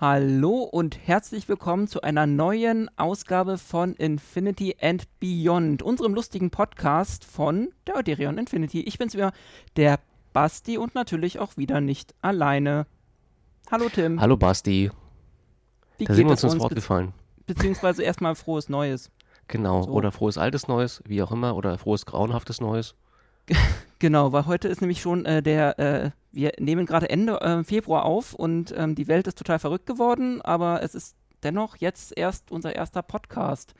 Hallo und herzlich willkommen zu einer neuen Ausgabe von Infinity and Beyond, unserem lustigen Podcast von der Euderion Infinity. Ich bin's wieder, der Basti und natürlich auch wieder nicht alleine. Hallo Tim. Hallo Basti. Wie Da sind wir es uns ins Wort gefallen. Beziehungsweise erstmal frohes Neues. Genau. So. Oder frohes altes Neues, wie auch immer. Oder frohes grauenhaftes Neues. Genau, weil heute ist nämlich schon äh, der, äh, wir nehmen gerade Ende äh, Februar auf und ähm, die Welt ist total verrückt geworden, aber es ist dennoch jetzt erst unser erster Podcast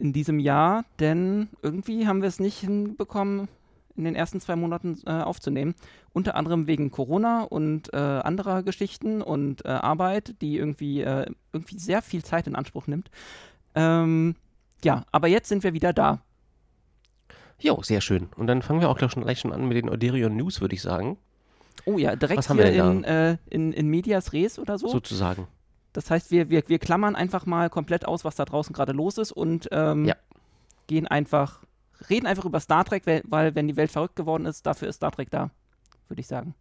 in diesem Jahr, denn irgendwie haben wir es nicht hinbekommen, in den ersten zwei Monaten äh, aufzunehmen. Unter anderem wegen Corona und äh, anderer Geschichten und äh, Arbeit, die irgendwie, irgendwie sehr viel Zeit in Anspruch nimmt. Ähm, ja, aber jetzt sind wir wieder da. Jo, sehr schön. Und dann fangen wir auch gleich schon, gleich schon an mit den Euderion News, würde ich sagen. Oh ja, direkt Was haben wir hier in, äh, in, in Medias Res oder so. Sozusagen. Das heißt, wir, wir, wir klammern einfach mal komplett aus, was da draußen gerade los ist und ähm, Ja. gehen einfach, reden einfach über Star Trek, weil, weil wenn die Welt verrückt geworden ist, dafür ist Star Trek da, würde ich sagen.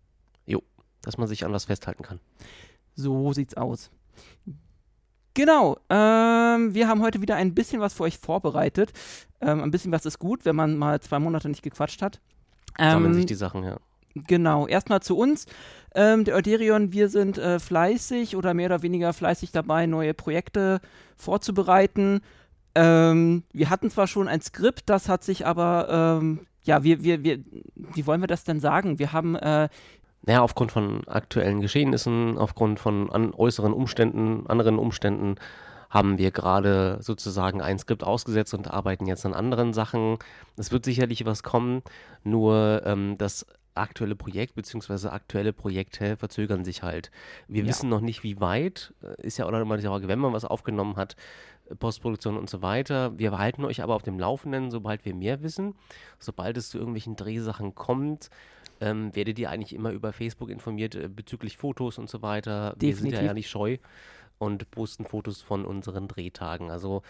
Dass man sich an was festhalten kann. So sieht's aus. Genau, ähm, wir haben heute wieder ein bisschen was für euch vorbereitet. Ähm, ein bisschen was ist gut, wenn man mal zwei Monate nicht gequatscht hat. Sammeln Ähm, sich die Sachen, ja. Genau, erstmal zu uns. Ähm, der Euderion, wir sind äh, fleißig oder mehr oder weniger fleißig dabei, neue Projekte vorzubereiten. Ähm, wir hatten zwar schon ein Skript, das hat sich aber, ähm, ja, wir, wir, wir, wie wollen wir das denn sagen? Wir haben, äh, Naja, aufgrund von aktuellen Geschehnissen, aufgrund von an äußeren Umständen, anderen Umständen, haben wir gerade sozusagen ein Skript ausgesetzt und arbeiten jetzt an anderen Sachen. Es wird sicherlich was kommen, nur ähm, das aktuelle Projekt bzw. aktuelle Projekte verzögern sich halt. Wir Ja. wissen noch nicht, wie weit. Ist ja auch immer die Frage, wenn man was aufgenommen hat, Postproduktion und so weiter. Wir halten euch aber auf dem Laufenden, sobald wir mehr wissen. Sobald es zu irgendwelchen Drehsachen kommt, ähm, werdet ihr eigentlich immer über Facebook informiert äh, bezüglich Fotos und so weiter. Wir sind ja, Definitiv. ja nicht scheu und posten Fotos von unseren Drehtagen. Also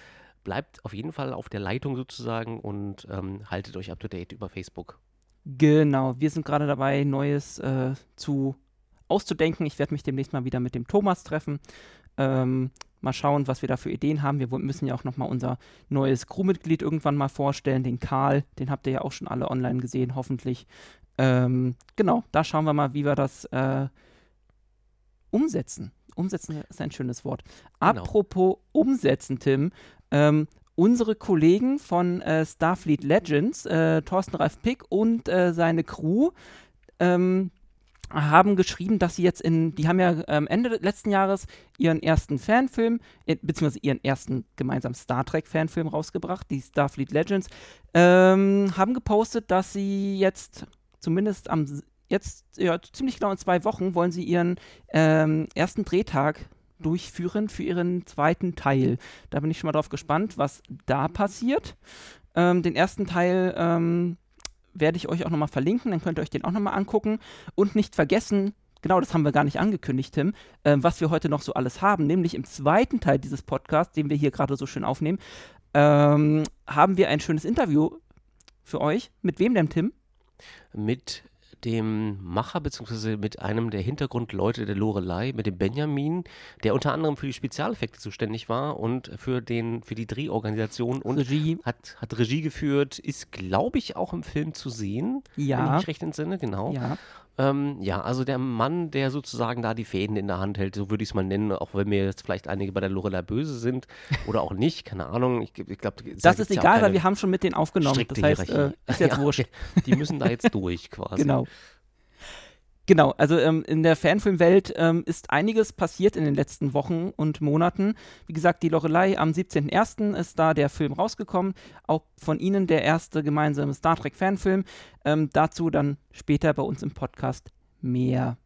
bleibt auf jeden Fall auf der Leitung sozusagen und ähm, haltet euch up to date über Facebook. genau, wir sind gerade dabei, Neues äh, zu auszudenken. Ich werde mich demnächst mal wieder mit dem Thomas treffen. Ähm, mal schauen, was wir da für Ideen haben. Wir müssen ja auch noch mal unser neues Crewmitglied irgendwann mal vorstellen, den Karl. Den habt ihr ja auch schon alle online gesehen, hoffentlich. Ähm, genau, da schauen wir mal, wie wir das äh, umsetzen. Umsetzen ist ein schönes Wort. Genau. Apropos umsetzen, Tim. Ähm, unsere Kollegen von äh, Starfleet Legends, äh, Thorsten Ralf Pick und äh, seine Crew, ähm, haben geschrieben, dass sie jetzt in, die haben ja ähm, Ende letzten Jahres ihren ersten Fanfilm, äh, beziehungsweise ihren ersten gemeinsamen Star Trek Fanfilm rausgebracht, die Starfleet Legends, ähm, haben gepostet, dass sie jetzt zumindest am, jetzt, ja, ziemlich genau in zwei Wochen wollen sie ihren ähm, ersten Drehtag durchführen für ihren zweiten Teil. Da bin ich schon mal drauf gespannt, was da passiert. Ähm, den ersten Teil ähm, werde ich euch auch nochmal verlinken, dann könnt ihr euch den auch nochmal angucken. Und nicht vergessen, genau das haben wir gar nicht angekündigt, Tim, ähm, was wir heute noch so alles haben, nämlich im zweiten Teil dieses Podcasts, den wir hier gerade so schön aufnehmen, ähm, haben wir ein schönes Interview für euch. Mit wem denn, Tim? Mit dem Macher beziehungsweise mit einem der Hintergrundleute der Lorelei, mit dem Benjamin, der unter anderem für die Spezialeffekte zuständig war und für, den, für die Drehorganisation und Regie. hat, hat Regie geführt, ist, glaube ich, auch im Film zu sehen, wenn ich Ja. mich recht entsinne, genau. Ja. Ähm, ja, also der Mann, der sozusagen da die Fäden in der Hand hält, so würde ich es mal nennen, auch wenn mir jetzt vielleicht einige bei der Lorelei böse sind oder auch nicht, keine Ahnung. Ich, ich glaube, Das ist egal, weil wir haben schon mit denen aufgenommen. Das heißt, äh, ist jetzt ja, wurscht. Die müssen da jetzt durch quasi. Genau. Genau, also ähm, in der Fanfilmwelt ähm, ist einiges passiert in den letzten Wochen und Monaten. Wie gesagt, die Lorelei am 17.01. ist da der Film rausgekommen. Auch von Ihnen der erste gemeinsame Star Trek Fanfilm. Ähm, dazu dann später bei uns im Podcast mehr.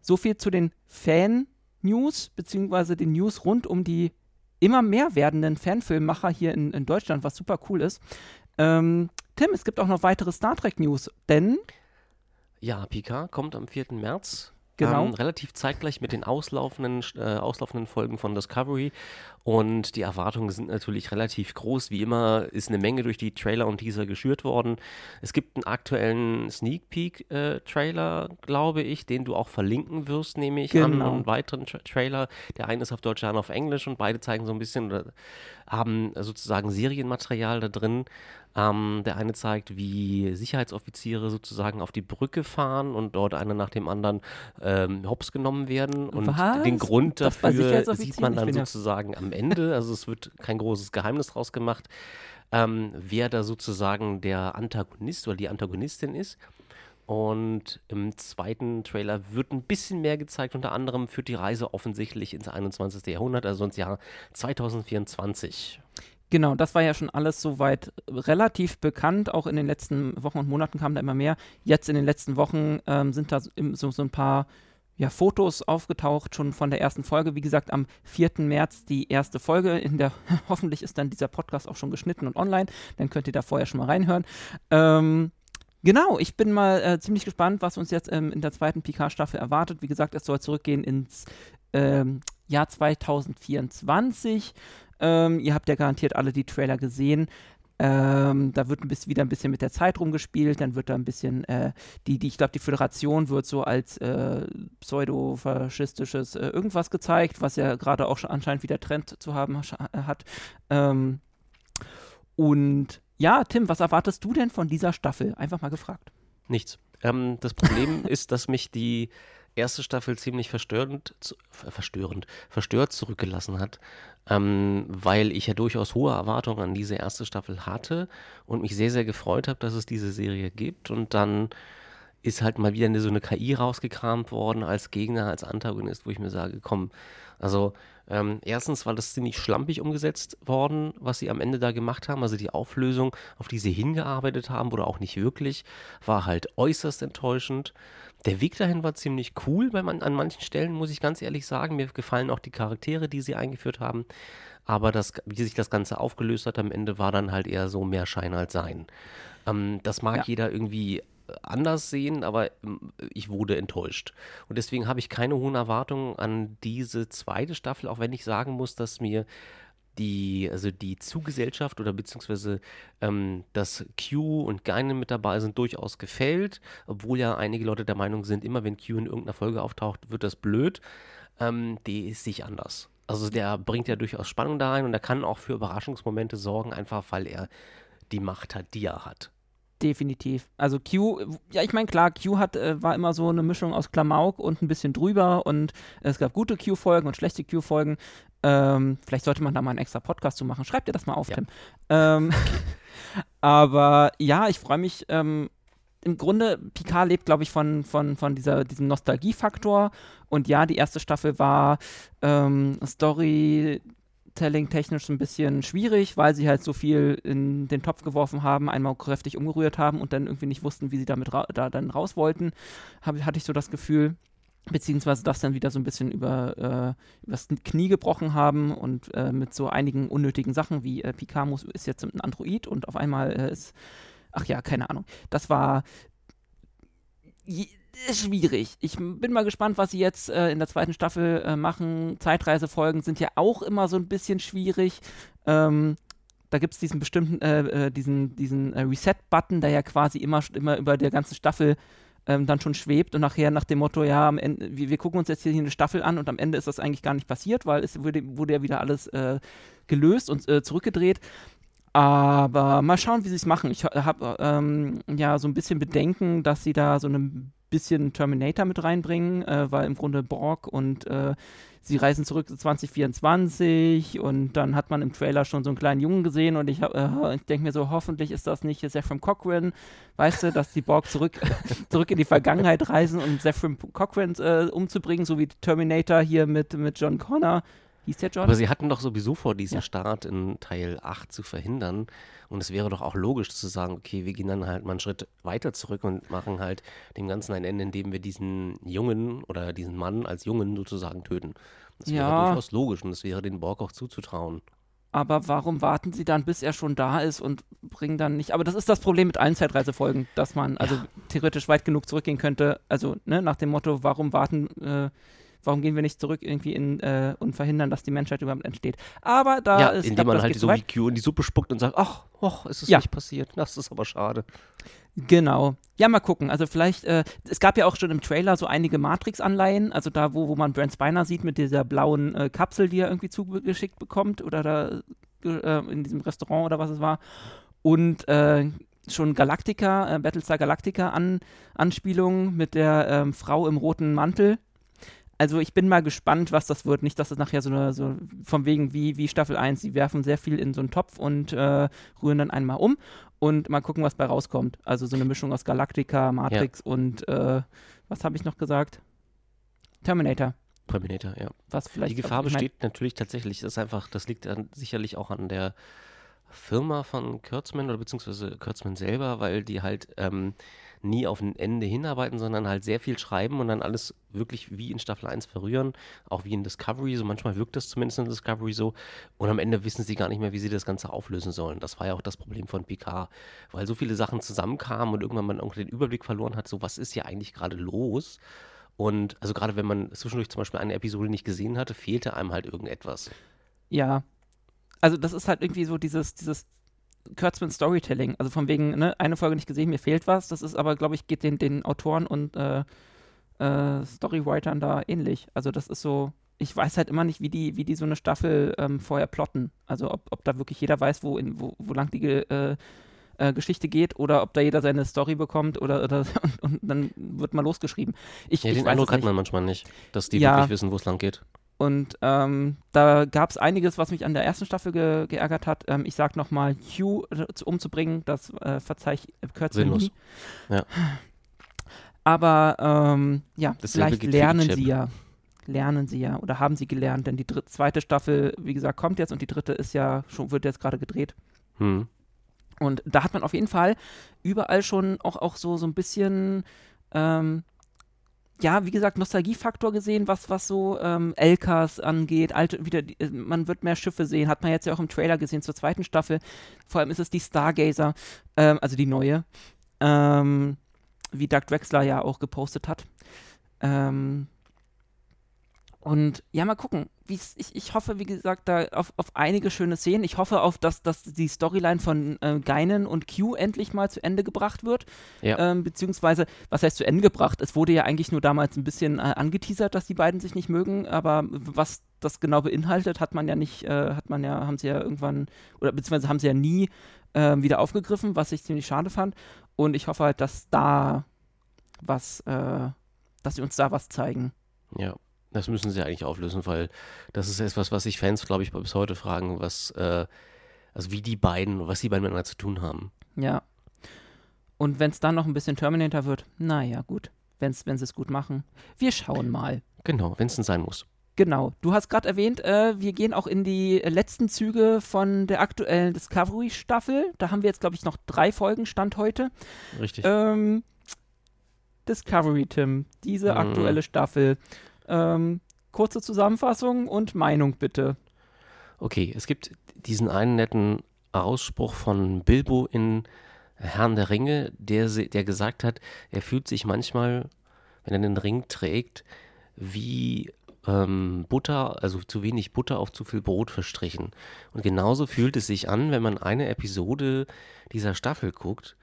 So viel zu den Fan-News, beziehungsweise den News rund um die immer mehr werdenden Fanfilmmacher hier in, in Deutschland, was super cool ist. Ähm, Tim, es gibt auch noch weitere Star Trek News, denn Ja, Picard kommt am 4. März Genau. Ähm, relativ zeitgleich mit den auslaufenden, äh, auslaufenden Folgen von Discovery. Und die Erwartungen sind natürlich relativ groß. Wie immer ist eine Menge durch die Trailer und Teaser geschürt worden. Es gibt einen aktuellen Sneak Peek-Trailer, äh, glaube ich, den du auch verlinken wirst, nehme ich genau. an. Einen weiteren Tra Trailer. Der eine ist auf Deutsch, der andere auf Englisch und beide zeigen so ein bisschen oder haben sozusagen Serienmaterial da drin. Ähm, der eine zeigt, wie Sicherheitsoffiziere sozusagen auf die Brücke fahren und dort einer nach dem anderen ähm, hops genommen werden. Und Was? den Grund dafür sieht man dann ja- sozusagen am Ende. Also es wird kein großes Geheimnis draus gemacht, ähm, wer da sozusagen der Antagonist oder die Antagonistin ist. Und im zweiten Trailer wird ein bisschen mehr gezeigt. Unter anderem führt die Reise offensichtlich ins 21. Jahrhundert, also ins Jahr 2024. Genau, das war ja schon alles soweit relativ bekannt. Auch in den letzten Wochen und Monaten kam da immer mehr. Jetzt in den letzten Wochen ähm, sind da so, so, ein paar ja, Fotos aufgetaucht, schon von der ersten Folge. Wie gesagt, am 4. März die erste Folge. In der hoffentlich ist dann dieser Podcast auch schon geschnitten und online. Dann könnt ihr da vorher schon mal reinhören. Ähm, Genau, ich bin mal äh, ziemlich gespannt, was uns jetzt ähm, in der zweiten Picard-Staffel erwartet. Wie gesagt, es soll zurückgehen ins ähm, Jahr 2024. Ähm, ihr habt ja garantiert alle die Trailer gesehen. Ähm, da wird ein bisschen, wieder ein bisschen mit der Zeit rumgespielt, dann wird da ein bisschen, äh, die, die, ich glaube, die Föderation wird so als äh, pseudo-faschistisches äh, irgendwas gezeigt, was ja gerade auch anscheinend wieder Trend zu haben äh, hat. Ähm, und ja, Tim, was erwartest du denn von dieser Staffel? Einfach mal gefragt. Nichts. Ähm, das Problem ist, dass mich die erste Staffel ziemlich verstörend, zu, ver- verstörend, verstört zurückgelassen hat, ähm, weil ich ja durchaus hohe Erwartungen an diese erste Staffel hatte und mich sehr, sehr gefreut habe, dass es diese Serie gibt. Und dann ist halt mal wieder so eine KI rausgekramt worden als Gegner, als Antagonist, wo ich mir sage, komm, also ähm, erstens war das ziemlich schlampig umgesetzt worden, was sie am Ende da gemacht haben. Also die Auflösung, auf die sie hingearbeitet haben, oder auch nicht wirklich, war halt äußerst enttäuschend. Der Weg dahin war ziemlich cool bei man, an manchen Stellen, muss ich ganz ehrlich sagen. Mir gefallen auch die Charaktere, die sie eingeführt haben. Aber das, wie sich das Ganze aufgelöst hat am Ende, war dann halt eher so mehr Schein als Sein. Ähm, das mag Ja. jeder irgendwie anders sehen, aber ähm, ich wurde enttäuscht. Und deswegen habe ich keine hohen Erwartungen an diese zweite Staffel, auch wenn ich sagen muss, dass mir die, also die Zugesellschaft oder beziehungsweise ähm, dass Q und Geinen mit dabei sind, durchaus gefällt, obwohl ja einige Leute der Meinung sind, immer wenn Q in irgendeiner Folge auftaucht, wird das blöd. Ähm, die ist sich anders. Also der bringt ja durchaus Spannung da rein und er kann auch für Überraschungsmomente sorgen, einfach weil er die Macht hat, die er hat. Definitiv. Also Q, ja, ich meine, klar, Q hat, äh, war immer so eine Mischung aus Klamauk und ein bisschen drüber und es gab gute Q-Folgen und schlechte Q-Folgen. Ähm, vielleicht sollte man da mal einen extra Podcast zu machen. Schreib dir das mal auf, Ja. Tim. Ähm, aber ja, ich freue mich. Ähm, Im Grunde, Picard lebt, glaube ich, von, von, von dieser, diesem Nostalgiefaktor. Und ja, die erste Staffel war ähm, Story Telling-technisch ein bisschen schwierig, weil sie halt so viel in den Topf geworfen haben, einmal kräftig umgerührt haben und dann irgendwie nicht wussten, wie sie damit da dann raus wollten, hab, hatte ich so das Gefühl. Beziehungsweise das dann wieder so ein bisschen über äh, Knie gebrochen haben und äh, mit so einigen unnötigen Sachen wie äh, Picard muss, ist jetzt ein Android und auf einmal äh, ist, ach ja, keine Ahnung. Das war je- ist schwierig. Ich bin mal gespannt, was sie jetzt äh, in der zweiten Staffel äh, machen. Zeitreisefolgen sind ja auch immer so ein bisschen schwierig. Ähm, da gibt es diesen bestimmten, äh, äh, diesen, diesen äh, Reset-Button, der ja quasi immer, immer über der ganzen Staffel ähm, dann schon schwebt und nachher nach dem Motto, ja, Ende, wir, wir gucken uns jetzt hier eine Staffel an und am Ende ist das eigentlich gar nicht passiert, weil es wurde, wurde ja wieder alles äh, gelöst und äh, zurückgedreht. Aber mal schauen, wie sie es machen. Ich habe ähm, ja so ein bisschen Bedenken, dass sie da so ein bisschen Terminator mit reinbringen, äh, weil im Grunde Borg und äh, sie reisen zurück zu 2024 und dann hat man im Trailer schon so einen kleinen Jungen gesehen und ich, äh, ich denke mir so, hoffentlich ist das nicht Zephyr Cochrane, weißt du, dass die Borg zurück, zurück in die Vergangenheit reisen, um Zephyr Cochrane äh, umzubringen, so wie Terminator hier mit, mit John Connor. Hieß der John? Aber sie hatten doch sowieso vor, diesen Ja. Start in Teil 8 zu verhindern. Und es wäre doch auch logisch zu sagen, okay, wir gehen dann halt mal einen Schritt weiter zurück und machen halt dem Ganzen ein Ende, indem wir diesen Jungen oder diesen Mann als Jungen sozusagen töten. Das wäre Ja. durchaus logisch und es wäre den Borg auch zuzutrauen. aber warum warten sie dann, bis er schon da ist und bringen dann nicht. Aber das ist das Problem mit allen Zeitreisefolgen, dass man also ja. theoretisch weit genug zurückgehen könnte. Also ne, nach dem Motto, warum warten, äh, warum gehen wir nicht zurück irgendwie in, äh, und verhindern, dass die Menschheit überhaupt entsteht. Aber da ja, ist. Indem man halt so wie Q in die Suppe spuckt und sagt, ach, och, ist es ja. nicht passiert. Das ist aber schade. Genau. Ja, mal gucken. Also vielleicht, äh, es gab ja auch schon im Trailer so einige Matrix-Anleihen, also da, wo, wo man Brent Spiner sieht mit dieser blauen äh, Kapsel, die er irgendwie zugeschickt bekommt oder da äh, in diesem Restaurant oder was es war. Und äh, schon Galactica, äh, Battlestar Galactica an, Anspielung mit der ähm, Frau im roten Mantel. Also ich bin mal gespannt, was das wird. Nicht, dass es nachher so eine, so von wegen wie, wie Staffel 1, sie werfen sehr viel in so einen Topf und äh, rühren dann einmal um und mal gucken, was bei rauskommt. Also so eine Mischung aus Galactica, Matrix ja. und äh, was habe ich noch gesagt? Terminator. Terminator, ja. Was vielleicht, Die Gefahr besteht mein, natürlich tatsächlich, das ist einfach, das liegt dann sicherlich auch an der Firma von Kurtzman oder beziehungsweise Kurtzman selber, weil die halt ähm, nie auf ein Ende hinarbeiten, sondern halt sehr viel schreiben und dann alles wirklich wie in Staffel 1 verrühren, auch wie in Discovery, so manchmal wirkt das zumindest in Discovery so und am Ende wissen sie gar nicht mehr, wie sie das Ganze auflösen sollen. Das war ja auch das Problem von Picard, weil so viele Sachen zusammenkamen und irgendwann man den Überblick verloren hat, so was ist ja eigentlich gerade los und also gerade wenn man zwischendurch zum Beispiel eine Episode nicht gesehen hatte, fehlte einem halt irgendetwas. Ja, also das ist halt irgendwie so dieses, dieses Kurtzman Storytelling. Also von wegen, ne, eine Folge nicht gesehen, mir fehlt was. Das ist aber, glaube ich, geht den, den Autoren und äh, äh, Storywritern da ähnlich. Also das ist so, ich weiß halt immer nicht, wie die, wie die so eine Staffel ähm, vorher plotten. Also ob, ob da wirklich jeder weiß, wo, in, wo, wo lang die äh, äh, Geschichte geht oder ob da jeder seine Story bekommt oder, oder und, und dann wird mal losgeschrieben. Ich, ja, den ich Eindruck hat man manchmal nicht, dass die ja, wirklich wissen, wo es lang geht. Und ähm, da gab es einiges, was mich an der ersten Staffel ge geärgert hat. Ähm, ich sag nochmal, Hugh äh, umzubringen, das äh, verzeih ich äh, kürzlich nie. Ja. Aber ähm, ja, das vielleicht lernen sie ja. Lernen sie ja oder haben sie gelernt, denn die zweite Staffel, wie gesagt, kommt jetzt und die dritte ist ja schon, wird jetzt gerade gedreht. Hm. Und da hat man auf jeden Fall überall schon auch, auch so, so ein bisschen ähm, ja, wie gesagt, Nostalgiefaktor gesehen, was, was so ähm, LKs angeht. Alte, wieder, äh, man wird mehr Schiffe sehen, hat man jetzt ja auch im Trailer gesehen zur zweiten Staffel. Vor allem ist es die Stargazer, ähm, also die neue, ähm, wie Doug Drexler ja auch gepostet hat. Ähm, und ja, mal gucken. Ich, ich hoffe, wie gesagt, da auf, auf einige schöne Szenen. Ich hoffe auf, dass, dass die Storyline von äh, Geinen und Q endlich mal zu Ende gebracht wird. Ja. Ähm, beziehungsweise, was heißt zu Ende gebracht? Es wurde ja eigentlich nur damals ein bisschen äh, angeteasert, dass die beiden sich nicht mögen, aber was das genau beinhaltet, hat man ja nicht, äh, hat man ja, haben sie ja irgendwann, oder beziehungsweise haben sie ja nie ähm, wieder aufgegriffen, was ich ziemlich schade fand. Und ich hoffe halt, dass da was, äh, dass sie uns da was zeigen. Ja. Das müssen sie eigentlich auflösen, weil das ist etwas, was sich Fans, glaube ich, bis heute fragen, was, äh, also wie die beiden, was die beiden miteinander zu tun haben. Ja. Und wenn es dann noch ein bisschen Terminator wird, naja, gut. Wenn's, wenn sie es gut machen. Wir schauen mal. Genau, wenn es denn sein muss. Genau. Du hast gerade erwähnt, äh, wir gehen auch in die letzten Züge von der aktuellen Discovery-Staffel. Da haben wir jetzt, glaube ich, noch drei Folgen Stand heute. Richtig. Ähm, Discovery, Tim. Diese mhm. aktuelle Staffel. Ähm, kurze Zusammenfassung und Meinung bitte. Okay, es gibt diesen einen netten Ausspruch von Bilbo in Herrn der Ringe, der, der gesagt hat, er fühlt sich manchmal, wenn er den Ring trägt, wie ähm, Butter, also zu wenig Butter auf zu viel Brot verstrichen. Und genauso fühlt es sich an, wenn man eine Episode dieser Staffel guckt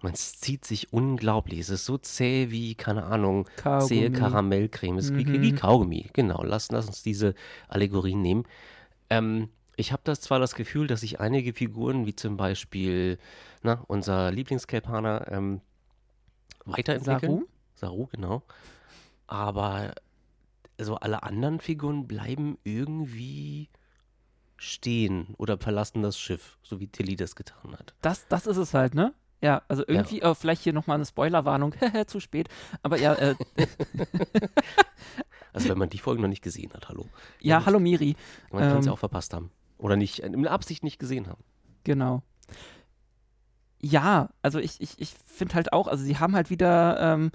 man zieht sich unglaublich. Es ist so zäh wie, keine Ahnung, Kaugummi. zähe Karamellcreme. Es ist mhm. wie, wie, Kaugummi, genau. Lass, lass uns diese Allegorien nehmen. Ähm, ich habe das zwar das Gefühl, dass sich einige Figuren, wie zum Beispiel na, unser Lieblingskelpaner, ähm, weiterentwickeln. Saru? Saru, genau. Aber also alle anderen Figuren bleiben irgendwie stehen oder verlassen das Schiff, so wie Tilly das getan hat. Das, das ist es halt, ne? Ja, also irgendwie, ja. Äh, vielleicht hier nochmal eine Spoilerwarnung, zu spät. Aber ja. Äh, also, wenn man die Folge noch nicht gesehen hat, hallo. Ja, ja hallo Miri. Man ähm, kann sie auch verpasst haben. Oder nicht, in Absicht nicht gesehen haben. Genau. Ja, also ich, ich, ich finde halt auch, also sie haben halt wieder ähm,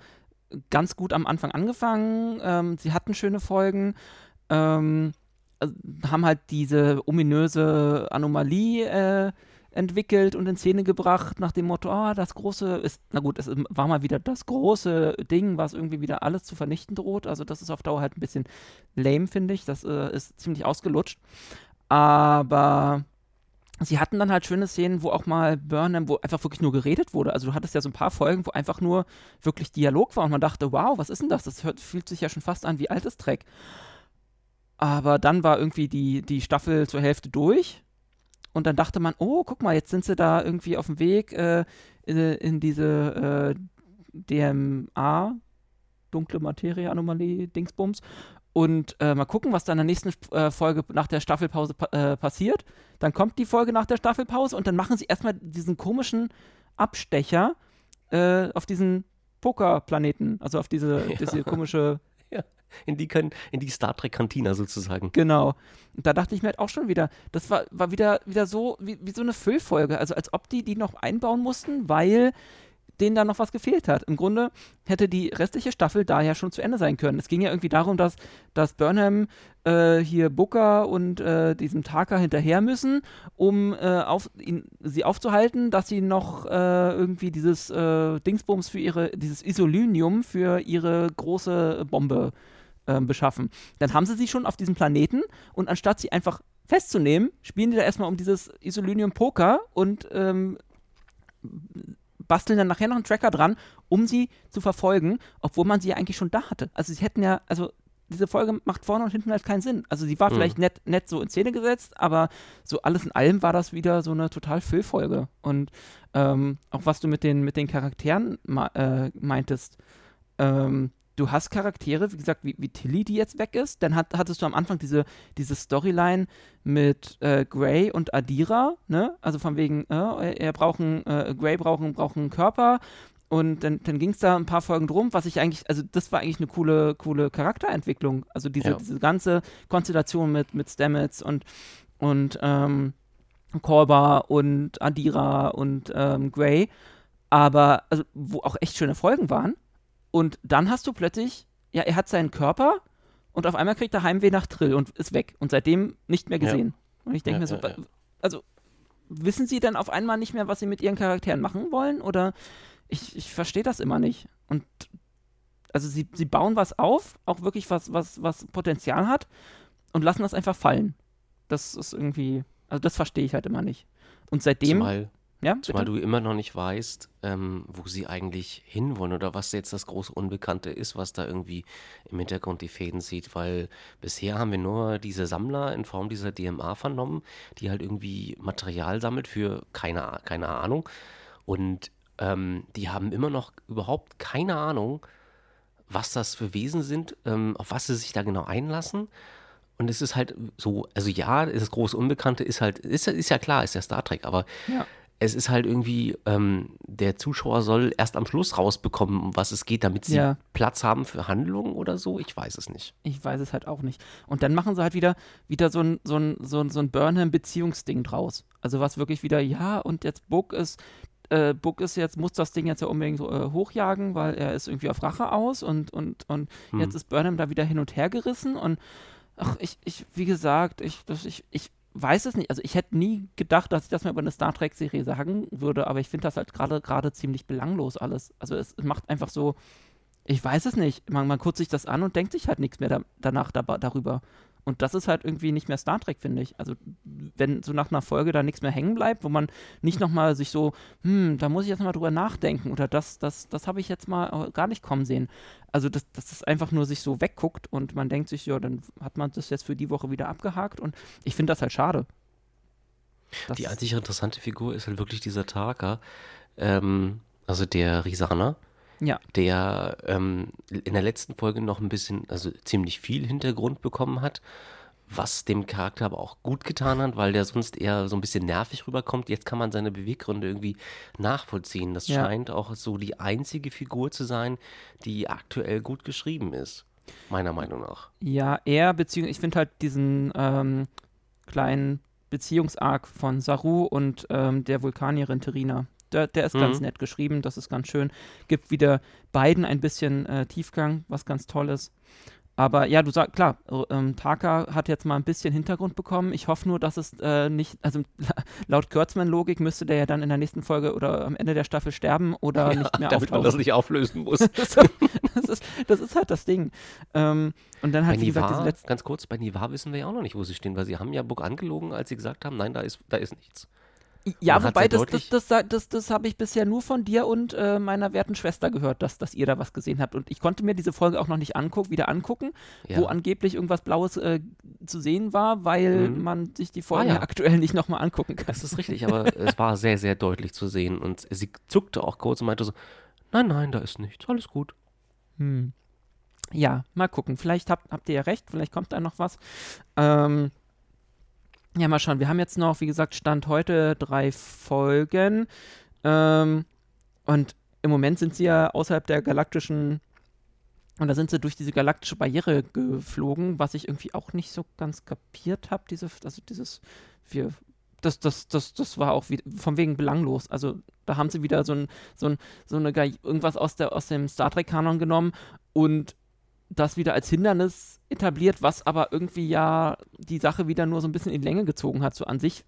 ganz gut am Anfang angefangen. Ähm, sie hatten schöne Folgen. Ähm, also, haben halt diese ominöse Anomalie äh, entwickelt und in Szene gebracht, nach dem Motto, ah, das große ist, na gut, es war mal wieder das große Ding, was irgendwie wieder alles zu vernichten droht. Also das ist auf Dauer halt ein bisschen lame, finde ich. Das äh, ist ziemlich ausgelutscht. Aber sie hatten dann halt schöne Szenen, wo auch mal Burnham, wo einfach wirklich nur geredet wurde. Also du hattest ja so ein paar Folgen, wo einfach nur wirklich Dialog war und man dachte, wow, was ist denn das? Das hört, fühlt sich ja schon fast an wie altes Track. Aber dann war irgendwie die, die Staffel zur Hälfte durch und dann dachte man, oh, guck mal, jetzt sind sie da irgendwie auf dem Weg äh, in, diese äh, DMA, dunkle Materie-Anomalie, Dingsbums. Und äh, mal gucken, was da in der nächsten äh, Folge nach der Staffelpause pa äh, passiert. Dann kommt die Folge nach der Staffelpause und dann machen sie erstmal diesen komischen Abstecher äh, auf diesen Pokerplaneten, also auf diese, ja. diese komische in die, in die Star Trek-Kantina sozusagen. Genau. Und da dachte ich mir halt auch schon wieder, das war, war wieder, wieder so wie, wie so eine Füllfolge. Also als ob die die noch einbauen mussten, weil denen da noch was gefehlt hat. Im Grunde hätte die restliche Staffel da ja schon zu Ende sein können. Es ging ja irgendwie darum, dass, dass Burnham äh, hier Booker und äh, diesem Taka hinterher müssen, um äh, auf, ihn, sie aufzuhalten, dass sie noch äh, irgendwie dieses äh, Dingsbums für ihre, dieses Isolinium für ihre große Bombe ähm, beschaffen. Dann haben sie sie schon auf diesem Planeten und anstatt sie einfach festzunehmen, spielen die da erstmal um dieses Isolinium Poker und ähm, basteln dann nachher noch einen Tracker dran, um sie zu verfolgen, obwohl man sie ja eigentlich schon da hatte. Also sie hätten ja, also diese Folge macht vorne und hinten halt keinen Sinn. Also sie war mhm. vielleicht nett, nett so in Szene gesetzt, aber so alles in allem war das wieder so eine total Füllfolge. Und ähm, auch was du mit den, mit den Charakteren äh, meintest, ähm, du hast Charaktere, wie gesagt, wie, wie Tilly, die jetzt weg ist. Dann hat, hattest du am Anfang diese, diese Storyline mit äh, Grey und Adira, ne? Also von wegen, äh, er brauchen, äh, Grey brauchen, brauchen einen Körper. Und dann, dann ging es da ein paar Folgen drum, was ich eigentlich, also das war eigentlich eine coole, coole Charakterentwicklung. Also diese, ja. diese ganze Konstellation mit, mit Stamets und, und ähm, Korba und Adira und ähm, Grey. Aber, also, wo auch echt schöne Folgen waren. Und dann hast du plötzlich, ja, er hat seinen Körper und auf einmal kriegt er Heimweh nach Trill und ist weg und seitdem nicht mehr gesehen. Ja. Und ich denke ja, mir so, ja, also wissen sie dann auf einmal nicht mehr, was sie mit ihren Charakteren machen wollen? Oder ich, ich verstehe das immer nicht. Und also sie, sie bauen was auf, auch wirklich was, was, was Potenzial hat und lassen das einfach fallen. Das ist irgendwie, also das verstehe ich halt immer nicht. Und seitdem. Zumal, ja, Zumal du immer noch nicht weißt, ähm, wo sie eigentlich hinwollen oder was jetzt das große Unbekannte ist, was da irgendwie im Hintergrund die Fäden sieht, weil bisher haben wir nur diese Sammler in Form dieser DMA vernommen, die halt irgendwie Material sammelt für keine, keine Ahnung. Und ähm, die haben immer noch überhaupt keine Ahnung, was das für Wesen sind, ähm, auf was sie sich da genau einlassen. Und es ist halt so, also ja, das große Unbekannte ist halt, ist, ist ja klar, ist ja Star Trek, aber ja es ist halt irgendwie, ähm, der Zuschauer soll erst am Schluss rausbekommen, um was es geht, damit sie ja. Platz haben für Handlungen oder so. Ich weiß es nicht. Ich weiß es halt auch nicht. Und dann machen sie halt wieder, wieder so ein, so ein, so ein, so ein Burnham-Beziehungsding draus. Also was wirklich wieder, ja, und jetzt Book ist, äh, Book ist jetzt, muss das Ding jetzt ja unbedingt so, äh, hochjagen, weil er ist irgendwie auf Rache aus und, und, und hm. jetzt ist Burnham da wieder hin und her gerissen und ach, ich, ich, wie gesagt, ich, das, ich, ich weiß es nicht. Also ich hätte nie gedacht, dass ich das mal über eine Star Trek-Serie sagen würde, aber ich finde das halt gerade gerade ziemlich belanglos alles. Also es, macht einfach so, ich weiß es nicht. Man, man guckt sich das an und denkt sich halt nichts mehr da, danach da, darüber. Und das ist halt irgendwie nicht mehr Star Trek, finde ich. Also, wenn so nach einer Folge da nichts mehr hängen bleibt, wo man nicht nochmal sich so, hm, da muss ich jetzt mal drüber nachdenken oder das, das, das habe ich jetzt mal gar nicht kommen sehen. Also, dass das ist einfach nur sich so wegguckt und man denkt sich, ja, dann hat man das jetzt für die Woche wieder abgehakt und ich finde das halt schade. Das die einzige interessante Figur ist halt wirklich dieser Taka, ähm, also der Risana ja. der ähm, in der letzten Folge noch ein bisschen, also ziemlich viel Hintergrund bekommen hat, was dem Charakter aber auch gut getan hat, weil der sonst eher so ein bisschen nervig rüberkommt. Jetzt kann man seine Beweggründe irgendwie nachvollziehen. Das ja. scheint auch so die einzige Figur zu sein, die aktuell gut geschrieben ist, meiner Meinung nach. Ja, er, beziehungsweise ich finde halt diesen ähm, kleinen Beziehungsarg von Saru und ähm, der Vulkanierin Terina der, der ist mhm. ganz nett geschrieben, das ist ganz schön. Gibt wieder beiden ein bisschen äh, Tiefgang, was ganz toll ist. Aber ja, du sagst, klar, ähm, Taka hat jetzt mal ein bisschen Hintergrund bekommen. Ich hoffe nur, dass es äh, nicht, also laut Kurtzman-Logik müsste der ja dann in der nächsten Folge oder am Ende der Staffel sterben oder ja, nicht mehr damit auftauchen. man das nicht auflösen muss. das, ist, das ist halt das Ding. Ähm, und dann hat, wie gesagt, diese letzte Ganz kurz, bei Nivar wissen wir ja auch noch nicht, wo sie stehen, weil sie haben ja Book angelogen, als sie gesagt haben, nein, da ist, da ist nichts. Ja, wobei, das, das, das, das, das, das habe ich bisher nur von dir und äh, meiner werten Schwester gehört, dass, dass ihr da was gesehen habt. Und ich konnte mir diese Folge auch noch nicht angucken, wieder angucken, ja. wo angeblich irgendwas Blaues äh, zu sehen war, weil mhm. man sich die Folge ah, ja. aktuell nicht nochmal angucken kann. Das ist richtig, aber es war sehr, sehr deutlich zu sehen. Und sie zuckte auch kurz und meinte so, nein, nein, da ist nichts, alles gut. Hm. Ja, mal gucken. Vielleicht habt, habt ihr ja recht, vielleicht kommt da noch was. Ähm, ja, mal schauen. Wir haben jetzt noch, wie gesagt, Stand heute drei Folgen. Ähm, und im Moment sind sie ja außerhalb der galaktischen. Und da sind sie durch diese galaktische Barriere geflogen, was ich irgendwie auch nicht so ganz kapiert habe. Diese, also dieses, wir, das, das, das, das war auch wie, von wegen belanglos. Also da haben sie wieder so ein, so ein, so eine irgendwas aus der, aus dem Star Trek-Kanon genommen und das wieder als Hindernis etabliert, was aber irgendwie ja die Sache wieder nur so ein bisschen in Länge gezogen hat. So an sich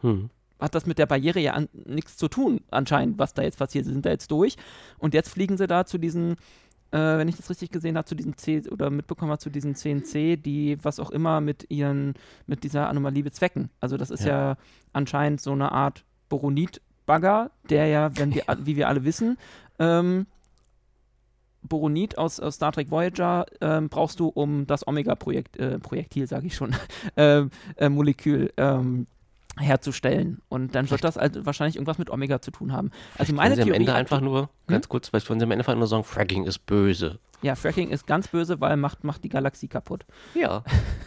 hm. hat das mit der Barriere ja nichts zu tun, anscheinend, was da jetzt passiert. Sie sind da jetzt durch und jetzt fliegen sie da zu diesen, äh, wenn ich das richtig gesehen habe, zu diesen C oder mitbekommen habe, zu diesen CNC, die was auch immer mit ihren, mit dieser Anomalie bezwecken. Also das ist ja, ja anscheinend so eine Art Boronit-Bagger, der ja, wenn wir, wie wir alle wissen, ähm, Boronit aus, aus, Star Trek Voyager ähm, brauchst du, um das Omega-Projektil, äh, Projektil sage ich schon, äh, äh, Molekül ähm, herzustellen. Und dann wird das halt wahrscheinlich irgendwas mit Omega zu tun haben. Also meine sie Theorie am Ende einfach nur, hm? ganz kurz, weil ich sie am Ende einfach nur sagen, Fracking ist böse. Ja, Fracking ist ganz böse, weil macht, macht die Galaxie kaputt. Ja.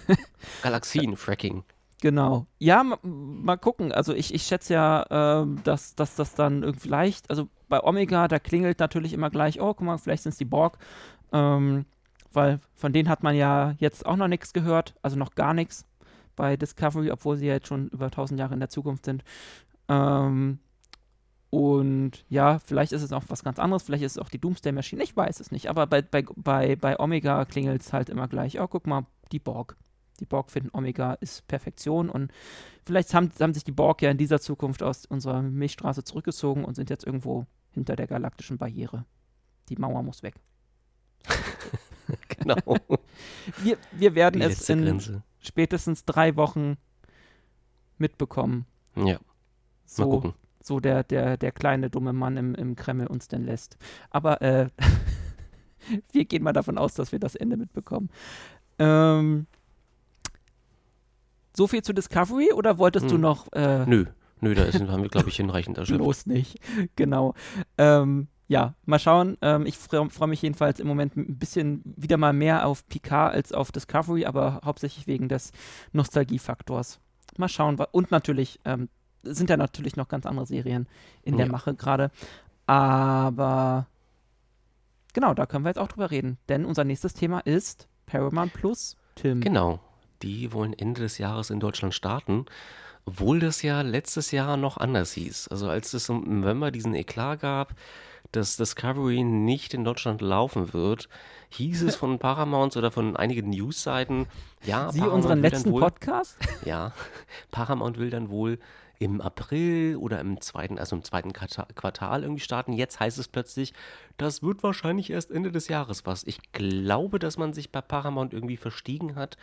Galaxien, Fracking. Genau. Ja, mal gucken. Also ich, ich schätze ja, äh, dass, dass das dann irgendwie leicht, also bei Omega, da klingelt natürlich immer gleich, oh, guck mal, vielleicht sind es die Borg. Ähm, weil von denen hat man ja jetzt auch noch nichts gehört, also noch gar nichts bei Discovery, obwohl sie ja jetzt schon über 1000 Jahre in der Zukunft sind. Ähm, und ja, vielleicht ist es auch was ganz anderes, vielleicht ist es auch die Doomsday Machine, ich weiß es nicht, aber bei, bei, bei, bei Omega klingelt es halt immer gleich, oh, guck mal, die Borg. Die Borg finden Omega ist Perfektion und vielleicht haben, haben sich die Borg ja in dieser Zukunft aus unserer Milchstraße zurückgezogen und sind jetzt irgendwo hinter der galaktischen Barriere. Die Mauer muss weg. genau. wir, wir werden es in Grenze. spätestens drei Wochen mitbekommen. Ja. So, Mal gucken. So der, der, der kleine dumme Mann im, im Kreml uns denn lässt. Aber äh, wir gehen mal davon aus, dass wir das Ende mitbekommen. Ähm, so viel zu Discovery oder wolltest hm. du noch. Äh, Nö, nö, da ist, haben wir, glaube ich, hinreichend erschöpft. Bloß nicht, genau. Ähm, ja, mal schauen. Ähm, ich freue freu mich jedenfalls im Moment ein bisschen wieder mal mehr auf Picard als auf Discovery, aber hauptsächlich wegen des Nostalgiefaktors. Mal schauen. Und natürlich ähm, sind ja natürlich noch ganz andere Serien in der Mache gerade. Aber genau, da können wir jetzt auch drüber reden. Denn unser nächstes Thema ist Paramount Plus, Tim. Genau die wollen Ende des Jahres in Deutschland starten, obwohl das ja letztes Jahr noch anders hieß. Also als es im November diesen Eklat gab, dass Discovery nicht in Deutschland laufen wird, hieß es von Paramount oder von einigen Newsseiten, ja, Sie Paramount unseren letzten wohl, Podcast? Ja, Paramount will dann wohl im April oder im zweiten, also im zweiten Quartal irgendwie starten. Jetzt heißt es plötzlich, das wird wahrscheinlich erst Ende des Jahres was. Ich glaube, dass man sich bei Paramount irgendwie verstiegen hat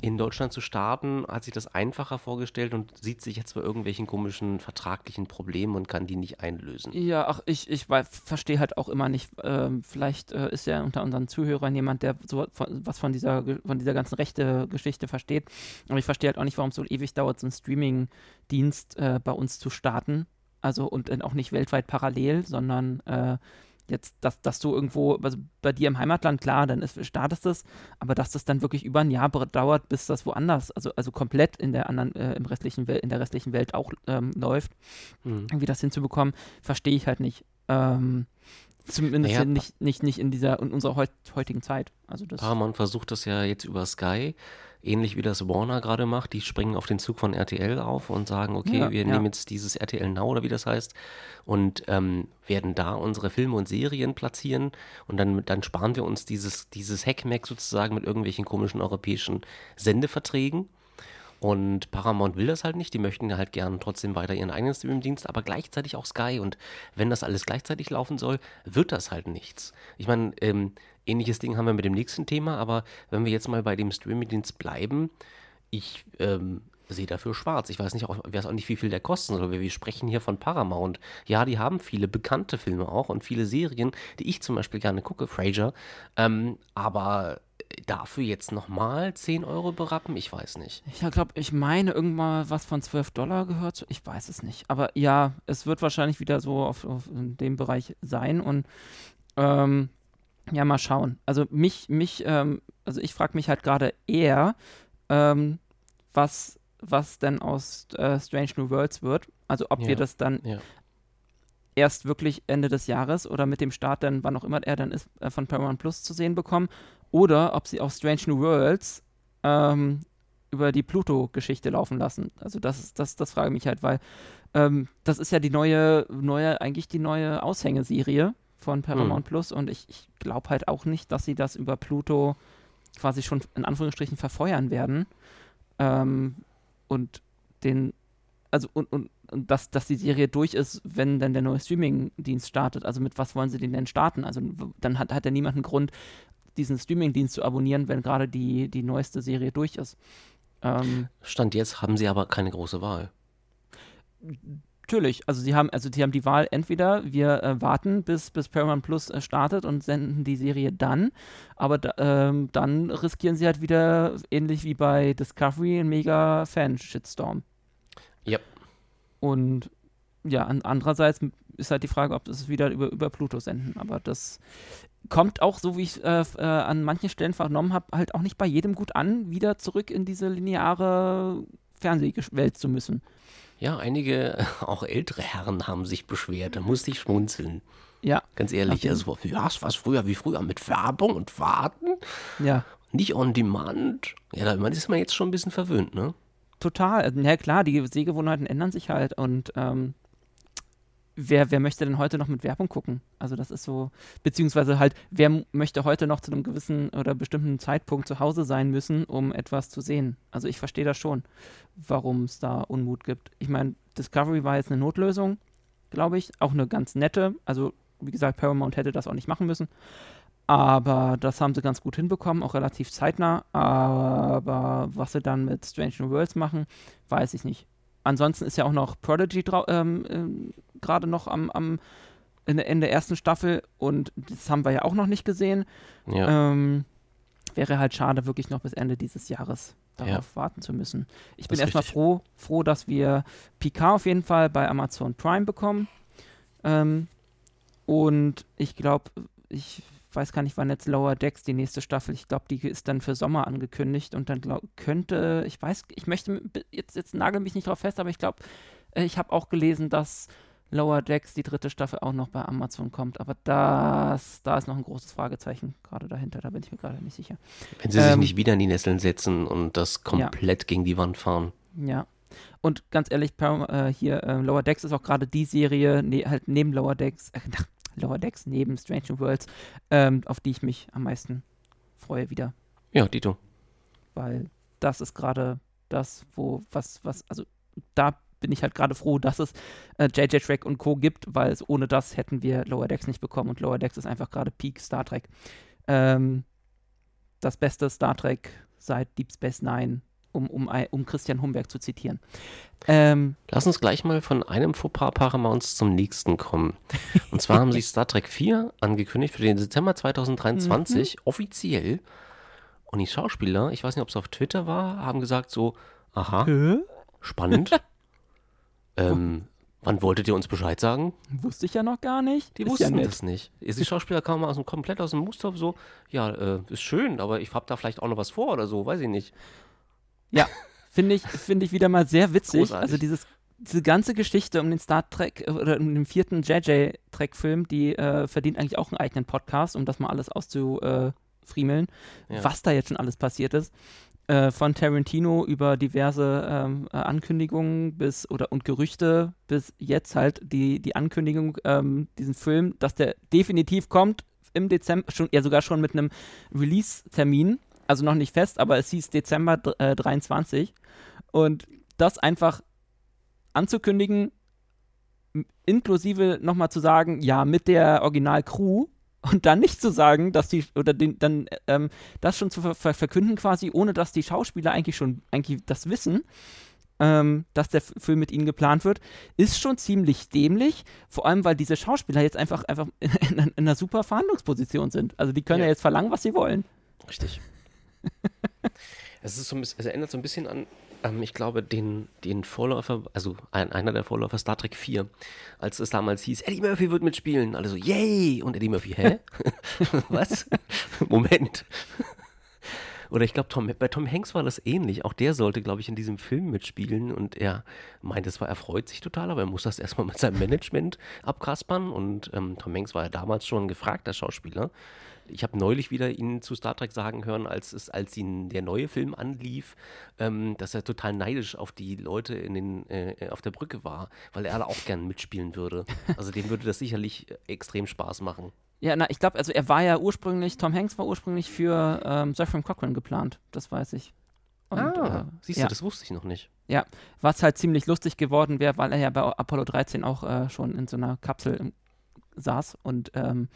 in Deutschland zu starten, hat sich das einfacher vorgestellt und sieht sich jetzt bei irgendwelchen komischen vertraglichen Problemen und kann die nicht einlösen. Ja, ach, ich, ich verstehe halt auch immer nicht, äh, vielleicht äh, ist ja unter unseren Zuhörern jemand, der so von, was von dieser, von dieser ganzen rechte Geschichte versteht. Aber ich verstehe halt auch nicht, warum es so ewig dauert, so einen Streaming-Dienst äh, bei uns zu starten. Also und auch nicht weltweit parallel, sondern äh, jetzt, dass, dass du irgendwo, also bei dir im Heimatland, klar, dann ist, startest es, aber dass das dann wirklich über ein Jahr dauert, bis das woanders, also, also komplett in der anderen, äh, im restlichen Welt, in der restlichen Welt auch ähm, läuft, mhm. irgendwie das hinzubekommen, verstehe ich halt nicht. Ähm, zumindest naja, nicht, nicht, nicht in dieser, in unserer heut, heutigen Zeit. Also das Paramount versucht das ja jetzt über Sky. Ähnlich wie das Warner gerade macht. Die springen auf den Zug von RTL auf und sagen, okay, Ja, wir ja. nehmen jetzt dieses RTL Now oder wie das heißt und ähm, werden da unsere Filme und Serien platzieren und dann, dann sparen wir uns dieses, dieses Hackmack sozusagen mit irgendwelchen komischen europäischen Sendeverträgen. Und Paramount will das halt nicht. Die möchten halt gern trotzdem weiter ihren eigenen Streamingdienst, aber gleichzeitig auch Sky. Und wenn das alles gleichzeitig laufen soll, wird das halt nichts. Ich meine, ähm, ähnliches Ding haben wir mit dem nächsten Thema, aber wenn wir jetzt mal bei dem Streamingdienst bleiben, ich ähm, sehe dafür schwarz. Ich weiß nicht, auch, weiß auch nicht, wie viel der kosten soll. Wir, sprechen hier von Paramount. Ja, die haben viele bekannte Filme auch und viele Serien, die ich zum Beispiel gerne gucke, Frasier. Ähm, aber dafür jetzt nochmal 10 Euro berappen? Ich weiß nicht. Ich glaube, ich meine irgendwann was von 12 Dollar gehört. Ich weiß es nicht. Aber ja, es wird wahrscheinlich wieder so auf, auf in dem Bereich sein. Und ähm, ja, mal schauen. Also mich, mich, ähm, also ich frage mich halt gerade eher, ähm, was, was denn aus äh, Strange New Worlds wird. Also ob Ja. wir das dann Ja. erst wirklich Ende des Jahres oder mit dem Start dann, wann auch immer er dann ist, äh, von Paramount Plus zu sehen bekommen. Oder ob sie auch Strange New Worlds ähm, über die Pluto-Geschichte laufen lassen. Also das ist, das, das frage ich mich halt, weil ähm, das ist ja die neue, neue, eigentlich die neue Aushängeserie von Paramount Plus und ich, ich glaube halt auch nicht, dass sie das über Pluto quasi schon in Anführungsstrichen verfeuern werden. Ähm, und den, also und, und, und dass, dass die Serie durch ist, wenn dann der neue Streaming-Dienst startet. Also mit was wollen sie den denn starten? Also dann hat, hat ja niemand einen Grund, diesen Streaming-Dienst zu abonnieren, wenn gerade die, die neueste Serie durch ist. Ähm, Stand jetzt haben sie aber keine große Wahl. Natürlich, also sie haben, also sie haben die Wahl, entweder wir äh, warten, bis, bis Paramount Plus äh, startet und senden die Serie dann, aber da, ähm, dann riskieren sie halt wieder, ähnlich wie bei Discovery, einen mega Fan-Shitstorm. Ja. Und ja, an, andererseits ist halt die Frage, ob das wieder über, über Pluto senden, aber das kommt auch, so wie ich äh, äh, an manchen Stellen vernommen habe, halt auch nicht bei jedem gut an, wieder zurück in diese lineare Fernsehwelt zu müssen. Ja, einige, auch ältere Herren haben sich beschwert. Da musste ich schmunzeln. Ja, Ganz ehrlich, Okay. also ja, es war früher wie früher mit Werbung und Warten, ja. nicht on demand. Ja, da ist man jetzt schon ein bisschen verwöhnt, ne? Total. Ja, klar, die Sehgewohnheiten ändern sich halt und ähm, wer, wer möchte denn heute noch mit Werbung gucken? Also das ist so, beziehungsweise halt, wer möchte heute noch zu einem gewissen oder bestimmten Zeitpunkt zu Hause sein müssen, um etwas zu sehen? Also ich verstehe das schon, warum es da Unmut gibt. Ich meine, Discovery war jetzt eine Notlösung, glaube ich, auch eine ganz nette. Also wie gesagt, Paramount hätte das auch nicht machen müssen. Aber das haben sie ganz gut hinbekommen, auch relativ zeitnah. Aber was sie dann mit Strange New Worlds machen, weiß ich nicht. Ansonsten ist ja auch noch Prodigy ähm, ähm, gerade noch am, am in, der- in der ersten Staffel und das haben wir ja auch noch nicht gesehen. Ja. Ähm, wäre halt schade, wirklich noch bis Ende dieses Jahres darauf warten zu müssen. Ich bin erstmal froh, froh, dass wir Picard auf jeden Fall bei Amazon Prime bekommen. Ähm, und ich glaube, ich weiß gar nicht, wann jetzt Lower Decks die nächste Staffel, ich glaube, die ist dann für Sommer angekündigt und dann glaub, könnte, ich weiß, ich möchte, jetzt, jetzt nagel mich nicht drauf fest, aber ich glaube, äh, ich habe auch gelesen, dass Lower Decks, die dritte Staffel, auch noch bei Amazon kommt. Aber das, da ist noch ein großes Fragezeichen gerade dahinter, da bin ich mir gerade nicht sicher. Wenn sie sich ähm, nicht wieder in die Nesseln setzen und das komplett gegen die Wand fahren. Ja. Und ganz ehrlich, äh, hier, äh, Lower Decks ist auch gerade die Serie, ne, halt neben Lower Decks, äh, Lower Decks, neben Strange New Worlds, ähm, auf die ich mich am meisten freue wieder. Ja, Dito. Weil das ist gerade das, wo, was, was, also da bin ich halt gerade froh, dass es äh, JJ Trek und Co. gibt, weil es ohne das hätten wir Lower Decks nicht bekommen und Lower Decks ist einfach gerade Peak Star Trek. Ähm, das beste Star Trek seit Deep Space Nine, um, um, um Christian Humberg zu zitieren. Ähm, Lass uns gleich mal von einem Fauxpas Paramounts zum nächsten kommen. Und zwar haben sie Star Trek 4 angekündigt für den Dezember 2023, Mhm. offiziell. Und die Schauspieler, ich weiß nicht, ob es auf Twitter war, haben gesagt so, aha, spannend. ähm, wann wolltet ihr uns Bescheid sagen? Wusste ich ja noch gar nicht. Die Ist wussten ja das nicht. Die Schauspieler kamen aus dem, komplett aus dem Muster so, ja, äh, ist schön, aber ich hab da vielleicht auch noch was vor oder so, weiß ich nicht. Ja, finde ich, finde ich wieder mal sehr witzig. Großartig. Also dieses, diese ganze Geschichte um den Star Trek äh, oder um den vierten JJ-Trek-Film, die äh, verdient eigentlich auch einen eigenen Podcast, um das mal alles auszufriemeln, Ja. was da jetzt schon alles passiert ist. äh, von Tarantino über diverse ähm, äh, Ankündigungen bis oder und Gerüchte bis jetzt halt die, die Ankündigung, ähm, diesen Film, dass der definitiv kommt im Dezember, schon, ja sogar schon mit einem Release-Termin, also noch nicht fest, aber es hieß Dezember äh, 23. Und das einfach anzukündigen, inklusive nochmal zu sagen, ja, mit der Original-Crew und dann nicht zu sagen, dass die, oder den, dann ähm, das schon zu ver verkünden quasi, ohne dass die Schauspieler eigentlich schon eigentlich das wissen, ähm, dass der Film mit ihnen geplant wird, ist schon ziemlich dämlich. Vor allem, weil diese Schauspieler jetzt einfach, einfach in, in, in einer super Verhandlungsposition sind. Also die können ja, ja jetzt verlangen, was sie wollen. Richtig. Es, ist so ein bisschen, es erinnert so ein bisschen an ähm, ich glaube, den, den Vorläufer, also ein, einer der Vorläufer Star Trek 4, als es damals hieß, Eddie Murphy wird mitspielen. Alle so, yay! Und Eddie Murphy, hä? Was? Moment. Oder ich glaube, Tom, bei Tom Hanks war das ähnlich. Auch der sollte, glaube ich, in diesem Film mitspielen. Und er meinte zwar, er freut sich total, aber er muss das erstmal mit seinem Management abkaspern. Und ähm, Tom Hanks war ja damals schon ein gefragter Schauspieler. Ich habe neulich wieder ihn zu Star Trek sagen hören, als es, als ihn der neue Film anlief, ähm, dass er total neidisch auf die Leute in den, äh, auf der Brücke war, weil er auch gern mitspielen würde. Also dem würde das sicherlich extrem Spaß machen. Ja, na, ich glaube, also er war ja ursprünglich, Tom Hanks war ursprünglich für ähm, Zephyr Cochran geplant, das weiß ich. Und, ah, äh, siehst du, ja. das wusste ich noch nicht. Ja, was halt ziemlich lustig geworden wäre, weil er ja bei Apollo 13 auch äh, schon in so einer Kapsel saß und ähm,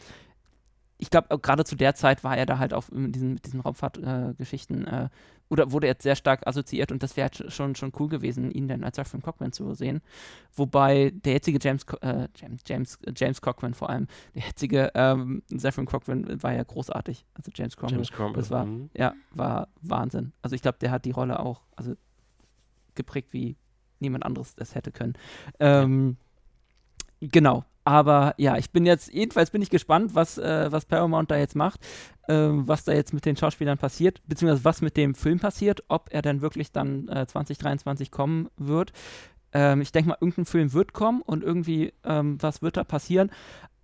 ich glaube, gerade zu der Zeit war er da halt auch mit diesen, diesen Raumfahrtgeschichten äh, oder wurde er sehr stark assoziiert und das wäre halt schon, schon cool gewesen, ihn dann als Zephyr Cochran zu sehen. Wobei der jetzige James, äh, James, James, James Cochran vor allem, der jetzige ähm, Zephyr Cochran war ja großartig. Also James Cromwell. James Cromwell. Das war, mhm. ja, war Wahnsinn. Also ich glaube, der hat die Rolle auch also geprägt, wie niemand anderes das hätte können. Ähm. Genau, aber ja, ich bin jetzt, jedenfalls bin ich gespannt, was, äh, was Paramount da jetzt macht, äh, was da jetzt mit den Schauspielern passiert, beziehungsweise was mit dem Film passiert, ob er dann wirklich dann äh, 2023 kommen wird. Ähm, ich denke mal, irgendein Film wird kommen und irgendwie ähm, was wird da passieren.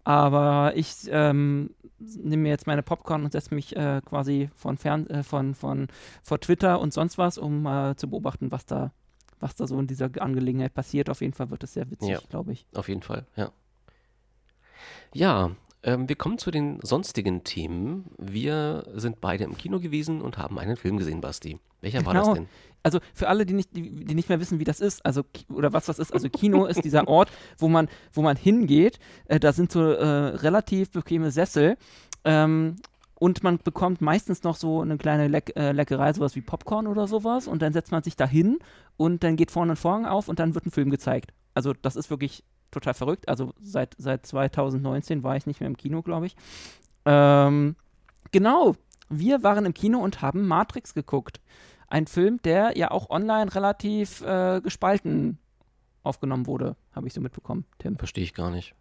Aber ich ähm, nehme mir jetzt meine Popcorn und setze mich äh, quasi von fern, äh, von, von vor Twitter und sonst was, um äh, zu beobachten, was da, was da so in dieser Angelegenheit passiert. Auf jeden Fall wird es sehr witzig, ja, glaube ich. Auf jeden Fall, ja. Ja, ähm, wir kommen zu den sonstigen Themen. Wir sind beide im Kino gewesen und haben einen Film gesehen, Basti. Welcher genau. war das genau. denn? Also für alle, die nicht, die, die, nicht mehr wissen, wie das ist, also oder was das ist, also Kino ist dieser Ort, wo man, wo man hingeht. Äh, da sind so äh, relativ bequeme Sessel. Ähm, und man bekommt meistens noch so eine kleine Leck äh, Leckerei, sowas wie Popcorn oder sowas. Und dann setzt man sich da hin und dann geht vorne ein Vorhang auf und dann wird ein Film gezeigt. Also das ist wirklich total verrückt. Also seit, seit 2019 war ich nicht mehr im Kino, glaube ich. Ähm, genau, wir waren im Kino und haben Matrix geguckt. Ein Film, der ja auch online relativ äh, gespalten aufgenommen wurde, habe ich so mitbekommen, Tim. Verstehe ich gar nicht.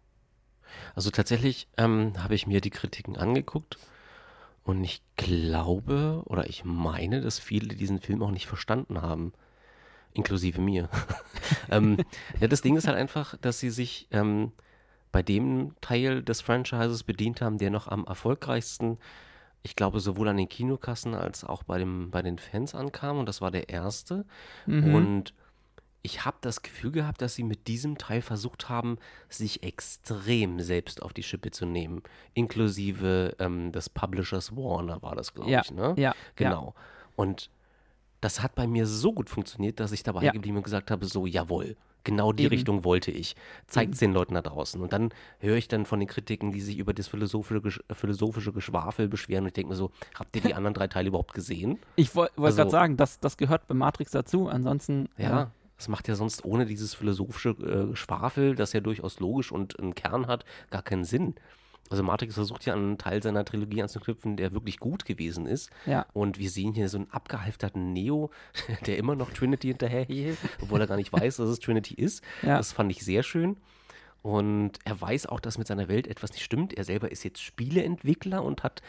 Also tatsächlich ähm, habe ich mir die Kritiken angeguckt und ich glaube oder ich meine, dass viele diesen Film auch nicht verstanden haben inklusive mir. ähm, ja, das Ding ist halt einfach, dass sie sich ähm, bei dem Teil des Franchises bedient haben, der noch am erfolgreichsten, ich glaube, sowohl an den Kinokassen als auch bei, dem, bei den Fans ankam. Und das war der erste. Mhm. Und ich habe das Gefühl gehabt, dass sie mit diesem Teil versucht haben, sich extrem selbst auf die Schippe zu nehmen. Inklusive ähm, des Publishers Warner war das, glaube ja, ich. Ne? Ja, genau. Ja. Und das hat bei mir so gut funktioniert, dass ich dabei ja. geblieben und gesagt habe, so, jawohl, genau die Eben. Richtung wollte ich. Zeigt es den Leuten da draußen. Und dann höre ich dann von den Kritiken, die sich über das philosophische, philosophische Geschwafel beschweren und ich denke mir so, habt ihr die anderen drei Teile überhaupt gesehen? Ich wollte also, gerade sagen, das, das gehört bei Matrix dazu. Ansonsten. Ja. Äh, das macht ja sonst ohne dieses philosophische äh, Schwafel, das ja durchaus logisch und einen Kern hat, gar keinen Sinn. Also Matrix versucht ja einen Teil seiner Trilogie anzuknüpfen, der wirklich gut gewesen ist. Ja. Und wir sehen hier so einen abgehalfterten Neo, der immer noch Trinity hinterherhielt, obwohl er gar nicht weiß, dass es Trinity ist. Ja. Das fand ich sehr schön. Und er weiß auch, dass mit seiner Welt etwas nicht stimmt. Er selber ist jetzt Spieleentwickler und hat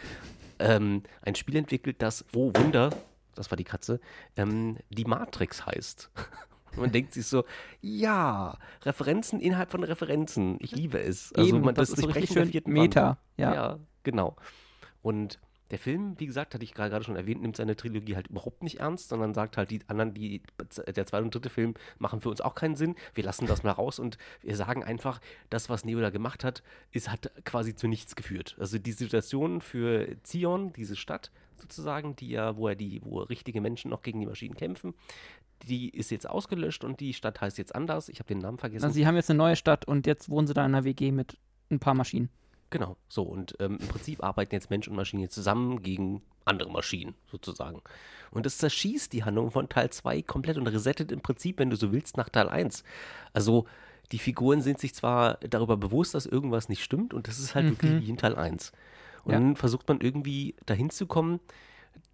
ähm, ein Spiel entwickelt, das, oh Wunder, das war die Katze, ähm, die Matrix heißt. Und man denkt sich so, ja, Referenzen innerhalb von Referenzen. Ich liebe es. Also Eben, man, das, das ist so richtig schön Meta. Ja. ja, genau. Und der Film, wie gesagt, hatte ich gerade schon erwähnt, nimmt seine Trilogie halt überhaupt nicht ernst, sondern sagt halt, die anderen, die, der zweite und dritte Film machen für uns auch keinen Sinn. Wir lassen das mal raus und wir sagen einfach, das, was Neo da gemacht hat, ist, hat quasi zu nichts geführt. Also die Situation für Zion, diese Stadt sozusagen, die ja, wo er die, wo richtige Menschen noch gegen die Maschinen kämpfen, die ist jetzt ausgelöscht und die Stadt heißt jetzt anders. Ich habe den Namen vergessen. Also sie haben jetzt eine neue Stadt und jetzt wohnen sie da in einer WG mit ein paar Maschinen. Genau, so. Und ähm, im Prinzip arbeiten jetzt Mensch und Maschine zusammen gegen andere Maschinen, sozusagen. Und das zerschießt die Handlung von Teil 2 komplett und resettet im Prinzip, wenn du so willst, nach Teil 1. Also, die Figuren sind sich zwar darüber bewusst, dass irgendwas nicht stimmt, und das ist halt mhm. wirklich wie in Teil 1. Und ja. dann versucht man irgendwie dahin zu kommen,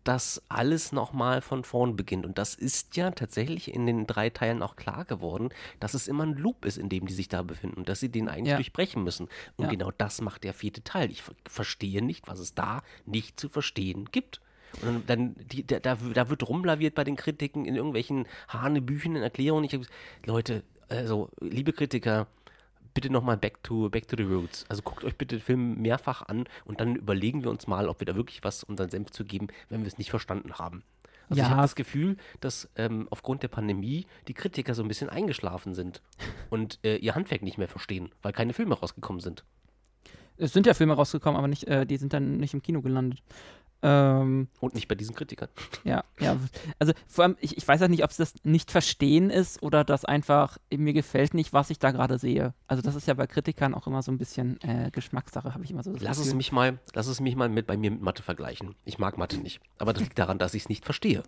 dass alles nochmal von vorn beginnt. Und das ist ja tatsächlich in den drei Teilen auch klar geworden, dass es immer ein Loop ist, in dem die sich da befinden und dass sie den eigentlich ja. durchbrechen müssen. Und ja. genau das macht der vierte Teil. Ich verstehe nicht, was es da nicht zu verstehen gibt. Und dann, die, da, da wird rumlaviert bei den Kritiken in irgendwelchen Hanebüchen, in Erklärungen. Ich hab, Leute, also, liebe Kritiker, bitte nochmal back to, back to the roots. Also guckt euch bitte den Film mehrfach an und dann überlegen wir uns mal, ob wir da wirklich was unseren Senf zu geben, wenn wir es nicht verstanden haben. Also ja. ich habe das Gefühl, dass ähm, aufgrund der Pandemie die Kritiker so ein bisschen eingeschlafen sind und äh, ihr Handwerk nicht mehr verstehen, weil keine Filme rausgekommen sind. Es sind ja Filme rausgekommen, aber nicht, äh, die sind dann nicht im Kino gelandet. Ähm, und nicht bei diesen Kritikern. Ja, ja. Also vor allem, ich, ich weiß halt nicht, ob es das nicht verstehen ist oder das einfach, mir gefällt nicht, was ich da gerade sehe. Also das ist ja bei Kritikern auch immer so ein bisschen äh, Geschmackssache, habe ich immer so das lass Gefühl. Es mich mal, lass es mich mal mit, bei mir mit Mathe vergleichen. Ich mag Mathe nicht. Aber das liegt daran, dass ich es nicht verstehe.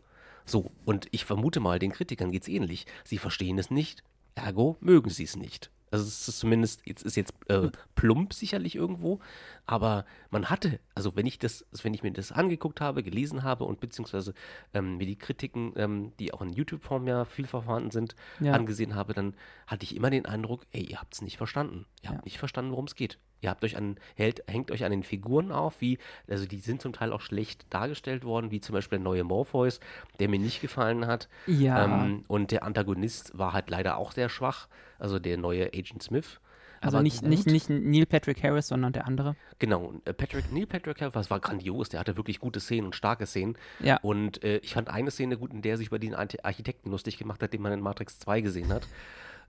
So, und ich vermute mal, den Kritikern geht es ähnlich. Sie verstehen es nicht, ergo mögen sie es nicht. Also es ist zumindest, jetzt ist jetzt äh, plump sicherlich irgendwo, aber man hatte, also wenn ich das, wenn ich mir das angeguckt habe, gelesen habe und beziehungsweise ähm, mir die Kritiken, ähm, die auch in YouTube-Form ja viel vorhanden sind, ja. angesehen habe, dann hatte ich immer den Eindruck, ey, ihr habt es nicht verstanden. Ihr ja. habt nicht verstanden, worum es geht. Ihr habt euch an, hält, hängt euch an den Figuren auf, wie, also die sind zum Teil auch schlecht dargestellt worden, wie zum Beispiel der neue Morpheus, der mir nicht gefallen hat. Ja. Ähm, und der Antagonist war halt leider auch sehr schwach, also der neue Agent Smith. Also nicht, nicht, nicht Neil Patrick Harris, sondern der andere. Genau, äh, Patrick, Neil Patrick Harris war grandios, der hatte wirklich gute Szenen und starke Szenen. Ja. Und äh, ich fand eine Szene gut, in der er sich über den Architekten lustig gemacht hat, den man in Matrix 2 gesehen hat.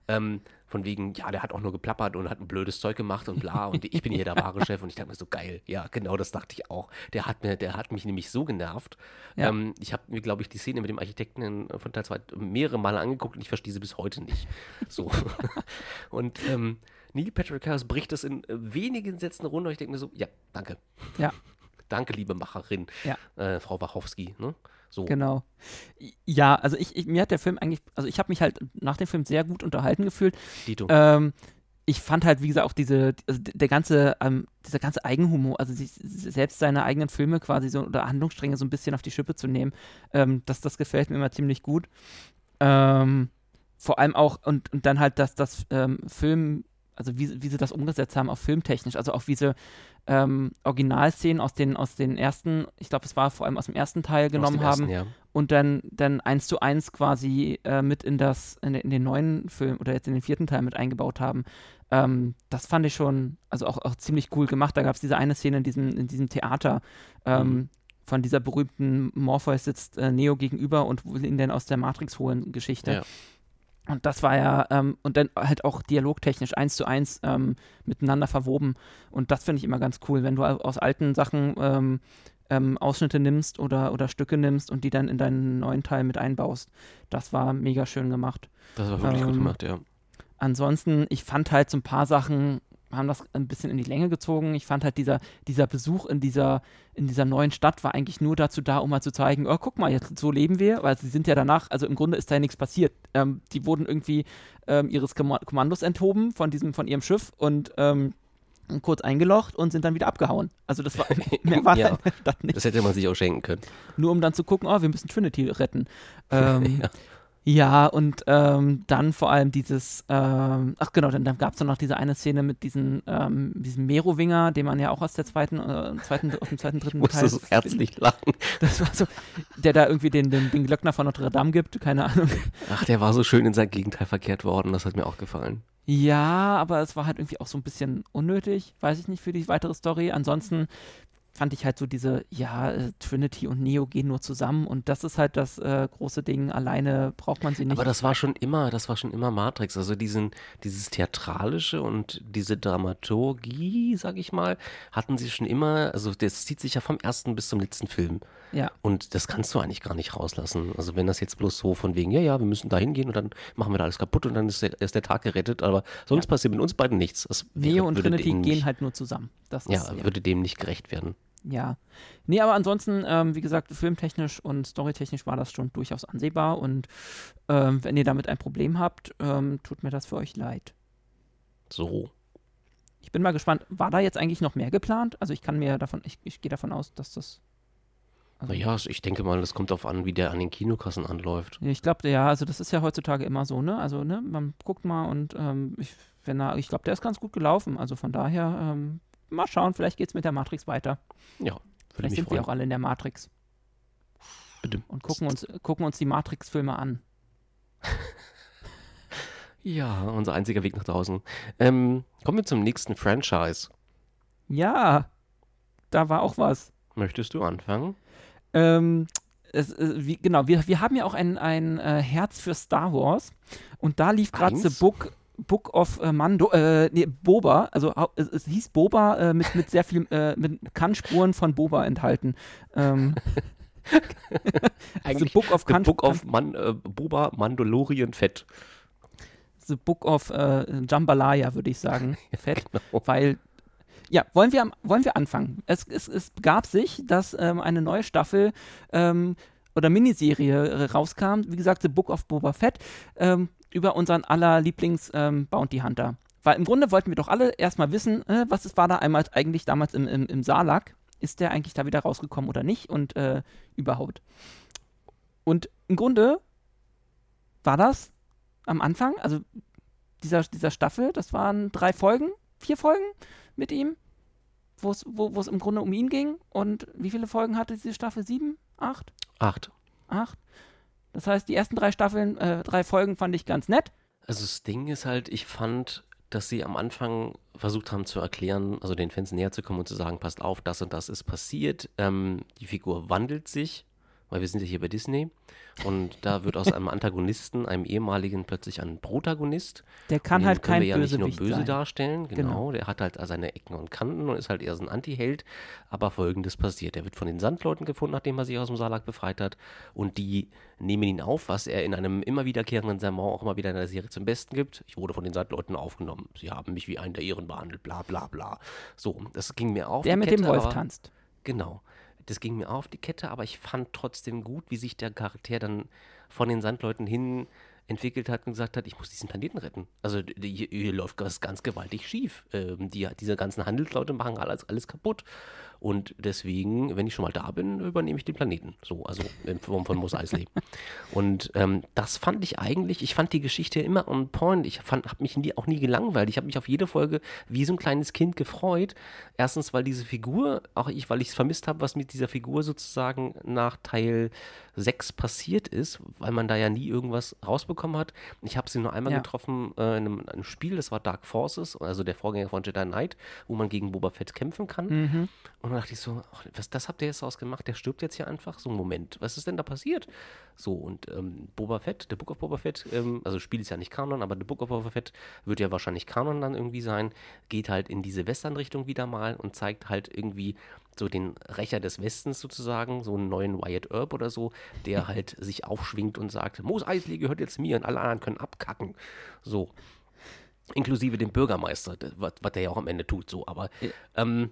Ähm, von wegen, ja, der hat auch nur geplappert und hat ein blödes Zeug gemacht und bla und ich bin hier der wahre Chef und ich dachte mir so geil, ja, genau das dachte ich auch. Der hat mir, der hat mich nämlich so genervt. Ja. Ähm, ich habe mir, glaube ich, die Szene mit dem Architekten in, von Teil 2 mehrere Male angeguckt und ich verstehe sie bis heute nicht. So. und ähm, Neil Patrick Harris bricht das in wenigen Sätzen runter und ich denke mir so, ja, danke. Ja. danke, liebe Macherin, ja. äh, Frau Wachowski. Ne? So. Genau. Ja, also ich, ich, mir hat der Film eigentlich, also ich habe mich halt nach dem Film sehr gut unterhalten gefühlt. Dito. Ähm, ich fand halt, wie gesagt, auch diese, also der ganze, ähm, dieser ganze Eigenhumor, also sich, selbst seine eigenen Filme quasi so oder Handlungsstränge so ein bisschen auf die Schippe zu nehmen, ähm, das, das gefällt mir immer ziemlich gut. Ähm, vor allem auch, und, und dann halt, dass das ähm, Film, also wie, wie sie das umgesetzt haben, auch filmtechnisch, also auch wie sie ähm, Originalszenen aus den, aus den ersten, ich glaube, es war vor allem aus dem ersten Teil genommen haben ja. und dann, dann eins zu eins quasi äh, mit in das, in, in, den neuen Film oder jetzt in den vierten Teil mit eingebaut haben. Ähm, das fand ich schon, also auch, auch ziemlich cool gemacht. Da gab es diese eine Szene in diesem, in diesem Theater, ähm, mhm. von dieser berühmten Morpheus sitzt äh, Neo gegenüber und will ihn dann aus der Matrix holen Geschichte. Ja. Und das war ja, ähm, und dann halt auch dialogtechnisch eins zu eins ähm, miteinander verwoben. Und das finde ich immer ganz cool, wenn du aus alten Sachen ähm, ähm, Ausschnitte nimmst oder, oder Stücke nimmst und die dann in deinen neuen Teil mit einbaust. Das war mega schön gemacht. Das war wirklich gut ähm, gemacht, ja. Ansonsten, ich fand halt so ein paar Sachen haben das ein bisschen in die Länge gezogen. Ich fand halt dieser, dieser Besuch in dieser, in dieser neuen Stadt war eigentlich nur dazu da, um mal zu zeigen, oh, guck mal, jetzt so leben wir, weil sie sind ja danach, also im Grunde ist da ja nichts passiert. Ähm, die wurden irgendwie ähm, ihres Kommandos enthoben von diesem, von ihrem Schiff und ähm, kurz eingelocht und sind dann wieder abgehauen. Also das war, mehr war ja, das nicht. Das hätte man sich auch schenken können. Nur um dann zu gucken, oh, wir müssen Trinity retten. Ähm, ja. Ja, und ähm, dann vor allem dieses, ähm, ach genau, dann, dann gab es noch diese eine Szene mit diesen, ähm, diesem Merowinger, den man ja auch aus der zweiten, äh, zweiten aus dem zweiten, dritten ich Teil. so herzlich lachen. Das war so, der da irgendwie den, den, den Glöckner von Notre Dame gibt, keine Ahnung. Ach, der war so schön in sein Gegenteil verkehrt worden, das hat mir auch gefallen. Ja, aber es war halt irgendwie auch so ein bisschen unnötig, weiß ich nicht, für die weitere Story. Ansonsten fand ich halt so diese, ja, äh, Trinity und Neo gehen nur zusammen und das ist halt das äh, große Ding. Alleine braucht man sie nicht. Aber das war schon immer, das war schon immer Matrix. Also diesen, dieses Theatralische und diese Dramaturgie, sag ich mal, hatten sie schon immer, also das zieht sich ja vom ersten bis zum letzten Film. Ja. Und das kannst du eigentlich gar nicht rauslassen. Also wenn das jetzt bloß so von wegen, ja, ja, wir müssen da hingehen und dann machen wir da alles kaputt und dann ist der, ist der Tag gerettet, aber sonst Ja. passiert mit uns beiden nichts. Das Neo wäre- und Trinity gehen halt nur zusammen. Das ist, ja, würde dem nicht gerecht werden. Ja. Nee, aber ansonsten, ähm, wie gesagt, filmtechnisch und storytechnisch war das schon durchaus ansehbar und ähm, wenn ihr damit ein Problem habt, ähm, tut mir das für euch leid. So. Ich bin mal gespannt, war da jetzt eigentlich noch mehr geplant? Also ich kann mir davon, ich, ich gehe davon aus, dass das. Also, Naja, ich denke mal, das kommt darauf an, wie der an den Kinokassen anläuft. Ich glaube, ja, also das ist ja heutzutage immer so, ne? Also, ne, man guckt mal und ähm, ich, wenn er, ich glaube, der ist ganz gut gelaufen. Also von daher, ähm, mal schauen, vielleicht geht es mit der Matrix weiter. Ja, würde Vielleicht sind wir auch alle in der Matrix Bitte. und gucken uns, gucken uns die Matrix-Filme an. Ja, unser einziger Weg nach draußen. Ähm, kommen wir zum nächsten Franchise. Ja, da war auch was. Möchtest du anfangen? Ähm, es, äh, wie, genau, wir, wir haben ja auch ein, ein äh, Herz für Star Wars und da lief gerade The? Book, Book of äh, Mando, äh, nee, Boba, also es, es hieß Boba äh, mit, mit sehr viel, äh, mit Kannspuren von Boba enthalten. Ähm, The Eigentlich Book of The Book of Man, äh, Boba Mandalorian Fett. The Book of äh, Jambalaya, würde ich sagen. Fett. Genau. Weil, ja, wollen wir, am- wollen wir anfangen? Es, es, es begab sich, dass ähm, eine neue Staffel ähm, oder Miniserie äh, rauskam, wie gesagt, The Book of Boba Fett, ähm, über unseren aller Lieblings-Bounty Hunter. Weil im Grunde wollten wir doch alle erstmal wissen, äh, was ist, war da einmal eigentlich damals im, im, im Salak? Ist der eigentlich da wieder rausgekommen oder nicht? Und äh, überhaupt. Und im Grunde war das am Anfang, also dieser, dieser Staffel, das waren drei Folgen, vier Folgen mit ihm, wo es wo wo es im Grunde um ihn ging. Und wie viele Folgen hatte diese Staffel? Sieben? Acht? Acht. Acht? Das heißt, die ersten drei Staffeln, äh, drei Folgen fand ich ganz nett. Also das Ding ist halt, ich fand, dass sie am Anfang versucht haben zu erklären, also den Fans näher zu kommen und zu sagen, passt auf, das und das ist passiert. Ähm, die Figur wandelt sich, weil wir sind ja hier bei Disney. Und da wird aus einem Antagonisten, einem ehemaligen, plötzlich ein Protagonist. Der kann halt kein ja nicht nur böse sein. darstellen, genau. Genau. Der hat halt seine Ecken und Kanten und ist halt eher so ein Anti-Held. Aber folgendes passiert: Er wird von den Sandleuten gefunden, nachdem er sich aus dem Salak befreit hat. Und die nehmen ihn auf, was er in einem immer wiederkehrenden Sermon auch immer wieder in der Serie zum Besten gibt. Ich wurde von den Sandleuten aufgenommen. Sie haben mich wie einen der Ihren behandelt, bla bla bla. So, das ging mir auf. Der mit Kette, dem Wolf tanzt. Genau. Das ging mir auf die Kette, aber ich fand trotzdem gut, wie sich der Charakter dann von den Sandleuten hin entwickelt hat und gesagt hat, ich muss diesen Planeten retten. Also hier, hier läuft was ganz gewaltig schief. Ähm, die, diese ganzen Handelsleute machen alles, alles kaputt. Und deswegen, wenn ich schon mal da bin, übernehme ich den Planeten. So, also in Form von Mos Eisley. Und ähm, das fand ich eigentlich, ich fand die Geschichte immer on point. Ich habe mich nie, auch nie gelangweilt. Ich habe mich auf jede Folge wie so ein kleines Kind gefreut. Erstens, weil diese Figur, auch ich, weil ich es vermisst habe, was mit dieser Figur sozusagen nach Teil 6 passiert ist, weil man da ja nie irgendwas rausbekommen hat. Ich habe sie nur einmal Ja. getroffen äh, in einem, einem Spiel, das war Dark Forces, also der Vorgänger von Jedi Knight, wo man gegen Boba Fett kämpfen kann. Mhm. Und dann dachte ich so, ach, was, das habt ihr jetzt ausgemacht? Der stirbt jetzt hier einfach? So Moment, was ist denn da passiert? So, und ähm, Boba Fett, der Book of Boba Fett, ähm, also Spiel ist ja nicht Kanon, aber der Book of Boba Fett wird ja wahrscheinlich Kanon dann irgendwie sein, geht halt in diese Western-Richtung wieder mal und zeigt halt irgendwie so den Rächer des Westens sozusagen, so einen neuen Wyatt Earp oder so, der halt sich aufschwingt und sagt, Mos Eisley gehört jetzt mir und alle anderen können abkacken. So. Inklusive dem Bürgermeister, was, was der ja auch am Ende tut, so. Aber ähm,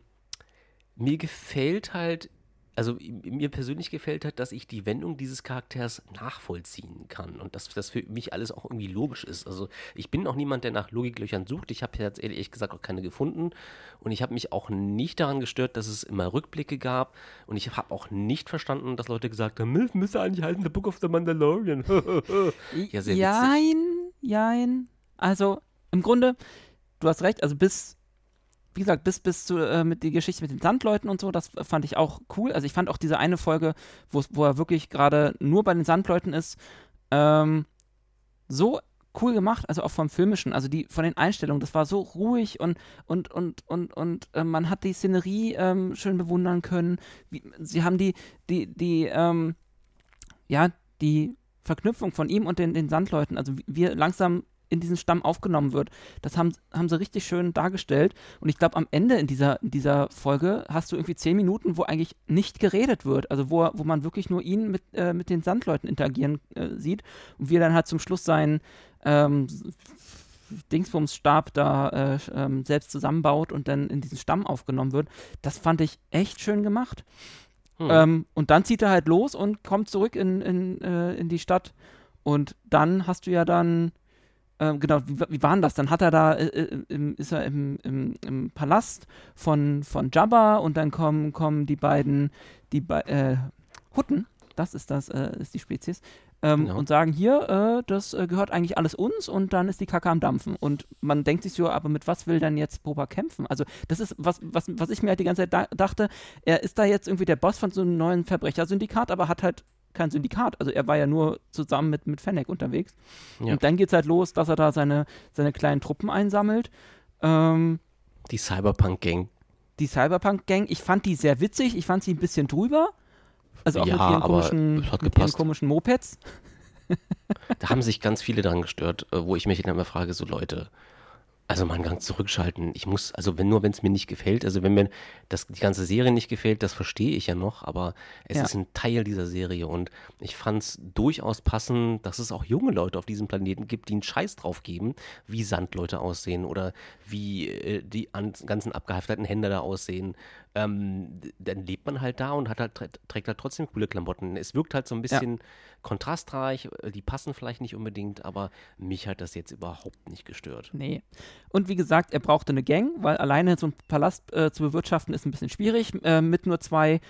mir gefällt halt, also mir persönlich gefällt halt, dass ich die Wendung dieses Charakters nachvollziehen kann und dass das für mich alles auch irgendwie logisch ist. Also ich bin auch niemand, der nach Logiklöchern sucht. Ich habe jetzt ehrlich gesagt auch keine gefunden und ich habe mich auch nicht daran gestört, dass es immer Rückblicke gab und ich habe auch nicht verstanden, dass Leute gesagt haben, "Müs- müsste eigentlich heißen The Book of the Mandalorian. Ja, sehr witzig. Jein, jein. Also im Grunde, du hast recht, also bis, wie gesagt, bis, bis zu, äh, mit die Geschichte mit den Sandleuten und so, das fand ich auch cool. Also ich fand auch diese eine Folge, wo er wirklich gerade nur bei den Sandleuten ist, ähm, so cool gemacht, also auch vom Filmischen, also die von den Einstellungen, das war so ruhig und und und und und äh, man hat die Szenerie ähm, schön bewundern können. Wie, sie haben die die die ähm, ja die Verknüpfung von ihm und den, den Sandleuten, also wie er langsam in diesen Stamm aufgenommen wird. Das haben, haben sie richtig schön dargestellt. Und ich glaube, am Ende in dieser, in dieser Folge hast du irgendwie zehn Minuten, wo eigentlich nicht geredet wird. Also wo, wo man wirklich nur ihn mit, äh, mit den Sandleuten interagieren äh, sieht. Und wie er dann halt zum Schluss seinen ähm, Dingsbums-Stab da äh, ähm, selbst zusammenbaut und dann in diesen Stamm aufgenommen wird. Das fand ich echt schön gemacht. Hm. Ähm, und dann zieht er halt los und kommt zurück in, in, äh, in die Stadt. Und dann hast du ja dann ähm, genau, wie, wie war denn das? Dann hat er da, äh, äh, im, ist er im, im, im, Palast von, von Jabba und dann kommen, kommen die beiden, die äh, Hutten, das ist das, äh, ist die Spezies, ähm, genau. und sagen hier, äh, das äh, gehört eigentlich alles uns und dann ist die Kacke am Dampfen. Und man denkt sich so, aber mit was will dann jetzt Boba kämpfen? Also das ist, was, was, was ich mir halt die ganze Zeit da dachte, er ist da jetzt irgendwie der Boss von so einem neuen Verbrechersyndikat, aber hat halt kein Syndikat. Also er war ja nur zusammen mit, mit Fennec unterwegs. Ja. Und dann geht es halt los, dass er da seine, seine kleinen Truppen einsammelt. Ähm, die Cyberpunk-Gang. Die Cyberpunk-Gang, ich fand die sehr witzig, ich fand sie ein bisschen drüber. Also auch ja, mit, ihren komischen, mit ihren komischen Mopeds. da haben sich ganz viele dran gestört, äh, wo ich mich dann immer frage, so Leute, also mal einen Gang zurückschalten. Ich muss, also wenn nur, wenn es mir nicht gefällt, also wenn mir das, die ganze Serie nicht gefällt, das verstehe ich ja noch, aber es ja. ist ein Teil dieser Serie und ich fand es durchaus passend, dass es auch junge Leute auf diesem Planeten gibt, die einen Scheiß drauf geben, wie Sandleute aussehen oder wie äh, die an, ganzen abgehafteten Hände da aussehen. Ähm, dann lebt man halt da und hat halt, trägt halt trotzdem coole Klamotten. Es wirkt halt so ein bisschen ja. kontrastreich, äh, die passen vielleicht nicht unbedingt, aber mich hat das jetzt überhaupt nicht gestört. Nee. Und wie gesagt, er brauchte eine Gang, weil alleine so einen Palast äh, zu bewirtschaften ist ein bisschen schwierig, äh, mit nur zwei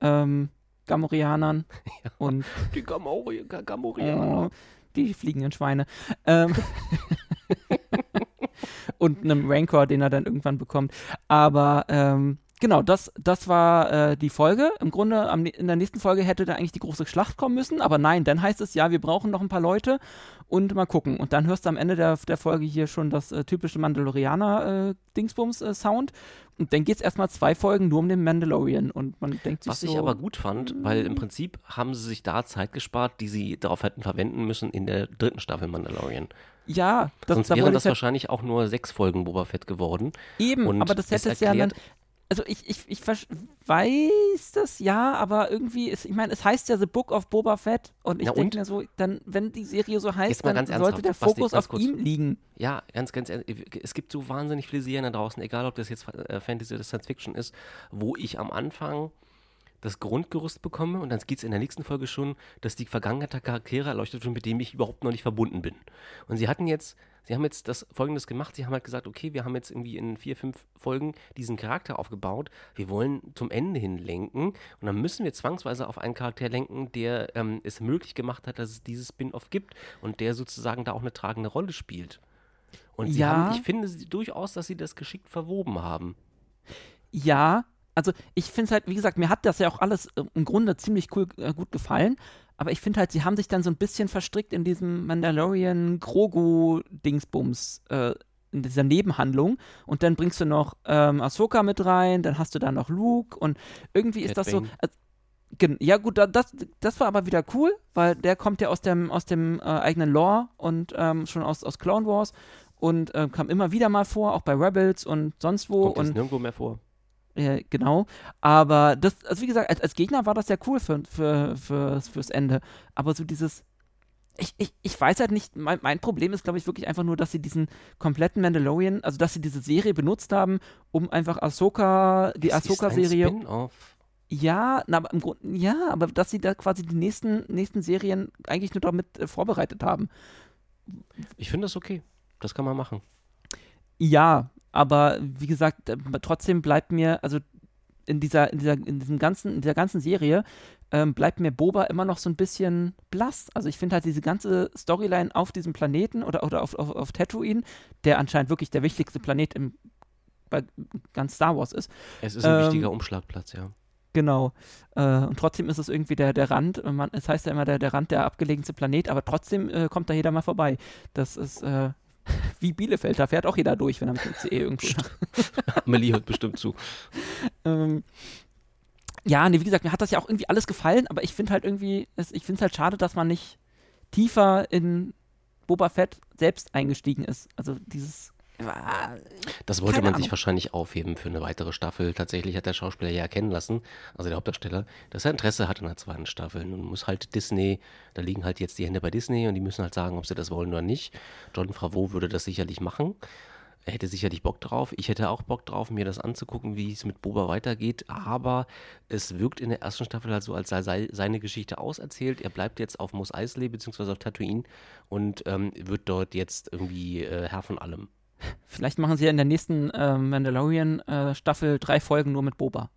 ähm, Gamorianern. Ja, und die Gamori Gamorianer. Äh, die fliegenden Schweine. Ähm, und einem Rancor, den er dann irgendwann bekommt. Aber ähm, genau, das, das war äh, die Folge. Im Grunde am, in der nächsten Folge hätte da eigentlich die große Schlacht kommen müssen, aber nein, dann heißt es ja, wir brauchen noch ein paar Leute und mal gucken. Und dann hörst du am Ende der, der Folge hier schon das äh, typische Mandalorianer-Dingsbums-Sound. Äh, und dann geht es erstmal zwei Folgen nur um den Mandalorian. Und man denkt sich Was so, ich aber gut fand, weil im Prinzip haben sie sich da Zeit gespart, die sie darauf hätten verwenden müssen in der dritten Staffel Mandalorian. Ja, das, Sonst da wären das wahrscheinlich auch nur sechs Folgen Boba Fett geworden. Eben, und aber das hätte es ja dann, also ich, ich, ich weiß das ja, aber irgendwie, ist, ich meine, es heißt ja The Book of Boba Fett und ich denke mir so, dann, wenn die Serie so heißt, dann sollte der Fokus auf kurz, ihm liegen. Ja, ganz, ganz, es gibt so wahnsinnig viele Serien da draußen, egal ob das jetzt äh, Fantasy oder Science Fiction ist, wo ich am Anfang das Grundgerüst bekomme und dann geht es in der nächsten Folge schon, dass die Vergangenheit der Charaktere erleuchtet wird, mit dem ich überhaupt noch nicht verbunden bin. Und sie hatten jetzt, sie haben jetzt das Folgendes gemacht, sie haben halt gesagt, okay, wir haben jetzt irgendwie in vier, fünf Folgen diesen Charakter aufgebaut, wir wollen zum Ende hin lenken und dann müssen wir zwangsweise auf einen Charakter lenken, der ähm, es möglich gemacht hat, dass es dieses Spin-off gibt und der sozusagen da auch eine tragende Rolle spielt. Und sie ja. haben, ich finde durchaus, dass sie das geschickt verwoben haben. Ja, also ich finde es halt, wie gesagt, mir hat das ja auch alles äh, im Grunde ziemlich cool, äh, gut gefallen. Aber ich finde halt, sie haben sich dann so ein bisschen verstrickt in diesem Mandalorian Grogu-Dingsbums, äh, in dieser Nebenhandlung. Und dann bringst du noch ähm, Ahsoka mit rein, dann hast du da noch Luke und irgendwie ist Cat das Bang. so. Also, ja, gut, das, das war aber wieder cool, weil der kommt ja aus dem, aus dem äh, eigenen Lore und ähm, schon aus, aus Clone Wars und äh, kam immer wieder mal vor, auch bei Rebels und sonst wo. Kommt und nirgendwo mehr vor. Genau. Aber das, also wie gesagt, als, als Gegner war das ja cool für, für, für, fürs Ende. Aber so dieses, ich, ich, ich weiß halt nicht, mein, mein Problem ist, glaube ich, wirklich einfach nur, dass sie diesen kompletten Mandalorian, also dass sie diese Serie benutzt haben, um einfach Ahsoka, die Ahsoka-Serie. Ja, na, aber im Grunde, ja, aber dass sie da quasi die nächsten, nächsten Serien eigentlich nur damit äh, vorbereitet haben. Ich finde das okay. Das kann man machen. Ja, aber wie gesagt, äh, trotzdem bleibt mir, also in dieser, in dieser, in diesem ganzen, in dieser ganzen Serie ähm, bleibt mir Boba immer noch so ein bisschen blass. Also ich finde halt diese ganze Storyline auf diesem Planeten oder, oder auf, auf, auf Tatooine, der anscheinend wirklich der wichtigste Planet im, bei ganz Star Wars ist. Es ist ein ähm, wichtiger Umschlagplatz, ja. Genau. Äh, und trotzdem ist es irgendwie der, der Rand, äh, man, es heißt ja immer der, der Rand der abgelegenste Planet, aber trotzdem äh, kommt da jeder mal vorbei. Das ist äh, wie Bielefeld, da fährt auch jeder durch, wenn er mit dem CE irgendwo. Amelie hört bestimmt zu. ähm, ja, nee, wie gesagt, mir hat das ja auch irgendwie alles gefallen, aber ich finde halt irgendwie, ich finde es halt schade, dass man nicht tiefer in Boba Fett selbst eingestiegen ist. Also dieses das wollte man sich Ahnung. wahrscheinlich aufheben für eine weitere Staffel. Tatsächlich hat der Schauspieler ja erkennen lassen, also der Hauptdarsteller, dass er Interesse hat an der zweiten Staffel. Nun muss halt Disney, da liegen halt jetzt die Hände bei Disney und die müssen halt sagen, ob sie das wollen oder nicht. John Favreau würde das sicherlich machen. Er hätte sicherlich Bock drauf. Ich hätte auch Bock drauf, mir das anzugucken, wie es mit Boba weitergeht. Aber es wirkt in der ersten Staffel halt so, als sei sei seine Geschichte auserzählt. Er bleibt jetzt auf Mos Eisley bzw. auf Tatooine und ähm, wird dort jetzt irgendwie äh, Herr von allem. Vielleicht machen sie ja in der nächsten äh, Mandalorian-Staffel drei Folgen nur mit Boba.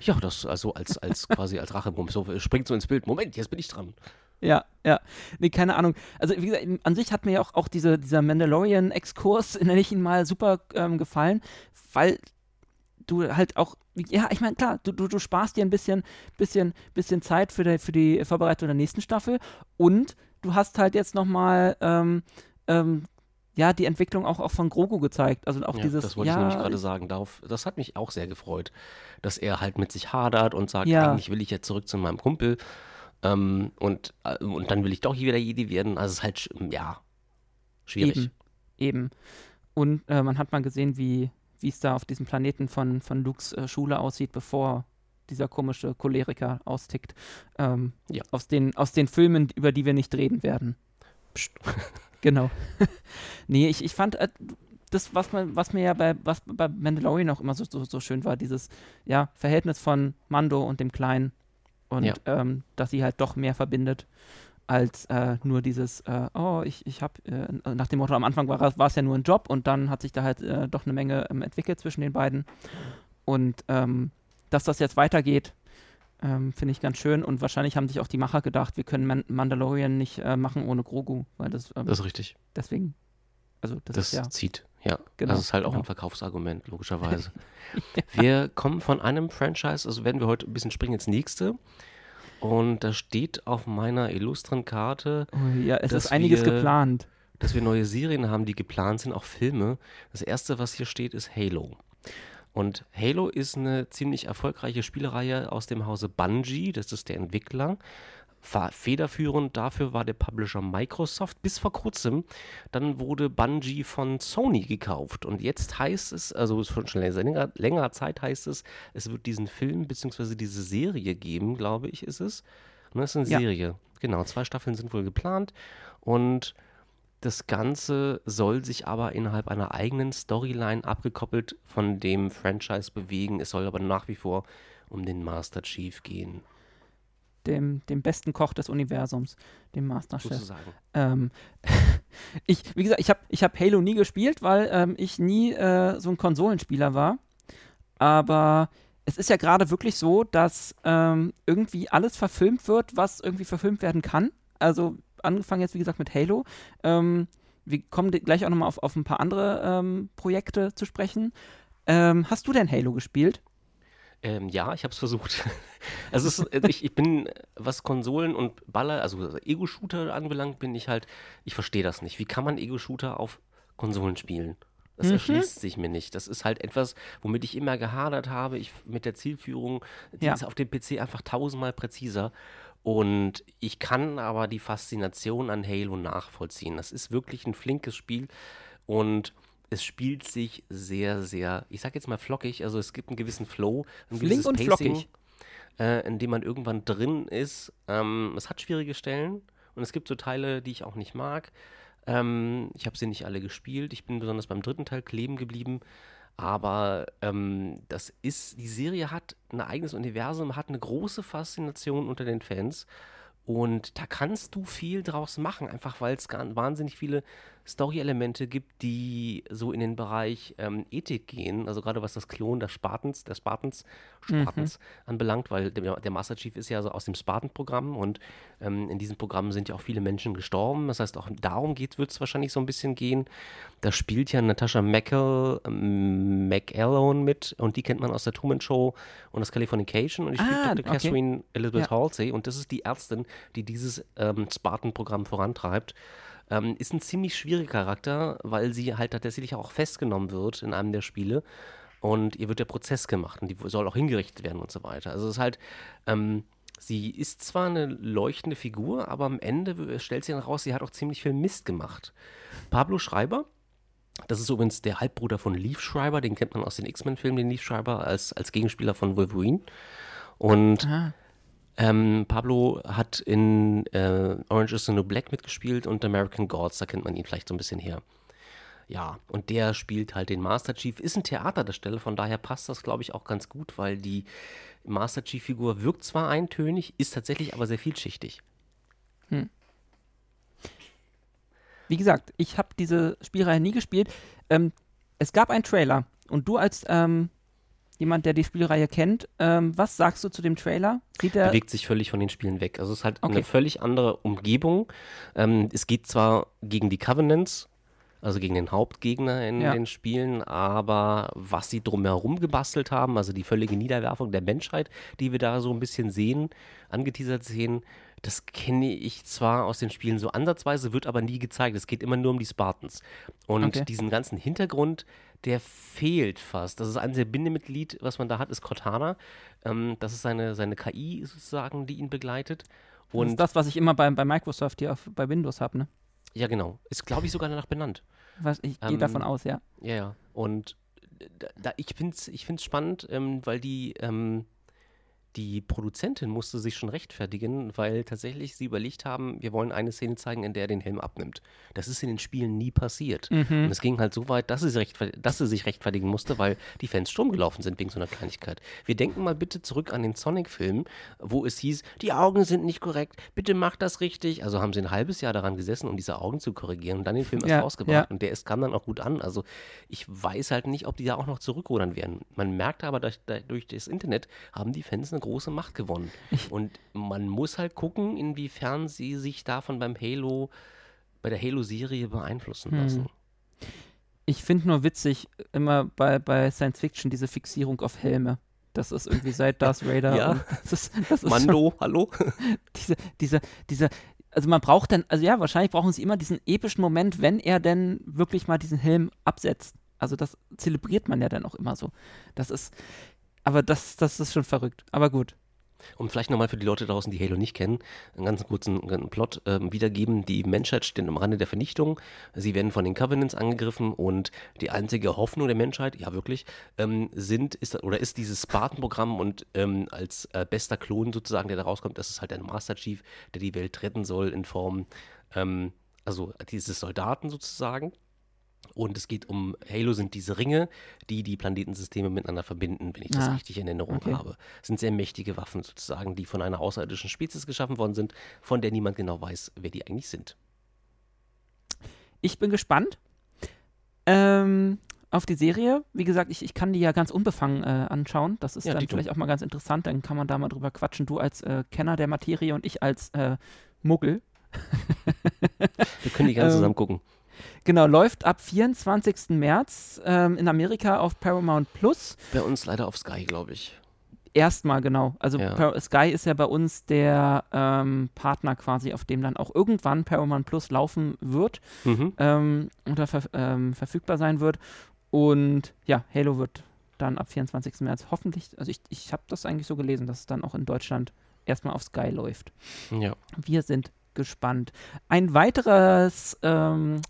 Ja, das also als, als quasi als Rachebump. So äh, springt so ins Bild. Moment, jetzt bin ich dran. Ja, ja. Nee, keine Ahnung. Also, wie gesagt, an sich hat mir ja auch, auch diese, dieser Mandalorian-Exkurs, nenne ich ihn mal, super ähm, gefallen, weil du halt auch, ja, ich meine, klar, du, du, du sparst dir ein bisschen, bisschen, bisschen Zeit für die, für die Vorbereitung der nächsten Staffel und du hast halt jetzt nochmal, ähm, ähm, ja, die Entwicklung auch, auch von Grogu gezeigt. Also auch Ja, dieses, das wollte ja, ich nämlich gerade sagen. Darauf, das hat mich auch sehr gefreut, dass er halt mit sich hadert und sagt, Ja. eigentlich will ich jetzt zurück zu meinem Kumpel. Ähm, und, äh, und dann will ich doch hier wieder Jedi werden. Also es ist halt, sch- ja, schwierig. Eben, eben. Und äh, man hat mal gesehen, wie wie es da auf diesem Planeten von, von Lukes äh, Schule aussieht, bevor dieser komische Choleriker austickt. Ähm, Ja. aus, den, aus den Filmen, über die wir nicht reden werden. Psst. Genau. nee, ich, ich fand äh, das, was, man, was mir ja bei, was bei Mandalorian auch immer so, so, so schön war, dieses ja, Verhältnis von Mando und dem Kleinen. Und Ja. ähm, dass sie halt doch mehr verbindet als äh, nur dieses, äh, oh, ich, ich habe, äh, nach dem Motto, am Anfang war war es ja nur ein Job und dann hat sich da halt äh, doch eine Menge ähm, entwickelt zwischen den beiden. Und ähm, dass das jetzt weitergeht, ähm, finde ich ganz schön. Und wahrscheinlich haben sich auch die Macher gedacht, wir können Man Mandalorian nicht äh, machen ohne Grogu, weil das, ähm, Das ist richtig. deswegen, also das, Das ist ja, zieht. Ja, Genau, das ist halt auch genau. ein Verkaufsargument, logischerweise. Wir kommen von einem Franchise, also werden wir heute ein bisschen springen ins nächste. Und da steht auf meiner illustren Karte oh, ja, es ist einiges wir- geplant. dass wir neue Serien haben, die geplant sind, auch Filme. Das erste, was hier steht, ist Halo. Und Halo ist eine ziemlich erfolgreiche Spielereihe aus dem Hause Bungie, das ist der Entwickler. Federführend dafür war der Publisher Microsoft bis vor kurzem. Dann wurde Bungie von Sony gekauft. Und jetzt heißt es, also schon schon länger, längerer Zeit heißt es, es wird diesen Film bzw. diese Serie geben, glaube ich, ist es. Ne, es ist eine Ja. Serie. Genau, zwei Staffeln sind wohl geplant. Und das Ganze soll sich aber innerhalb einer eigenen Storyline abgekoppelt von dem Franchise bewegen. Es soll aber nach wie vor um den Master Chief gehen, Dem, dem besten Koch des Universums, dem Masterchef. sozusagen. Ähm, ich, wie gesagt, ich habe ich hab Halo nie gespielt, weil ähm, ich nie äh, so ein Konsolenspieler war. Aber es ist ja gerade wirklich so, dass ähm, irgendwie alles verfilmt wird, was irgendwie verfilmt werden kann. Also angefangen jetzt, wie gesagt, mit Halo. Ähm, wir kommen gleich auch nochmal auf, auf ein paar andere ähm, Projekte zu sprechen. Ähm, hast du denn Halo gespielt? Ähm, ja, ich habe es versucht. Also es ist, ich, ich bin, äh, was Konsolen und Baller, also Ego-Shooter anbelangt, bin ich halt, ich verstehe das nicht. Wie kann man Ego-Shooter auf Konsolen spielen? Das Mhm. erschließt sich mir nicht. Das ist halt etwas, womit ich immer gehadert habe. Ich, mit der Zielführung, die Ja. ist auf dem PC einfach tausendmal präziser. Und ich kann aber die Faszination an Halo nachvollziehen. Das ist wirklich ein flinkes Spiel und es spielt sich sehr, sehr, ich sag jetzt mal flockig, also es gibt einen gewissen Flow, ein Flink gewisses und Pacing, flockig. äh, in dem man irgendwann drin ist. Ähm, es hat schwierige Stellen und es gibt so Teile, die ich auch nicht mag. Ähm, ich habe sie nicht alle gespielt. Ich bin besonders beim dritten Teil kleben geblieben. Aber ähm, das ist, die Serie hat ein eigenes Universum, hat eine große Faszination unter den Fans. Und da kannst du viel draus machen, einfach weil es wahnsinnig viele Story-Elemente gibt, die so in den Bereich ähm, Ethik gehen, also gerade was das Klon des Spartans, der Spartans, Spartans anbelangt, weil der, der Master Chief ist ja so aus dem Spartan-Programm und ähm, in diesem Programm sind ja auch viele Menschen gestorben. Das heißt, auch darum geht, wird es wahrscheinlich so ein bisschen gehen. Da spielt ja Natasha McEl, ähm, McElhone mit und die kennt man aus der Truman Show und aus Californication und die spielt Ah, Dr. okay. Catherine Elizabeth Ja. Halsey und das ist die Ärztin, die dieses ähm, Spartan-Programm vorantreibt. Ähm, ist ein ziemlich schwieriger Charakter, weil sie halt tatsächlich auch festgenommen wird in einem der Spiele und ihr wird der Prozess gemacht und die soll auch hingerichtet werden und so weiter. Also es ist halt, ähm, sie ist zwar eine leuchtende Figur, aber am Ende stellt sie dann raus, sie hat auch ziemlich viel Mist gemacht. Pablo Schreiber, das ist übrigens der Halbbruder von Leaf Schreiber, den kennt man aus den X-Men-Filmen, den Leaf Schreiber, als, als Gegenspieler von Wolverine. Und Ah, ähm, Pablo hat in äh, Orange is the New Black mitgespielt und American Gods, da kennt man ihn vielleicht so ein bisschen her. Ja, und der spielt halt den Master Chief, ist ein Theaterdarsteller, von daher passt das, glaube ich, auch ganz gut, weil die Master Chief-Figur wirkt zwar eintönig, ist tatsächlich aber sehr vielschichtig. wie gesagt, ich habe diese Spielreihe nie gespielt. Ähm, es gab einen Trailer und du als ähm, jemand, der die Spielreihe kennt, ähm, was sagst du zu dem Trailer? Sieht er bewegt sich völlig von den Spielen weg. Also es ist halt Okay. eine völlig andere Umgebung. Ähm, es geht zwar gegen die Covenants, also gegen den Hauptgegner in Ja. den Spielen, aber was sie drumherum gebastelt haben, also die völlige Niederwerfung der Menschheit, die wir da so ein bisschen sehen, angeteasert sehen, das kenne ich zwar aus den Spielen so ansatzweise, wird aber nie gezeigt. Es geht immer nur um die Spartans. Und Okay. diesen ganzen Hintergrund, der fehlt fast. Das ist ein sehr Bindemitglied, was man da hat, ist Cortana. Ähm, das ist seine, seine KI sozusagen, die ihn begleitet. das Und ist das, was ich immer bei, bei Microsoft hier auf, bei Windows habe, ne? ja, genau. Ist, glaube ich, sogar danach benannt. Was, ich gehe Ähm, davon aus, ja. Ja, ja. Und da, da, ich finde es ich find's spannend, ähm, weil die, ähm, die Produzentin musste sich schon rechtfertigen, weil tatsächlich sie überlegt haben, wir wollen eine Szene zeigen, in der er den Helm abnimmt. Das ist in den Spielen nie passiert. Mhm. Und es ging halt so weit, dass sie, dass sie sich rechtfertigen musste, weil die Fans Sturm gelaufen sind wegen so einer Kleinigkeit. Wir denken mal bitte zurück an den Sonic-Film, wo es hieß, die Augen sind nicht korrekt, bitte macht das richtig. Also haben sie ein halbes Jahr daran gesessen, um diese Augen zu korrigieren und dann den Film erst Ja, rausgebracht. ja. Und der ist, kam dann auch gut an. Also ich weiß halt nicht, ob die da auch noch zurückrudern werden. Man merkt aber, durch, durch das Internet haben die Fans eine große Macht gewonnen. Und man muss halt gucken, inwiefern sie sich davon beim Halo, bei der Halo-Serie beeinflussen Hm. lassen. Ich finde nur witzig, immer bei, bei Science Fiction diese Fixierung auf Helme. Das ist irgendwie seit Darth Vader. Ja. Das ist, das ist Mando, hallo? diese, diese, diese, also man braucht dann, also ja, wahrscheinlich brauchen sie immer diesen epischen Moment, wenn er denn wirklich mal diesen Helm absetzt. Also das zelebriert man ja dann auch immer so. Das ist, aber das, das ist schon verrückt. Aber gut. Und vielleicht nochmal für die Leute draußen, die Halo nicht kennen, einen ganz kurzen äh, Plot ähm, wiedergeben. Die Menschheit steht am Rande der Vernichtung. Sie werden von den Covenants angegriffen und die einzige Hoffnung der Menschheit, ja wirklich, ähm, sind, ist oder ist dieses Spartan-Programm und ähm, als äh, bester Klon sozusagen, der da rauskommt, das ist halt ein Master Chief, der die Welt retten soll in Form, ähm, also dieses Soldaten sozusagen. Und es geht um, Halo sind diese Ringe, die die Planetensysteme miteinander verbinden, wenn ich das Ah, richtig in Erinnerung okay. habe. Das sind sehr mächtige Waffen sozusagen, die von einer außerirdischen Spezies geschaffen worden sind, von der niemand genau weiß, wer die eigentlich sind. Ich bin gespannt ähm, auf die Serie. Wie gesagt, ich, ich kann die ja ganz unbefangen äh, anschauen. Das ist Ja, dann vielleicht auch mal ganz interessant. Dann kann man da mal drüber quatschen. Du als äh, Kenner der Materie und ich als äh, Muggel. Wir können die gerne Ähm, zusammen gucken. Genau, läuft ab 24. März ähm, in Amerika auf Paramount Plus. Bei uns leider auf Sky, glaube ich. Erstmal, genau. Also Ja. Sky ist ja bei uns der ähm, Partner quasi, auf dem dann auch irgendwann Paramount Plus laufen wird Mhm. ähm, oder ver ähm, verfügbar sein wird. Und ja, Halo wird dann ab 24. März hoffentlich, also ich, ich habe das eigentlich so gelesen, dass es dann auch in Deutschland erstmal auf Sky läuft. Ja. Wir sind gespannt. Ein weiteres ähm,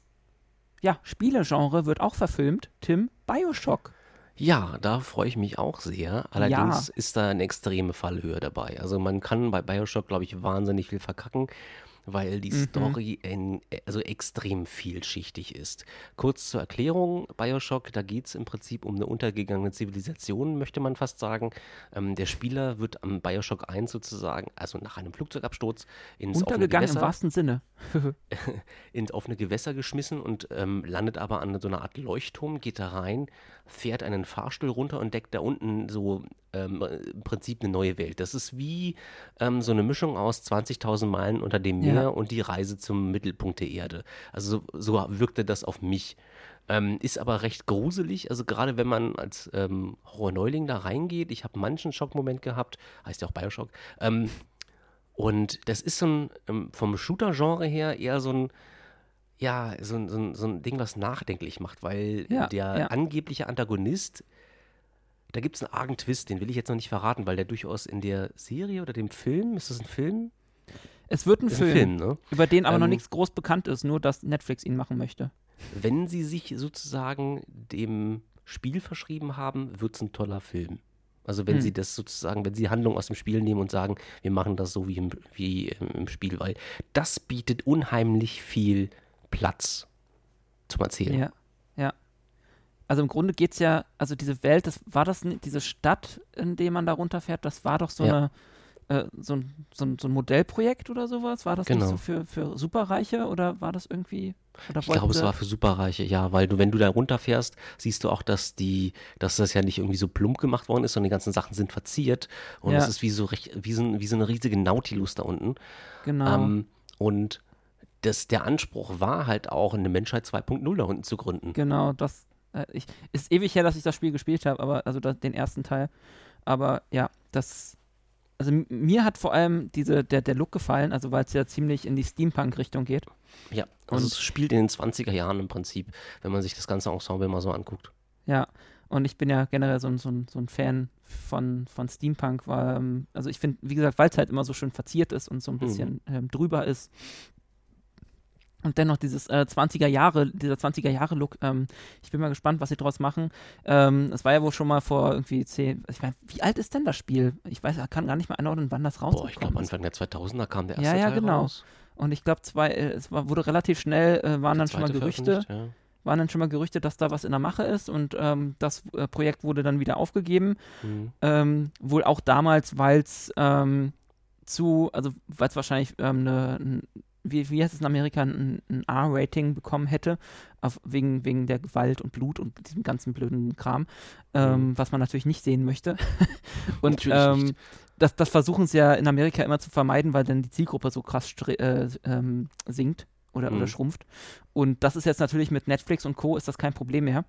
ja, Spielegenre wird auch verfilmt. Tim, Bioshock. Ja, da freue ich mich auch sehr. Allerdings ist da eine extreme Fallhöhe dabei. Also man kann bei Bioshock, glaube ich, wahnsinnig viel verkacken, weil die Mhm. Story en, also extrem vielschichtig ist. Kurz zur Erklärung, Bioshock, da geht es im Prinzip um eine untergegangene Zivilisation, möchte man fast sagen. Ähm, der Spieler wird am Bioshock 1 sozusagen, also nach einem Flugzeugabsturz, ins offene Untergegangen im Gewässer, wahrsten Sinne. ins offene Gewässer geschmissen und ähm, landet aber an so einer Art Leuchtturm, geht da rein, fährt einen Fahrstuhl runter und deckt da unten so ähm, im Prinzip eine neue Welt. Das ist wie ähm, so eine Mischung aus 20.000 Meilen unter dem Ja. Meer und die Reise zum Mittelpunkt der Erde. Also so, so wirkte das auf mich. Ähm, ist aber recht gruselig, also gerade wenn man als ähm, Horror-Neuling da reingeht, ich habe manchen Schockmoment gehabt, heißt ja auch Bioshock, ähm, und das ist so ein, ähm, vom Shooter-Genre her eher so ein, ja, so ein, so, ein, so ein Ding, was nachdenklich macht, weil Ja, der ja. angebliche Antagonist, da gibt es einen argen Twist, den will ich jetzt noch nicht verraten, weil der durchaus in der Serie oder dem Film, ist das ein Film? Es wird ein Film, Film, ne? über den aber noch Ähm, nichts groß bekannt ist, nur dass Netflix ihn machen möchte. Wenn sie sich sozusagen dem Spiel verschrieben haben, wird es ein toller Film. Also wenn Hm. sie das sozusagen, wenn sie Handlung aus dem Spiel nehmen und sagen, wir machen das so wie im, wie im, Spiel, weil das bietet unheimlich viel Platz zum Erzählen. Ja. Also im Grunde geht es ja, also diese Welt, das war das, diese Stadt, in der man da runterfährt, das war doch so Ja. eine, äh, so, ein, so, ein, so ein Modellprojekt oder sowas? War das nicht Genau. so für, für Superreiche oder war das irgendwie? Oder Ich glaube, es war für Superreiche, ja, weil du, wenn du da runterfährst, siehst du auch, dass die, dass das ja nicht irgendwie so plump gemacht worden ist, sondern die ganzen Sachen sind verziert und Ja. es ist wie so recht, wie so, ein, wie so eine riesige Nautilus da unten. Genau. Ähm, und das, der Anspruch war halt auch, eine Menschheit 2.0 da unten zu gründen. Genau, das ich, ist ewig her, dass ich das Spiel gespielt habe, aber also da, den ersten Teil. Aber ja, das also mir hat vor allem diese der der Look gefallen, also weil es ja ziemlich in die Steampunk-Richtung geht. Ja, also Und- es spielt in den 20er Jahren im Prinzip, wenn man sich das ganze Ensemble mal so anguckt. Ja, und ich bin ja generell so ein, so so ein Fan von, von Steampunk, weil, ähm, also ich finde, wie gesagt, weil es halt immer so schön verziert ist und so ein bisschen ähm, drüber ist. Und dennoch dieses äh, 20er Jahre, dieser 20er Jahre Look, ähm, ich bin mal gespannt, was sie draus machen. Ähm, es war ja wohl schon mal vor irgendwie zehn, ich meine, wie alt ist denn das Spiel? Ich weiß, ich kann gar nicht mehr einordnen, wann das rausgekommen Boah, ich glaube. Anfang der 2000er kam der Ja, erste ja, Teil genau. raus. Und ich glaube, zwei, äh, es war, wurde relativ schnell, äh, waren Der dann schon mal Gerüchte, veröffentlicht, waren dann schon mal Gerüchte, dass da was in der Mache ist und ähm, das äh, Projekt wurde dann wieder aufgegeben. Ja. Mhm. Ähm, wohl auch damals, weil es ähm, zu, also weil es wahrscheinlich ähm, eine, ein, wie, wie heißt es in Amerika, ein, ein R-Rating bekommen hätte, auf, wegen, wegen der Gewalt und Blut und diesem ganzen blöden Kram, ähm, was man natürlich nicht sehen möchte. und ähm, das, das versuchen sie ja in Amerika immer zu vermeiden, weil dann die Zielgruppe so krass äh, ähm, sinkt oder, oder Mhm. schrumpft. Und das ist jetzt natürlich mit Netflix und Co. ist das kein Problem mehr.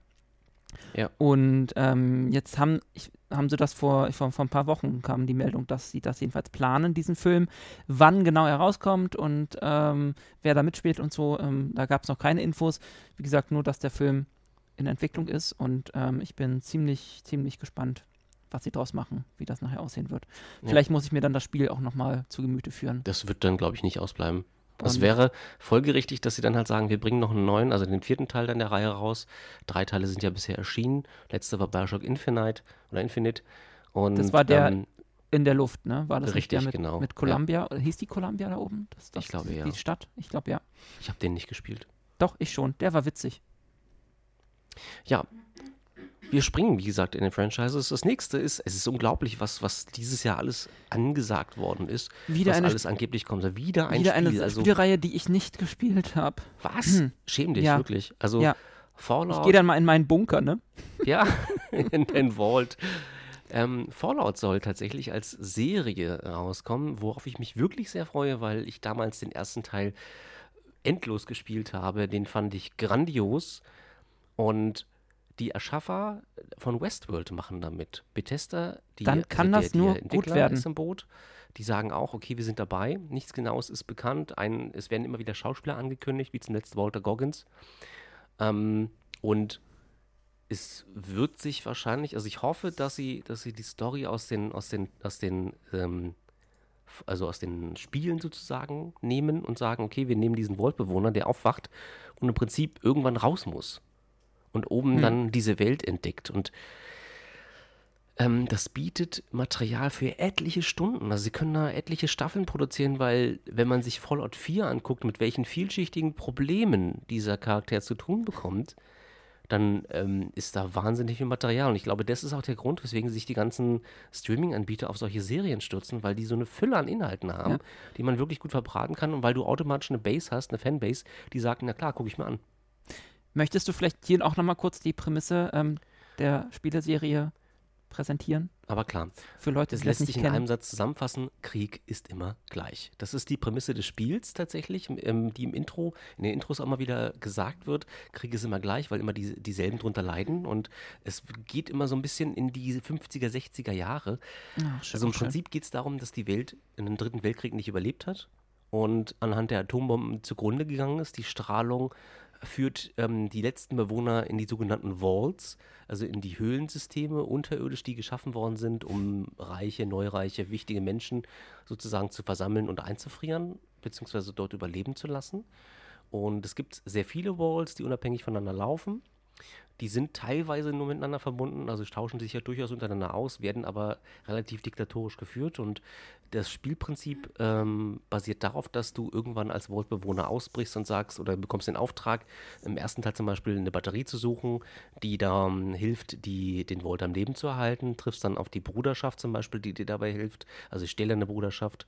Ja. Und ähm, jetzt haben, ich, haben sie das vor, vor, vor ein paar Wochen kam die Meldung, dass sie das jedenfalls planen, diesen Film, wann genau er rauskommt und ähm, wer da mitspielt und so. Ähm, da gab es noch keine Infos. Wie gesagt, nur, dass der Film in Entwicklung ist und ähm, ich bin ziemlich, ziemlich gespannt, was sie draus machen, wie das nachher aussehen wird. Ja. Vielleicht muss ich mir dann das Spiel auch nochmal zu Gemüte führen. Das wird dann, glaube ich, nicht ausbleiben. Es wäre folgerichtig, dass sie dann halt sagen, wir bringen noch einen neuen, also den vierten Teil dann der Reihe raus. Drei Teile sind ja bisher erschienen. Letzter war Bioshock Infinite oder Infinite. Und, Das war der ähm, In der Luft, ne? War das Richtig, der mit, genau, mit ja. Columbia? Oder Hieß die Columbia da oben? Das, das, Ich glaube, ja. Die Stadt? Ich glaube, ja. ich habe den nicht gespielt. Doch, ich schon. Der war witzig. Ja. Wir springen, wie gesagt, in den Franchises. Das nächste ist, es ist unglaublich, was, was dieses Jahr alles angesagt worden ist. Wieder was eine, alles angeblich kommt. Wieder ein wieder Spiel. eine also, Spielreihe, die ich nicht gespielt habe. was? Schäm dich, Ja. wirklich. Also, Ja. Ich Fallout. gehe dann mal in meinen Bunker, ne? Ja, in den Vault. Ähm, Fallout soll tatsächlich als Serie rauskommen, worauf ich mich wirklich sehr freue, weil ich damals den ersten Teil endlos gespielt habe. Den fand ich grandios. Und die Erschaffer von Westworld machen damit. Bethesda, die, Dann kann der, das nur gut Entwickler werden. ist im Boot. Die sagen auch, okay, wir sind dabei. Nichts Genaues ist bekannt. Ein, es werden immer wieder Schauspieler angekündigt, wie zum letzten Walter Goggins. Ähm, und es wird sich wahrscheinlich, also ich hoffe, dass sie, dass sie die Story aus den, aus den, aus den, ähm, also aus den Spielen sozusagen nehmen und sagen, okay, wir nehmen diesen Vault-Bewohner, der aufwacht und im Prinzip irgendwann raus muss und oben Hm. dann diese Welt entdeckt. Und ähm, das bietet Material für etliche Stunden. Also sie können da etliche Staffeln produzieren, weil wenn man sich Fallout 4 anguckt, mit welchen vielschichtigen Problemen dieser Charakter zu tun bekommt, dann ähm, ist da wahnsinnig viel Material. Und ich glaube, das ist auch der Grund, weswegen sich die ganzen Streaming-Anbieter auf solche Serien stürzen, weil die so eine Fülle an Inhalten haben, ja. die man wirklich gut verbraten kann und weil du automatisch eine Base hast, eine Fanbase, die sagt, na klar, gucke ich mir an. Möchtest du vielleicht hier auch nochmal kurz die Prämisse ähm, der Spieleserie präsentieren. Aber klar, für Leute, das lässt sich in einem Satz zusammenfassen: Krieg ist immer gleich. Das ist die Prämisse des Spiels tatsächlich, ähm, die im Intro, in den Intros auch mal wieder gesagt wird: Krieg ist immer gleich, weil immer die, dieselben drunter leiden und es geht immer so ein bisschen in die 50er, 60er Jahre. Ach, schön, also im Prinzip geht es darum, dass die Welt in den Dritten Weltkrieg nicht überlebt hat und anhand der Atombomben zugrunde gegangen ist. Die Strahlung führt ähm, die letzten Bewohner in die sogenannten Vaults, also in die Höhlensysteme unterirdisch, die geschaffen worden sind, um reiche, neureiche, wichtige Menschen sozusagen zu versammeln und einzufrieren, beziehungsweise dort überleben zu lassen. Und es gibt sehr viele Vaults, die unabhängig voneinander laufen. Die sind teilweise nur miteinander verbunden, also tauschen sich ja durchaus untereinander aus, werden aber relativ diktatorisch geführt. Und das Spielprinzip ähm, basiert darauf, dass du irgendwann als Vault-Bewohner ausbrichst und sagst oder bekommst den Auftrag, im ersten Teil zum Beispiel eine Batterie zu suchen, die da um, hilft, die, den Vault am Leben zu erhalten. Triffst dann auf die Bruderschaft zum Beispiel, die dir dabei hilft, also stählerne Bruderschaft,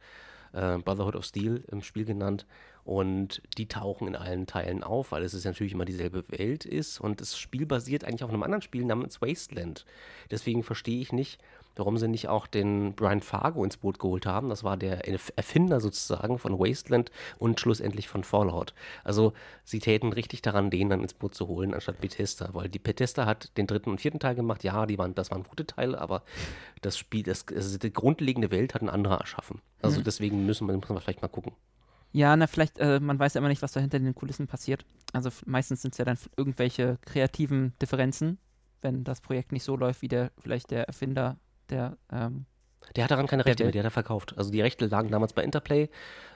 äh, Brotherhood of Steel im Spiel genannt. Und die tauchen in allen Teilen auf, weil es natürlich immer dieselbe Welt ist. Und das Spiel basiert eigentlich auf einem anderen Spiel namens Wasteland. Deswegen verstehe ich nicht, warum sie nicht auch den Brian Fargo ins Boot geholt haben. Das war der Erfinder sozusagen von Wasteland und schlussendlich von Fallout. Also sie täten richtig daran, den dann ins Boot zu holen, anstatt Bethesda. Weil die Bethesda hat den dritten und vierten Teil gemacht. Ja, die waren, das waren gute Teile, aber das Spiel, das, also die grundlegende Welt hat ein anderer erschaffen. Also mhm. deswegen müssen wir, müssen wir vielleicht mal gucken. Ja, na, vielleicht, äh, man weiß ja immer nicht, was da hinter den Kulissen passiert. Also meistens sind es ja dann irgendwelche kreativen Differenzen, wenn das Projekt nicht so läuft, wie der vielleicht der Erfinder der. Ähm, der hat daran keine Rechte mehr, der hat er verkauft. Also die Rechte lagen damals bei Interplay.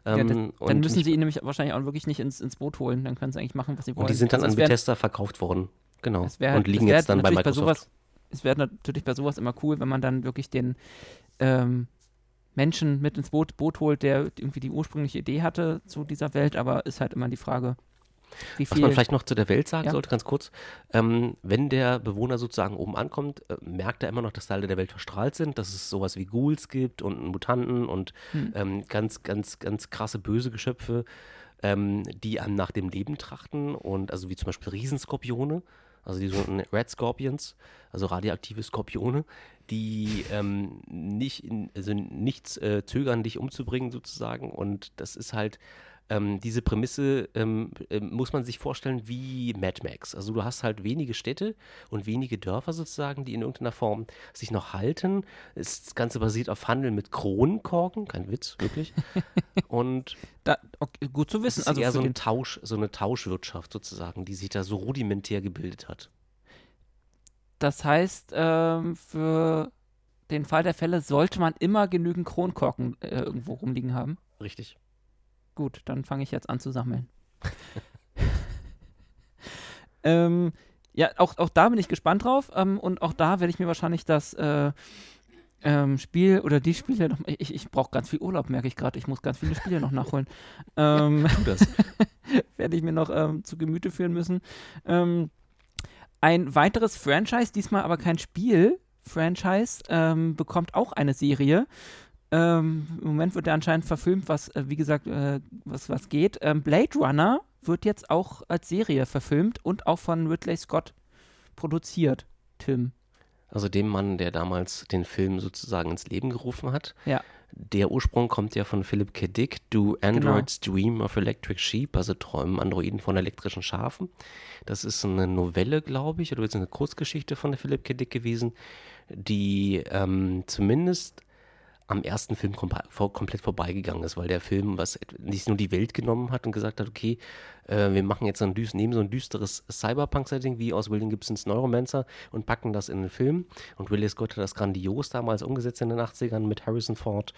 Ähm, ja, das, dann müssen sie ihn nämlich wahrscheinlich auch wirklich nicht ins, ins Boot holen. Dann können sie eigentlich machen, was sie wollen. Und die sind dann also an Bethesda verkauft worden. Genau. Wär, und liegen jetzt dann bei Microsoft. Bei sowas, es wäre natürlich bei sowas immer cool, wenn man dann wirklich den ähm, Menschen mit ins Boot, Boot holt, der irgendwie die ursprüngliche Idee hatte zu dieser Welt, aber ist halt immer die Frage, wie viel. Was man vielleicht noch zu der Welt sagen ja. sollte, ganz kurz. Ähm, wenn der Bewohner sozusagen oben ankommt, äh, merkt er immer noch, dass Teile der Welt verstrahlt sind, dass es sowas wie Ghouls gibt und Mutanten und hm. ähm, ganz, ganz, ganz krasse böse Geschöpfe, ähm, die einem nach dem Leben trachten und also wie zum Beispiel Riesenskorpione also die sogenannten Red Scorpions, also radioaktive Skorpione, die ähm, nicht in, also nichts äh, zögern, dich umzubringen sozusagen. Und das ist halt ähm, diese Prämisse ähm, äh, muss man sich vorstellen wie Mad Max. Also du hast halt wenige Städte und wenige Dörfer sozusagen, die in irgendeiner Form sich noch halten. Das Ganze basiert auf Handel mit Kronenkorken, kein Witz, wirklich. Und da, okay, gut zu wissen. Es ist also eher so, ein Tausch, so eine Tauschwirtschaft sozusagen, die sich da so rudimentär gebildet hat. Das heißt, ähm, für den Fall der Fälle sollte man immer genügend Kronkorken äh, irgendwo rumliegen haben. Richtig. Gut, dann fange ich jetzt an zu sammeln. ähm, ja, auch, auch da bin ich gespannt drauf. Ähm, und auch da werde ich mir wahrscheinlich das äh, ähm, Spiel oder die Spiele noch. Ich, ich brauche ganz viel Urlaub, merke ich gerade. Ich muss ganz viele Spiele noch nachholen. ähm, das. werde ich mir noch ähm, zu Gemüte führen müssen. Ähm, ein weiteres Franchise, diesmal aber kein Spiel. Franchise ähm, bekommt auch eine Serie ähm, Im Moment wird er anscheinend verfilmt, was, äh, wie gesagt, äh, was, was geht. Ähm, Blade Runner wird jetzt auch als Serie verfilmt und auch von Ridley Scott produziert, Tim. Also dem Mann, der damals den Film sozusagen ins Leben gerufen hat. Ja. Der Ursprung kommt ja von Philip K. Dick, Do Androids genau. Dream of Electric Sheep, also träumen Androiden von elektrischen Schafen. Das ist eine Novelle, glaube ich, oder ist eine Kurzgeschichte von Philip K. Dick gewesen, die ähm, zumindest am ersten Film kom komplett vorbeigegangen ist, weil der Film was nicht nur die Welt genommen hat und gesagt hat, okay, äh, wir machen jetzt so ein, nehmen so ein düsteres Cyberpunk-Setting wie aus William Gibsons Neuromancer und packen das in den Film. Und Ridley Scott hat das grandios damals umgesetzt in den 80ern mit Harrison Ford.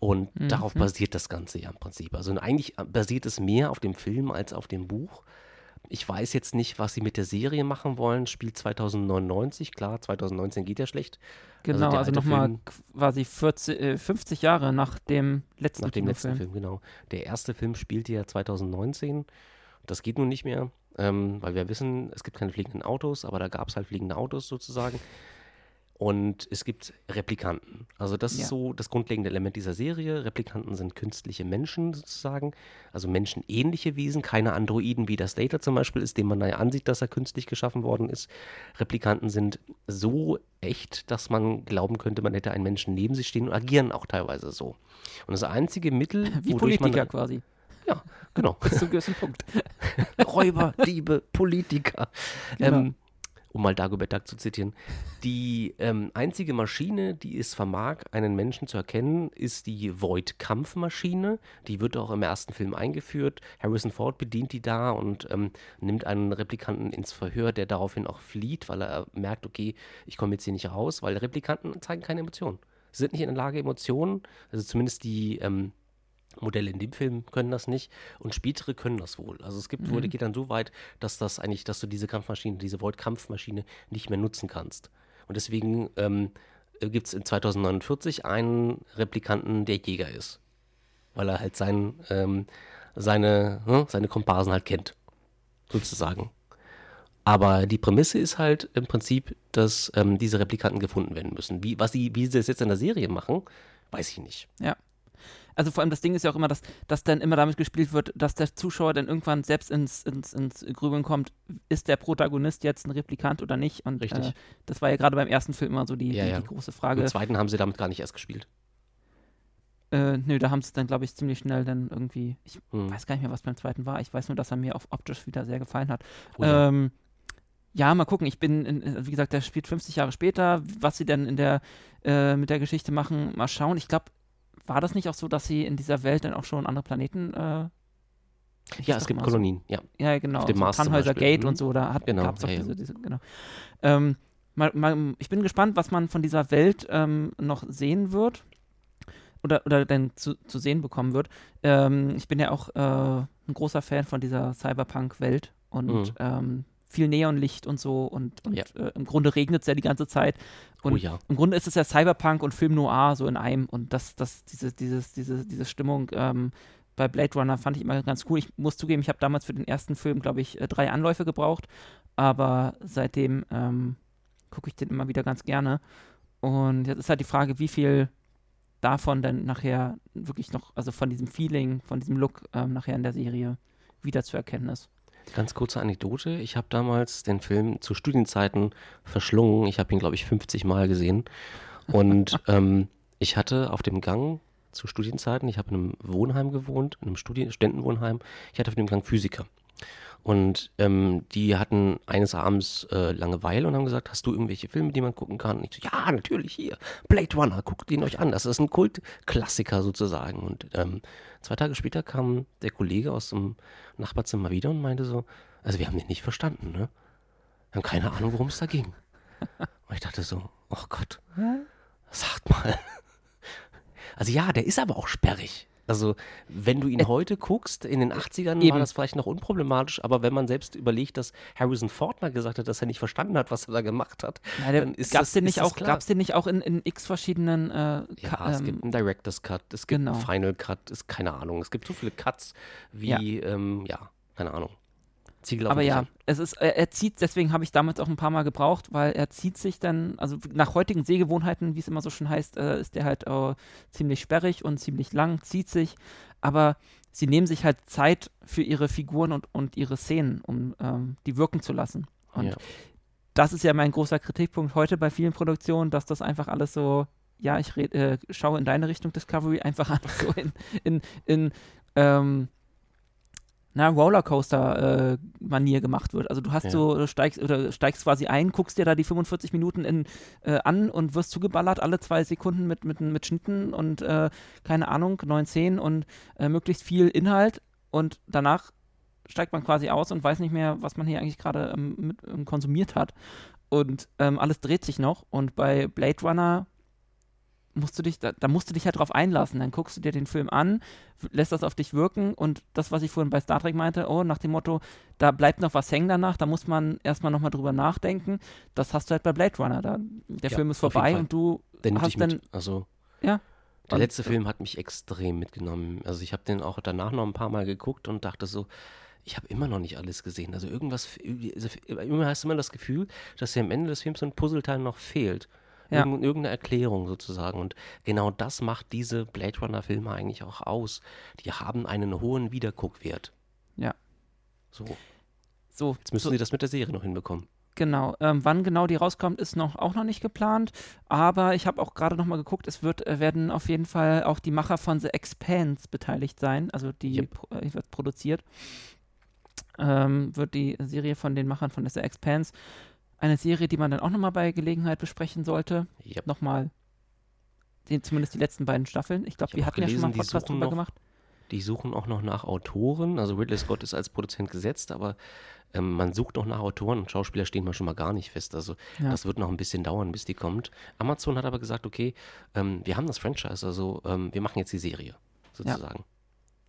Und mhm. darauf basiert das Ganze ja im Prinzip. Also eigentlich basiert es mehr auf dem Film als auf dem Buch. Ich weiß jetzt nicht, was sie mit der Serie machen wollen. Spielt 2099, klar, 2019 geht ja schlecht. Genau, also, also nochmal quasi 40, äh, 50 Jahre nach dem letzten, nach dem letzten Film. Genau. Der erste Film spielte ja 2019. Das geht nun nicht mehr, ähm, weil wir wissen, es gibt keine fliegenden Autos, aber da gab es halt fliegende Autos sozusagen. Und es gibt Replikanten. Also das ja. ist so das grundlegende Element dieser Serie. Replikanten sind künstliche Menschen sozusagen, also menschenähnliche Wesen, keine Androiden wie das Data zum Beispiel ist, dem man ja ansieht, dass er künstlich geschaffen worden ist. Replikanten sind so echt, dass man glauben könnte, man hätte einen Menschen neben sich stehen und agieren auch teilweise so. Und das einzige Mittel, wie Politiker man, quasi. Ja, genau. Bis zum gewissen Punkt. Räuber, Diebe, Politiker. Genau. Ähm, um mal Dagobert Duck zu zitieren. Die ähm, einzige Maschine, die es vermag, einen Menschen zu erkennen, ist die Void-Kampfmaschine. Die wird auch im ersten Film eingeführt. Harrison Ford bedient die da und ähm, nimmt einen Replikanten ins Verhör, der daraufhin auch flieht, weil er merkt, okay, ich komme jetzt hier nicht raus, weil Replikanten zeigen keine Emotionen. Sie sind nicht in der Lage, Emotionen, also zumindest die ähm, Modelle in dem Film können das nicht und spätere können das wohl. Also es gibt, mhm. wurde, geht dann so weit, dass das eigentlich, dass du diese Kampfmaschine, diese Void-Kampfmaschine nicht mehr nutzen kannst. Und deswegen ähm, gibt es in 2049 einen Replikanten, der Jäger ist. Weil er halt sein, ähm, seine, hm, seine Komparsen halt kennt. Sozusagen. Aber die Prämisse ist halt im Prinzip, dass ähm, diese Replikanten gefunden werden müssen. Wie, was sie, wie sie das jetzt in der Serie machen, weiß ich nicht. Ja also vor allem das Ding ist ja auch immer, dass, dass dann immer damit gespielt wird, dass der Zuschauer dann irgendwann selbst ins, ins, ins Grübeln kommt, ist der Protagonist jetzt ein Replikant oder nicht? Und Richtig. Äh, das war ja gerade beim ersten Film immer so die, ja, die, ja. die, große Frage. Im zweiten haben sie damit gar nicht erst gespielt. Äh, nö, da haben sie dann, glaube ich, ziemlich schnell dann irgendwie, ich hm. weiß gar nicht mehr, was beim zweiten war. Ich weiß nur, dass er mir auf optisch wieder sehr gefallen hat. Oh, ja. Ähm, ja, mal gucken. Ich bin, in, wie gesagt, der spielt 50 Jahre später. Was sie denn in der, äh, mit der Geschichte machen, mal schauen. Ich glaube, war das nicht auch so, dass sie in dieser Welt dann auch schon andere Planeten äh, ja, es gibt Kolonien, so. ja. Ja, genau. Auf dem Mars Tannhäuser Gate und mhm. so, da genau, gab es auch ja, diese, diese, genau. Ähm, mal, mal, ich bin gespannt, was man von dieser Welt ähm, noch sehen wird oder, oder dann zu, zu sehen bekommen wird. Ähm, ich bin ja auch äh, ein großer Fan von dieser Cyberpunk-Welt und mhm. Viel Neonlicht und so und, und ja. äh, im Grunde regnet es ja die ganze Zeit. Und oh ja. im Grunde ist es ja Cyberpunk und Film Noir so in einem und das, das, diese, dieses, diese, diese Stimmung ähm, bei Blade Runner fand ich immer ganz cool. Ich muss zugeben, ich habe damals für den ersten Film, glaube ich, äh, drei Anläufe gebraucht, aber seitdem ähm, gucke ich den immer wieder ganz gerne. Und jetzt ist halt die Frage, wie viel davon dann nachher wirklich noch, also von diesem Feeling, von diesem Look ähm, nachher in der Serie wieder zu erkennen ist. Ganz kurze Anekdote. Ich habe damals den Film zu Studienzeiten verschlungen. Ich habe ihn, glaube ich, 50 Mal gesehen. Und ähm, ich hatte auf dem Gang zu Studienzeiten, ich habe in einem Wohnheim gewohnt, in einem Studien Studentenwohnheim. Ich hatte auf dem Gang Physiker. Und ähm, die hatten eines Abends äh, Langeweile und haben gesagt, hast du irgendwelche Filme, die man gucken kann? Und ich so, ja, natürlich hier. Blade Runner, guckt ihn euch an. Das ist ein Kultklassiker sozusagen. Und ähm, zwei Tage später kam der Kollege aus dem Nachbarzimmer wieder und meinte so, also wir haben den nicht verstanden, ne? Wir haben keine Ahnung, worum es da ging. Und ich dachte so, oh Gott, sagt mal. Also ja, der ist aber auch sperrig. Also, wenn du ihn äh, heute guckst, in den 80ern eben. war das vielleicht noch unproblematisch, aber wenn man selbst überlegt, dass Harrison Ford mal gesagt hat, dass er nicht verstanden hat, was er da gemacht hat, ja, dann ist gab's das, den nicht auch, Gab es den nicht auch in, in x verschiedenen äh, Ja, es ähm, gibt einen Director's Cut, es gibt genau. einen Final Cut, ist keine Ahnung. Es gibt so viele Cuts wie, ja, ähm, ja keine Ahnung. Ziegel Aber ja, es ist, er, er zieht, deswegen habe ich damals auch ein paar Mal gebraucht, weil er zieht sich dann, also nach heutigen Sehgewohnheiten, wie es immer so schön heißt, äh, ist der halt äh, ziemlich sperrig und ziemlich lang, zieht sich. Aber sie nehmen sich halt Zeit für ihre Figuren und, und ihre Szenen, um ähm, die wirken zu lassen. Und ja. das ist ja mein großer Kritikpunkt heute bei vielen Produktionen, dass das einfach alles so, ja, ich red, äh, schaue in deine Richtung Discovery, einfach so in, in, in ähm, na, Rollercoaster-Manier äh, gemacht wird. Also du hast ja. so, du steigst oder steigst quasi ein, guckst dir da die 45 Minuten in, äh, an und wirst zugeballert alle zwei Sekunden mit, mit, mit Schnitten und äh, keine Ahnung, neun Szenen und äh, möglichst viel Inhalt und danach steigt man quasi aus und weiß nicht mehr, was man hier eigentlich gerade ähm, ähm, konsumiert hat. Und ähm, alles dreht sich noch. Und bei Blade Runner musst du dich, da, da, musst du dich halt drauf einlassen. Dann guckst du dir den Film an, lässt das auf dich wirken und das, was ich vorhin bei Star Trek meinte, oh, nach dem Motto, da bleibt noch was hängen danach, da muss man erstmal nochmal drüber nachdenken. Das hast du halt bei Blade Runner. Da, der ja, Film ist vorbei und du der hast dann. Also, ja. Der und, letzte Film hat mich extrem mitgenommen. Also ich habe den auch danach noch ein paar Mal geguckt und dachte so, ich habe immer noch nicht alles gesehen. Also irgendwas, also immer hast du immer das Gefühl, dass dir am Ende des Films so ein Puzzleteil noch fehlt. Ja. Irgend, irgendeine Erklärung sozusagen. Und genau das macht diese Blade Runner-Filme eigentlich auch aus. Die haben einen hohen Wiederguckwert. Ja. So. So. Jetzt müssen so. sie das mit der Serie noch hinbekommen. Genau. Ähm, wann genau die rauskommt, ist noch auch noch nicht geplant. Aber ich habe auch gerade noch mal geguckt, es wird äh, werden auf jeden Fall auch die Macher von The Expanse beteiligt sein. Also die yep. äh, wird produziert. Ähm, wird die Serie von den Machern von The Expanse eine Serie, die man dann auch nochmal bei Gelegenheit besprechen sollte. Yep. Nochmal, den, zumindest die letzten beiden Staffeln. Ich glaube, wir hatten gelesen, ja schon mal einen Podcast drüber noch, gemacht. Die suchen auch noch nach Autoren. Also Ridley Scott ist als Produzent gesetzt, aber ähm, man sucht noch nach Autoren und Schauspieler stehen wir schon mal gar nicht fest. Also ja. das wird noch ein bisschen dauern, bis die kommt. Amazon hat aber gesagt, okay, ähm, wir haben das Franchise, also ähm, wir machen jetzt die Serie, sozusagen.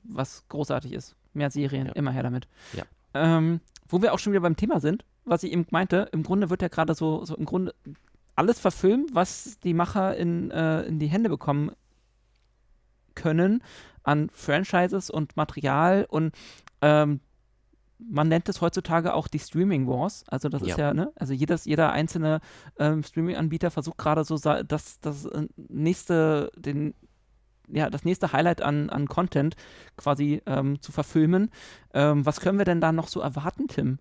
Ja. Was großartig ist. Mehr Serien, ja. immer her damit. Ähm, wo wir auch schon wieder beim Thema sind, was ich eben meinte, im Grunde wird ja gerade so, so im Grunde alles verfilmt, was die Macher in, äh, in die Hände bekommen können an Franchises und Material und ähm, man nennt es heutzutage auch die Streaming Wars. Also das ja. ist ja, ne, also jedes, jeder einzelne ähm, Streaming-Anbieter versucht gerade so das, das äh, nächste, den, ja, das nächste Highlight an, an Content quasi ähm, zu verfilmen. Ähm, was können wir denn da noch so erwarten, Tim?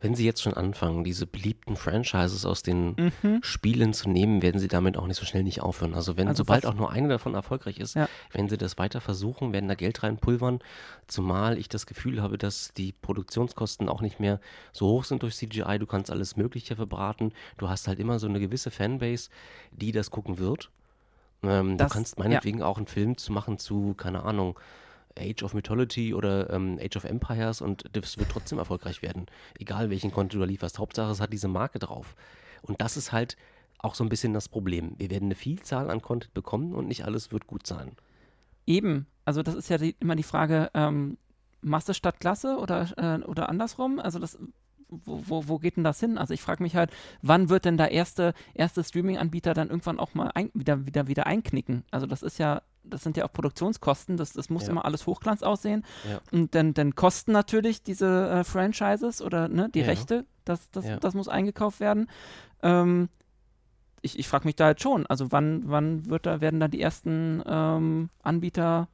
Wenn sie jetzt schon anfangen, diese beliebten Franchises aus den mhm. Spielen zu nehmen, werden sie damit auch nicht so schnell nicht aufhören. Also wenn, also sobald auch nur eine davon erfolgreich ist, ja. wenn sie das weiter versuchen, werden da Geld reinpulvern, zumal ich das Gefühl habe, dass die Produktionskosten auch nicht mehr so hoch sind durch CGI, du kannst alles Mögliche verbraten, du hast halt immer so eine gewisse Fanbase, die das gucken wird. Ähm, das, du kannst meinetwegen ja. auch einen Film zu machen zu, keine Ahnung, Age of Mythology oder ähm, Age of Empires und das wird trotzdem erfolgreich werden. Egal welchen Content du lieferst. Hauptsache es hat diese Marke drauf. Und das ist halt auch so ein bisschen das Problem. Wir werden eine Vielzahl an Content bekommen und nicht alles wird gut sein. Eben. Also das ist ja die, immer die Frage, ähm, Masse statt Klasse oder, äh, oder andersrum. Also das wo, wo, wo, geht denn das hin? Also ich frage mich halt, wann wird denn der erste, erste Streaming-Anbieter dann irgendwann auch mal ein, wieder, wieder, wieder einknicken? Also das ist ja das sind ja auch Produktionskosten, das, das muss ja. immer alles Hochglanz aussehen. Ja. Und dann, dann kosten natürlich diese äh, Franchises oder ne, die ja. Rechte, das, das, das muss eingekauft werden. Ähm, ich, ich frage mich da halt schon, also wann, wann wird da, werden da die ersten ähm, Anbieter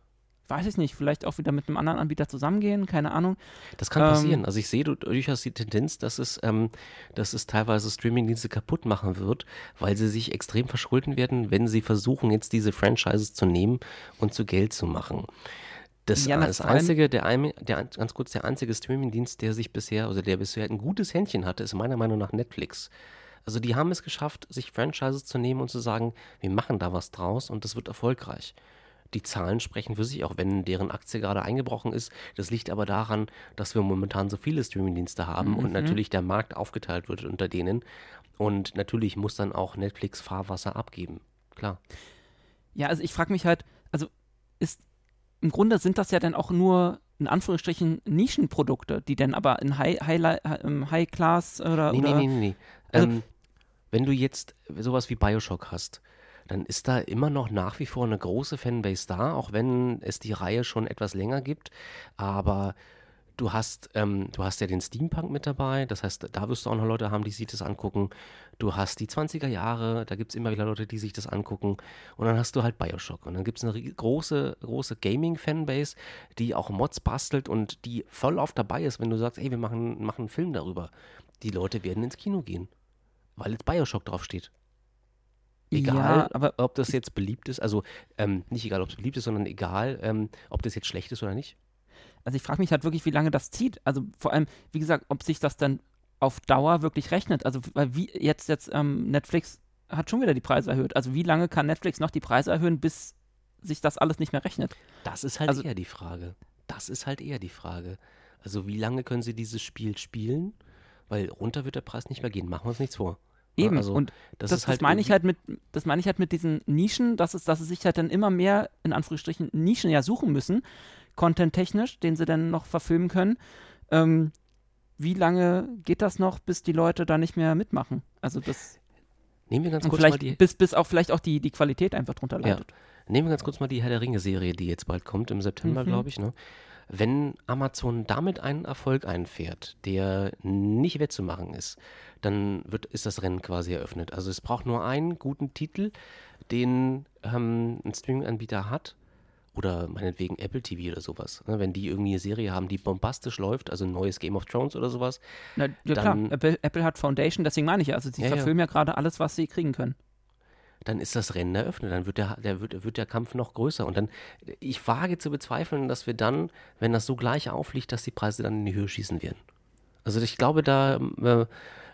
weiß ich nicht, vielleicht auch wieder mit einem anderen Anbieter zusammengehen, keine Ahnung. Das kann ähm, passieren. Also ich sehe durchaus die Tendenz, dass es, ähm, dass es teilweise Streamingdienste kaputt machen wird, weil sie sich extrem verschulden werden, wenn sie versuchen, jetzt diese Franchises zu nehmen und zu Geld zu machen. Das, ja, das einzige, der, der, ganz kurz, der einzige Streamingdienst, der sich bisher, also der bisher ein gutes Händchen hatte, ist meiner Meinung nach Netflix. Also die haben es geschafft, sich Franchises zu nehmen und zu sagen, wir machen da was draus und das wird erfolgreich die Zahlen sprechen für sich, auch wenn deren Aktie gerade eingebrochen ist. Das liegt aber daran, dass wir momentan so viele Streamingdienste haben mhm. und natürlich der Markt aufgeteilt wird unter denen. Und natürlich muss dann auch Netflix Fahrwasser abgeben. Klar. Ja, also ich frage mich halt, also ist im Grunde sind das ja dann auch nur in Anführungsstrichen Nischenprodukte, die dann aber in High, High, High Class oder. Nee, oder, nee, nee, nee. Also, ähm, wenn du jetzt sowas wie Bioshock hast, dann ist da immer noch nach wie vor eine große Fanbase da, auch wenn es die Reihe schon etwas länger gibt. Aber du hast, ähm, du hast ja den Steampunk mit dabei, das heißt, da wirst du auch noch Leute haben, die sich das angucken. Du hast die 20er Jahre, da gibt es immer wieder Leute, die sich das angucken. Und dann hast du halt Bioshock. Und dann gibt es eine große, große Gaming-Fanbase, die auch Mods bastelt und die voll oft dabei ist, wenn du sagst, ey, wir machen, machen einen Film darüber. Die Leute werden ins Kino gehen, weil jetzt Bioshock draufsteht. Egal, ja, ob das jetzt beliebt ist, also ähm, nicht egal, ob es beliebt ist, sondern egal, ähm, ob das jetzt schlecht ist oder nicht. Also ich frage mich halt wirklich, wie lange das zieht. Also vor allem, wie gesagt, ob sich das dann auf Dauer wirklich rechnet. Also weil wie jetzt jetzt ähm, Netflix hat schon wieder die Preise erhöht. Also wie lange kann Netflix noch die Preise erhöhen, bis sich das alles nicht mehr rechnet? Das ist halt also, eher die Frage. Das ist halt eher die Frage. Also wie lange können sie dieses Spiel spielen? Weil runter wird der Preis nicht mehr gehen. Machen wir uns nichts vor. Eben, Also, und das, das, ist halt das meine ich halt mit, das meine ich halt mit diesen Nischen, dass es, dass sie sich halt dann immer mehr, in Anführungsstrichen, Nischen ja suchen müssen, content-technisch, den sie dann noch verfilmen können. Ähm, wie lange geht das noch, bis die Leute da nicht mehr mitmachen? Also das Nehmen wir ganz kurz mal die, bis, bis auch vielleicht auch die, die Qualität einfach drunter Ja. leidet. nehmen wir ganz kurz mal die Herr der Ringe-Serie, die jetzt bald kommt, im September, Mhm. glaube ich. Ne? Wenn Amazon damit einen Erfolg einfährt, der nicht wettzumachen ist, dann wird, ist das Rennen quasi eröffnet. Also es braucht nur einen guten Titel, den ähm, ein Streaming-Anbieter hat. Oder meinetwegen Apple TV oder sowas. Ne? Wenn die irgendwie eine Serie haben, die bombastisch läuft, also ein neues Game of Thrones oder sowas, Na, ja Dann- klar, Apple, Apple hat Foundation, deswegen meine ich ja, also sie Ja, ja. verfilmen ja, gerade alles, was sie kriegen können. Dann ist das Rennen eröffnet, dann wird der, der, wird, wird der Kampf noch größer. Und dann, ich wage zu bezweifeln, dass wir dann, wenn das so gleich aufliegt, dass die Preise dann in die Höhe schießen werden. Also ich glaube, da, äh,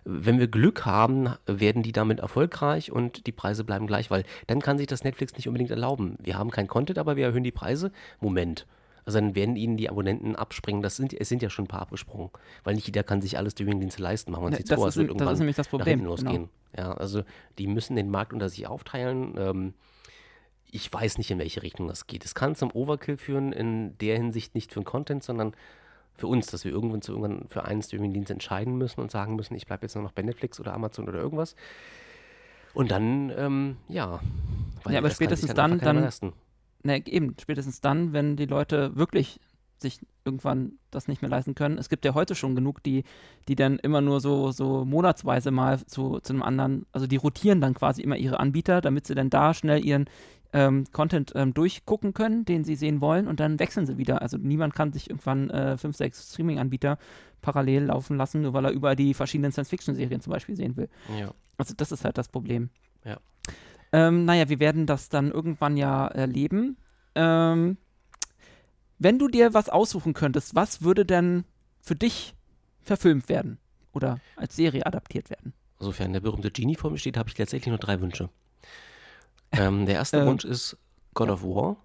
wenn wir Glück haben, werden die damit erfolgreich und die Preise bleiben gleich, weil dann kann sich das Netflix nicht unbedingt erlauben. Wir haben kein Content, aber wir erhöhen die Preise. Moment. Also dann werden ihnen die Abonnenten abspringen. Das sind, es sind ja schon ein paar abgesprungen, weil nicht jeder kann sich alle Streamingdienste leisten. Machen wir uns Ne, nichts das vor, es wird im- das irgendwann ist nämlich das Problem, genau. losgehen. Ja, also die müssen den Markt unter sich aufteilen. Ähm, ich weiß nicht, in welche Richtung das geht. Es kann zum Overkill führen, in der Hinsicht nicht für den Content, sondern für uns, dass wir irgendwann zu irgendwann für einen Streamingdienst entscheiden müssen und sagen müssen, ich bleibe jetzt nur noch bei Netflix oder Amazon oder irgendwas. Und dann, ähm, ja. weil Ja, aber sich spätestens einfach dann- dann- Ne, eben, spätestens dann, wenn die Leute wirklich sich irgendwann das nicht mehr leisten können. Es gibt ja heute schon genug, die, die dann immer nur so, so monatsweise mal zu, zu einem anderen, also die rotieren dann quasi immer ihre Anbieter, damit sie dann da schnell ihren ähm, Content ähm, durchgucken können, den sie sehen wollen und dann wechseln sie wieder. Also niemand kann sich irgendwann äh, fünf, sechs Streaming-Anbieter parallel laufen lassen, nur weil er überall die verschiedenen Science-Fiction-Serien zum Beispiel sehen will. Ja. Also das ist halt das Problem. Ja. Ähm, naja, wir werden das dann irgendwann ja erleben. Ähm, wenn du dir was aussuchen könntest, was würde denn für dich verfilmt werden oder als Serie adaptiert werden? Sofern der berühmte Genie vor mir steht, habe ich tatsächlich nur drei Wünsche. Ähm, der erste Ähm, Wunsch ist God of War.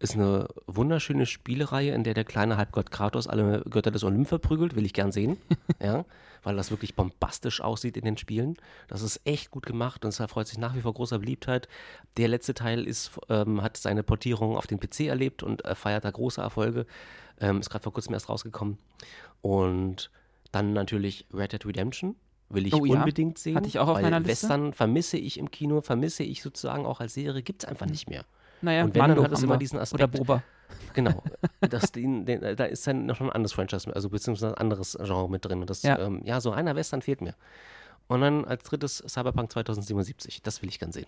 Ist eine wunderschöne Spielereihe, in der der kleine Halbgott Kratos alle Götter des Olymp verprügelt. Will ich gern sehen. ja, weil das wirklich bombastisch aussieht in den Spielen. Das ist echt gut gemacht und es erfreut sich nach wie vor großer Beliebtheit. Der letzte Teil ist, ähm, hat seine Portierung auf den PC erlebt und er feiert da große Erfolge. Ähm, ist gerade vor kurzem erst rausgekommen. Und dann natürlich Red Dead Redemption. Will ich Oh ja, unbedingt sehen. hatte ich auch auf weil meiner Liste. Western vermisse ich im Kino, vermisse ich sozusagen auch als Serie, gibt es einfach nicht mehr. Naja, Und wenn, dann Mando hat es immer diesen Oder Aspekt. Boba. Genau. Das, den, den, da ist dann noch ein anderes Franchise, also beziehungsweise ein anderes Genre mit drin. Und das, Ja. Ähm, ja, so einer Western fehlt mir. Und dann als drittes Cyberpunk 2077. Das will ich gern sehen.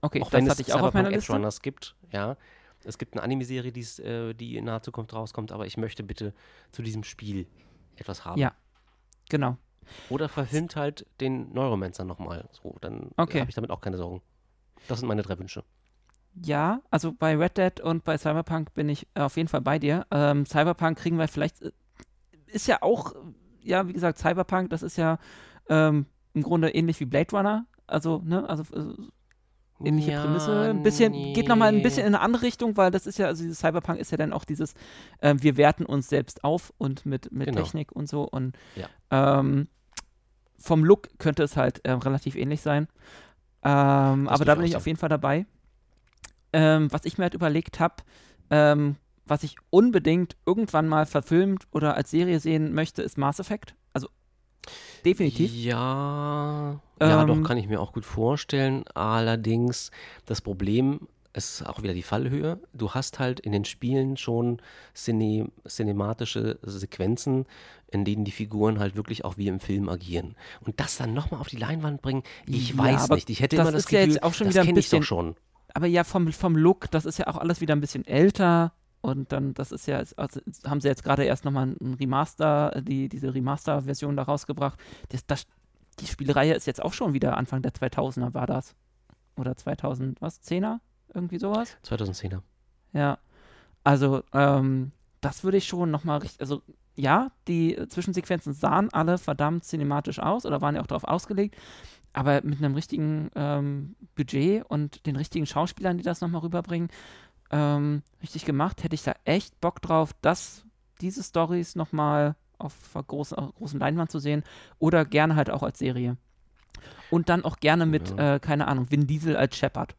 Okay, auch das wenn es hatte ich auch auf meiner Cyberpunk Liste. Runners gibt, ja. Es gibt eine Anime-Serie, äh, die in naher Zukunft rauskommt, aber ich möchte bitte zu diesem Spiel etwas haben. Ja. Genau. Oder verfilmt halt den Neuromancer nochmal. So, dann Okay. habe ich damit auch keine Sorgen. Das sind meine drei Wünsche. Ja, also bei Red Dead und bei Cyberpunk bin ich äh, auf jeden Fall bei dir. Ähm, Cyberpunk kriegen wir vielleicht, äh, ist ja auch, ja, wie gesagt, Cyberpunk, das ist ja ähm, im Grunde ähnlich wie Blade Runner. Also, ne, also äh, ähnliche Ja, Prämisse. Ein bisschen, geht nochmal ein bisschen nee. in eine andere Richtung, weil das ist ja, also dieses Cyberpunk ist ja dann auch dieses, äh, wir werten uns selbst auf und mit, mit Genau. Technik und so. Und Ja. ähm, vom Look könnte es halt äh, relativ ähnlich sein. Ähm, aber da bin ich auf jeden Fall dabei. Ähm, was ich mir halt überlegt habe, ähm, was ich unbedingt irgendwann mal verfilmt oder als Serie sehen möchte, ist Mass Effect. Also definitiv. Ja, ja, Ähm, doch, kann ich mir auch gut vorstellen. Allerdings, das Problem ist auch wieder die Fallhöhe. Du hast halt in den Spielen schon cine, cinematische Sequenzen, in denen die Figuren halt wirklich auch wie im Film agieren. Und das dann nochmal auf die Leinwand bringen, ich Ja, weiß nicht. Ich hätte das immer das ist ja Gefühl, jetzt auch schon das kenne ich doch schon. Aber ja, vom, vom Look, das ist ja auch alles wieder ein bisschen älter. Und dann, das ist ja, also haben sie jetzt gerade erst nochmal ein Remaster, die, diese Remaster-Version da rausgebracht. Das, das, die Spielreihe ist jetzt auch schon wieder Anfang der 2000er, war das? Oder 2000, was? 10er? Irgendwie sowas? 2010er. Ja. Also, ähm, das würde ich schon nochmal richtig, also ja, die äh, Zwischensequenzen sahen alle verdammt cinematisch aus oder waren ja auch darauf ausgelegt, aber mit einem richtigen ähm, Budget und den richtigen Schauspielern, die das nochmal rüberbringen, ähm, richtig gemacht, hätte ich da echt Bock drauf, dass diese Stories nochmal auf großen, auf großen Leinwand zu sehen oder gerne halt auch als Serie. Und dann auch gerne mit, Ja. äh, keine Ahnung, Vin Diesel als Shepard.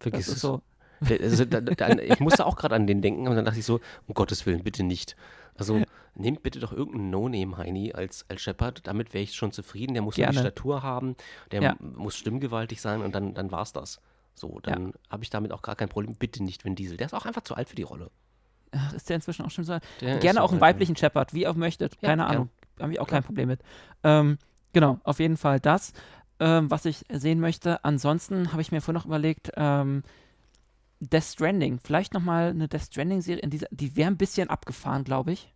Vergiss Das ist es. so. Also, da, da, ich musste auch gerade an den denken, und dann dachte ich so, um Gottes Willen, bitte nicht. Also nehmt bitte doch irgendeinen No-Name-Heini als, als Shepard, damit wäre ich schon zufrieden. Der muss Gerne. Statur haben, der Ja. muss stimmgewaltig sein und dann, dann war's das. So, dann habe ich damit auch gar kein Problem. Bitte nicht Vin Diesel. Der ist auch einfach zu alt für die Rolle. Ach, ist der inzwischen auch schon so? Der ist Gerne auch einen alt, ja. weiblichen Shepard, wie ihr auch möchtet. Ja, Keine. Ahnung. Habe ich auch kein Problem mit. Ähm, genau, auf jeden Fall das, ähm, was ich sehen möchte. Ansonsten habe ich mir vorhin noch überlegt, ähm, Death Stranding. Vielleicht nochmal eine Death Stranding-Serie. Die wäre ein bisschen abgefahren, glaube ich.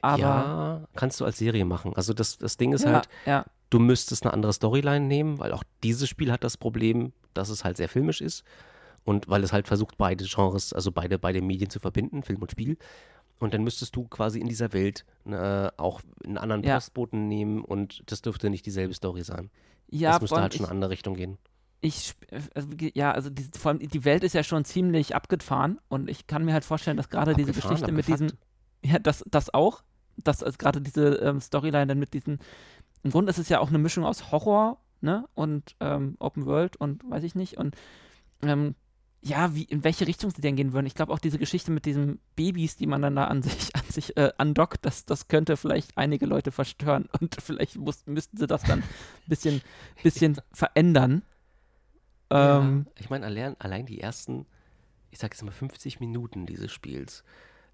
Aber. ja, kannst du als Serie machen. Also das, das Ding ist ja, halt, ja, du müsstest eine andere Storyline nehmen, weil auch dieses Spiel hat das Problem, dass es halt sehr filmisch ist und weil es halt versucht, beide Genres, also beide, beide Medien zu verbinden, Film und Spiel. Und dann müsstest du quasi in dieser Welt äh, auch einen anderen Ja. Postboten nehmen und das dürfte nicht dieselbe Story sein. ja das müsste halt schon in eine andere Richtung gehen. ich, also, ja, also die, vor allem die Welt ist ja schon ziemlich abgefahren und ich kann mir halt vorstellen, dass gerade diese Geschichte mit abgefuckt. diesem, ja, das, das auch, dass also gerade diese ähm, Storyline dann mit diesen, im Grunde ist es ja auch eine Mischung aus Horror, ne, und ähm, Open World und weiß ich nicht und ähm, ja, wie, in welche Richtung sie denn gehen würden. Ich glaube auch diese Geschichte mit diesen Babys, die man dann da an sich, an sich äh, andockt, das, das könnte vielleicht einige Leute verstören und vielleicht muss, müssten sie das dann ein bisschen, bisschen verändern. Ähm, ja, ich meine, allein, allein die ersten, ich sag jetzt mal 50 Minuten dieses Spiels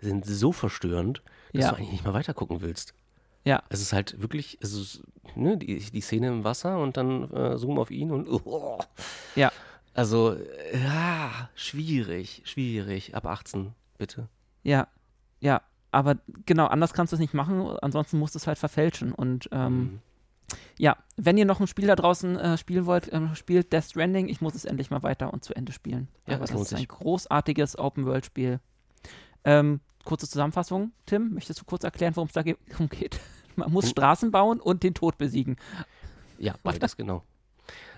sind so verstörend, dass Ja. du eigentlich nicht mal weitergucken willst. Ja. Es ist halt wirklich, es ist, ne, die, die Szene im Wasser und dann äh, Zoom auf ihn und oh. Ja. Also, ja, schwierig, schwierig. Ab 18, bitte. Ja, ja, aber genau, anders kannst du es nicht machen, ansonsten musst du es halt verfälschen. Und ähm, Mhm. ja, wenn ihr noch ein Spiel da draußen äh, spielen wollt, ähm, spielt Death Stranding. Ich muss es endlich mal weiter und zu Ende spielen. Ja, aber das ist ein großartiges Open-World-Spiel. Ähm, kurze Zusammenfassung, Tim, möchtest du kurz erklären, worum es da ge geht? Man muss Hm. Straßen bauen und den Tod besiegen. Ja, beides, genau.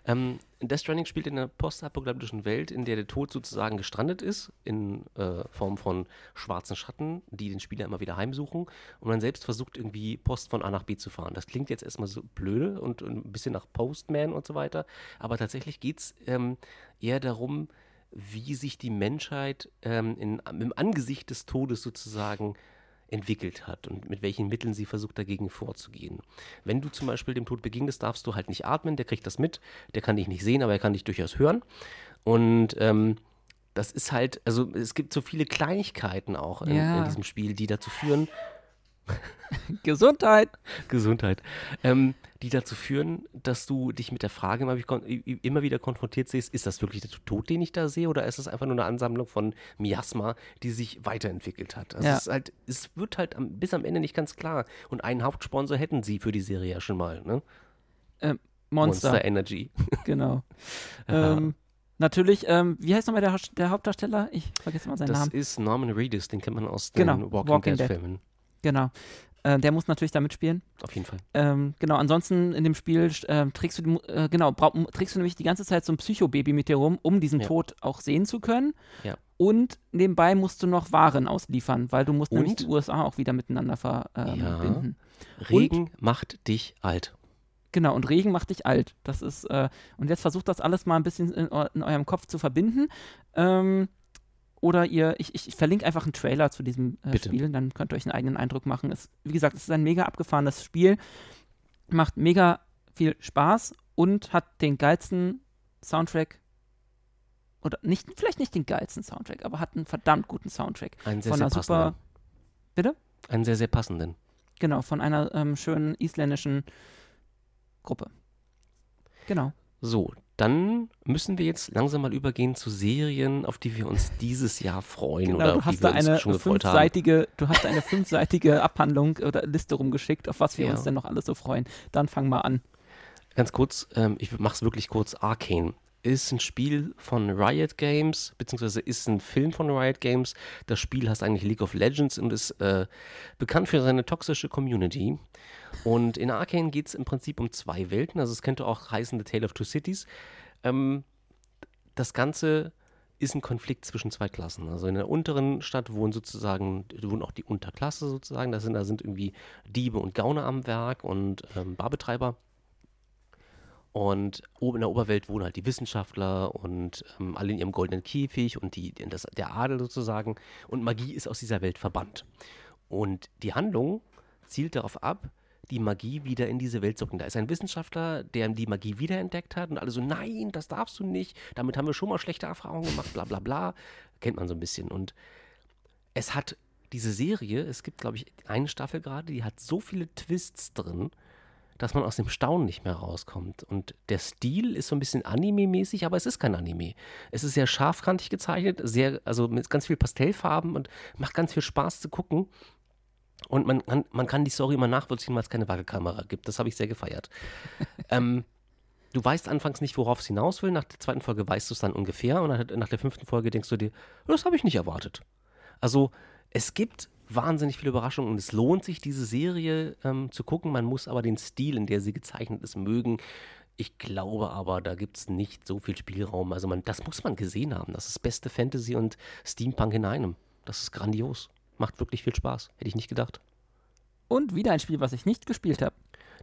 Ähm, Death Stranding spielt in einer postapokalyptischen Welt, in der der Tod sozusagen gestrandet ist, in äh, Form von schwarzen Schatten, die den Spieler immer wieder heimsuchen und man selbst versucht irgendwie Post von A nach B zu fahren. Das klingt jetzt erstmal so blöde und, und ein bisschen nach Postman und so weiter, aber tatsächlich geht es ähm, eher darum, wie sich die Menschheit ähm, in, im Angesicht des Todes sozusagen entwickelt hat und mit welchen Mitteln sie versucht dagegen vorzugehen. Wenn du zum Beispiel dem Tod begegnest, darfst du halt nicht atmen, der kriegt das mit, der kann dich nicht sehen, aber er kann dich durchaus hören. Und ähm, das ist halt, also es gibt so viele Kleinigkeiten auch in, Ja. in diesem Spiel, die dazu führen, Gesundheit! Gesundheit, ähm, die dazu führen, dass du dich mit der Frage immer, wieder konfrontiert siehst, ist das wirklich der Tod, den ich da sehe, oder ist das einfach nur eine Ansammlung von Miasma, die sich weiterentwickelt hat? Also Ja. es, halt, es wird halt am, bis am Ende nicht ganz klar. Und einen Hauptsponsor hätten sie für die Serie ja schon mal, ne? Monster, Energy. genau. Ähm, natürlich, ähm, wie heißt nochmal der, der Hauptdarsteller? Ich vergesse mal seinen Das Namen. ist Norman Reedus, den kennt man aus den Genau, Walking, Walking Dead. Dead-Filmen. Genau. Äh, der muss natürlich da mitspielen. Auf jeden Fall. Ähm, genau, ansonsten in dem Spiel ähm, trägst du, äh, genau, brau- m- trägst du nämlich die ganze Zeit so ein Psychobaby mit dir rum, um diesen Ja. Tod auch sehen zu können. Ja. Und nebenbei musst du noch Waren ausliefern, weil du musst nämlich Und? die USA auch wieder miteinander verbinden. Ja. Regen macht dich alt. Genau, und Regen macht dich alt. Das ist, äh, und jetzt versucht das alles mal ein bisschen in, in eurem Kopf zu verbinden. Ähm, oder ihr, ich, ich verlinke einfach einen Trailer zu diesem äh. Spiel, dann könnt ihr euch einen eigenen Eindruck machen. Es, wie gesagt, es ist ein mega abgefahrenes Spiel, macht mega viel Spaß und hat den geilsten Soundtrack. Oder nicht, vielleicht nicht den geilsten Soundtrack, aber hat einen verdammt guten Soundtrack. Einen sehr, Von sehr einer passenden. super, Bitte? Einen sehr, sehr passenden. genau, von einer ähm, schönen isländischen Gruppe. Genau. So, dann müssen wir jetzt langsam mal übergehen zu Serien, auf die wir uns dieses Jahr freuen Genau, oder du auf die hast wir uns eine schon gefreut haben. fünfseitige, du hast eine fünfseitige Abhandlung oder Liste rumgeschickt, auf was wir Ja. uns denn noch alles so freuen. Dann fang mal an. Ganz kurz, ähm, ich mach's wirklich kurz. Arcane ist ein Spiel von Riot Games, beziehungsweise ist ein Film von Riot Games. Das Spiel heißt eigentlich League of Legends und ist äh, bekannt für seine toxische Community. Und in Arcane geht es im Prinzip um zwei Welten. Also es könnte auch heißen The Tale of Two Cities. Ähm, das Ganze ist ein Konflikt zwischen zwei Klassen. Also in der unteren Stadt wohnen sozusagen, wohnen auch die Unterklasse sozusagen. Da sind, da sind irgendwie Diebe und Gauner am Werk und ähm, Barbetreiber. Und oben in der Oberwelt wohnen halt die Wissenschaftler und ähm, alle in ihrem goldenen Käfig und die, das, der Adel sozusagen. Und Magie ist aus dieser Welt verbannt. Und die Handlung zielt darauf ab, die Magie wieder in diese Welt zu bringen. Da ist ein Wissenschaftler, der die Magie wiederentdeckt hat und alle so, nein, das darfst du nicht, damit haben wir schon mal schlechte Erfahrungen gemacht, bla bla bla. Kennt man so ein bisschen. Und es hat diese Serie, es gibt, glaube ich, eine Staffel gerade, die hat so viele Twists drin, dass man aus dem Staunen nicht mehr rauskommt. Und der Stil ist so ein bisschen Anime-mäßig, aber es ist kein Anime. Es ist sehr scharfkantig gezeichnet, sehr, also mit ganz viel Pastellfarben und macht ganz viel Spaß zu gucken. Und man, man, man kann die Story immer nachvollziehen, weil es keine Wackelkamera gibt. Das habe ich sehr gefeiert. ähm, du weißt anfangs nicht, worauf es hinaus will. Nach der zweiten Folge weißt du es dann ungefähr. Und nach, nach der fünften Folge denkst du dir, das habe ich nicht erwartet. Also es gibt wahnsinnig viele Überraschungen und es lohnt sich, diese Serie ähm, zu gucken. Man muss aber den Stil, in der sie gezeichnet ist, mögen. Ich glaube aber, da gibt es nicht so viel Spielraum. Also man, das muss man gesehen haben. Das ist beste Fantasy und Steampunk in einem. Das ist grandios. Macht wirklich viel Spaß. Hätte ich nicht gedacht. Und wieder ein Spiel, was ich nicht gespielt habe.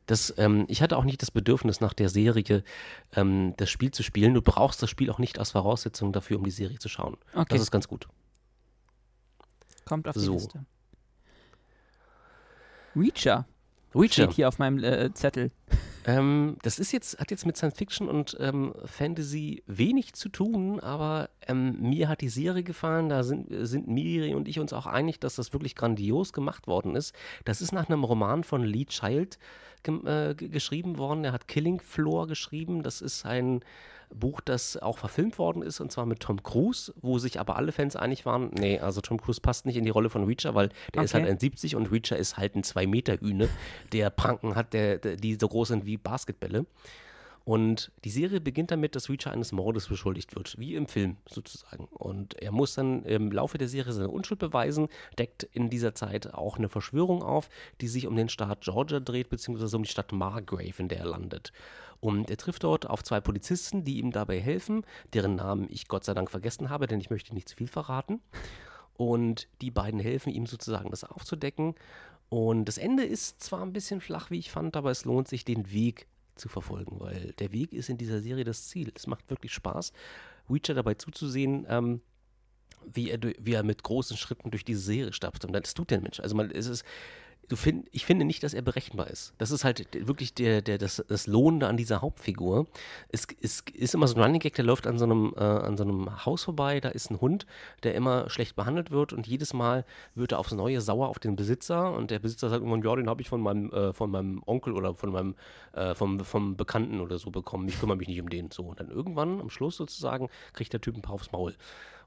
Das, ähm, ich hatte auch nicht das Bedürfnis, nach der Serie ähm, das Spiel zu spielen. Du brauchst das Spiel auch nicht als Voraussetzung dafür, um die Serie zu schauen. Okay. Das ist ganz gut. Kommt auf die so. Liste. Reacher. Reacher. Steht hier auf meinem äh, Zettel. Ähm, das ist jetzt, hat jetzt mit Science Fiction und ähm, Fantasy wenig zu tun, aber ähm, mir hat die Serie gefallen. Da sind, sind Miri und ich uns auch einig, dass das wirklich grandios gemacht worden ist. Das ist nach einem Roman von Lee Child äh, geschrieben worden. Er hat Killing Floor geschrieben. Das ist ein Buch, das auch verfilmt worden ist, und zwar mit Tom Cruise, wo sich aber alle Fans einig waren, nee, also Tom Cruise passt nicht in die Rolle von Reacher, weil der okay. ist halt ein 70 und Reacher ist halt ein 2-Meter-Hühne, der Pranken hat, der, der, die so groß sind wie Basketbälle. Und die Serie beginnt damit, dass Reacher eines Mordes beschuldigt wird, wie im Film sozusagen. Und er muss dann im Laufe der Serie seine Unschuld beweisen, deckt in dieser Zeit auch eine Verschwörung auf, die sich um den Staat Georgia dreht, beziehungsweise um die Stadt Margrave, in der er landet. Und er trifft dort auf zwei Polizisten, die ihm dabei helfen, deren Namen ich Gott sei Dank vergessen habe, denn ich möchte nicht zu viel verraten. Und die beiden helfen ihm sozusagen, das aufzudecken. Und das Ende ist zwar ein bisschen flach, wie ich fand, aber es lohnt sich, den Weg zu verfolgen, weil der Weg ist in dieser Serie das Ziel. Es macht wirklich Spaß, Reacher dabei zuzusehen, ähm, wie, er, wie er mit großen Schritten durch diese Serie stapft. Und das tut der Mensch. Also man, es ist, du find, ich finde nicht, dass er berechenbar ist. Das ist halt wirklich der, der, das, das Lohnende an dieser Hauptfigur. Es, es ist immer so ein Running Gag, der läuft an so, einem, äh, an so einem Haus vorbei, da ist ein Hund, der immer schlecht behandelt wird und jedes Mal wird er aufs Neue sauer auf den Besitzer und der Besitzer sagt irgendwann, ja, den habe ich von meinem, äh, von meinem Onkel oder von meinem, äh, vom, vom Bekannten oder so bekommen. Ich kümmere mich nicht um den. So, und dann irgendwann am Schluss sozusagen kriegt der Typ ein paar aufs Maul.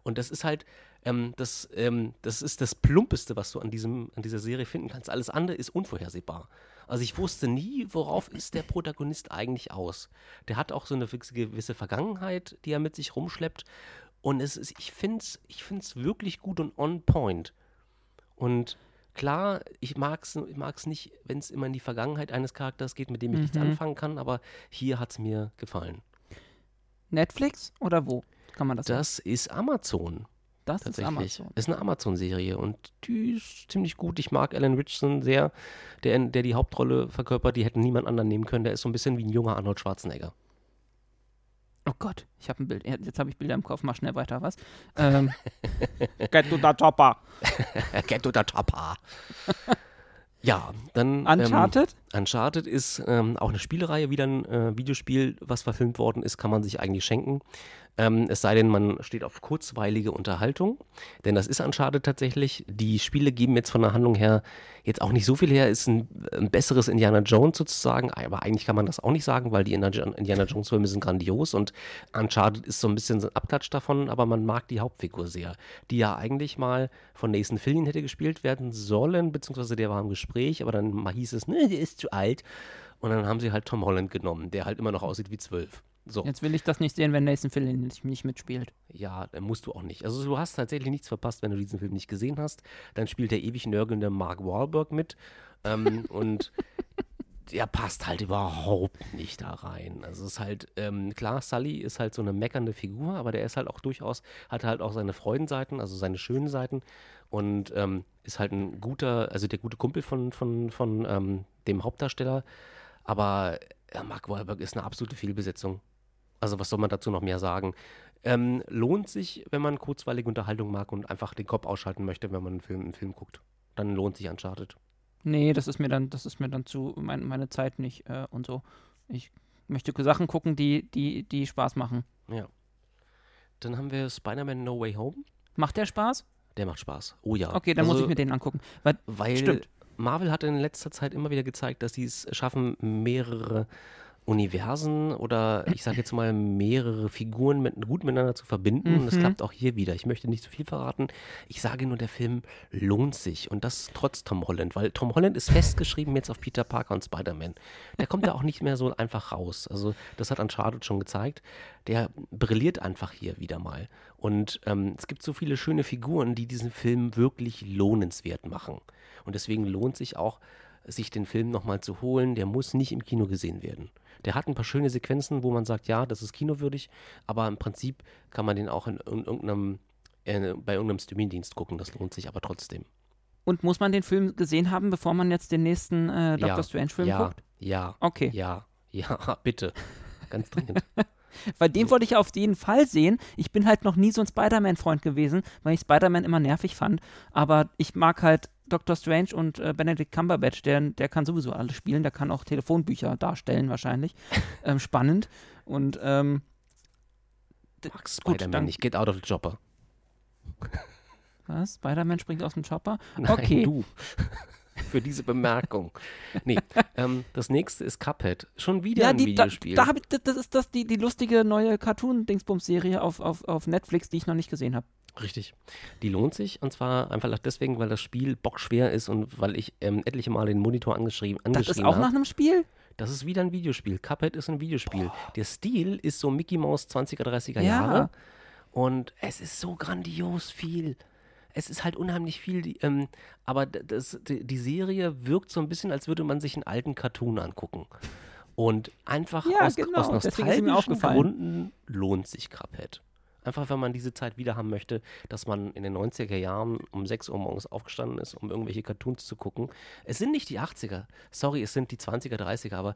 Und das ist halt, ähm, das, ähm, das ist das Plumpeste, was du an, diesem, an dieser Serie finden kannst. Alles andere ist unvorhersehbar. Also ich wusste nie, worauf ist der Protagonist eigentlich aus. Der hat auch so eine gewisse Vergangenheit, die er mit sich rumschleppt. Und es ist, ich finde es ich find's wirklich gut und on point. Und klar, ich mag es ich mag's nicht, wenn es immer in die Vergangenheit eines Charakters geht, mit dem ich mhm. nichts anfangen kann, aber hier hat es mir gefallen. Netflix oder wo kann man das Das sagen? ist Amazon. Das ist Amazon. Ist eine Amazon-Serie und die ist ziemlich gut. Ich mag Alan Richardson sehr, der, der die Hauptrolle verkörpert. Die hätten niemand anderen nehmen können. Der ist so ein bisschen wie ein junger Arnold Schwarzenegger. Oh Gott, ich habe ein Bild. Jetzt habe ich Bilder im Kopf. Mach schnell weiter, was? Ähm, get to the topper. get to the topper. Ja, dann. Uncharted? Ähm, Uncharted ist ähm, auch eine Spielereihe, wieder ein äh, Videospiel, was verfilmt worden ist, kann man sich eigentlich schenken. Ähm, es sei denn, man steht auf kurzweilige Unterhaltung, denn das ist Uncharted tatsächlich. Die Spiele geben jetzt von der Handlung her jetzt auch nicht so viel her, ist ein, ein besseres Indiana Jones sozusagen, aber eigentlich kann man das auch nicht sagen, weil die Indiana Jones Filme sind grandios und Uncharted ist so ein bisschen ein Abklatsch davon, aber man mag die Hauptfigur sehr, die ja eigentlich mal von Nathan Fillion hätte gespielt werden sollen, beziehungsweise der war im Gespräch, aber dann hieß es, ne, der ist zu alt. Und dann haben sie halt Tom Holland genommen, der halt immer noch aussieht wie zwölf. So. Jetzt will ich das nicht sehen, wenn Nathan Fillion nicht, mitspielt. Ja, musst du auch nicht. Also du hast tatsächlich nichts verpasst, wenn du diesen Film nicht gesehen hast. Dann spielt der ewig nörgelnde Mark Wahlberg mit. Ähm, und der passt halt überhaupt nicht da rein. Also es ist halt, ähm, klar, Sully ist halt so eine meckernde Figur, aber der ist halt auch durchaus, hat halt auch seine Freudenseiten, also seine schönen Seiten und ähm, ist halt ein guter, also der gute Kumpel von, von, von ähm, dem Hauptdarsteller. Aber Ja, Mark Wahlberg ist eine absolute Fehlbesetzung. Also was soll man dazu noch mehr sagen? Ähm, lohnt sich, wenn man kurzweilige Unterhaltung mag und einfach den Kopf ausschalten möchte, wenn man einen Film, einen Film guckt. Dann lohnt sich Uncharted. Nee, das ist mir dann, das ist mir dann zu mein, meine Zeit nicht äh, und so. Ich möchte Sachen gucken, die, die, die Spaß machen. Ja. Dann haben wir Spider-Man No Way Home. Macht der Spaß? Der macht Spaß. Oh ja. Okay, dann also, muss ich mir den angucken. Weil, Weil stimmt. Marvel hat in letzter Zeit immer wieder gezeigt, dass sie es schaffen, mehrere Universen oder ich sage jetzt mal mehrere Figuren mit, gut miteinander zu verbinden. Und das Mhm. klappt auch hier wieder. Ich möchte nicht zu viel verraten. Ich sage nur, der Film lohnt sich. Und das trotz Tom Holland, weil Tom Holland ist festgeschrieben jetzt auf Peter Parker und Spider-Man. Der kommt da auch nicht mehr so einfach raus. Also das hat Uncharted schon gezeigt. Der brilliert einfach hier wieder mal. Und ähm, es gibt so viele schöne Figuren, die diesen Film wirklich lohnenswert machen. Und deswegen lohnt sich auch, sich den Film nochmal zu holen. Der muss nicht im Kino gesehen werden. Der hat ein paar schöne Sequenzen, wo man sagt, ja, das ist kinowürdig, aber im Prinzip kann man den auch in, in irgendeinem, äh, bei irgendeinem Streamingdienst gucken. Das lohnt sich aber trotzdem. Und muss man den Film gesehen haben, bevor man jetzt den nächsten äh, Doctor ja, Strange-Film ja, guckt? Ja, Okay. ja, ja, bitte. Ganz dringend. Weil den wollte ich auf jeden Fall sehen. Ich bin halt noch nie so ein Spider-Man-Freund gewesen, weil ich Spider-Man immer nervig fand. Aber ich mag halt Doctor Strange und äh, Benedict Cumberbatch, der, der kann sowieso alles spielen. Der kann auch Telefonbücher darstellen, wahrscheinlich. ähm, spannend. Und ähm, Mag Spider-Man nicht. Get out of the chopper. was? Spider-Man springt aus dem Chopper? Nein, Okay. du. Für diese Bemerkung. Nee, ähm, das nächste ist Cuphead. Schon wieder Ja, ein die, da, Videospiel. da hab ich, das- das ist das, die, die lustige neue Cartoon-Dingsbums-Serie auf, auf, auf Netflix, die ich noch nicht gesehen habe. Richtig. Die lohnt sich und zwar einfach deswegen, weil das Spiel bockschwer ist und weil ich ähm, etliche Male den Monitor angeschrieben, Das ist auch nach habe. einem Spiel? Das ist wieder ein Videospiel. Cuphead ist ein Videospiel. Der Stil ist so Mickey Mouse 20er, 30er Ja. Jahre und es ist so grandios viel. Es ist halt unheimlich viel, die, ähm, aber das, die, die Serie wirkt so ein bisschen, als würde man sich einen alten Cartoon angucken. Und einfach Ja, aus, genau, aus nostalgischen. Gründen lohnt sich Cuphead. Einfach, wenn man diese Zeit wieder haben möchte, dass man in den 90er Jahren um 6 Uhr morgens aufgestanden ist, um irgendwelche Cartoons zu gucken. Es sind nicht die 80er, sorry, es sind die 20er, 30er, aber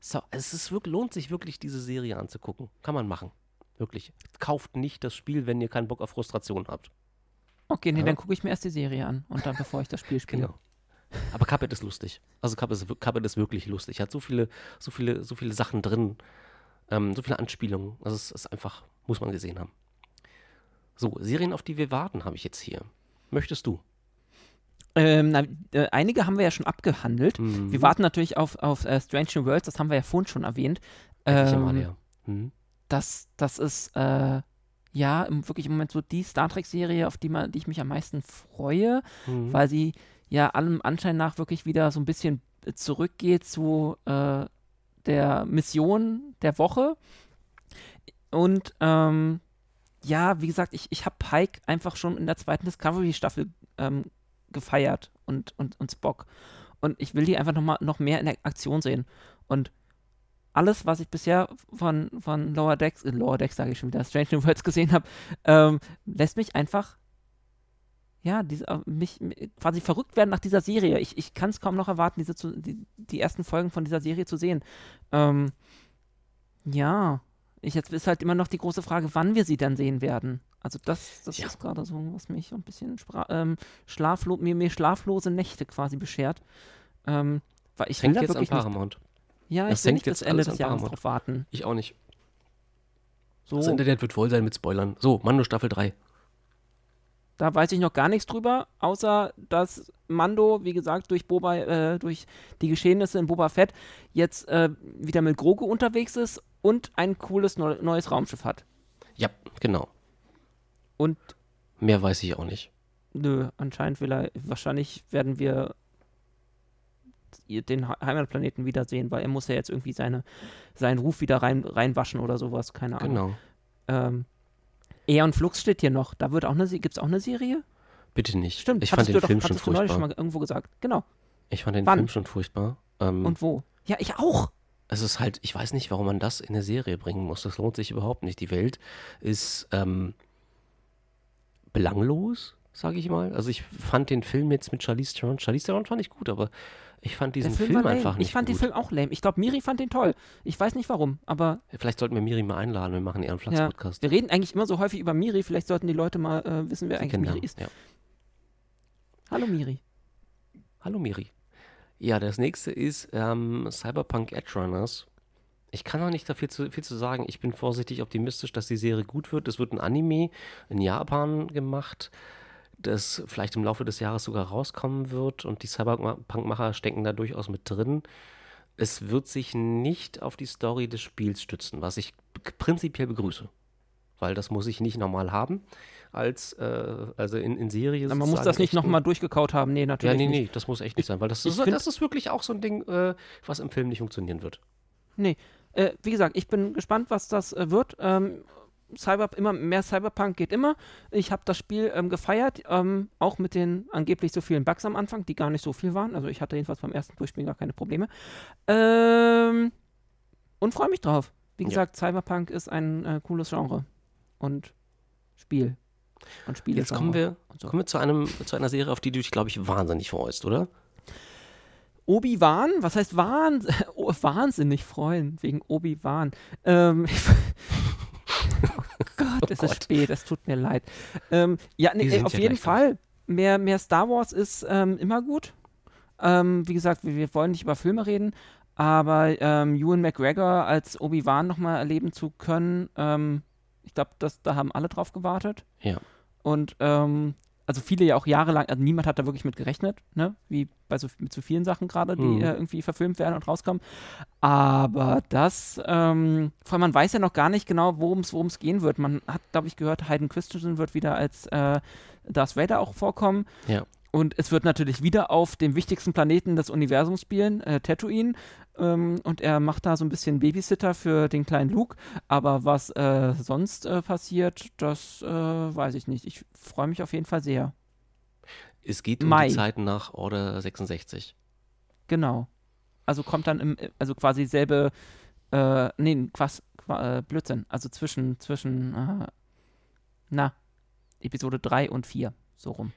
so, es ist wirklich, lohnt sich wirklich, diese Serie anzugucken. Kann man machen. Wirklich. Kauft nicht das Spiel, wenn ihr keinen Bock auf Frustration habt. Okay, nee, Ja. dann gucke ich mir erst die Serie an und dann, bevor ich das Spiel spiele. Genau. Aber Cuphead ist lustig. Also Cuphead ist, wir- Cuphead ist wirklich lustig. Hat so viele, so viele, so viele Sachen drin. Ähm, so viele Anspielungen. Also es ist einfach, muss man gesehen haben. So, Serien, auf die wir warten, habe ich jetzt hier. Möchtest du? Ähm, na, äh, einige haben wir ja schon abgehandelt. Mhm. Wir warten natürlich auf, auf äh, Strange New Worlds, das haben wir ja vorhin schon erwähnt. Ähm, Male, ja. Mhm. das, das ist äh, ja im, wirklich im Moment so die Star Trek-Serie, auf die, man, die ich mich am meisten freue, Mhm. weil sie ja allem Anschein nach wirklich wieder so ein bisschen zurückgeht zu äh, der Mission der Woche. Und ähm, ja, wie gesagt, ich, ich habe Pike einfach schon in der zweiten Discovery-Staffel ähm, gefeiert und, und, und Spock. Und ich will die einfach noch, mal, noch mehr in der Aktion sehen. Und alles, was ich bisher von, von Lower Decks, äh, Lower Decks sage ich schon wieder, Strange New Worlds gesehen habe, ähm, lässt mich einfach, ja, diese, äh, mich mich quasi verrückt werden nach dieser Serie. Ich, ich kann es kaum noch erwarten, diese zu, die, die ersten Folgen von dieser Serie zu sehen. Ähm, ja, ich, jetzt ist halt immer noch die große Frage, wann wir sie dann sehen werden. Also das, das Ja. ist gerade so, was mich ein bisschen ähm, schlaflo mir, mir schlaflose Nächte quasi beschert. Ähm, weil ich hängt jetzt an wirklich nicht Paramount. ja, Das ich will nicht bis jetzt Ende des Jahres Paramount. drauf warten. Ich auch nicht. So, Das Internet wird voll sein mit Spoilern. So, Mando Staffel 3. da weiß ich noch gar nichts drüber, außer dass Mando, wie gesagt, durch Boba, äh, durch die Geschehnisse in Boba Fett jetzt äh, wieder mit Grogu unterwegs ist und ein cooles neu neues Raumschiff hat. Ja, genau. Und Mehr weiß ich auch nicht. nö, anscheinend will er, wahrscheinlich werden wir den He- Heimatplaneten wiedersehen, weil er muss ja jetzt irgendwie seine, seinen Ruf wieder rein, reinwaschen oder sowas, keine Ahnung. Genau. Ähm, Eon Flux steht hier noch. Da wird auch eine, gibt es auch eine Serie? Bitte nicht. Stimmt, ich fand den doch, Film schon hattest du schon furchtbar. mal irgendwo gesagt. Genau. Ich fand den Wann? Film schon furchtbar. Ähm, Und wo? Ja, ich auch. Es ist halt, ich weiß nicht, warum man das in eine Serie bringen muss. Das lohnt sich überhaupt nicht. Die Welt ist ähm, belanglos, sage ich mal. Also ich fand den Film jetzt mit Charlize Theron, Charlize Theron fand ich gut, aber Ich fand diesen Der Film, lame. einfach nicht Ich fand gut. den Film auch lame. Ich glaube, Miri fand den toll. Ich weiß nicht warum, aber Vielleicht sollten wir Miri mal einladen, wir machen eher einen ja, Platz-Podcast. wir reden eigentlich immer so häufig über Miri. Vielleicht sollten die Leute mal äh, wissen, wer Sie eigentlich Miri ist. Ja. Hallo Miri. Hallo Miri. Ja, das nächste ist ähm, Cyberpunk Edge Runners. Ich kann noch nicht da viel zu, viel zu sagen. Ich bin vorsichtig optimistisch, dass die Serie gut wird. Es wird ein Anime in Japan gemacht, das vielleicht im Laufe des Jahres sogar rauskommen wird. Und die Cyberpunk-Macher stecken da durchaus mit drin. Es wird sich nicht auf die Story des Spiels stützen, was ich prinzipiell begrüße. Weil das muss ich nicht normal haben. Als, äh, also in, in Serie. Man muss das nicht nochmal durchgekaut haben. Nee, ja, natürlich nee, nicht. nee, das muss echt nicht sein, weil das, ist, das ist wirklich auch so ein Ding, äh, was im Film nicht funktionieren wird. Nee. Äh, wie gesagt, ich bin gespannt, was das äh, wird. Ähm, Cyber, immer mehr Cyberpunk geht immer. Ich habe das Spiel ähm, gefeiert, ähm, auch mit den angeblich so vielen Bugs am Anfang, die gar nicht so viel waren. Also ich hatte jedenfalls beim ersten Durchspielen gar keine Probleme. Ähm, und freue mich drauf. Wie Ja. gesagt, Cyberpunk ist ein äh, cooles Genre und Spiel. Und Spiele. Jetzt kommen wir, so. kommen wir zu, einem, zu einer Serie, auf die du dich, glaube ich, wahnsinnig freust, oder? Obi-Wan, was heißt Wahn oh, wahnsinnig freuen wegen Obi-Wan? Ähm, oh Gott, es ist Gott. spät, es tut mir leid. Ähm, ja, nee, Die ey, sind auf ja jeden Fall. Mehr, mehr Star Wars ist ähm, immer gut. Ähm, wie gesagt, wir, wir wollen nicht über Filme reden, aber ähm, Ewan McGregor als Obi-Wan nochmal erleben zu können, ähm, ich glaube, da haben alle drauf gewartet. Ja. Und ähm, also viele ja auch jahrelang, also niemand hat da wirklich mit gerechnet, ne? Wie bei so, mit so vielen Sachen gerade, die Mhm. äh, irgendwie verfilmt werden und rauskommen. Aber das, ähm, vor allem man weiß ja noch gar nicht genau, worum es gehen wird. Man hat, glaube ich, gehört, Hayden Christensen wird wieder als äh, Darth Vader auch vorkommen. Ja. Und es wird natürlich wieder auf dem wichtigsten Planeten des Universums spielen, äh, Tatooine. Ähm, und er macht da so ein bisschen Babysitter für den kleinen Luke. Aber was äh, sonst äh, passiert, das äh, weiß ich nicht. Ich freue mich auf jeden Fall sehr. Es geht um Mai. die Zeit nach Order 66. Genau. Also kommt dann im, also quasi selbe, äh, nee, Quas, Qua, äh, Blödsinn. Also zwischen, zwischen, äh, na, Episode 3 und 4, so rum.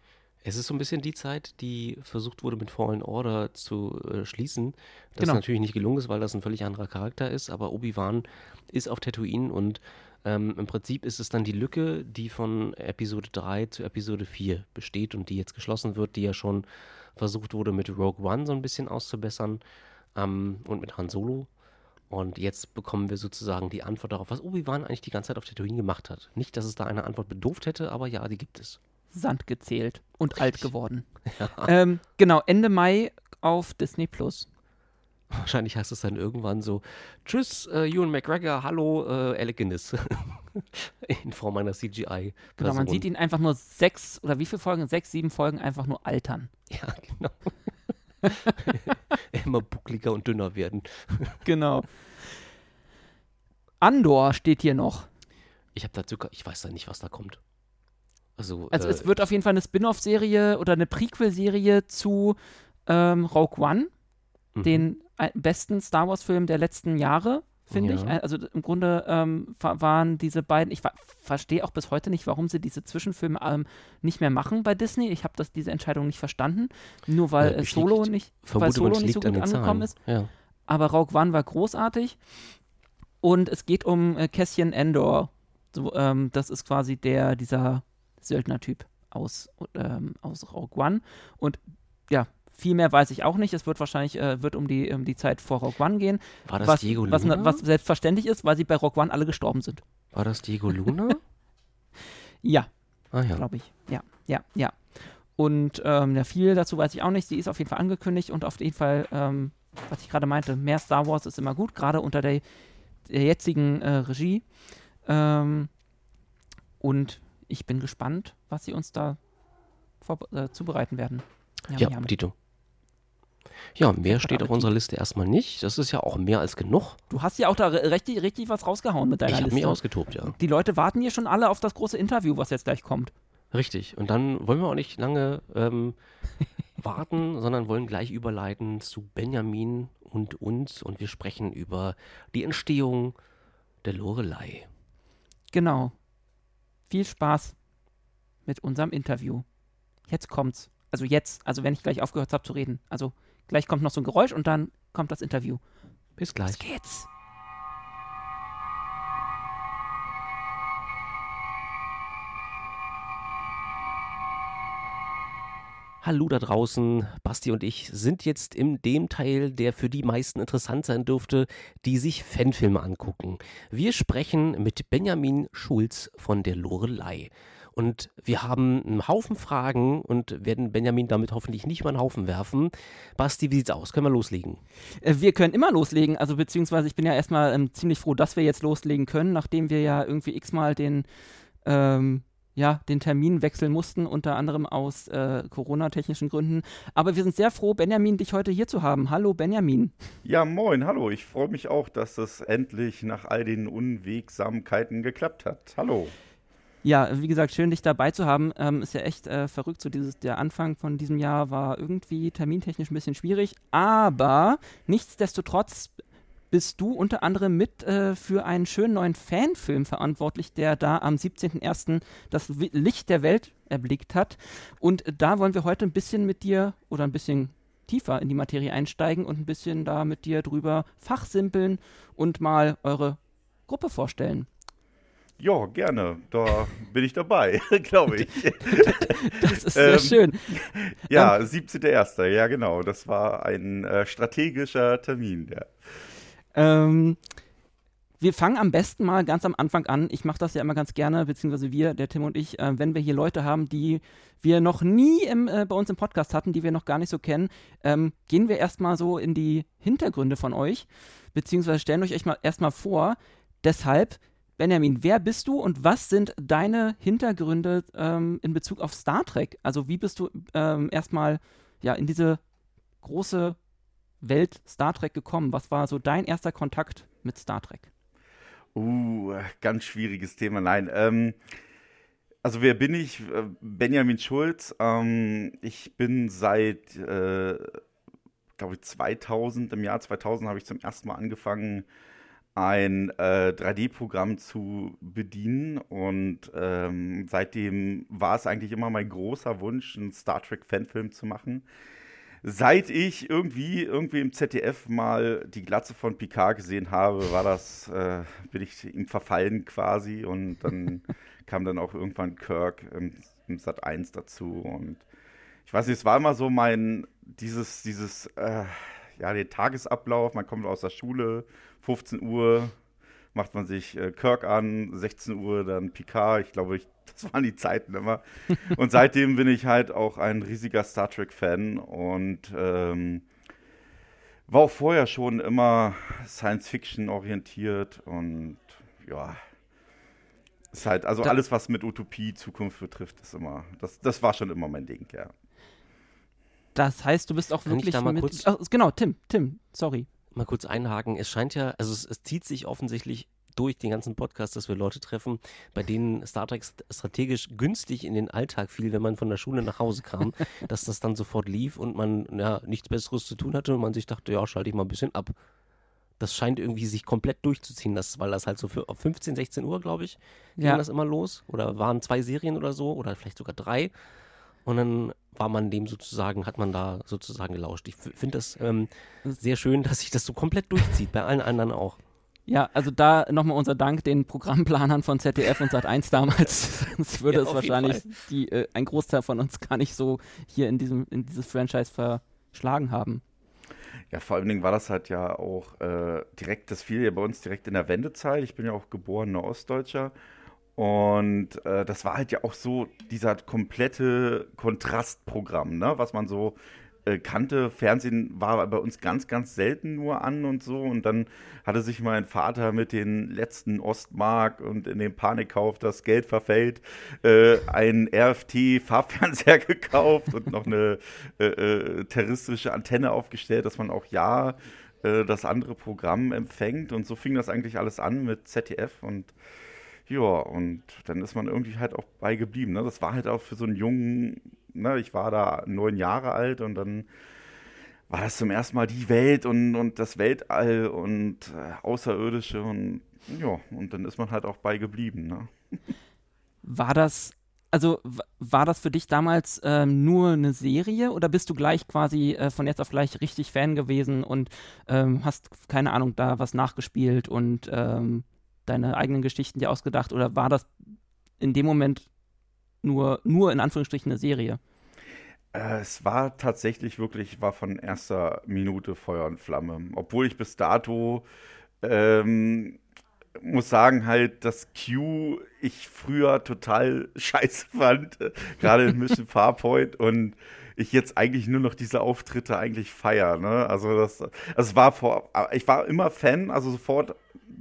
Es ist so ein bisschen die Zeit, die versucht wurde, mit Fallen Order zu äh, schließen. Das Genau. natürlich nicht gelungen ist, weil das ein völlig anderer Charakter ist, aber Obi-Wan ist auf Tatooine und ähm, im Prinzip ist es dann die Lücke, die von Episode 3 zu Episode 4 besteht und die jetzt geschlossen wird, die ja schon versucht wurde, mit Rogue One so ein bisschen auszubessern ähm, und mit Han Solo. Und jetzt bekommen wir sozusagen die Antwort darauf, was Obi-Wan eigentlich die ganze Zeit auf Tatooine gemacht hat. Nicht, dass es da eine Antwort bedurft hätte, aber ja, die gibt es. Sand gezählt und alt geworden. Ja. Ähm, genau, Ende Mai auf Disney Plus. Wahrscheinlich heißt es dann irgendwann so: Tschüss, äh, Ewan McGregor, hallo, äh, Alec Guinness. In Form einer CGI. Genau, man sieht ihn einfach nur sechs oder wie viele Folgen? Sechs, sieben Folgen einfach nur altern. Ja, genau. Immer buckliger und dünner werden. Genau. Andor steht hier noch. Ich habe dazu, ich weiß da nicht, was da kommt. Also, Also äh, es wird auf jeden Fall eine Spin-off-Serie oder eine Prequel-Serie zu ähm, Rogue One, mhm. den besten Star Wars-Film der letzten Jahre, finde ich. Ja. Also im Grunde ähm, wa- waren diese beiden, ich verstehe auch bis heute nicht, warum sie diese Zwischenfilme ähm, nicht mehr machen bei Disney. Ich habe diese Entscheidung nicht verstanden, nur weil Äh, äh, ich Solo nicht, weil Solo nicht so gut an angekommen Zahlen. ist. Ja. Aber Rogue One war großartig. Und es geht um äh, Cassian Endor. So, ähm, das ist quasi der, dieser Söldner-Typ aus, ähm, aus Rogue One. Und ja, viel mehr weiß ich auch nicht. Es wird wahrscheinlich äh, wird um die, um die Zeit vor Rogue One gehen. War das was, Diego Luna? was, was selbstverständlich ist, weil sie bei Rogue One alle gestorben sind. War das Diego Luna? Ja, ah ja. glaube ich. Ja, ja, ja. Und ähm, ja, viel dazu weiß ich auch nicht. Sie ist auf jeden Fall angekündigt und auf jeden Fall, ähm, was ich gerade meinte, mehr Star Wars ist immer gut, gerade unter der, der jetzigen äh, Regie. Ähm, und ich bin gespannt, was sie uns da vor, äh, zubereiten werden. Ja, jam. Dito. Ja, mehr steht auf unserer Liste erstmal nicht. Das ist ja auch mehr als genug. Du hast ja auch da richtig, richtig was rausgehauen mit deiner ich habe Liste. mich ausgetobt, ja. Die Leute warten hier schon alle auf das große Interview, was jetzt gleich kommt. Richtig. Und dann wollen wir auch nicht lange ähm, warten, sondern wollen gleich überleiten zu Benjamin und uns. Und wir sprechen über die Entstehung der Lorelei. Genau. Viel Spaß mit unserem Interview. Jetzt kommt's. Also jetzt, also wenn ich gleich aufgehört habe zu reden. Also Gleich kommt noch so ein Geräusch und dann kommt das Interview. Bis gleich. Los geht's. Hallo da draußen, Basti und ich sind jetzt in dem Teil, der für die meisten interessant sein dürfte, die sich Fanfilme angucken. Wir sprechen mit Benjamin Schulz von der Lorelei. Und wir haben einen Haufen Fragen und werden Benjamin damit hoffentlich nicht mal einen Haufen werfen. Basti, wie sieht's aus? Können wir loslegen? Äh, wir können immer loslegen, also beziehungsweise ich bin ja erstmal ähm, ziemlich froh, dass wir jetzt loslegen können, nachdem wir ja irgendwie x-mal den ähm, ja, den Termin wechseln mussten, unter anderem aus äh, Corona-technischen Gründen. Aber wir sind sehr froh, Benjamin, dich heute hier zu haben. Hallo, Benjamin. Ja, moin, hallo. Ich freue mich auch, dass es endlich nach all den Unwegsamkeiten geklappt hat. Hallo. Ja, wie gesagt, schön, dich dabei zu haben. Ähm, ist ja echt äh, verrückt. So dieses, der Anfang von diesem Jahr war irgendwie termintechnisch ein bisschen schwierig. Aber nichtsdestotrotz bist du unter anderem mit äh, für einen schönen neuen Fanfilm verantwortlich, der da am 17.01. das Licht der Welt erblickt hat. Und da wollen wir heute ein bisschen mit dir oder ein bisschen tiefer in die Materie einsteigen und ein bisschen da mit dir drüber fachsimpeln und mal eure Gruppe vorstellen. Ja, gerne. Da bin ich dabei, glaube ich. das ist sehr ähm, schön. Ja, 17.01. Ja, genau. Das war ein äh, strategischer Termin. Ja. Ähm, wir fangen am besten mal ganz am Anfang an. Ich mache das ja immer ganz gerne, beziehungsweise wir, der Tim und ich, äh, wenn wir hier Leute haben, die wir noch nie im, äh, bei uns im Podcast hatten, die wir noch gar nicht so kennen, ähm, gehen wir erstmal so in die Hintergründe von euch, beziehungsweise stellen euch mal erstmal vor. Deshalb, Benjamin, wer bist du und was sind deine Hintergründe ähm, in Bezug auf Star Trek? Also wie bist du ähm, erstmal ja, in diese große Welt Star Trek gekommen? Was war so dein erster Kontakt mit Star Trek? Uh, ganz schwieriges Thema. Nein, ähm, also wer bin ich? Äh, Benjamin Schulz. Ähm, ich bin seit, äh, glaube ich, 2000, im Jahr 2000 habe ich zum ersten Mal angefangen, ein äh, 3D-Programm zu bedienen und ähm, seitdem war es eigentlich immer mein großer Wunsch, einen Star Trek-Fanfilm zu machen seit ich irgendwie, irgendwie im ZDF mal die Glatze von Picard gesehen habe, war das, äh, bin ich ihm verfallen quasi und dann kam dann auch irgendwann Kirk im, im Sat 1 dazu und ich weiß nicht, es war immer so mein, dieses, dieses, äh, ja, der Tagesablauf, man kommt aus der Schule, 15 Uhr, macht man sich äh, Kirk an, 16 Uhr dann Picard. Ich glaube, ich, das waren die Zeiten immer. Und seitdem bin ich halt auch ein riesiger Star Trek-Fan und ähm, war auch vorher schon immer Science-Fiction orientiert und ja, ist halt, also da, alles, was mit Utopie, Zukunft betrifft, ist immer, das, das war schon immer mein Ding, ja. Das heißt, du bist auch Kann wirklich ich da mal mit, kurz, ach, genau, Tim, Tim, sorry mal kurz einhaken. Es scheint ja, also es, es zieht sich offensichtlich durch den ganzen Podcast, dass wir Leute treffen, bei denen Star Trek strategisch günstig in den Alltag fiel, wenn man von der Schule nach Hause kam, dass das dann sofort lief und man ja nichts Besseres zu tun hatte und man sich dachte, ja, schalte ich mal ein bisschen ab. Das scheint irgendwie sich komplett durchzuziehen, das, weil das halt so für 15, 16 Uhr, glaube ich, ging ja. das immer los. Oder waren zwei Serien oder so, oder vielleicht sogar drei. Und dann war man dem sozusagen, hat man da sozusagen gelauscht. Ich finde das ähm, sehr schön, dass sich das so komplett durchzieht, bei allen anderen auch. Ja, also da nochmal unser Dank den Programmplanern von ZDF und Sat1 damals. Sonst würde ja, es wahrscheinlich die, äh, ein Großteil von uns gar nicht so hier in diesem in dieses Franchise verschlagen haben. Ja, vor allen Dingen war das halt ja auch äh, direkt, das fiel ja bei uns direkt in der Wendezeit. Ich bin ja auch geborener Ostdeutscher und äh, das war halt ja auch so dieser komplette Kontrastprogramm, ne? was man so äh, kannte. Fernsehen war bei uns ganz, ganz selten nur an und so. Und dann hatte sich mein Vater mit den letzten Ostmark und in dem Panikkauf, das Geld verfällt, äh, ein RFT-Farbfernseher gekauft und noch eine äh, äh, terroristische Antenne aufgestellt, dass man auch ja äh, das andere Programm empfängt. Und so fing das eigentlich alles an mit ZDF und ja, und dann ist man irgendwie halt auch bei geblieben. Ne? Das war halt auch für so einen jungen, ne? ich war da neun Jahre alt und dann war das zum ersten Mal die Welt und, und das Weltall und äh, Außerirdische und ja, und dann ist man halt auch bei geblieben. Ne? War das also war das für dich damals ähm, nur eine Serie oder bist du gleich quasi äh, von jetzt auf gleich richtig Fan gewesen und ähm, hast, keine Ahnung, da was nachgespielt und ähm, deine eigenen Geschichten dir ausgedacht oder war das in dem Moment nur, nur in Anführungsstrichen eine Serie? Äh, es war tatsächlich wirklich, war von erster Minute Feuer und Flamme. Obwohl ich bis dato ähm, muss sagen halt, dass Q ich früher total scheiße fand, gerade in Mission Farpoint und ich jetzt eigentlich nur noch diese Auftritte eigentlich feier. Ne? Also das, also es war vor, ich war immer Fan, also sofort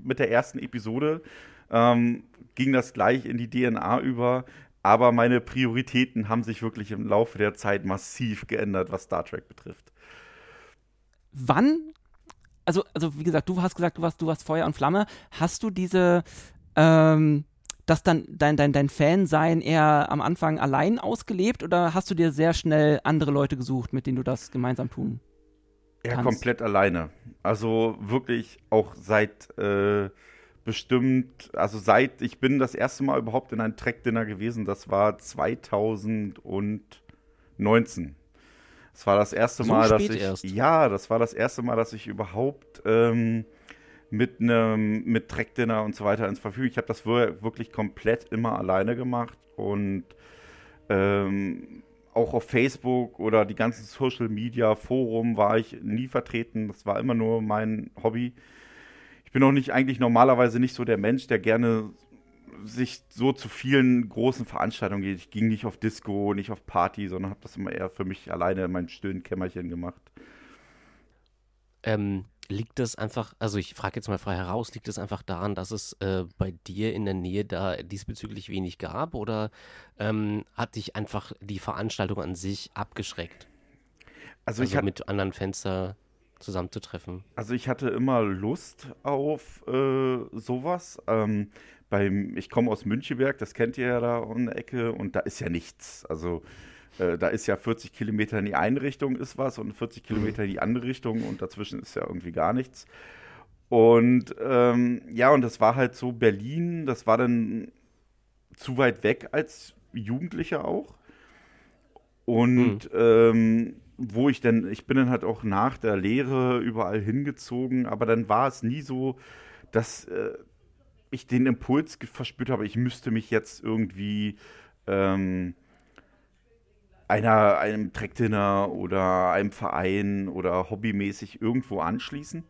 mit der ersten Episode ähm, ging das gleich in die DNA über. Aber meine Prioritäten haben sich wirklich im Laufe der Zeit massiv geändert, was Star Trek betrifft. Wann also, also wie gesagt, du hast gesagt, du warst, du warst Feuer und Flamme. Hast du diese, ähm, das dann dein, dein, dein Fansein eher am Anfang allein ausgelebt oder hast du dir sehr schnell andere Leute gesucht, mit denen du das gemeinsam tun Ja, komplett alleine. Also wirklich auch seit äh, bestimmt, also seit ich bin das erste Mal überhaupt in ein Track-Dinner gewesen, das war 2019. Das war das erste so Mal, dass ich. Erst. Ja, das war das erste Mal, dass ich überhaupt ähm, mit einem mit Trackdinner und so weiter ins Verfügung. Ich habe das wirklich komplett immer alleine gemacht und ähm, auch auf Facebook oder die ganzen Social Media Forum war ich nie vertreten. Das war immer nur mein Hobby. Ich bin auch nicht eigentlich normalerweise nicht so der Mensch, der gerne sich so zu vielen großen Veranstaltungen geht. Ich ging nicht auf Disco, nicht auf Party, sondern habe das immer eher für mich alleine in meinem stillen Kämmerchen gemacht. Ähm, liegt das einfach, also ich frage jetzt mal frei heraus, liegt es einfach daran, dass es äh, bei dir in der Nähe da diesbezüglich wenig gab oder ähm, hat dich einfach die Veranstaltung an sich abgeschreckt? Also, also ich mit anderen Fenster zusammenzutreffen. Also ich hatte immer Lust auf äh, sowas. Ähm, beim, ich komme aus Müncheberg, das kennt ihr ja da um die Ecke und da ist ja nichts. Also äh, da ist ja 40 Kilometer in die eine Richtung ist was und 40 Kilometer in die andere Richtung und dazwischen ist ja irgendwie gar nichts. Und ähm, ja, und das war halt so Berlin, das war dann zu weit weg als Jugendlicher auch. Und mhm. ähm, wo ich dann, ich bin dann halt auch nach der Lehre überall hingezogen, aber dann war es nie so, dass, äh, ich den Impuls verspürt habe, ich müsste mich jetzt irgendwie ähm, einer, einem Trackdinner oder einem Verein oder hobbymäßig irgendwo anschließen.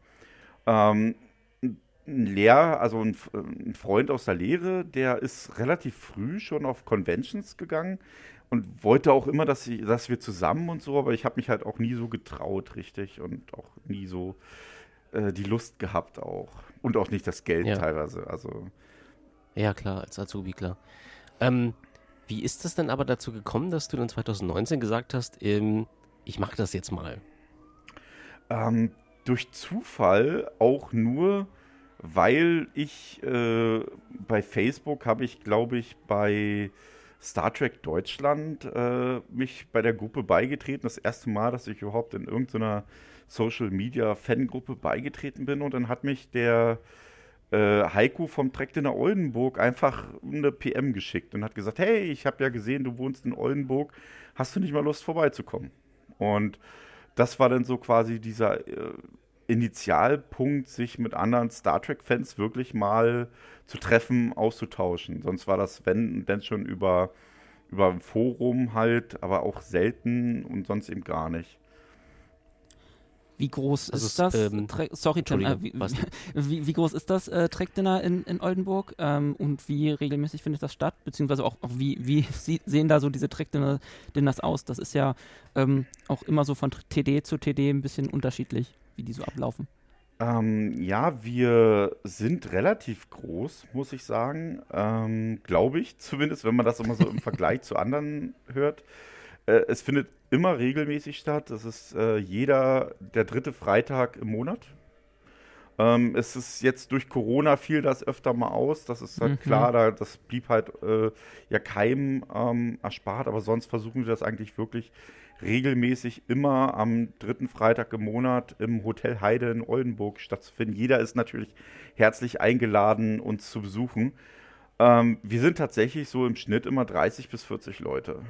Ähm, ein Lehr, also ein, ein, Freund aus der Lehre, der ist relativ früh schon auf Conventions gegangen und wollte auch immer, dass, sie, dass wir zusammen und so, aber ich habe mich halt auch nie so getraut, richtig, und auch nie so äh, die Lust gehabt auch. Und auch nicht das Geld ja. teilweise. Also. Ja, klar, als Azubi, klar. Ähm, wie ist das denn aber dazu gekommen, dass du dann 2019 gesagt hast, ähm, ich mache das jetzt mal? Ähm, durch Zufall auch nur, weil ich äh, bei Facebook habe ich, glaube ich, bei Star Trek Deutschland äh, mich bei der Gruppe beigetreten. Das erste Mal, dass ich überhaupt in irgendeiner Social Media Fangruppe beigetreten bin und dann hat mich der äh, Heiko vom Treckdinner Oldenburg einfach eine PM geschickt und hat gesagt, hey, ich habe ja gesehen, du wohnst in Oldenburg, hast du nicht mal Lust vorbeizukommen? Und das war dann so quasi dieser äh, Initialpunkt, sich mit anderen Star Trek-Fans wirklich mal zu treffen, auszutauschen. Sonst war das, wenn, denn schon über, über ein Forum halt, aber auch selten und sonst eben gar nicht. Wie groß also ist das? Ähm, Sorry, Tim, äh, wie, wie, wie, groß ist das äh, Trackdinner in, in Oldenburg ähm, und wie regelmäßig findet das statt? Beziehungsweise auch, auch wie, wie sehen da so diese Trackdinners aus? Das ist ja ähm, auch immer so von TD zu TD ein bisschen unterschiedlich, wie die so ablaufen. Ähm, ja, wir sind relativ groß, muss ich sagen. Ähm, Glaube ich zumindest, wenn man das immer so im Vergleich zu anderen hört. Äh, es findet immer regelmäßig statt. Das ist äh, jeder der dritte Freitag im Monat. Ähm, es ist jetzt durch Corona fiel das öfter mal aus. Das ist halt mhm. klar, da, das blieb halt äh, ja keinem ähm, erspart, aber sonst versuchen wir das eigentlich wirklich regelmäßig immer am dritten Freitag im Monat im Hotel Heide in Oldenburg stattzufinden. Jeder ist natürlich herzlich eingeladen, uns zu besuchen. Ähm, wir sind tatsächlich so im Schnitt immer 30 bis 40 Leute.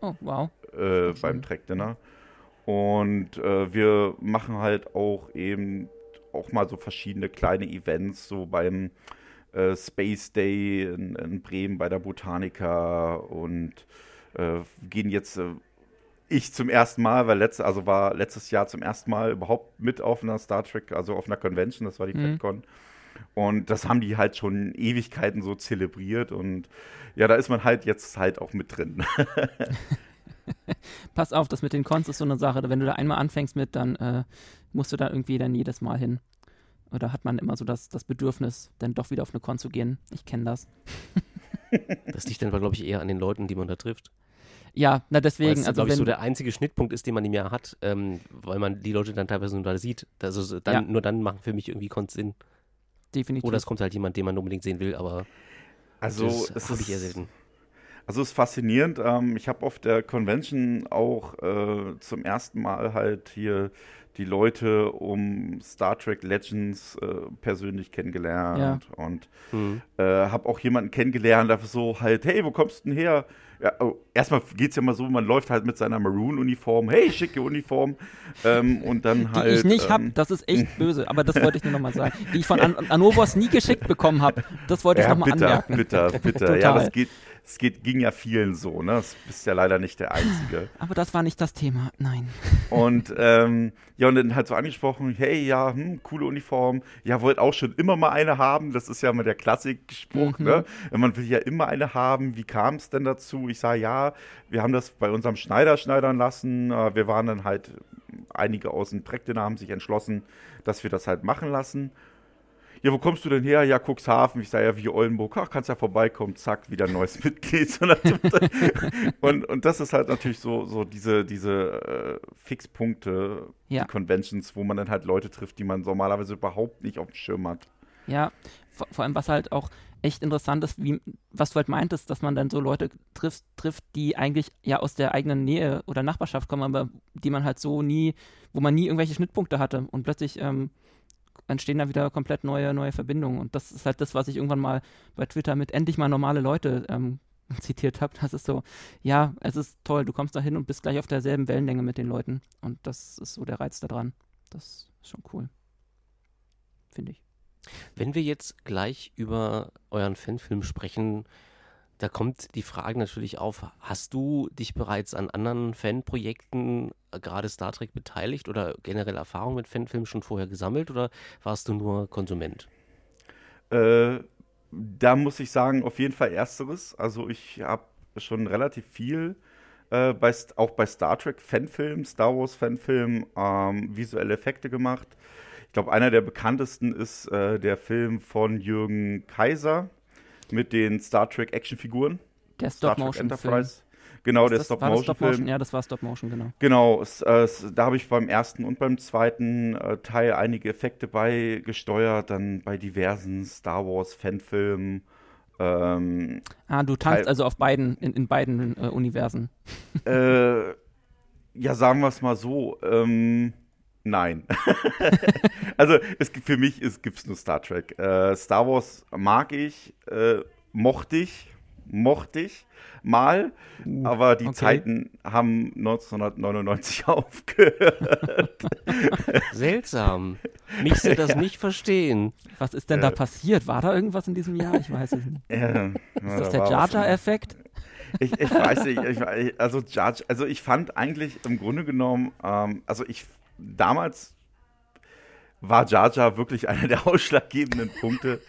Oh, wow. Äh, beim Track Dinner. Und äh, wir machen halt auch eben auch mal so verschiedene kleine Events, so beim äh, Space Day in, in, Bremen bei der Botanica und äh, gehen jetzt äh, ich zum ersten Mal, weil letzte, also war letztes Jahr zum ersten Mal überhaupt mit auf einer Star Trek, also auf einer Convention, das war die mhm. FedCon. Und das haben die halt schon Ewigkeiten so zelebriert und ja, da ist man halt jetzt halt auch mit drin. Pass auf, das mit den Cons ist so eine Sache. Wenn du da einmal anfängst mit, dann äh, musst du da irgendwie dann jedes Mal hin. Oder hat man immer so das, das Bedürfnis, dann doch wieder auf eine Con zu gehen? Ich kenne das. das liegt dann, glaube ich, eher an den Leuten, die man da trifft. Ja, na deswegen. Weil es, also glaube ich, so der einzige Schnittpunkt ist, den man im Jahr hat, ähm, weil man die Leute dann teilweise nur da sieht. Also dann, ja. nur dann machen für mich irgendwie Cons Sinn. Definitiv. Oder es kommt halt jemand, den man unbedingt sehen will, aber also das habe ich eher selten. Also es ist faszinierend. Ähm, ich habe auf der Convention auch äh, zum ersten Mal halt hier die Leute um Star Trek Legends äh, persönlich kennengelernt ja. und mhm. äh, habe auch jemanden kennengelernt, der so halt, hey, wo kommst du denn her? Ja, oh, erstmal geht es ja mal so, man läuft halt mit seiner Maroon-Uniform, hey, schicke Uniform. Ähm, und dann halt. Die ich nicht ähm, habe, das ist echt böse, aber das wollte ich nur nochmal sagen. Die ich von An Anovos nie geschickt bekommen habe. Das wollte ich ja, nochmal anmerken. Bitter, bitter, bitter. ja, das geht, es geht, ging ja vielen so, ne? Das bist ja leider nicht der Einzige. Aber das war nicht das Thema, nein. Und ähm, ja, und dann halt so angesprochen, hey, ja, hm, coole Uniform. Ja, wollt auch schon immer mal eine haben. Das ist ja immer der Klassikspruch, mhm. ne? Man will ja immer eine haben. Wie kam es denn dazu? Ich sage, ja, wir haben das bei unserem Schneider schneidern lassen. Äh, wir waren dann halt, einige aus dem Trackdinner haben sich entschlossen, dass wir das halt machen lassen ja, wo kommst du denn her? Ja, Cuxhaven. Ich sage ja, wie Oldenburg. Ach, kannst ja vorbeikommen. Zack, wieder ein neues Mitglied. und, und das ist halt natürlich so, so diese, diese äh, Fixpunkte, ja. die Conventions, wo man dann halt Leute trifft, die man normalerweise überhaupt nicht auf dem Schirm hat. Ja, vor, vor allem was halt auch echt interessant ist, wie, was du halt meintest, dass man dann so Leute trifft, trifft, die eigentlich ja aus der eigenen Nähe oder Nachbarschaft kommen, aber die man halt so nie, wo man nie irgendwelche Schnittpunkte hatte und plötzlich ähm, entstehen da wieder komplett neue, neue Verbindungen. Und das ist halt das, was ich irgendwann mal bei Twitter mit endlich mal normale Leute ähm, zitiert habe. Das ist so, ja, es ist toll, du kommst da hin und bist gleich auf derselben Wellenlänge mit den Leuten. Und das ist so der Reiz daran. Das ist schon cool. Finde ich. Wenn wir jetzt gleich über euren Fanfilm sprechen, da kommt die Frage natürlich auf, hast du dich bereits an anderen Fanprojekten, äh, gerade Star Trek, beteiligt oder generell Erfahrung mit Fanfilmen schon vorher gesammelt oder warst du nur Konsument? Äh, da muss ich sagen, auf jeden Fall ersteres. Also ich habe schon relativ viel äh, bei, auch bei Star Trek Fanfilmen, Star Wars Fanfilmen, ähm, visuelle Effekte gemacht. Ich glaube, einer der bekanntesten ist äh, der Film von Jürgen Kaiser mit den Star Trek Actionfiguren. Der Stop-Motion-Film. Genau, der Stop-Motion-Film. Stop ja, das war Stop-Motion, genau. Genau, es, äh, es, da habe ich beim ersten und beim zweiten äh, Teil einige Effekte beigesteuert, dann bei diversen Star Wars-Fanfilmen. Ähm, ah, du tanzt also auf beiden, in, in beiden äh, Universen. Äh, ja, sagen wir es mal so. Ähm, Nein. also es gibt, für mich gibt es nur Star Trek. Äh, Star Wars mag ich, äh, mochte ich, mochte ich mal, uh, aber die okay. Zeiten haben 1999 aufgehört. Seltsam. Mich soll das ja. nicht verstehen. Was ist denn äh, da passiert? War da irgendwas in diesem Jahr? Ich weiß es nicht. Ja, ist das da der Jar Jar Effekt? Ich, ich, weiß nicht, ich, also Jar, also ich fand eigentlich im Grunde genommen, ähm, also ich damals war Jar Jar wirklich einer der ausschlaggebenden Punkte.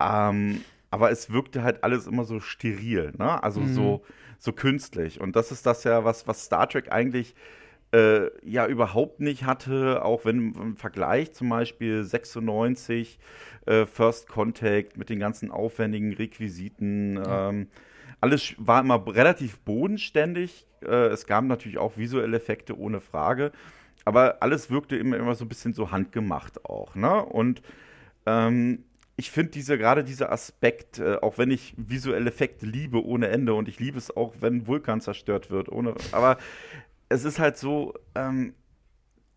ähm, aber es wirkte halt alles immer so steril, ne? Also mhm. so, so künstlich. Und das ist das ja, was, was Star Trek eigentlich äh, ja überhaupt nicht hatte, auch wenn im Vergleich zum Beispiel 96 äh, First Contact mit den ganzen aufwendigen Requisiten. Ja. Ähm, alles war immer relativ bodenständig. Äh, es gab natürlich auch visuelle Effekte ohne Frage aber alles wirkte immer, immer so ein bisschen so handgemacht auch, ne? Und ähm, ich finde diese, gerade dieser Aspekt, äh, auch wenn ich visuelle Effekte liebe ohne Ende und ich liebe es auch, wenn Vulkan zerstört wird, ohne, aber es ist halt so, ähm,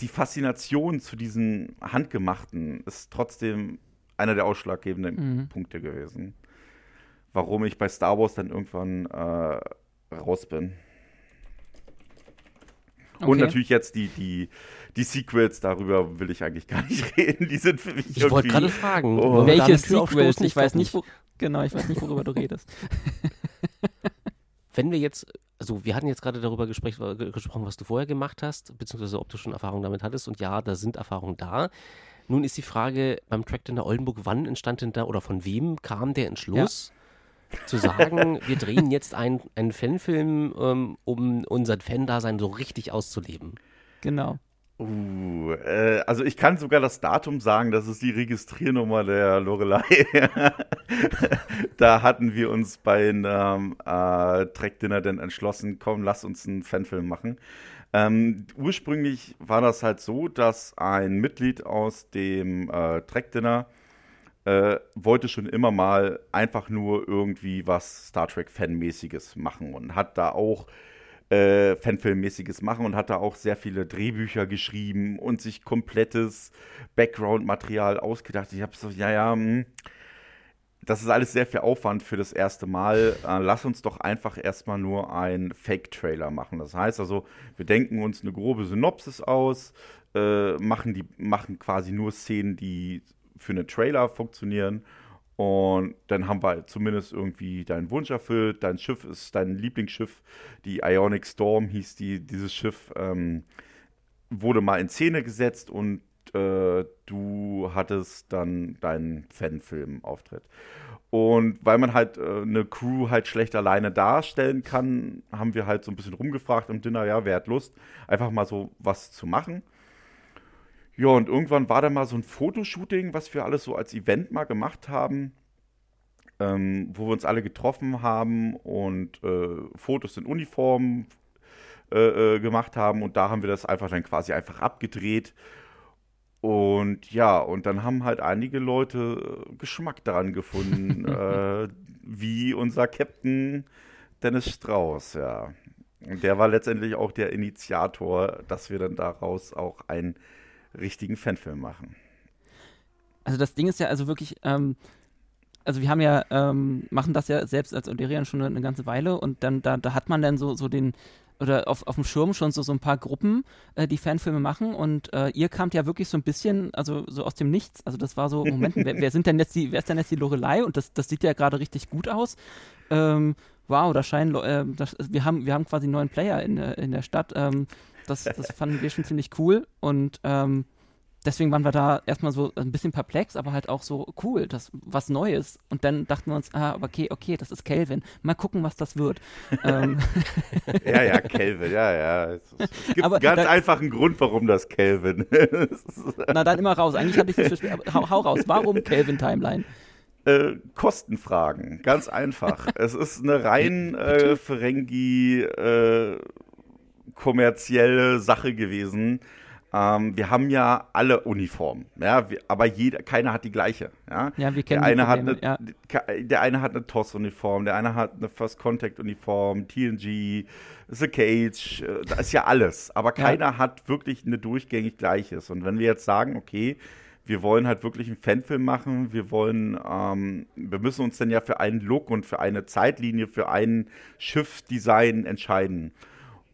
die Faszination zu diesen Handgemachten ist trotzdem einer der ausschlaggebenden mhm. Punkte gewesen. warum ich bei Star Wars dann irgendwann äh, raus bin. Okay. Und natürlich jetzt die, die, die Sequels, darüber will ich eigentlich gar nicht reden. Die sind für mich Ich wollte gerade fragen, oh, welche Sequels? Ich weiß nicht, wo, genau, ich weiß nicht, worüber du redest. Wenn wir jetzt, also wir hatten jetzt gerade darüber gesprochen, was du vorher gemacht hast, beziehungsweise ob du schon Erfahrung damit hattest. Und ja, da sind Erfahrungen da. Nun ist die Frage beim Track in der Oldenburg, wann entstand denn da oder von wem kam der Entschluss? Ja zu sagen, wir drehen jetzt einen, einen Fanfilm, ähm, um unser Fan-Dasein so richtig auszuleben. Genau. Uh, äh, also ich kann sogar das Datum sagen, das ist die Registriernummer der Lorelei. da hatten wir uns bei einem äh, Track-Dinner dann entschlossen, komm, lass uns einen Fanfilm machen. Ähm, ursprünglich war das halt so, dass ein Mitglied aus dem äh, Track-Dinner äh, wollte schon immer mal einfach nur irgendwie was Star Trek-Fanmäßiges machen und hat da auch äh, Fanfilmmäßiges machen und hat da auch sehr viele Drehbücher geschrieben und sich komplettes Background-Material ausgedacht. Ich habe so, ja, ja, mh, hm, das ist alles sehr viel Aufwand für das erste Mal. Äh, lass uns doch einfach erstmal nur einen Fake-Trailer machen. Das heißt also, wir denken uns eine grobe Synopsis aus, äh, machen, die, machen quasi nur Szenen, die für einen Trailer funktionieren. Und dann haben wir zumindest irgendwie deinen Wunsch erfüllt. Dein Schiff ist dein Lieblingsschiff. Die Ionic Storm hieß die, dieses Schiff, ähm, wurde mal in Szene gesetzt und äh, du hattest dann deinen Fanfilm-Auftritt. Und weil man halt äh, eine Crew halt schlecht alleine darstellen kann, haben wir halt so ein bisschen rumgefragt im Dinner, ja, wer hat Lust, einfach mal so was zu machen. Ja, und irgendwann war da mal so ein Fotoshooting, was wir alles so als Event mal gemacht haben, ähm, wo wir uns alle getroffen haben und äh, Fotos in Uniform äh, äh, gemacht haben. Und da haben wir das einfach dann quasi einfach abgedreht. Und ja, und dann haben halt einige Leute äh, Geschmack daran gefunden, äh, wie unser Captain Dennis Strauß, ja. Und der war letztendlich auch der Initiator, dass wir dann daraus auch ein richtigen Fanfilm machen. Also das Ding ist ja also wirklich, ähm, also wir haben ja, ähm, machen das ja selbst als Oderian schon eine, eine, ganze Weile und dann, da, da hat man dann so, so den, oder auf, auf dem Schirm schon so, so ein paar Gruppen, äh, die Fanfilme machen und äh, ihr kamt ja wirklich so ein bisschen, also so aus dem Nichts. Also das war so, Moment, wer, wer, sind denn jetzt die, wer ist denn jetzt die Lorelei? Und das, das sieht ja gerade richtig gut aus. Ähm, wow, da scheinen, äh, das, wir haben, wir haben quasi einen neuen Player in, in der Stadt. Ähm, das, das fanden wir schon ziemlich cool und ähm, deswegen waren wir da erstmal so ein bisschen perplex, aber halt auch so cool, das was Neues. Und dann dachten wir uns, ah, okay, okay, das ist Kelvin. Mal gucken, was das wird. ähm. Ja, ja, Kelvin, ja, ja. Es, es gibt aber ganz da, einfachen Grund, warum das Kelvin ist. Na, dann immer raus. Eigentlich habe ich nicht verstanden. Hau, hau raus. Warum Kelvin Timeline? Äh, Kostenfragen, ganz einfach. es ist eine rein äh, Ferengi äh, kommerzielle Sache gewesen. Ähm, wir haben ja alle Uniformen, ja, wir, aber jeder, keiner hat die gleiche. Ja, ja wir kennen der eine hat eine, ja. Der eine hat eine TOS-Uniform, der eine hat eine First Contact-Uniform, TNG, The Cage, äh, da ist ja alles. Aber keiner ja. hat wirklich eine durchgängig gleiches. Und wenn wir jetzt sagen, okay, wir wollen halt wirklich einen Fanfilm machen, wir wollen, ähm, wir müssen uns dann ja für einen Look und für eine Zeitlinie, für ein Schiffdesign entscheiden.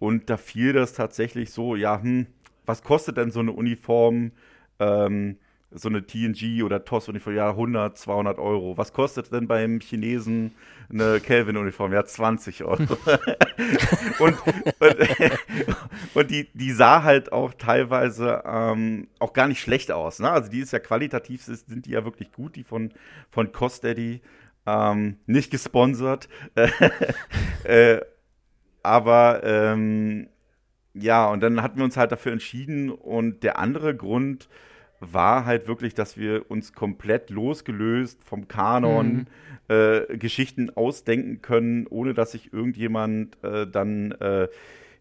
Und da fiel das tatsächlich so, ja, hm, was kostet denn so eine Uniform, ähm, so eine TNG oder TOS-Uniform? Ja, 100, 200 Euro. Was kostet denn beim Chinesen eine Kelvin-Uniform? Ja, 20 Euro. und, und, und, die, die sah halt auch teilweise ähm, auch gar nicht schlecht aus. Ne? Also die ist ja qualitativ, sind die ja wirklich gut, die von, von Costeddy. Ähm, nicht gesponsert. äh, aber ähm, ja, und dann hatten wir uns halt dafür entschieden. Und der andere Grund war halt wirklich, dass wir uns komplett losgelöst vom Kanon mhm. äh, Geschichten ausdenken können, ohne dass sich irgendjemand äh, dann äh,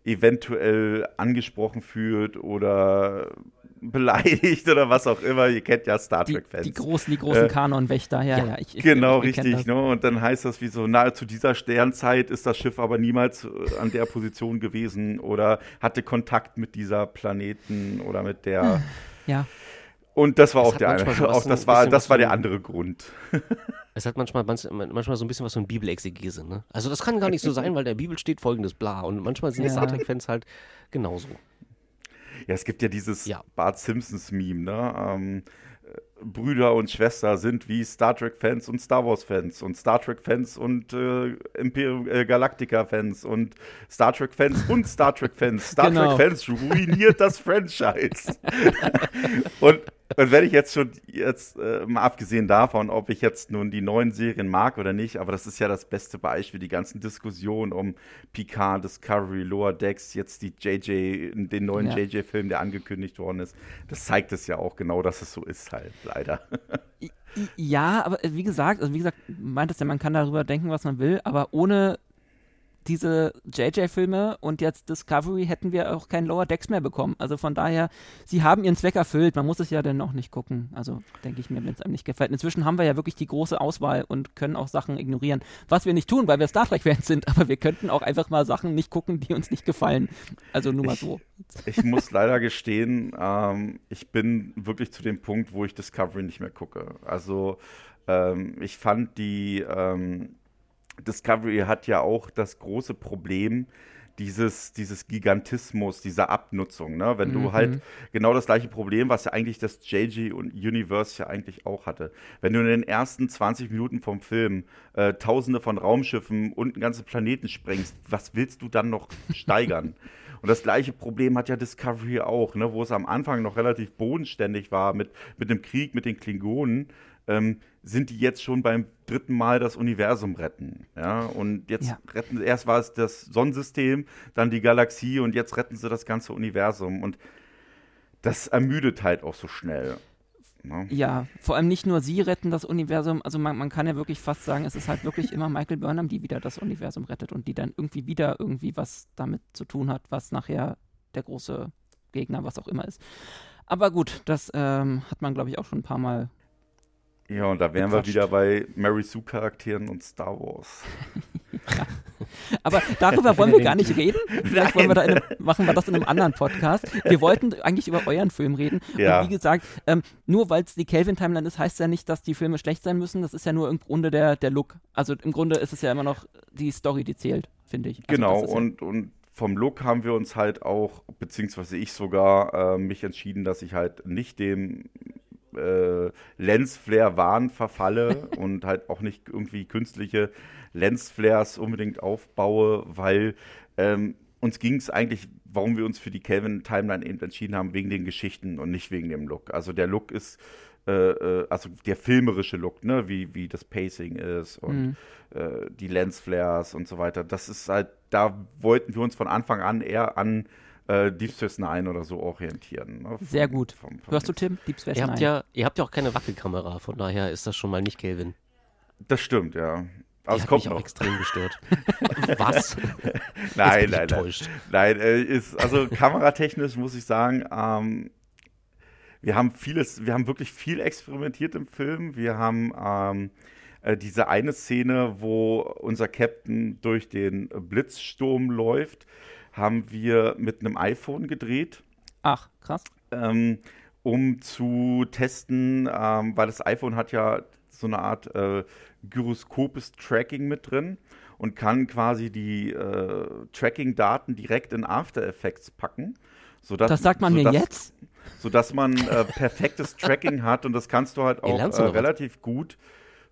eventuell angesprochen fühlt oder beleidigt oder was auch immer. Ihr kennt ja Star Trek-Fans. Die, die, großen, die großen äh, Kanonwächter, ja, ja. ja ich, genau, ich, ich richtig. Ne? Und dann heißt das wie so, na, zu dieser Sternzeit ist das Schiff aber niemals äh, an der Position gewesen oder hatte Kontakt mit dieser Planeten oder mit der. Ja. Und das war das auch der eine, auch das war, das war der andere Grund. Es hat manchmal, manchmal so ein bisschen was von Bibelexegese, ne? Also das kann gar nicht so sein, weil der Bibel steht folgendes bla. Und manchmal sind die Star Trek-Fans halt genauso. Ja, es gibt ja dieses ja. Bart Simpsons-Meme, ne? Ähm, Brüder und Schwester sind wie Star Trek-Fans und Star Wars-Fans und Star Trek-Fans und äh, Imperium äh, Galactica-Fans und Star Trek-Fans und Star Trek-Fans. Star genau. Trek-Fans ruiniert das Franchise. und und wenn ich jetzt schon, jetzt äh, mal abgesehen davon, ob ich jetzt nun die neuen Serien mag oder nicht, aber das ist ja das beste Beispiel, die ganzen Diskussionen um Picard, Discovery, Lower Decks, jetzt die JJ, den neuen ja. JJ-Film, der angekündigt worden ist, das zeigt es ja auch genau, dass es so ist halt, leider. Ja, aber wie gesagt, also wie gesagt, meint es ja, man kann darüber denken, was man will, aber ohne diese JJ-Filme und jetzt Discovery hätten wir auch keinen Lower Decks mehr bekommen. Also von daher, sie haben ihren Zweck erfüllt. Man muss es ja dann noch nicht gucken. Also denke ich mir, wenn es einem nicht gefällt. Inzwischen haben wir ja wirklich die große Auswahl und können auch Sachen ignorieren. Was wir nicht tun, weil wir Star Trek-Fans sind, aber wir könnten auch einfach mal Sachen nicht gucken, die uns nicht gefallen. Also nur mal so. Ich, ich muss leider gestehen, ähm, ich bin wirklich zu dem Punkt, wo ich Discovery nicht mehr gucke. Also ähm, ich fand die ähm, Discovery hat ja auch das große Problem, dieses, dieses Gigantismus, dieser Abnutzung. Ne? Wenn mhm. du halt genau das gleiche Problem, was ja eigentlich das JG und Universe ja eigentlich auch hatte. Wenn du in den ersten 20 Minuten vom Film äh, tausende von Raumschiffen und einen ganzen Planeten sprengst, was willst du dann noch steigern? Und das gleiche Problem hat ja Discovery auch, ne? wo es am Anfang noch relativ bodenständig war mit, mit dem Krieg mit den Klingonen ähm, sind die jetzt schon beim dritten Mal das Universum retten. Ja, und jetzt ja. retten erst war es das Sonnensystem, dann die Galaxie und jetzt retten sie das ganze Universum. Und das ermüdet halt auch so schnell. Ne? Ja, vor allem nicht nur sie retten das Universum, also man, man, kann ja wirklich fast sagen, es ist halt wirklich immer Michael Burnham, die wieder das Universum rettet und die dann irgendwie wieder irgendwie was damit zu tun hat, was nachher der große Gegner, was auch immer ist. Aber gut, das ähm, hat man, glaube ich, auch schon ein paar Mal ja, und da wären gequatscht. wir wieder bei Mary Sue-Charakteren und Star Wars. ja. Aber darüber wollen wir gar nicht reden. Vielleicht wir einem, machen wir das in einem anderen Podcast. Wir wollten eigentlich über euren Film reden. Ja. Und wie gesagt, ähm, nur weil es die Kelvin-Timeline ist, heißt ja nicht, dass die Filme schlecht sein müssen. Das ist ja nur im Grunde der, der Look. Also im Grunde ist es ja immer noch die Story, die zählt, finde ich. Also genau, und, ja und vom Look haben wir uns halt auch, beziehungsweise ich sogar, äh, mich entschieden, dass ich halt nicht dem äh, Lensflare-Wahn verfalle und halt auch nicht irgendwie künstliche Lensflares unbedingt aufbaue, weil ähm, uns ging es eigentlich, warum wir uns für die Kelvin-Timeline eben entschieden haben, wegen den Geschichten und nicht wegen dem Look. Also der Look ist äh, äh also der filmerische Look, ne, wie, wie das Pacing ist und mhm. äh, die Lensflares und so weiter. Das ist halt, da wollten wir uns von Anfang an eher an äh, Deep Space Nine oder so orientieren. Ne? Sehr gut. Vom, vom Hörst du, Tim? Deep Space ihr Nine. Habt ja, ihr habt ja auch keine Wackelkamera, von daher ist das schon mal nicht Kelvin. Das stimmt, ja. Aber es kommt mich noch. auch extrem gestört. Was? nein, nein, nein. Nein, äh, ist, also kameratechnisch muss ich sagen, ähm, wir haben vieles, wir haben wirklich viel experimentiert im Film. Wir haben ähm, äh, diese eine Szene, wo unser Captain durch den Blitzsturm läuft haben wir mit einem iPhone gedreht. Ach, krass. Ähm, um zu testen, ähm, weil das iPhone hat ja so eine Art äh, gyroskopes Tracking mit drin und kann quasi die äh, Tracking-Daten direkt in After Effects packen. Sodass, das sagt man sodass, mir jetzt? Sodass man äh, perfektes Tracking hat und das kannst du halt auch äh, relativ gut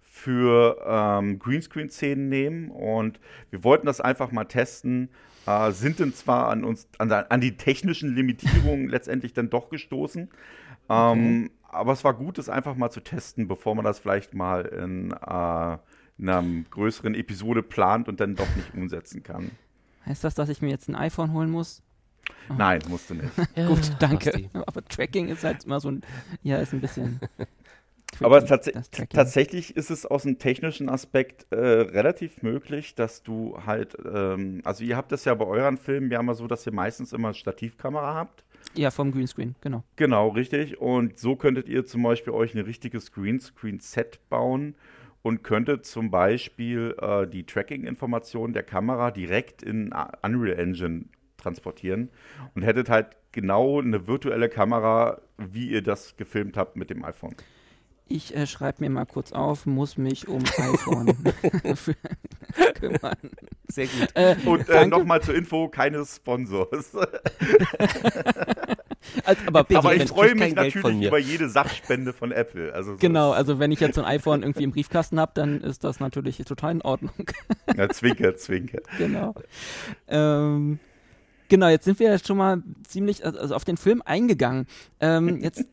für ähm, Greenscreen-Szenen nehmen. Und wir wollten das einfach mal testen, äh, sind dann zwar an uns, an, an die technischen Limitierungen letztendlich dann doch gestoßen. Ähm, okay. Aber es war gut, es einfach mal zu testen, bevor man das vielleicht mal in, äh, in einer größeren Episode plant und dann doch nicht umsetzen kann. Heißt das, dass ich mir jetzt ein iPhone holen muss? Oh. Nein, musst du nicht. Gut, danke. Aber Tracking ist halt immer so ein, ja, ist ein bisschen aber tats tatsächlich ist es aus einem technischen Aspekt äh, relativ möglich, dass du halt, ähm, also ihr habt das ja bei euren Filmen ja immer so, dass ihr meistens immer Stativkamera habt. Ja, vom Greenscreen, genau. Genau, richtig. Und so könntet ihr zum Beispiel euch ein richtiges Greenscreen-Set bauen und könntet zum Beispiel äh, die Tracking-Informationen der Kamera direkt in Unreal Engine transportieren und hättet halt genau eine virtuelle Kamera, wie ihr das gefilmt habt mit dem iPhone. Ich äh, schreibe mir mal kurz auf, muss mich um iPhone kümmern. Sehr gut. Äh, Und äh, nochmal zur Info, keine Sponsors. also, aber, aber ich freue mich natürlich über jede Sachspende von Apple. Also so genau, also wenn ich jetzt so ein iPhone irgendwie im Briefkasten habe, dann ist das natürlich total in Ordnung. ja, zwinker, zwinker. Genau. Ähm, Genau, jetzt sind wir ja schon mal ziemlich also auf den Film eingegangen. Ähm, jetzt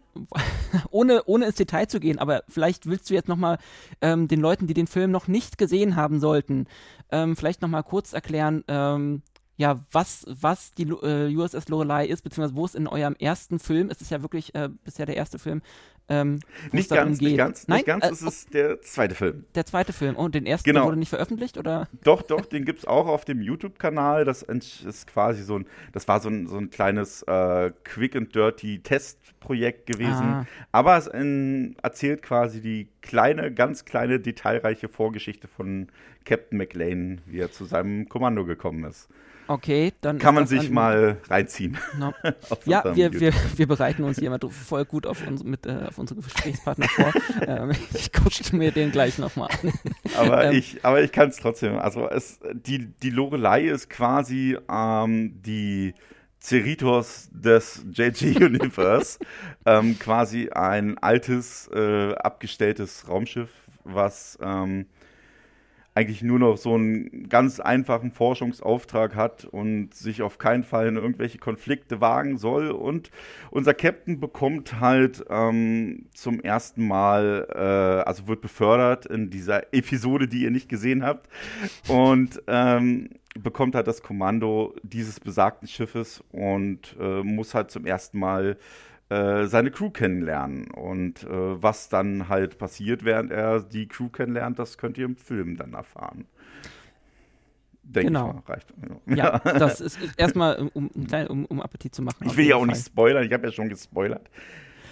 ohne, ohne ins Detail zu gehen, aber vielleicht willst du jetzt nochmal ähm, den Leuten, die den Film noch nicht gesehen haben sollten, ähm, vielleicht nochmal kurz erklären, ähm, ja, was, was die äh, USS Lorelei ist, beziehungsweise wo es in eurem ersten Film, es ist ja wirklich äh, bisher der erste Film, ähm, nicht, ganz, nicht ganz, Nein? nicht ganz, es äh, ist der zweite Film. Der zweite Film. Oh, den ersten genau. wurde nicht veröffentlicht, oder? Doch, doch, den gibt es auch auf dem YouTube-Kanal. Das ist quasi so ein, das war so ein, so ein kleines äh, Quick and Dirty Testprojekt gewesen. Ah. Aber es in, erzählt quasi die kleine, ganz kleine, detailreiche Vorgeschichte von Captain McLean, wie er zu seinem Kommando gekommen ist. Okay, dann. Kann man sich mal reinziehen. No. ja, wir, wir, wir bereiten uns hier immer voll gut auf, uns, mit, äh, auf unsere Gesprächspartner vor. ähm, ich coachte mir den gleich nochmal an. aber, ähm, ich, aber ich kann es trotzdem. Also, es, die, die Lorelei ist quasi ähm, die. Cerritos des JG Universe, ähm, quasi ein altes, äh, abgestelltes Raumschiff, was ähm, eigentlich nur noch so einen ganz einfachen Forschungsauftrag hat und sich auf keinen Fall in irgendwelche Konflikte wagen soll. Und unser Captain bekommt halt ähm, zum ersten Mal, äh, also wird befördert in dieser Episode, die ihr nicht gesehen habt. Und ähm, bekommt halt das Kommando dieses besagten Schiffes und äh, muss halt zum ersten Mal seine Crew kennenlernen. Und äh, was dann halt passiert, während er die Crew kennenlernt, das könnt ihr im Film dann erfahren. Denke genau. Mal, reicht. Ja, das ist erstmal, um, um, um, Appetit zu machen. Ich will ja auch Fall. nicht spoilern, ich habe ja schon gespoilert.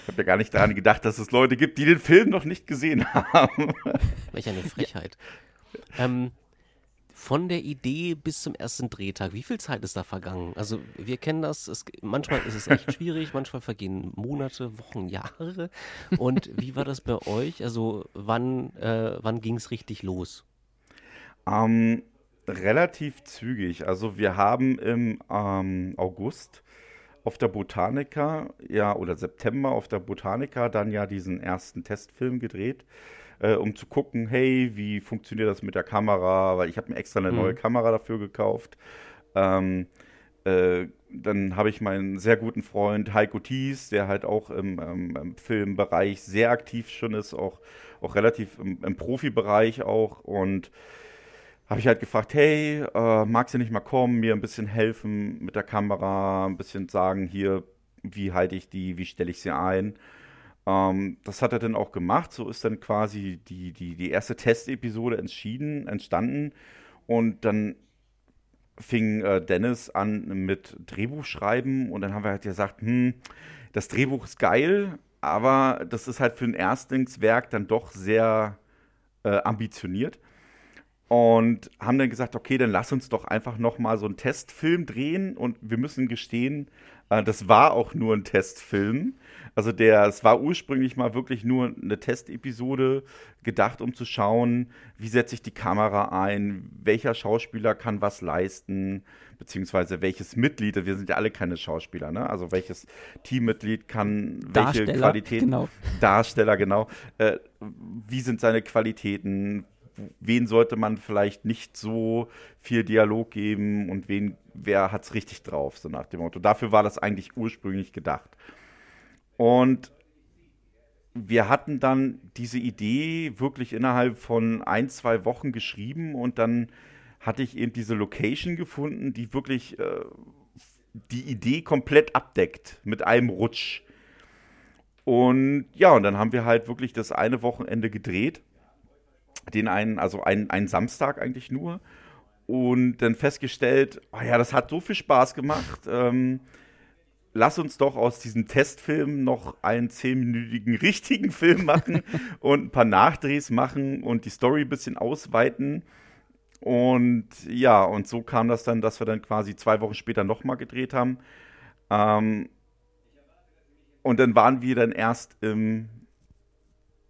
Ich habe ja gar nicht daran gedacht, dass es Leute gibt, die den Film noch nicht gesehen haben. Welch eine Frechheit. Ja. Ähm, von der Idee bis zum ersten Drehtag, wie viel Zeit ist da vergangen? Also wir kennen das, es, manchmal ist es echt schwierig, manchmal vergehen Monate, Wochen, Jahre. Und wie war das bei euch? Also wann, äh, wann ging es richtig los? Ähm, relativ zügig. Also wir haben im ähm, August auf der Botanica, ja, oder September auf der Botanica dann ja diesen ersten Testfilm gedreht äh, um zu gucken, hey, wie funktioniert das mit der Kamera, weil ich habe mir extra eine mhm. neue Kamera dafür gekauft. Ähm, äh, dann habe ich meinen sehr guten Freund Heiko Thies, der halt auch im, ähm, im Filmbereich sehr aktiv schon ist, auch, auch relativ im, im Profibereich auch und habe ich halt gefragt, hey, äh, magst du nicht mal kommen, mir ein bisschen helfen mit der Kamera, ein bisschen sagen, hier, wie halte ich die, wie stelle ich sie ein? Ähm, das hat er dann auch gemacht. So ist dann quasi die, die, die erste Testepisode entschieden, entstanden. Und dann fing äh, Dennis an mit Drehbuchschreiben und dann haben wir halt gesagt, hm, das Drehbuch ist geil, aber das ist halt für ein Erstlingswerk dann doch sehr äh, ambitioniert. Und haben dann gesagt, okay, dann lass uns doch einfach nochmal so einen Testfilm drehen und wir müssen gestehen, äh, das war auch nur ein Testfilm. Also der, es war ursprünglich mal wirklich nur eine Testepisode gedacht, um zu schauen, wie setze ich die Kamera ein, welcher Schauspieler kann was leisten, beziehungsweise welches Mitglied, wir sind ja alle keine Schauspieler, ne? Also welches Teammitglied kann welche Qualitäten, genau. Darsteller, genau, äh, wie sind seine Qualitäten, wen sollte man vielleicht nicht so viel Dialog geben und wen, wer hat es richtig drauf, so nach dem Motto. Dafür war das eigentlich ursprünglich gedacht. Und wir hatten dann diese Idee wirklich innerhalb von ein, zwei Wochen geschrieben und dann hatte ich eben diese Location gefunden, die wirklich äh, die Idee komplett abdeckt mit einem Rutsch. Und ja, und dann haben wir halt wirklich das eine Wochenende gedreht. Den einen, also einen, Samstag eigentlich nur. Und dann festgestellt, oh ja, das hat so viel Spaß gemacht. Ähm, lass uns doch aus diesem Testfilm noch einen zehnminütigen richtigen Film machen und ein paar Nachdrehs machen und die Story ein bisschen ausweiten. Und ja, und so kam das dann, dass wir dann quasi zwei Wochen später nochmal gedreht haben. Ähm, und dann waren wir dann erst im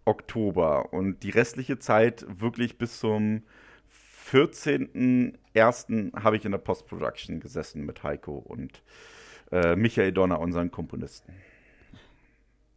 Oktober und die restliche Zeit wirklich bis zum 14.01. habe ich in der Post-Production gesessen mit Heiko und äh, Michael Donner, unseren Komponisten.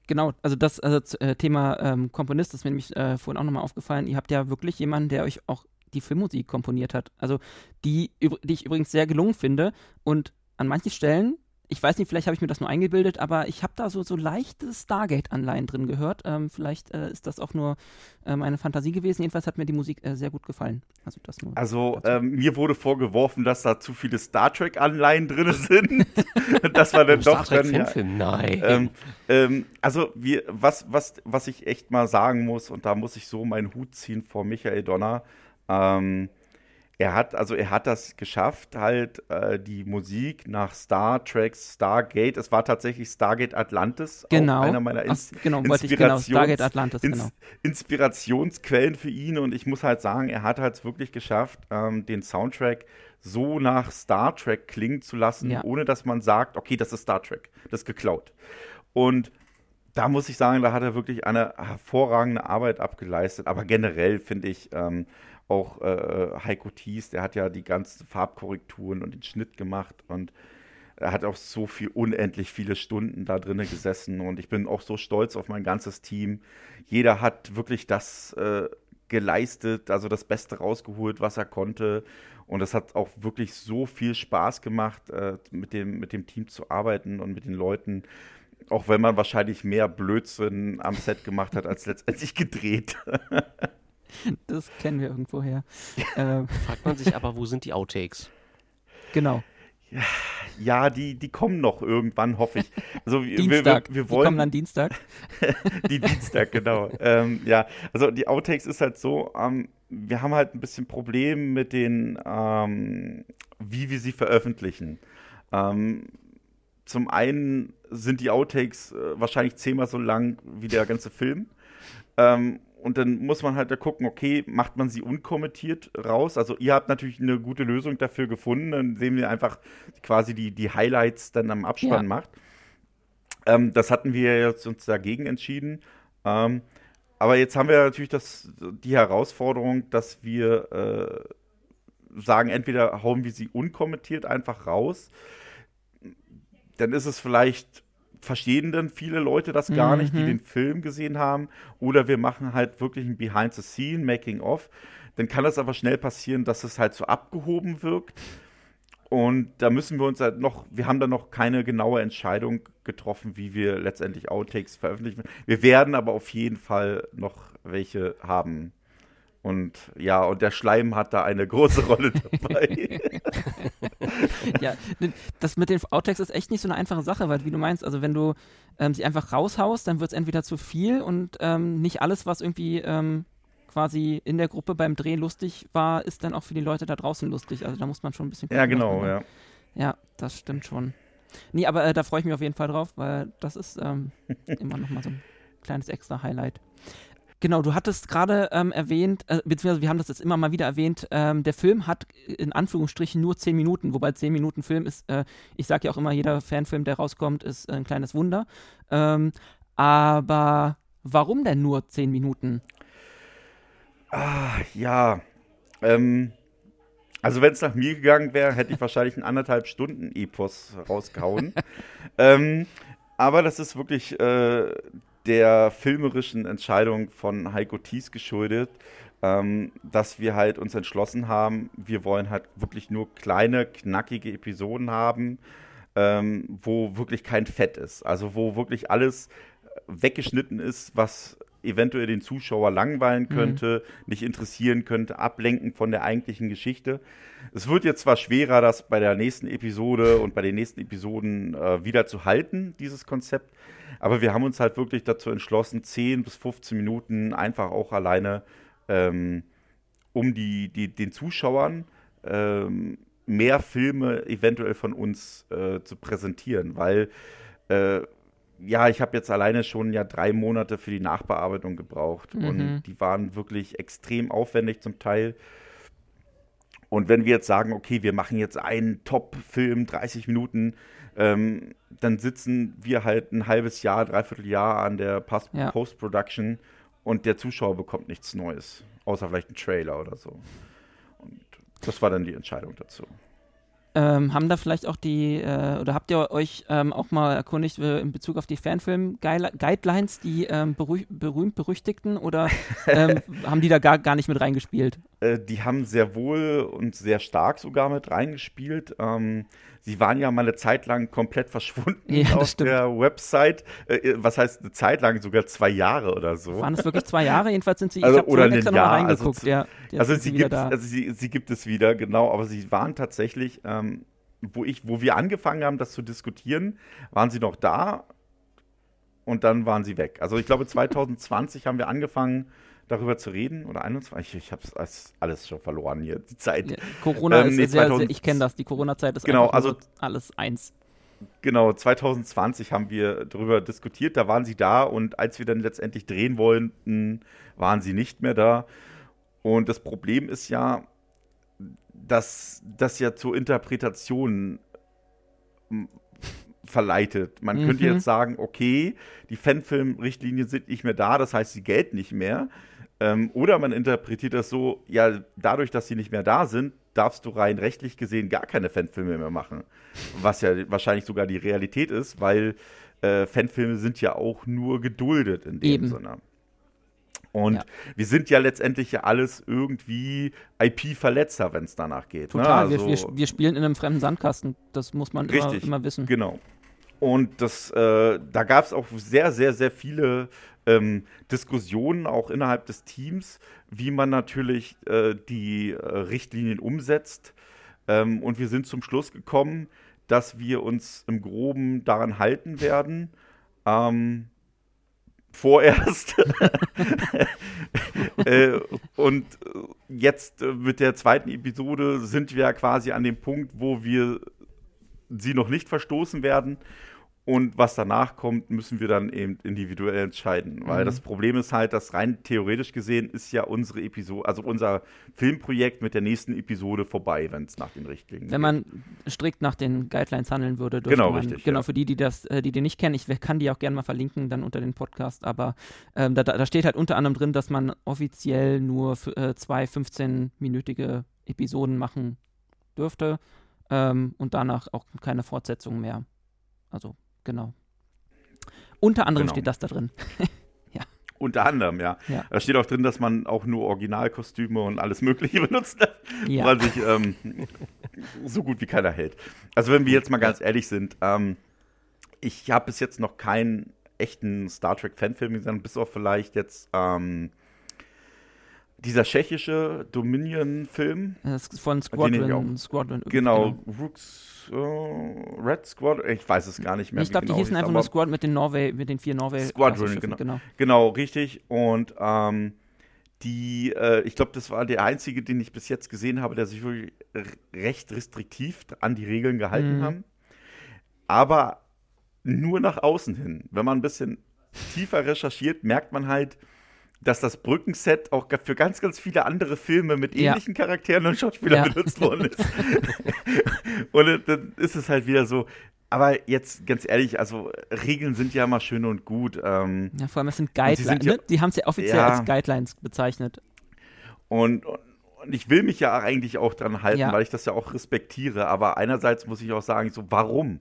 Genau, also das also, äh, Thema ähm, Komponist ist mir nämlich äh, vorhin auch nochmal aufgefallen. Ihr habt ja wirklich jemanden, der euch auch die Filmmusik komponiert hat. Also die, die ich übrigens sehr gelungen finde. Und an manchen Stellen ich weiß nicht, vielleicht habe ich mir das nur eingebildet, aber ich habe da so, so leichte Stargate-Anleihen drin gehört. Ähm, vielleicht äh, ist das auch nur äh, meine Fantasie gewesen. Jedenfalls hat mir die Musik äh, sehr gut gefallen. Also, das nur also ähm, mir wurde vorgeworfen, dass da zu viele Star Trek-Anleihen drin sind. das war dann doch Star Trek dann, ja, Nein. Ähm, ähm, also wir, was, was, was ich echt mal sagen muss, und da muss ich so meinen Hut ziehen vor Michael Donner, ähm, er hat, also er hat das geschafft, halt äh, die Musik nach Star Trek, Stargate, es war tatsächlich Stargate Atlantis, genau. einer meiner Ins Ach, genau, Inspirations ich, genau, Stargate Atlantis, Ins genau. Inspirationsquellen für ihn und ich muss halt sagen, er hat halt wirklich geschafft, ähm, den Soundtrack so nach Star Trek klingen zu lassen, ja. ohne dass man sagt, okay, das ist Star Trek, das ist geklaut. Und da muss ich sagen, da hat er wirklich eine hervorragende Arbeit abgeleistet. Aber generell finde ich, ähm, auch äh, Heiko Thies, der hat ja die ganzen Farbkorrekturen und den Schnitt gemacht und er hat auch so viel, unendlich viele Stunden da drinnen gesessen und ich bin auch so stolz auf mein ganzes Team. Jeder hat wirklich das äh, geleistet, also das Beste rausgeholt, was er konnte. Und es hat auch wirklich so viel Spaß gemacht, äh, mit, dem, mit dem Team zu arbeiten und mit den Leuten. Auch wenn man wahrscheinlich mehr Blödsinn am Set gemacht hat, als letztendlich gedreht. Das kennen wir irgendwoher. ähm. Fragt man sich aber, wo sind die Outtakes? Genau. Ja, die, die kommen noch irgendwann, hoffe ich. Also, Dienstag. Wir, wir, wir wollen, die kommen dann Dienstag. die Dienstag, genau. ähm, ja, also die Outtakes ist halt so, ähm, wir haben halt ein bisschen Problem mit den, ähm, wie wir sie veröffentlichen. Ähm, zum einen sind die Outtakes äh, wahrscheinlich zehnmal so lang wie der ganze Film. Und dann muss man halt da gucken, okay, macht man sie unkommentiert raus? Also ihr habt natürlich eine gute Lösung dafür gefunden, dann sehen wir einfach quasi die, die Highlights dann am Abspann ja. macht. Ähm, das hatten wir jetzt uns dagegen entschieden. Ähm, aber jetzt haben wir natürlich das, die Herausforderung, dass wir äh, sagen, entweder hauen wir sie unkommentiert einfach raus, dann ist es vielleicht verstehen dann viele Leute das gar mhm. nicht, die mhm. den Film gesehen haben. Oder wir machen halt wirklich ein Behind-the-Scene, Making-of. Dann kann das aber schnell passieren, dass es halt so abgehoben wirkt. Und da müssen wir uns halt noch, wir haben da noch keine genaue Entscheidung getroffen, wie wir letztendlich Outtakes veröffentlichen. Wir werden aber auf jeden Fall noch welche haben. Und ja, und der Schleim hat da eine große Rolle dabei. ja, das mit den Outtakes ist echt nicht so eine einfache Sache, weil wie du meinst, also wenn du ähm, sie einfach raushaust, dann wird es entweder zu viel und ähm, nicht alles, was irgendwie ähm, quasi in der Gruppe beim Dreh lustig war, ist dann auch für die Leute da draußen lustig. Also da muss man schon ein bisschen. Ja, genau, ja. Ja, das stimmt schon. Nee, aber äh, da freue ich mich auf jeden Fall drauf, weil das ist ähm, immer noch mal so ein kleines extra Highlight. Genau, du hattest gerade ähm, erwähnt, äh, beziehungsweise wir haben das jetzt immer mal wieder erwähnt, ähm, der Film hat in Anführungsstrichen nur zehn Minuten, wobei zehn Minuten Film ist, äh, ich sage ja auch immer, jeder Fanfilm, der rauskommt, ist ein kleines Wunder. Ähm, aber warum denn nur zehn Minuten? Ah, ja. Ähm, also wenn es nach mir gegangen wäre, hätte ich wahrscheinlich einen anderthalb Stunden Epos rausgehauen. ähm, aber das ist wirklich äh, der filmerischen Entscheidung von Heiko Thies geschuldet, ähm, dass wir halt uns entschlossen haben, wir wollen halt wirklich nur kleine, knackige Episoden haben, ähm, wo wirklich kein Fett ist. Also wo wirklich alles weggeschnitten ist, was eventuell den Zuschauer langweilen mhm. könnte, mhm. nicht interessieren könnte, ablenken von der eigentlichen Geschichte. Es wird jetzt zwar schwerer, das bei der nächsten Episode und bei den nächsten Episoden äh, wieder zu halten, dieses Konzept, aber wir haben uns halt wirklich dazu entschlossen, 10 bis 15 Minuten einfach auch alleine, ähm, um die, die, den Zuschauern ähm, mehr Filme eventuell von uns äh, zu präsentieren, weil äh, ja, ich habe jetzt alleine schon ja drei Monate für die Nachbearbeitung gebraucht mhm. und die waren wirklich extrem aufwendig zum Teil. Und wenn wir jetzt sagen, okay, wir machen jetzt einen Top-Film, 30 Minuten, ähm, dann sitzen wir halt ein halbes Jahr, dreiviertel Jahr an der Post-Production. Ja. und der Zuschauer bekommt nichts Neues, außer vielleicht ein Trailer oder so. Und das war dann die Entscheidung dazu. Ähm, haben da vielleicht auch die, äh, oder habt ihr euch ähm, auch mal erkundigt äh, in Bezug auf die Fanfilm-Guidelines, die ähm, berüh berühmt berüchtigten, oder ähm, haben die da gar, gar nicht mit reingespielt? Äh, die haben sehr wohl und sehr stark sogar mit reingespielt. Ähm, sie waren ja mal eine Zeit lang komplett verschwunden Ja, auf stimmt. der Website. Äh, was heißt eine Zeit lang? Sogar zwei Jahre oder so. Waren es wirklich zwei Jahre? Jedenfalls sind sie, Also, ich habe extra nochmal also reingeguckt. zu- ja, Also sie, gibt, also sie, sie gibt es wieder, genau, aber sie waren tatsächlich, ähm, wo, ich, wo wir angefangen haben, das zu diskutieren, waren sie noch da und dann waren sie weg. Also ich glaube, 2020 haben wir angefangen, darüber zu reden, oder 21, ich, ich habe es alles schon verloren hier, die Zeit. Ja, Corona Ähm, ist nee, sehr, sehr, 2000 ich kenne das, die Corona-Zeit ist Genau, also- alles eins. Genau, 2020 haben wir darüber diskutiert, da waren sie da und als wir dann letztendlich drehen wollten, waren sie nicht mehr da. Und das Problem ist ja, dass das ja zur Interpretation verleitet. Man könnte Mhm. jetzt sagen, okay, die Fanfilm-Richtlinien sind nicht mehr da, das heißt, sie gelten nicht mehr. Ähm, oder man interpretiert das so, ja, dadurch, dass sie nicht mehr da sind, darfst du rein rechtlich gesehen gar keine Fanfilme mehr machen. Was ja wahrscheinlich sogar die Realität ist, weil äh, Fanfilme sind ja auch nur geduldet in dem Eben. Sinne. Und Ja. wir sind ja letztendlich ja alles irgendwie IP-Verletzer, wenn es danach geht. Total, ne? wir, Also- wir, wir spielen in einem fremden Sandkasten. Das muss man immer, Richtig, immer wissen. Genau. Und das, äh, da gab es auch sehr, sehr, sehr viele ähm, Diskussionen auch innerhalb des Teams, wie man natürlich äh, die äh, Richtlinien umsetzt. Ähm, und wir sind zum Schluss gekommen, dass wir uns im Groben daran halten werden. Ähm, vorerst. äh, und jetzt mit der zweiten Episode sind wir quasi an dem Punkt, wo wir sie noch nicht verstoßen werden. Und was danach kommt, müssen wir dann eben individuell entscheiden. Weil Mhm. das Problem ist halt, dass rein theoretisch gesehen ist ja unsere Episode, also unser Filmprojekt mit der nächsten Episode vorbei, wenn es nach den Richtlinien Wenn man strikt nach den Guidelines handeln würde, dürfte Genau, man, richtig, Genau, ja. für die, die das, äh, die die nicht kennen, ich kann die auch gerne mal verlinken dann unter den Podcast, aber ähm, da, da steht halt unter anderem drin, dass man offiziell nur äh, zwei 15-minütige Episoden machen dürfte ähm, und danach auch keine Fortsetzung mehr. Also, genau. Unter anderem Genau. steht das da drin. Unter anderem, ja. Ja. Da steht auch drin, dass man auch nur Originalkostüme und alles Mögliche benutzt, Ja. weil sich ähm, so gut wie keiner hält. Also wenn wir jetzt mal ganz ehrlich sind, ähm, ich habe bis jetzt noch keinen echten Star Trek Fanfilm gesehen, bis auf vielleicht jetzt ähm, dieser tschechische Dominion-Film. Von Squadron. Squadron Genau, Rooks, äh, Red Squad, ich weiß es gar nicht mehr. Ich glaube, die genau hießen hieß, einfach nur aber- Squad mit den Norway, mit den vier Norway. Squadron, Klassenschiffen, genau. Genau, richtig. Und ähm, die, äh, ich glaube, das war der einzige, den ich bis jetzt gesehen habe, der sich wirklich recht restriktiv an die Regeln gehalten Mhm. haben. Aber nur nach außen hin. Wenn man ein bisschen tiefer recherchiert, merkt man halt, dass das Brückenset auch für ganz, ganz viele andere Filme mit Ja. ähnlichen Charakteren und Schauspielern Ja. benutzt worden ist. und äh, dann ist es halt wieder so. Aber jetzt ganz ehrlich, also Regeln sind ja immer schön und gut. Ähm, Ja, vor allem, es sind Guidelines. ja- ne? Die haben es ja offiziell Ja. als Guidelines bezeichnet. Und, und, und ich will mich ja eigentlich auch dran halten, Ja. weil ich das ja auch respektiere. Aber einerseits muss ich auch sagen, so, warum?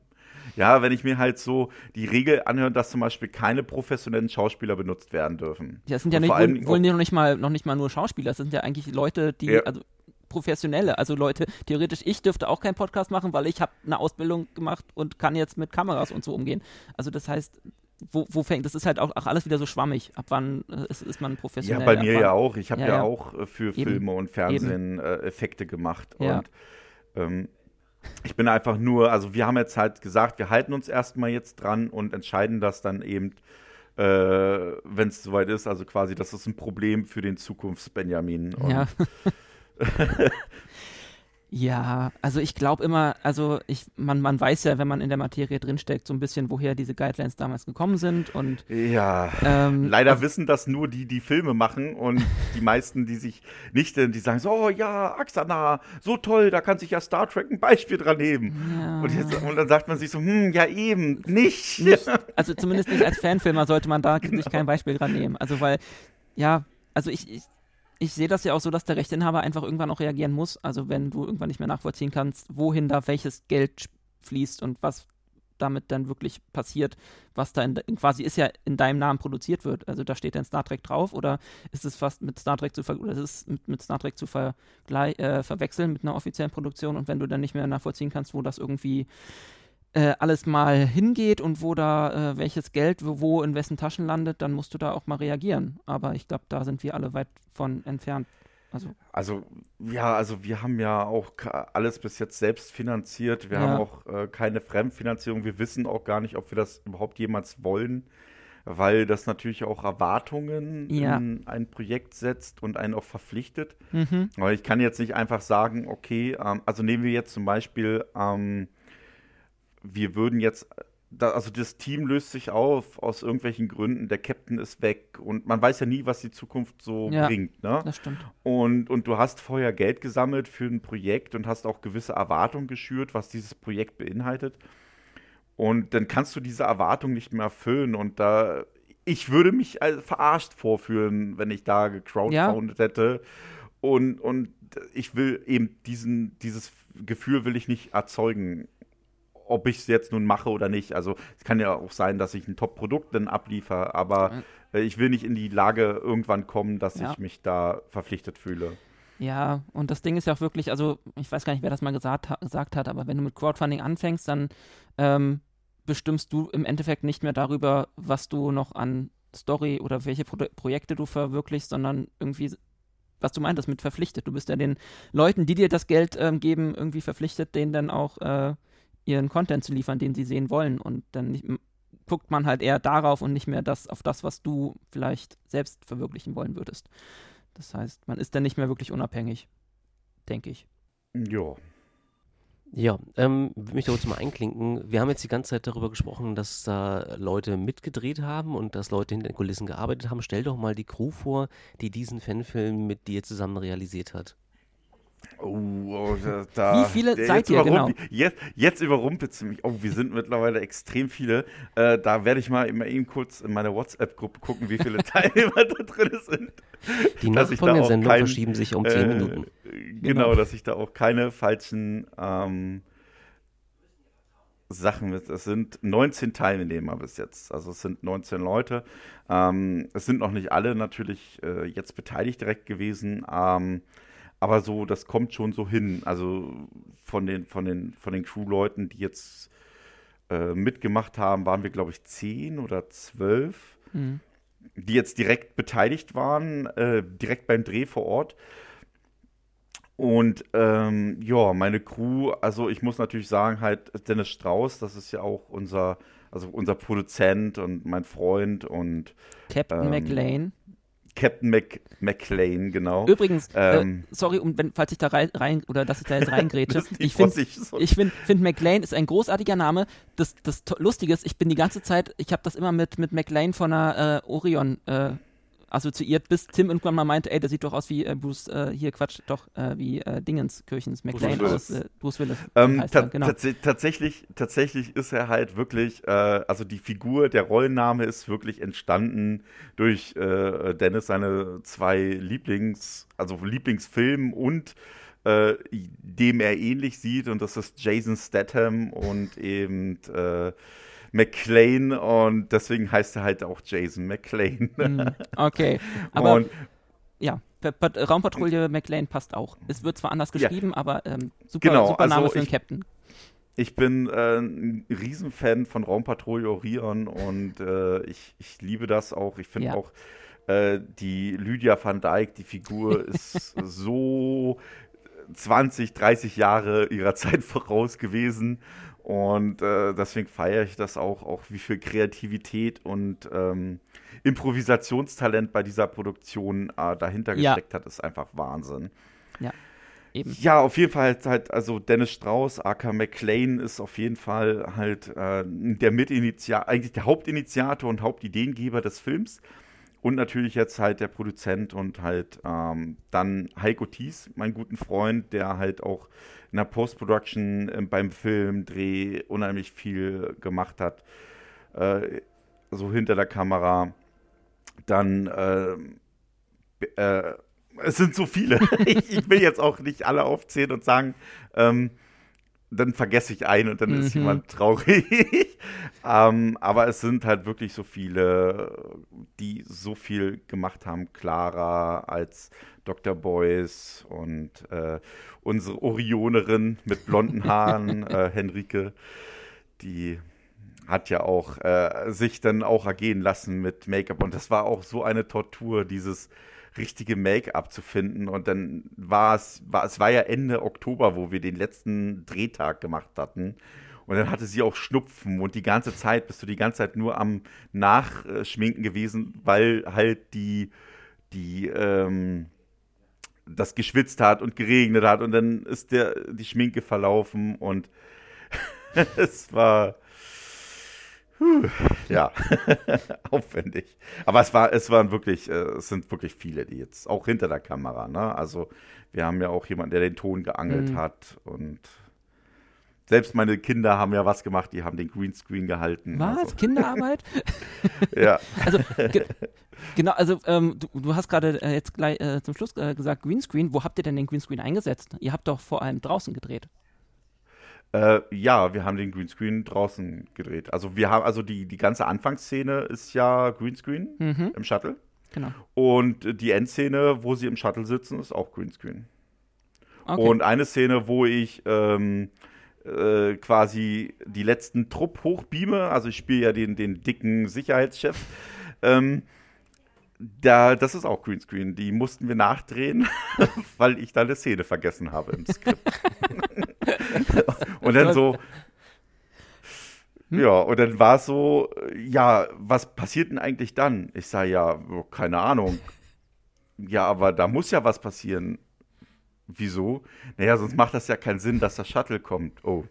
Ja, wenn ich mir halt so die Regel anhöre, dass zum Beispiel keine professionellen Schauspieler benutzt werden dürfen. Ja, es sind ja nicht, allem wohl noch nicht mal noch nicht mal nur Schauspieler, es sind ja eigentlich Leute, die Ja. also professionelle, also Leute, theoretisch ich dürfte auch keinen Podcast machen, weil ich habe eine Ausbildung gemacht und kann jetzt mit Kameras und so umgehen. Also das heißt, wo, wo fängt, das ist halt auch, auch alles wieder so schwammig. Ab wann äh, ist, ist man professionell? Ja, bei mir ja auch. Ich habe Ja, ja, ja. auch äh, für Eben. Filme und Fernsehen äh, Effekte gemacht. Ja. Und ähm, ich bin einfach nur, also wir haben jetzt halt gesagt, wir halten uns erstmal jetzt dran und entscheiden das dann eben, äh, wenn es soweit ist. Also quasi, das ist ein Problem für den Zukunfts-Benjamin. Ja. Ja, also ich glaube immer, also ich, man, man weiß ja, wenn man in der Materie drinsteckt, so ein bisschen, woher diese Guidelines damals gekommen sind und Ja. ähm, Leider wissen das nur die, die Filme machen und die meisten, die sich nicht, äh, die sagen so, oh ja, Axana, so toll, da kann sich ja Star Trek ein Beispiel dran nehmen. ja. Und, jetzt, und dann sagt man sich so, hm, ja eben, nicht. nicht, also zumindest nicht als Fanfilmer sollte man da sich kein Beispiel dran nehmen. Also weil ja, also ich, ich, ich sehe das ja auch so, dass der Rechteinhaber einfach irgendwann auch reagieren muss. Also wenn du irgendwann nicht mehr nachvollziehen kannst, wohin da welches Geld fließt und was damit dann wirklich passiert, was da in, quasi ist ja in deinem Namen produziert wird. Also da steht dann Star Trek drauf oder ist es fast mit Star Trek zu ver mit, mit Star Trek zu vergleich, äh, verwechseln mit einer offiziellen Produktion und wenn du dann nicht mehr nachvollziehen kannst, wo das irgendwie äh, alles mal hingeht und wo da äh, welches Geld wo, in wessen Taschen landet, dann musst du da auch mal reagieren. Aber ich glaube, da sind wir alle weit von entfernt. Also, also ja, also wir haben ja auch alles bis jetzt selbst finanziert. Wir ja. haben auch äh, keine Fremdfinanzierung. Wir wissen auch gar nicht, ob wir das überhaupt jemals wollen, weil das natürlich auch Erwartungen ja. in ein Projekt setzt und einen auch verpflichtet. Mhm. Aber ich kann jetzt nicht einfach sagen, okay, ähm, also nehmen wir jetzt zum Beispiel ähm, wir würden jetzt, da, also das Team löst sich auf aus irgendwelchen Gründen, der Captain ist weg und man weiß ja nie, was die Zukunft so ja, bringt. Ne? Das stimmt. Und, und du hast vorher Geld gesammelt für ein Projekt und hast auch gewisse Erwartungen geschürt, was dieses Projekt beinhaltet. Und dann kannst du diese Erwartung nicht mehr erfüllen. Und da, ich würde mich verarscht vorführen, wenn ich da gecrowdfounded ja. hätte. Und, und ich will eben diesen, dieses Gefühl will ich nicht erzeugen ob ich es jetzt nun mache oder nicht. Also es kann ja auch sein, dass ich ein Top-Produkt dann abliefere, aber äh, ich will nicht in die Lage irgendwann kommen, dass ja. ich mich da verpflichtet fühle. Ja, und das Ding ist ja auch wirklich, also ich weiß gar nicht, wer das mal gesagt, gesagt hat, aber wenn du mit Crowdfunding anfängst, dann ähm, bestimmst du im Endeffekt nicht mehr darüber, was du noch an Story oder welche Pro Projekte du verwirklichst, sondern irgendwie, was du meintest, mit verpflichtet. Du bist ja den Leuten, die dir das Geld ähm, geben, irgendwie verpflichtet, denen dann auch äh, ihren Content zu liefern, den sie sehen wollen. Und dann nicht, guckt man halt eher darauf und nicht mehr das, auf das, was du vielleicht selbst verwirklichen wollen würdest. Das heißt, man ist dann nicht mehr wirklich unabhängig, denke ich. Ja. Ja, ähm, mich kurz mal einklinken. Wir haben jetzt die ganze Zeit darüber gesprochen, dass da Leute mitgedreht haben und dass Leute hinter den Kulissen gearbeitet haben. Stell doch mal die Crew vor, die diesen Fanfilm mit dir zusammen realisiert hat. Oh, oh da, da, Wie viele seid ihr, genau? Jetzt, jetzt überrumpelt es mich. Oh, wir sind mittlerweile extrem viele. Äh, da werde ich mal eben kurz in meine WhatsApp-Gruppe gucken, wie viele Teilnehmer da drin sind. Die Nachfolgesendung verschieben sich um 10 äh, Minuten. Genau, genau, dass ich da auch keine falschen ähm, Sachen mit. Es sind 19 Teilnehmer bis jetzt. Also es sind 19 Leute. Ähm, es sind noch nicht alle natürlich äh, jetzt beteiligt direkt gewesen. Ähm, aber so, das kommt schon so hin. Also von den, von den, von den Crew-Leuten, die jetzt äh, mitgemacht haben, waren wir, glaube ich, zehn oder zwölf, mhm. die jetzt direkt beteiligt waren, äh, direkt beim Dreh vor Ort. Und ähm, ja, meine Crew, also ich muss natürlich sagen, halt Dennis Strauß, das ist ja auch unser, also unser Produzent und mein Freund und Captain ähm, McLean. Captain Mc, McLean, genau. Übrigens, äh, ähm, äh, sorry, um, wenn, falls ich da rein, rein oder dass ich da jetzt reingrätsche. ich finde, ich finde, find McLean ist ein großartiger Name. Das, das Lustige ist, ich bin die ganze Zeit, ich habe das immer mit, mit McLean von einer äh, Orion äh, assoziiert, bis Tim irgendwann mal meinte, ey, der sieht doch aus wie äh, Bruce, äh, hier Quatsch, doch, äh, wie äh, Dingens, Kirchens, McLean aus äh, Bruce Willis. Ähm, ta genau. tatsächlich, tatsächlich ist er halt wirklich, äh, also die Figur, der Rollenname ist wirklich entstanden durch Dennis seine zwei Lieblings, also Lieblingsfilmen und dem er ähnlich sieht und das ist Jason Statham und eben McLean und deswegen heißt er halt auch Jason McLean. Mm, okay, aber und, ja, Raumpatrouille McLean passt auch. Es wird zwar anders geschrieben, ja. aber ähm, super, genau, super Name also für den Captain. Ich bin äh, ein Riesenfan von Raumpatrouille Orion und äh, ich, ich liebe das auch. Ich finde ja. auch äh, die Lydia van Dijk, die Figur, ist so 20, 30 Jahre ihrer Zeit voraus gewesen. Und äh, deswegen feiere ich das auch, auch wie viel Kreativität und ähm, Improvisationstalent bei dieser Produktion äh, dahinter ja. gesteckt hat, ist einfach Wahnsinn. Ja. Eben. Ja, auf jeden Fall halt, halt also Dennis Strauss, aka McLean, ist auf jeden Fall halt äh, der Mitinitiator, eigentlich der Hauptinitiator und Hauptideengeber des Films. Und natürlich jetzt halt der Produzent und halt ähm, dann Heiko Thies, mein guten Freund, der halt auch in der Post-Production äh, beim Filmdreh unheimlich viel gemacht hat. Äh, so hinter der Kamera. Dann äh, äh, es sind so viele. ich, ich, will jetzt auch nicht alle aufzählen und sagen, ähm, dann vergesse ich einen und dann mhm. ist jemand traurig. ähm, aber es sind halt wirklich so viele, die so viel gemacht haben. Clara als Dr. Boyce und äh, unsere Orionerin mit blonden Haaren, äh, Henrike, die hat ja auch äh, sich dann auch ergehen lassen mit Make-up. Und das war auch so eine Tortur, dieses richtige Make-up zu finden. Und dann war es, war, es war ja Ende Oktober, wo wir den letzten Drehtag gemacht hatten. Und dann hatte sie auch Schnupfen und die ganze Zeit bist du die ganze Zeit nur am Nachschminken gewesen, weil halt die, die, ähm, das geschwitzt hat und geregnet hat und dann ist der, die Schminke verlaufen und es war, ja, aufwendig. Aber es war, es waren wirklich, äh, es sind wirklich viele, die jetzt auch hinter der Kamera, ne? Also wir haben ja auch jemanden, der den Ton geangelt mhm. hat und selbst meine Kinder haben ja was gemacht, die haben den Greenscreen gehalten. Was? Also. Kinderarbeit? ja. Also, ge genau, also ähm, du, du, hast gerade äh, jetzt gleich äh, zum Schluss äh, gesagt Greenscreen. Wo habt ihr denn den Greenscreen eingesetzt? Ihr habt doch vor allem draußen gedreht. Äh, ja, wir haben den Greenscreen draußen gedreht. Also wir haben, also die, die ganze Anfangsszene ist ja Greenscreen mhm. im Shuttle. Genau. Und die Endszene, wo sie im Shuttle sitzen, ist auch Greenscreen. Okay. Und eine Szene, wo ich ähm, äh, quasi die letzten Trupp hochbeame, also ich spiele ja den, den dicken Sicherheitschef, ähm, da, das ist auch Greenscreen. Die mussten wir nachdrehen, weil ich da eine Szene vergessen habe im Skript. und dann so, hm? ja, und dann war es so, ja, was passiert denn eigentlich dann? Ich sage, ja, keine Ahnung. Ja, aber da muss ja was passieren. Wieso? Naja, sonst macht das ja keinen Sinn, dass das Shuttle kommt. Oh.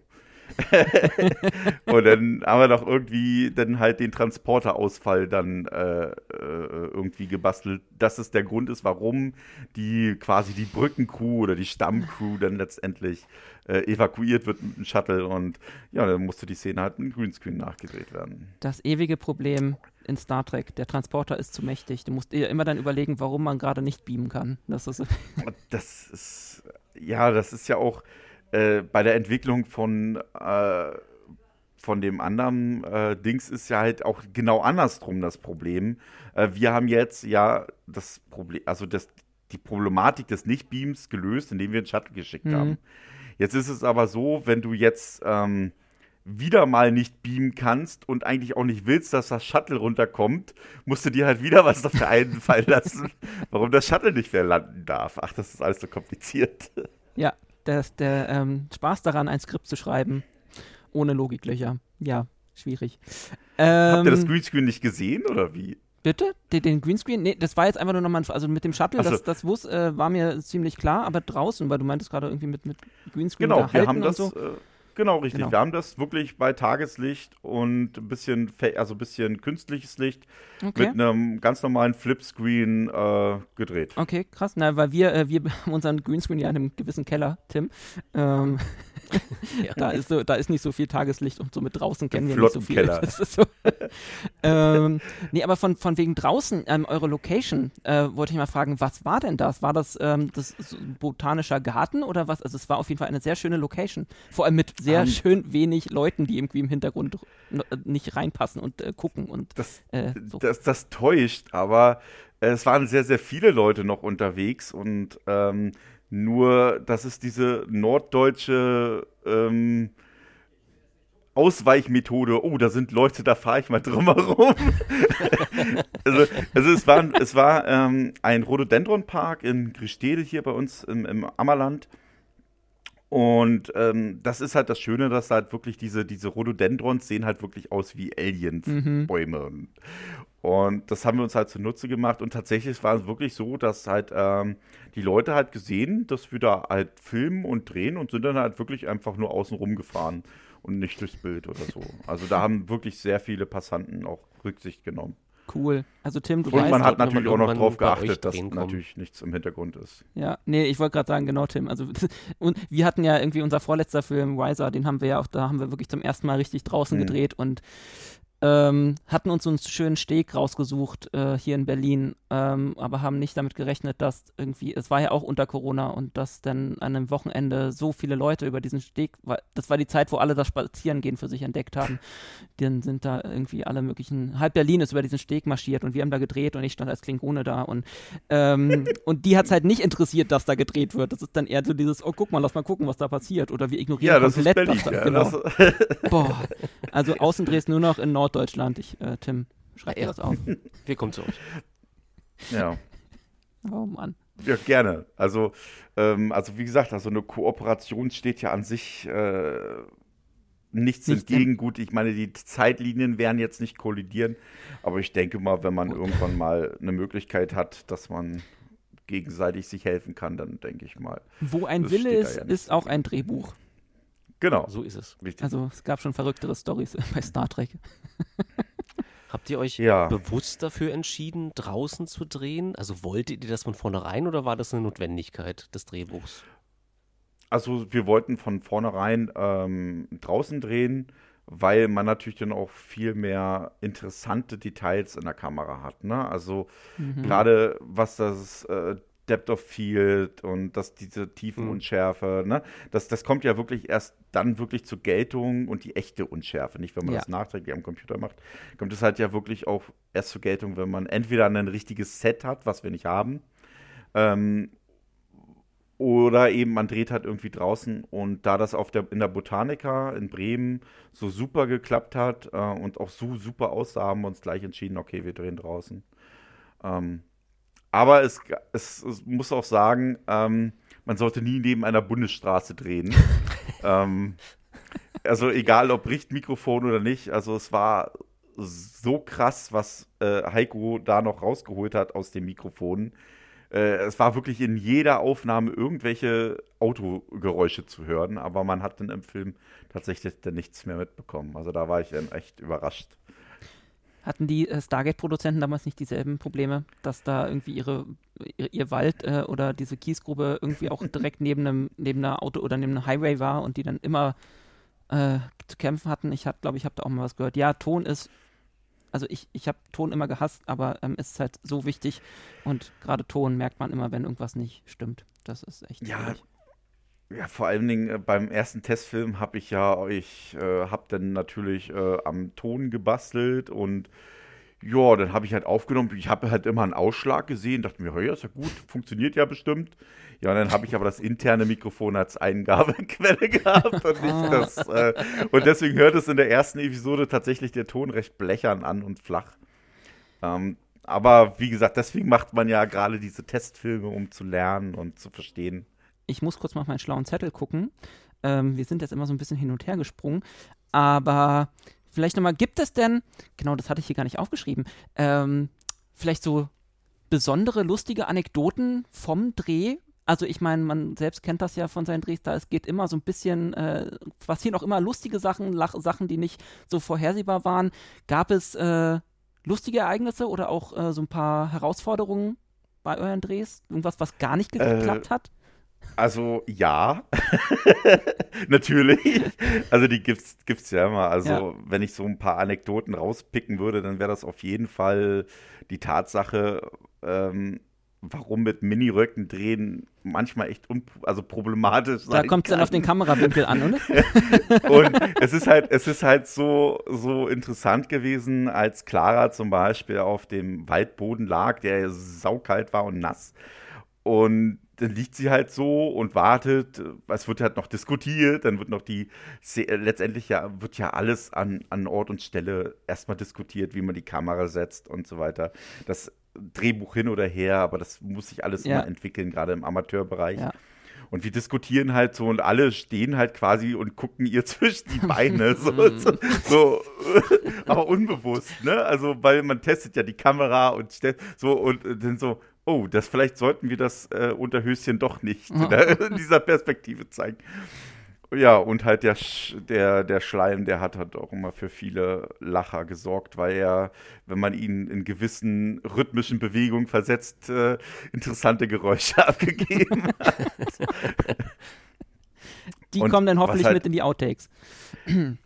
und dann haben wir doch irgendwie dann halt den Transporterausfall dann äh, äh, irgendwie gebastelt, dass es der Grund ist, warum die quasi die Brückencrew oder die Stammcrew dann letztendlich äh, evakuiert wird mit dem Shuttle und ja, dann musste die Szene halt mit Greenscreen nachgedreht werden. Das ewige Problem in Star Trek, der Transporter ist zu mächtig. Du musst dir immer dann überlegen, warum man gerade nicht beamen kann. Das ist, das ist ja, das ist ja auch äh, bei der Entwicklung von, äh, von dem anderen äh, Dings ist ja halt auch genau andersrum das Problem. Äh, wir haben jetzt ja das Problem, also das, die Problematik des Nicht-Beams gelöst, indem wir einen Shuttle geschickt mhm. haben. Jetzt ist es aber so, wenn du jetzt ähm, wieder mal nicht beamen kannst und eigentlich auch nicht willst, dass das Shuttle runterkommt, musst du dir halt wieder was dafür einfallen lassen, warum das Shuttle nicht mehr landen darf. Ach, das ist alles so kompliziert. Ja, das, der ähm, Spaß daran, ein Skript zu schreiben, ohne Logiklöcher. Ja, schwierig. Ähm, Habt ihr das ähm, Greenscreen nicht gesehen oder wie? Bitte? Den, den, Greenscreen? Nee, das war jetzt einfach nur nochmal, also mit dem Shuttle, so. das, das wus, äh, war mir ziemlich klar, aber draußen, weil du meintest gerade irgendwie mit, mit Greenscreen Genau, wir haben das, so. äh, Genau, richtig. Genau. Wir haben das wirklich bei Tageslicht und ein bisschen, also ein bisschen künstliches Licht okay. mit einem ganz normalen Flipscreen äh, gedreht. Okay, krass. Na, weil wir, äh, wir haben unseren Greenscreen ja in einem gewissen Keller, Tim. Ähm, ja. da, ist so, da ist nicht so viel Tageslicht und so mit draußen kennen wir nicht so viel. Keller. Das ist so. ähm, nee, aber von, von wegen draußen, ähm, eure Location, äh, wollte ich mal fragen, was war denn das? War das, ähm, das botanischer Garten oder was? Also es war auf jeden Fall eine sehr schöne Location. Vor allem mit sehr um, schön wenig Leuten, die irgendwie im Hintergrund äh, nicht reinpassen und äh, gucken. Und, das, äh, so. das, das täuscht, aber äh, es waren sehr, sehr viele Leute noch unterwegs und ähm, nur, das ist diese norddeutsche ähm, Ausweichmethode. Oh, da sind Leute, da fahre ich mal drumherum. also, also es war, es war ähm, ein Rhododendron-Park in Grischstede hier bei uns im, im Ammerland. Und ähm, das ist halt das Schöne, dass halt wirklich diese, diese Rhododendrons sehen halt wirklich aus wie Aliens-Bäume. Mhm. Und das haben wir uns halt zunutze gemacht. Und tatsächlich war es wirklich so, dass halt ähm, die Leute halt gesehen, dass wir da halt filmen und drehen und sind dann halt wirklich einfach nur außen rum gefahren und nicht durchs Bild oder so. Also da haben wirklich sehr viele Passanten auch Rücksicht genommen. Cool. Also Tim, du Und weißt, man hat natürlich auch noch darauf geachtet, dass natürlich nichts im Hintergrund ist. Ja, nee, ich wollte gerade sagen, genau, Tim. Also und wir hatten ja irgendwie unser vorletzter Film, Wiser, den haben wir ja auch, da haben wir wirklich zum ersten Mal richtig draußen hm. gedreht und ähm, hatten uns so einen schönen Steg rausgesucht äh, hier in Berlin, ähm, aber haben nicht damit gerechnet, dass irgendwie, es war ja auch unter Corona und dass dann an einem Wochenende so viele Leute über diesen Steg, das war die Zeit, wo alle das Spazierengehen für sich entdeckt haben. Dann sind da irgendwie alle möglichen, halb Berlin ist über diesen Steg marschiert und wir haben da gedreht und ich stand als Klingone da und, ähm, und die hat es halt nicht interessiert, dass da gedreht wird. Das ist dann eher so dieses, oh guck mal, lass mal gucken, was da passiert oder wir ignorieren ja, das komplett, ist Berlin, was da, ja, genau. das- Boah, also Außendrehs nur noch in Norddeutschland. Ich, äh, Tim, schreib dir Ja. das auf. Wir kommen zu euch. ja. Oh Mann. Ja, gerne. Also, ähm, also wie gesagt, also eine Kooperation steht ja an sich äh, nichts Nicht entgegen. Gut, ich meine, die Zeitlinien werden jetzt nicht kollidieren, aber ich denke mal, wenn man irgendwann mal eine Möglichkeit hat, dass man gegenseitig sich helfen kann, dann denke ich mal. Wo ein Wille ist, ist auch ein Drehbuch. Genau. So ist es. Richtig. Also es gab schon verrücktere Stories bei Star Trek. Habt ihr euch Ja. bewusst dafür entschieden, draußen zu drehen? Also wolltet ihr das von vornherein oder war das eine Notwendigkeit des Drehbuchs? Also wir wollten von vornherein ähm, draußen drehen, weil man natürlich dann auch viel mehr interessante Details in der Kamera hat. Ne? Also Mhm. gerade was das äh, Depth of Field und das, diese Tiefenunschärfe, ne? das, das kommt ja wirklich erst dann wirklich zur Geltung und die echte Unschärfe. Nicht, wenn man Ja. das nachträglich am Computer macht, kommt es halt ja wirklich auch erst zur Geltung, wenn man entweder ein richtiges Set hat, was wir nicht haben, ähm, oder eben man dreht halt irgendwie draußen und da das auf der, in der Botanica in Bremen so super geklappt hat äh, und auch so super aussah, haben wir uns gleich entschieden, okay, wir drehen draußen. Ähm, aber es, es, es muss auch sagen, ähm, man sollte nie neben einer Bundesstraße drehen. ähm, also egal ob Richtmikrofon oder nicht, also es war so krass, was äh, Heiko da noch rausgeholt hat aus dem Mikrofon. Äh, es war wirklich in jeder Aufnahme irgendwelche Autogeräusche zu hören, aber man hat dann im Film tatsächlich dann nichts mehr mitbekommen. Also da war ich dann echt überrascht. Hatten die äh, Stargate-Produzenten damals nicht dieselben Probleme, dass da irgendwie ihre, ihr, ihr Wald äh, oder diese Kiesgrube irgendwie auch direkt neben einem neben einer Auto oder neben einem Highway war und die dann immer äh, zu kämpfen hatten? Ich habe, glaube ich, habe da auch mal was gehört. Ja, Ton ist, also ich, ich habe Ton immer gehasst, aber ähm, es ist halt so wichtig und gerade Ton merkt man immer, wenn irgendwas nicht stimmt. Das ist echt Ja, schwierig. Ja, vor allen Dingen äh, beim ersten Testfilm habe ich ja, ich äh, habe dann natürlich äh, am Ton gebastelt und ja, dann habe ich halt aufgenommen. Ich habe halt immer einen Ausschlag gesehen, dachte mir, ja, ist ja gut, funktioniert ja bestimmt. Ja, und dann habe ich aber das interne Mikrofon als Eingabequelle gehabt und nicht das. Äh, und deswegen hört es in der ersten Episode tatsächlich der Ton recht blechern an und flach. Ähm, aber wie gesagt, deswegen macht man ja gerade diese Testfilme, um zu lernen und zu verstehen. Ich muss kurz mal auf meinen schlauen Zettel gucken. Ähm, wir sind jetzt immer so ein bisschen hin und her gesprungen. Aber vielleicht nochmal, gibt es denn, genau das hatte ich hier gar nicht aufgeschrieben, ähm, vielleicht so besondere, lustige Anekdoten vom Dreh? Also ich meine, man selbst kennt das ja von seinen Drehs, da es geht immer so ein bisschen, äh, passieren auch immer lustige Sachen, Lach Sachen, die nicht so vorhersehbar waren. Gab es äh, lustige Ereignisse oder auch äh, so ein paar Herausforderungen bei euren Drehs? Irgendwas, was gar nicht Äh, geklappt hat? Also ja, natürlich. Also die gibt's gibt's ja immer. Also Ja. wenn ich so ein paar Anekdoten rauspicken würde, dann wäre das auf jeden Fall die Tatsache, ähm, warum mit Miniröcken drehen manchmal echt un also problematisch Da kommt es dann auf den Kamerawinkel an, oder? Und es ist halt, es ist halt so, so interessant gewesen, als Clara zum Beispiel auf dem Waldboden lag, der saukalt war und nass. Und dann liegt sie halt so und wartet. Es wird halt noch diskutiert, dann wird noch die, letztendlich ja, wird ja alles an, an Ort und Stelle erstmal diskutiert, wie man die Kamera setzt und so weiter. Das Drehbuch hin oder her, aber das muss sich alles Ja. immer entwickeln, gerade im Amateurbereich. Ja. Und wir diskutieren halt so und alle stehen halt quasi und gucken ihr zwischen die Beine. so, so, so, aber unbewusst, ne? Also, weil man testet ja die Kamera und stellt so und äh, dann so, oh, das vielleicht sollten wir das äh, Unterhöschen doch nicht ne? in dieser Perspektive zeigen. Ja, und halt der, der, der Schleim, der hat halt auch immer für viele Lacher gesorgt, weil er, wenn man ihn in gewissen rhythmischen Bewegungen versetzt, äh, interessante Geräusche abgegeben hat. die Und kommen dann hoffentlich halt- mit in die Outtakes.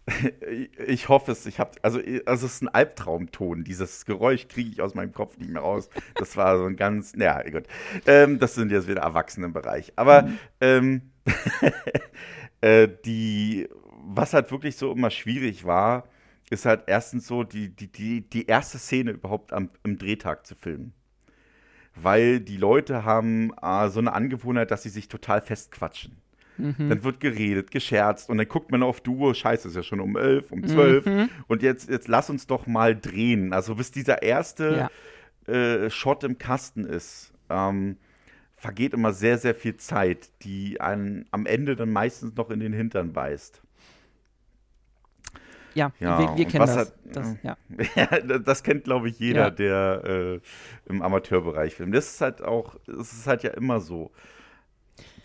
Ich hoffe es. Ich habe also, also es ist ein Albtraumton. Dieses Geräusch kriege ich aus meinem Kopf nicht mehr raus. Das war so ein ganz, naja, gut. Ähm, das sind jetzt wieder Erwachsenenbereich. Aber ähm, äh, die, was halt wirklich so immer schwierig war, ist halt erstens so die, die, die, die erste Szene überhaupt am, im Drehtag zu filmen. Weil die Leute haben äh, so eine Angewohnheit, dass sie sich total festquatschen. Dann wird geredet, gescherzt und dann guckt man auf Uhr, scheiße, ist ja schon um elf, um zwölf und jetzt, jetzt lass uns doch mal drehen. Also bis dieser erste äh, Shot im Kasten ist, ähm, vergeht immer sehr, sehr viel Zeit, die einen am Ende dann meistens noch in den Hintern beißt. Ja, Ja, wir, wir kennen das. hat- das ja. Ja, das kennt, glaube ich, jeder, Ja. der äh, im Amateurbereich filmt. Das ist halt auch, es ist halt ja immer so.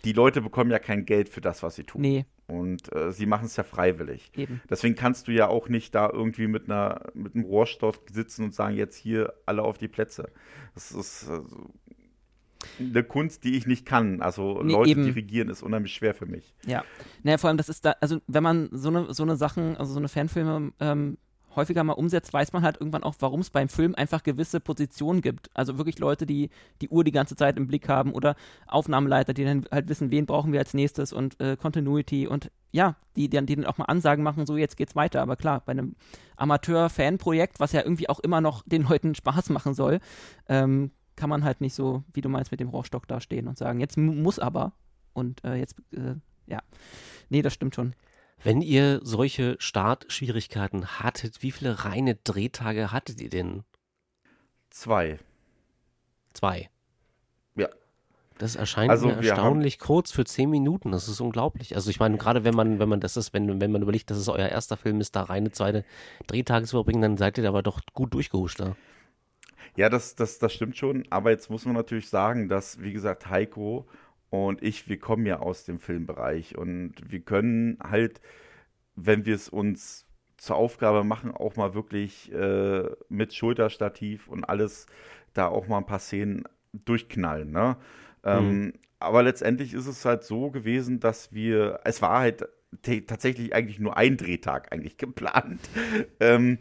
Die Leute bekommen ja kein Geld für das, was sie tun. Nee, Und äh, sie machen es ja freiwillig. eben. Deswegen kannst du ja auch nicht da irgendwie mit einer mit einem Rohrstock sitzen und sagen, jetzt hier alle auf die Plätze. Das ist also, eine Kunst, die ich nicht kann. Also Nee, Leute eben. dirigieren ist unheimlich schwer für mich. Ja. Naja, vor allem, das ist da, also wenn man so eine, so eine Sachen, also so eine Fanfilme ähm, häufiger mal umsetzt, weiß man halt irgendwann auch, warum es beim Film einfach gewisse Positionen gibt. Also wirklich Leute, die die Uhr die ganze Zeit im Blick haben oder Aufnahmeleiter, die dann halt wissen, wen brauchen wir als nächstes und äh, Continuity und ja, die, die, dann- die dann auch mal Ansagen machen, so jetzt geht's weiter. Aber klar, bei einem Amateur-Fan-Projekt, was ja irgendwie auch immer noch den Leuten Spaß machen soll, ähm, kann man halt nicht so, wie du meinst, mit dem Rohrstock da stehen und sagen, jetzt mu- muss aber und äh, jetzt, äh, ja. Nee, das stimmt schon. Wenn ihr solche Startschwierigkeiten hattet, wie viele reine Drehtage hattet ihr denn? Zwei. Zwei. Ja. Das erscheint Also mir erstaunlich kurz für zehn Minuten. Das ist unglaublich. Also ich meine, gerade wenn man, wenn man das ist, wenn, wenn man überlegt, dass es euer erster Film ist, da reine zweite Drehtage zu verbringen, dann seid ihr aber doch gut durchgehuscht da. Ja, das, das, das stimmt schon. Aber jetzt muss man natürlich sagen, dass, wie gesagt, Heiko und ich, wir kommen ja aus dem Filmbereich und wir können halt, wenn wir es uns zur Aufgabe machen, auch mal wirklich äh, mit Schulterstativ und alles da auch mal ein paar Szenen durchknallen. Ne? Ähm, aber letztendlich ist es halt so gewesen, dass wir, es war halt tatsächlich eigentlich nur ein Drehtag eigentlich geplant. ähm,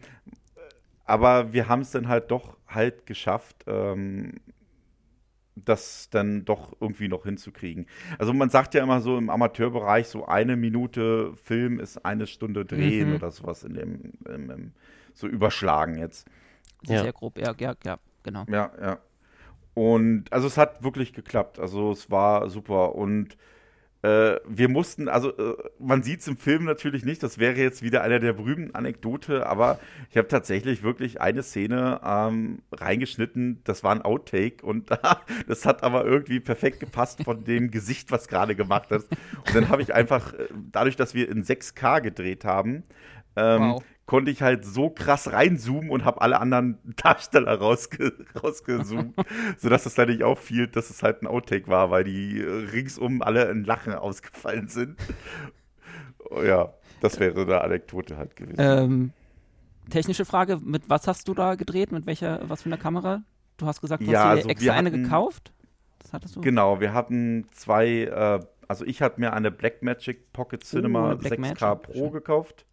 aber wir haben es dann halt doch halt geschafft, ähm, das dann doch irgendwie noch hinzukriegen. Also man sagt ja immer so im Amateurbereich, so eine Minute Film ist eine Stunde drehen Mhm. oder sowas in dem, im, im, so überschlagen jetzt. Ja. Sehr grob, ja, ja, ja, genau. Ja, ja. Und also es hat wirklich geklappt. Also es war super. Und äh, wir mussten, also äh, man sieht es im Film natürlich nicht, das wäre jetzt wieder einer der berühmten Anekdote, aber ich habe tatsächlich wirklich eine Szene ähm, reingeschnitten, das war ein Outtake und das hat aber irgendwie perfekt gepasst von dem Gesicht, was gerade gemacht ist. Und dann habe ich einfach, äh, dadurch, dass wir in 6K gedreht haben, ähm, Wow. Konnte ich halt so krass reinzoomen und habe alle anderen Darsteller rausge rausgezoomt, sodass es dann nicht auffiel, dass es halt ein Outtake war, weil die äh, ringsum alle in Lachen ausgefallen sind. Oh ja, das wäre eine Anekdote halt gewesen. Ähm, technische Frage, mit was hast du da gedreht? Mit welcher, was für einer Kamera? Du hast gesagt, du Ja, hast dir also extra wir eine hatten- gekauft? Das hattest du? Genau, wir hatten zwei, äh, also ich hatte mir eine Blackmagic Pocket Cinema eine Blackmagic, 6K Pro schön. gekauft.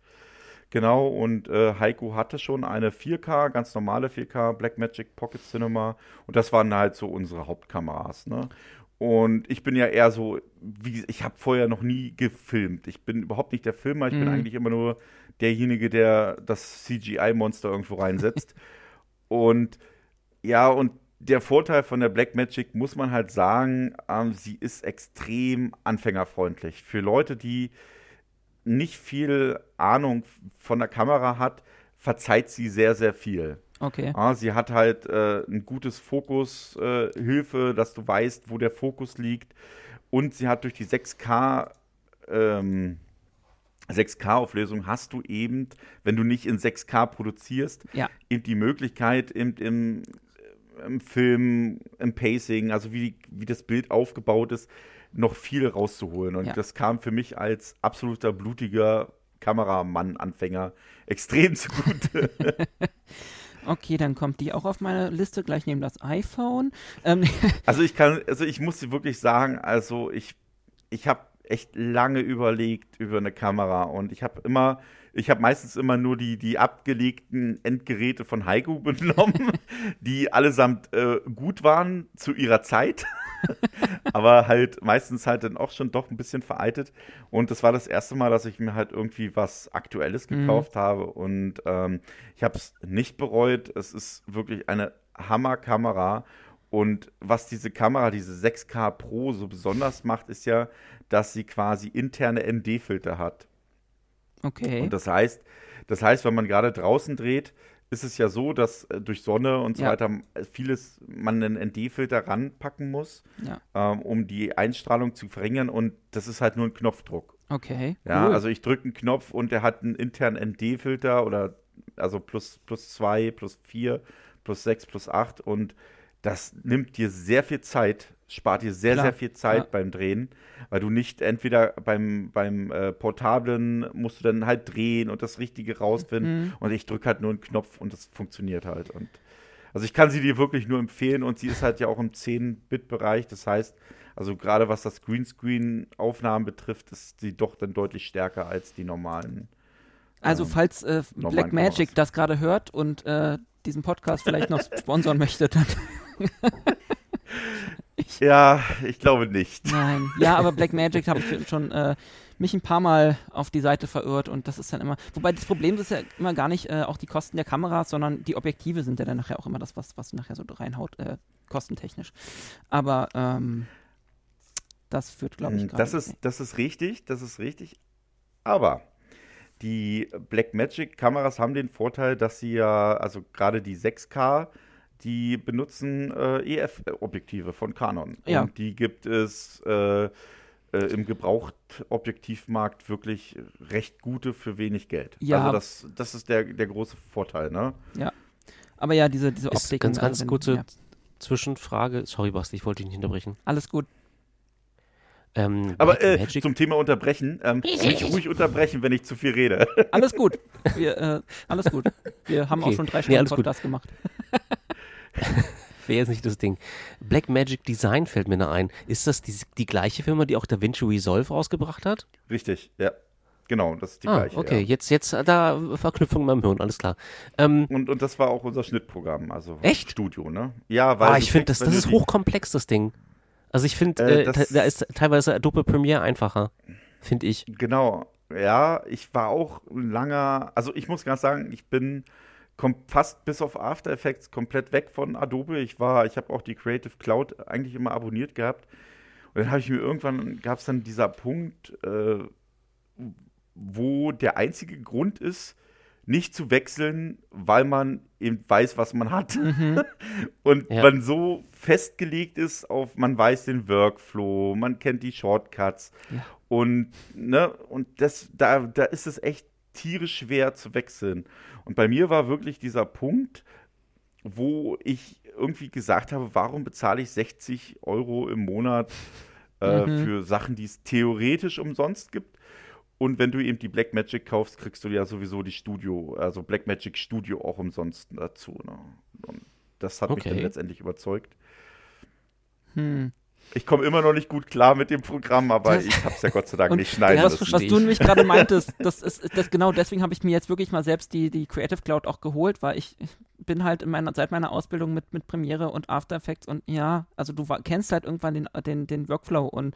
Genau, und äh, Heiko hatte schon eine 4K, ganz normale 4K Blackmagic Pocket Cinema. Und das waren halt so unsere Hauptkameras, ne? Und ich bin ja eher so, wie, ich habe vorher noch nie gefilmt. Ich bin überhaupt nicht der Filmer, ich bin Mhm. eigentlich immer nur derjenige, der das CGI-Monster irgendwo reinsetzt. und ja, und der Vorteil von der Blackmagic muss man halt sagen, ähm, sie ist extrem anfängerfreundlich. Für Leute, die nicht viel Ahnung von der Kamera hat, verzeiht sie sehr, sehr viel. Okay. Ah, sie hat halt äh, ein gutes Fokushilfe, äh, Hilfe, dass du weißt, wo der Fokus liegt. Und sie hat durch die 6K ähm, 6K-Auflösung hast du eben, wenn du nicht in 6K produzierst, Ja. eben die Möglichkeit im, im, im Film, im Pacing, also wie, wie das Bild aufgebaut ist, noch viel rauszuholen. Und Ja. das kam für mich als absoluter blutiger Kameramann-Anfänger extrem zugute. Okay, dann kommt die auch auf meine Liste, gleich neben das iPhone. Ähm, Also ich kann, also ich muss wirklich sagen, also ich, ich habe echt lange überlegt über eine Kamera und ich habe immer, ich habe meistens immer nur die, die abgelegten Endgeräte von Heiko benommen, die allesamt äh, gut waren zu ihrer Zeit. aber halt meistens halt dann auch schon doch ein bisschen veraltet. Und das war das erste Mal, dass ich mir halt irgendwie was Aktuelles mhm. gekauft mhm. habe. Und ähm, ich habe es nicht bereut. Es ist wirklich eine Hammerkamera. Und was diese Kamera, diese 6K Pro so besonders macht, ist ja, dass sie quasi interne ND-Filter hat. Okay. Und das heißt, das heißt, wenn man gerade draußen dreht, ist es ja so, dass äh, durch Sonne und so ja. weiter vieles man einen ND-Filter ranpacken muss, ja. ähm, um die Einstrahlung zu verringern und das ist halt nur ein Knopfdruck. Okay. Ja, cool. also ich drücke einen Knopf und der hat einen internen ND-Filter oder also plus, plus 2, plus 4, plus 6, plus 8 und das nimmt dir sehr viel Zeit, spart dir sehr, Klar. sehr viel Zeit ja. beim Drehen, weil du nicht entweder beim, beim äh, Portablen musst du dann halt drehen und das Richtige rausfinden mhm. und ich drücke halt nur einen Knopf und das funktioniert halt. Und also ich kann sie dir wirklich nur empfehlen und sie ist halt ja auch im 10-Bit-Bereich, das heißt, also gerade was das Greenscreen-Aufnahmen betrifft, ist sie doch dann deutlich stärker als die normalen. Also ähm, falls äh, Black Magic das gerade hört und äh, diesen Podcast vielleicht noch sponsern möchte, dann ich, ja, ich glaube nicht. Nein, ja, aber Black Magic habe ich schon äh, mich ein paar Mal auf die Seite verirrt und das ist dann immer. Wobei das Problem ist ja immer gar nicht äh, auch die Kosten der Kameras, sondern die Objektive sind ja dann nachher auch immer das, was, was nachher so reinhaut, äh, kostentechnisch. Aber ähm, das führt, glaube ich, hm, gerade. Das ist, das ist richtig, das ist richtig. Aber die Blackmagic-Kameras haben den Vorteil, dass sie ja, also gerade die 6K, die benutzen äh, EF-Objektive von Canon. Ja. Und die gibt es äh, äh, im Gebrauchtobjektivmarkt wirklich recht gute für wenig Geld. Ja. Also das, das ist der, der große Vorteil, ne? Ja. Aber ja, diese, diese Optik. Ganz, ganz also, kurze ja. Zwischenfrage. Sorry, Basti, ich wollte dich nicht unterbrechen. Alles gut. Ähm, Aber äh, zum Thema unterbrechen, ähm, mich ruhig unterbrechen, wenn ich zu viel rede. Alles gut. Wir, äh, alles gut. Wir haben okay. auch schon drei Stunden nee, Podcast gut. gemacht. Wäre jetzt nicht das Ding. Black Magic Design fällt mir da ein. Ist das die, die gleiche Firma, die auch DaVinci Resolve rausgebracht hat? Richtig, ja. Genau, das ist die ah, gleiche. Okay, ja. jetzt, jetzt da Verknüpfung in meinem Hirn, alles klar. Ähm, und, und das war auch unser Schnittprogramm, also Echt? Studio, ne? Ja, weil. Ah, ich finde, das, das ist hochkomplex, das Ding. Also ich finde, äh, äh, da ist teilweise Adobe Premiere einfacher, finde ich. Genau, ja, ich war auch ein langer, also ich muss ganz sagen, ich bin fast bis auf After Effects komplett weg von Adobe. Ich war, ich habe auch die Creative Cloud eigentlich immer abonniert gehabt. Und dann habe ich mir irgendwann, gab es dann dieser Punkt, äh, wo der einzige Grund ist, nicht zu wechseln, weil man eben weiß, was man hat. Mhm. und ja. man so festgelegt ist auf, man weiß den Workflow, man kennt die Shortcuts. Ja. Und, ne, und das, da, da ist es echt tierisch schwer zu wechseln. Und bei mir war wirklich dieser Punkt, wo ich irgendwie gesagt habe, warum bezahle ich 60 Euro im Monat äh, mhm. für Sachen, die es theoretisch umsonst gibt. Und wenn du eben die Blackmagic kaufst, kriegst du ja sowieso die Studio, also Blackmagic Studio auch umsonst dazu. Ne? Und das hat okay. mich dann letztendlich überzeugt. Hm. Ich komme immer noch nicht gut klar mit dem Programm, aber das, ich habe es ja Gott sei Dank nicht schneiden was, was du nämlich gerade meintest, das ist das genau deswegen habe ich mir jetzt wirklich mal selbst die, die Creative Cloud auch geholt, weil ich, ich bin halt in meiner, seit meiner Ausbildung mit, mit Premiere und After Effects und ja, also du kennst halt irgendwann den, den, den Workflow und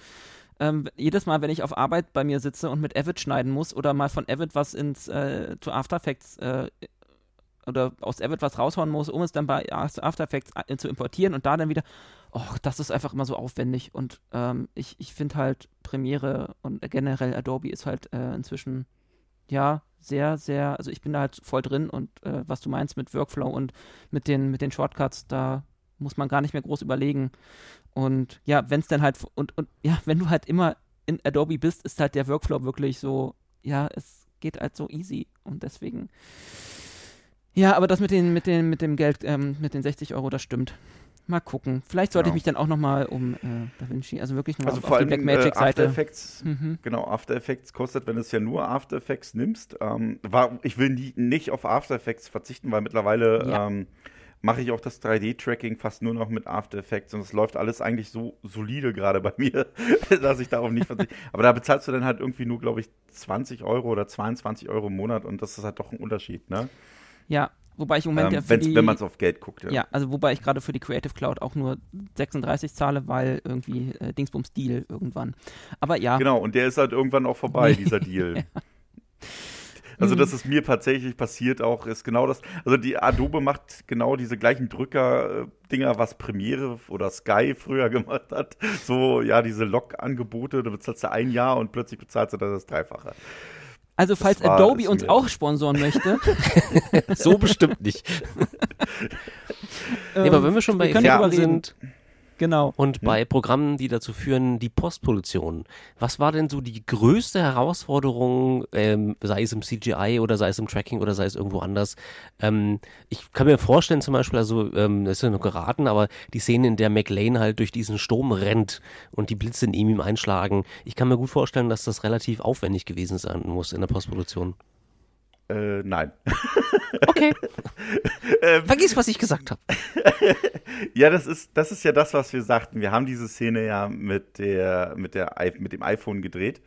ähm, jedes Mal, wenn ich auf Arbeit bei mir sitze und mit Avid schneiden muss oder mal von Avid was ins äh, zu After Effects äh, oder aus Avid was raushauen muss, um es dann bei After Effects äh, zu importieren und da dann wieder, oh, das ist einfach immer so aufwendig. Und ähm, ich, ich finde halt Premiere und generell Adobe ist halt äh, inzwischen, ja, sehr, sehr, also ich bin da halt voll drin und äh, was du meinst mit Workflow und mit den, mit den Shortcuts, da muss man gar nicht mehr groß überlegen. Und ja, wenn es dann halt, und, und ja, wenn du halt immer in Adobe bist, ist halt der Workflow wirklich so, ja, es geht halt so easy und deswegen ja, aber das mit, den, mit, den, mit dem Geld, ähm, mit den 60 Euro, das stimmt. Mal gucken. Vielleicht sollte genau. ich mich dann auch nochmal um äh, DaVinci, also wirklich nochmal also auf, allem, die Blackmagic-Seite. Äh, After Effects, mhm. genau, After Effects kostet, wenn du es ja nur After Effects nimmst. Ähm, war, ich will nie, nicht auf After Effects verzichten, weil mittlerweile ja. ähm, mache ich auch das 3D-Tracking fast nur noch mit After Effects und es läuft alles eigentlich so solide gerade bei mir, dass ich darauf nicht verzichte. Aber da bezahlst du dann halt irgendwie nur, glaube ich, 20 Euro oder 22 Euro im Monat und das ist halt doch ein Unterschied, ne? Ja, wobei ich im Moment Ähm, ja für die, wenn man es auf Geld guckt, ja. ja, also wobei ich gerade für die Creative Cloud auch nur 36 zahle, weil irgendwie äh, Dingsbums Deal irgendwann. Aber ja, Genau, und der ist halt irgendwann auch vorbei, dieser Deal. Also, Mhm. dass es mir tatsächlich passiert auch, ist genau das. Also, die Adobe macht genau diese gleichen Drücker-Dinger, was Premiere oder Sky früher gemacht hat. So, ja, diese Log-Angebote, da bezahlst du ein Jahr und plötzlich bezahlst du das Dreifache. Also falls war Adobe uns mir. auch sponsoren möchte, So bestimmt nicht. nee, aber wenn wir schon bei reden. sind genau. und bei Programmen, die dazu führen, die Postproduktion, was war denn so die größte Herausforderung, ähm, sei es im CGI oder sei es im Tracking oder sei es irgendwo anders? Ähm, ich kann mir vorstellen, zum Beispiel, also, ähm, das ist ja nur geraten, aber die Szene, in der McLean halt durch diesen Sturm rennt und die Blitze in ihm ihm einschlagen, ich kann mir gut vorstellen, dass das relativ aufwendig gewesen sein muss in der Postproduktion. Äh, nein. Okay. Vergiss, was ich gesagt habe. Ja, das ist, das ist ja das, was wir sagten. Wir haben diese Szene ja mit, der, mit, der, mit dem iPhone gedreht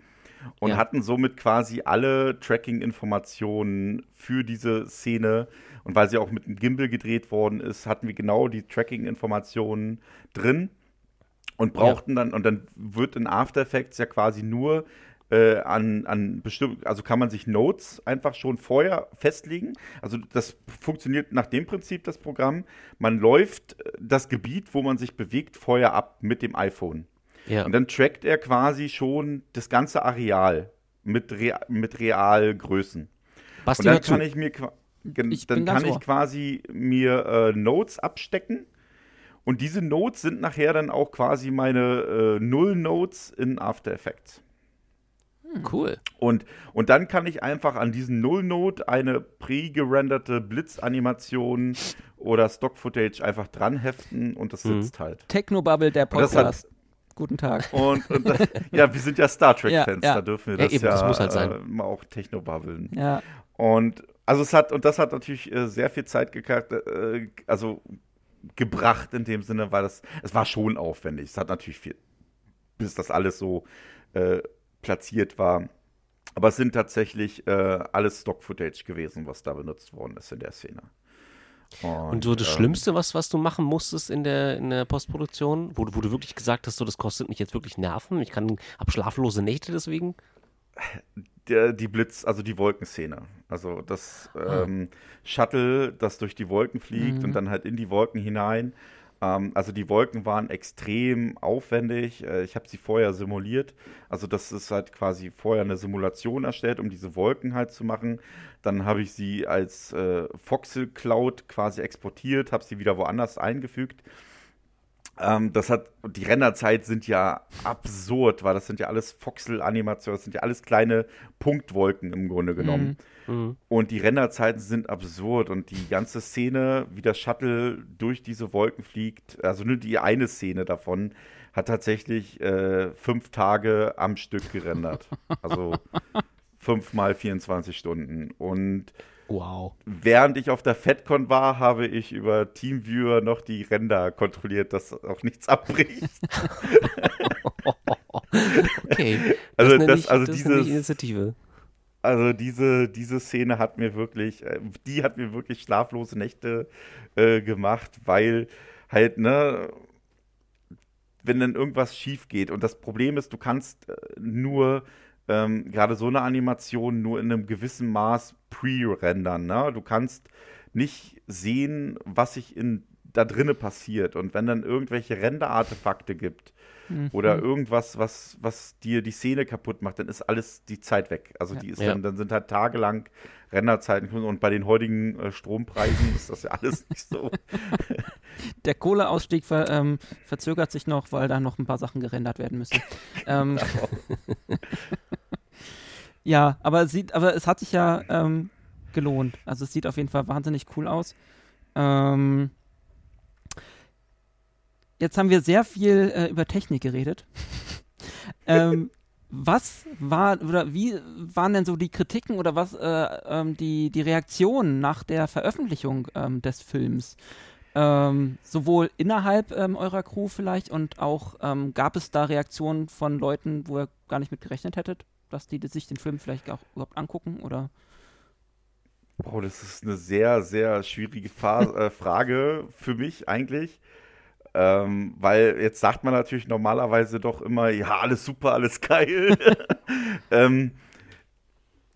und Ja. hatten somit quasi alle Tracking-Informationen für diese Szene. Und weil sie auch mit dem Gimbal gedreht worden ist, hatten wir genau die Tracking-Informationen drin und brauchten dann, und dann wird in After Effects ja quasi nur äh, an, an bestimmten, also kann man sich Notes einfach schon vorher festlegen. Also das funktioniert nach dem Prinzip, das Programm. Man läuft äh, das Gebiet, wo man sich bewegt, vorher ab mit dem iPhone. Ja. Und dann trackt er quasi schon das ganze Areal mit, Rea mit Realgrößen. Basti, Und dann kann ich mir Ich dann kann ich quasi mir äh, Notes abstecken. Und diese Notes sind nachher dann auch quasi meine äh, Null-Notes in After Effects. Cool. Und, und dann kann ich einfach an diesen Null-Note eine pre-gerenderte Blitzanimation oder Stock-Footage einfach dran heften und das Mhm. sitzt halt. Technobubble, der Podcast. Guten Tag. Und, und das, ja, wir sind ja Star Trek-Fans, Ja, ja. da dürfen wir Ja, das eben, ja, das muss halt sein. äh, mal auch Techno-Bubbeln. Ja, Und also es hat, und das hat natürlich äh, sehr viel Zeit gekackt, äh, also gebracht in dem Sinne, weil das, es war schon aufwendig. Es hat natürlich viel, bis das alles so äh, platziert war. Aber es sind tatsächlich äh, alles Stock-Footage gewesen, was da benutzt worden ist in der Szene. Und so das ähm, Schlimmste, was, was du machen musstest in der, in der Postproduktion, wo, du- wo du wirklich gesagt hast, so, das kostet mich jetzt wirklich Nerven, ich kann, hab schlaflose Nächte deswegen? der, die Blitz, also die Wolkenszene. Also das ähm, Shuttle, das durch die Wolken fliegt Mhm. und dann halt in die Wolken hinein. Ähm, also die Wolken waren extrem aufwendig. Äh, ich habe sie vorher simuliert. Also das ist halt quasi vorher eine Simulation erstellt, um diese Wolken halt zu machen. Dann habe ich sie als äh, Voxel Cloud quasi exportiert, habe sie wieder woanders eingefügt. Ähm, das hat, die Renderzeit sind ja absurd, weil das sind ja alles Voxel-Animationen, das sind ja alles kleine Punktwolken im Grunde genommen. Mhm. Und die Renderzeiten sind absurd und die ganze Szene, wie das Shuttle durch diese Wolken fliegt, also nur die eine Szene davon, hat tatsächlich äh, fünf Tage am Stück gerendert. Also fünf mal 24 Stunden. Und Wow. während ich auf der FedCon war, habe ich über Teamviewer noch die Ränder kontrolliert, dass auch nichts abbricht. Okay. Also nenne das- ich, also das dieses- Initiative. Also diese, diese Szene hat mir wirklich, äh, die hat mir wirklich schlaflose Nächte äh, gemacht, weil halt, ne, wenn dann irgendwas schief geht und das Problem ist, du kannst äh, nur ähm, gerade so eine Animation nur in einem gewissen Maß pre-rendern, ne? Du kannst nicht sehen, was sich in da drinne passiert und wenn dann irgendwelche Render-Artefakte gibt, Mhm. oder irgendwas, was, was dir die Szene kaputt macht, dann ist alles die Zeit weg. Also die ist Ja. dann, dann sind halt tagelang Renderzeiten und bei den heutigen äh, Strompreisen ist das ja alles nicht so. Der Kohleausstieg ver, ähm, verzögert sich noch, weil da noch ein paar Sachen gerendert werden müssen. ähm, ja, aber es sieht, aber es hat sich ja ähm, gelohnt. Also es sieht auf jeden Fall wahnsinnig cool aus. Ähm, jetzt haben wir sehr viel äh, über Technik geredet. ähm, was war oder wie waren denn so die Kritiken oder was äh, ähm, die, die Reaktionen nach der Veröffentlichung ähm, des Films? Ähm, sowohl innerhalb ähm, eurer Crew vielleicht und auch ähm, gab es da Reaktionen von Leuten, wo ihr gar nicht mit gerechnet hättet, dass die sich den Film vielleicht auch überhaupt angucken oder? Oh, das ist eine sehr, sehr schwierige Fa äh, Frage für mich eigentlich. Ähm, weil jetzt sagt man natürlich normalerweise doch immer, ja, alles super, alles geil. ähm,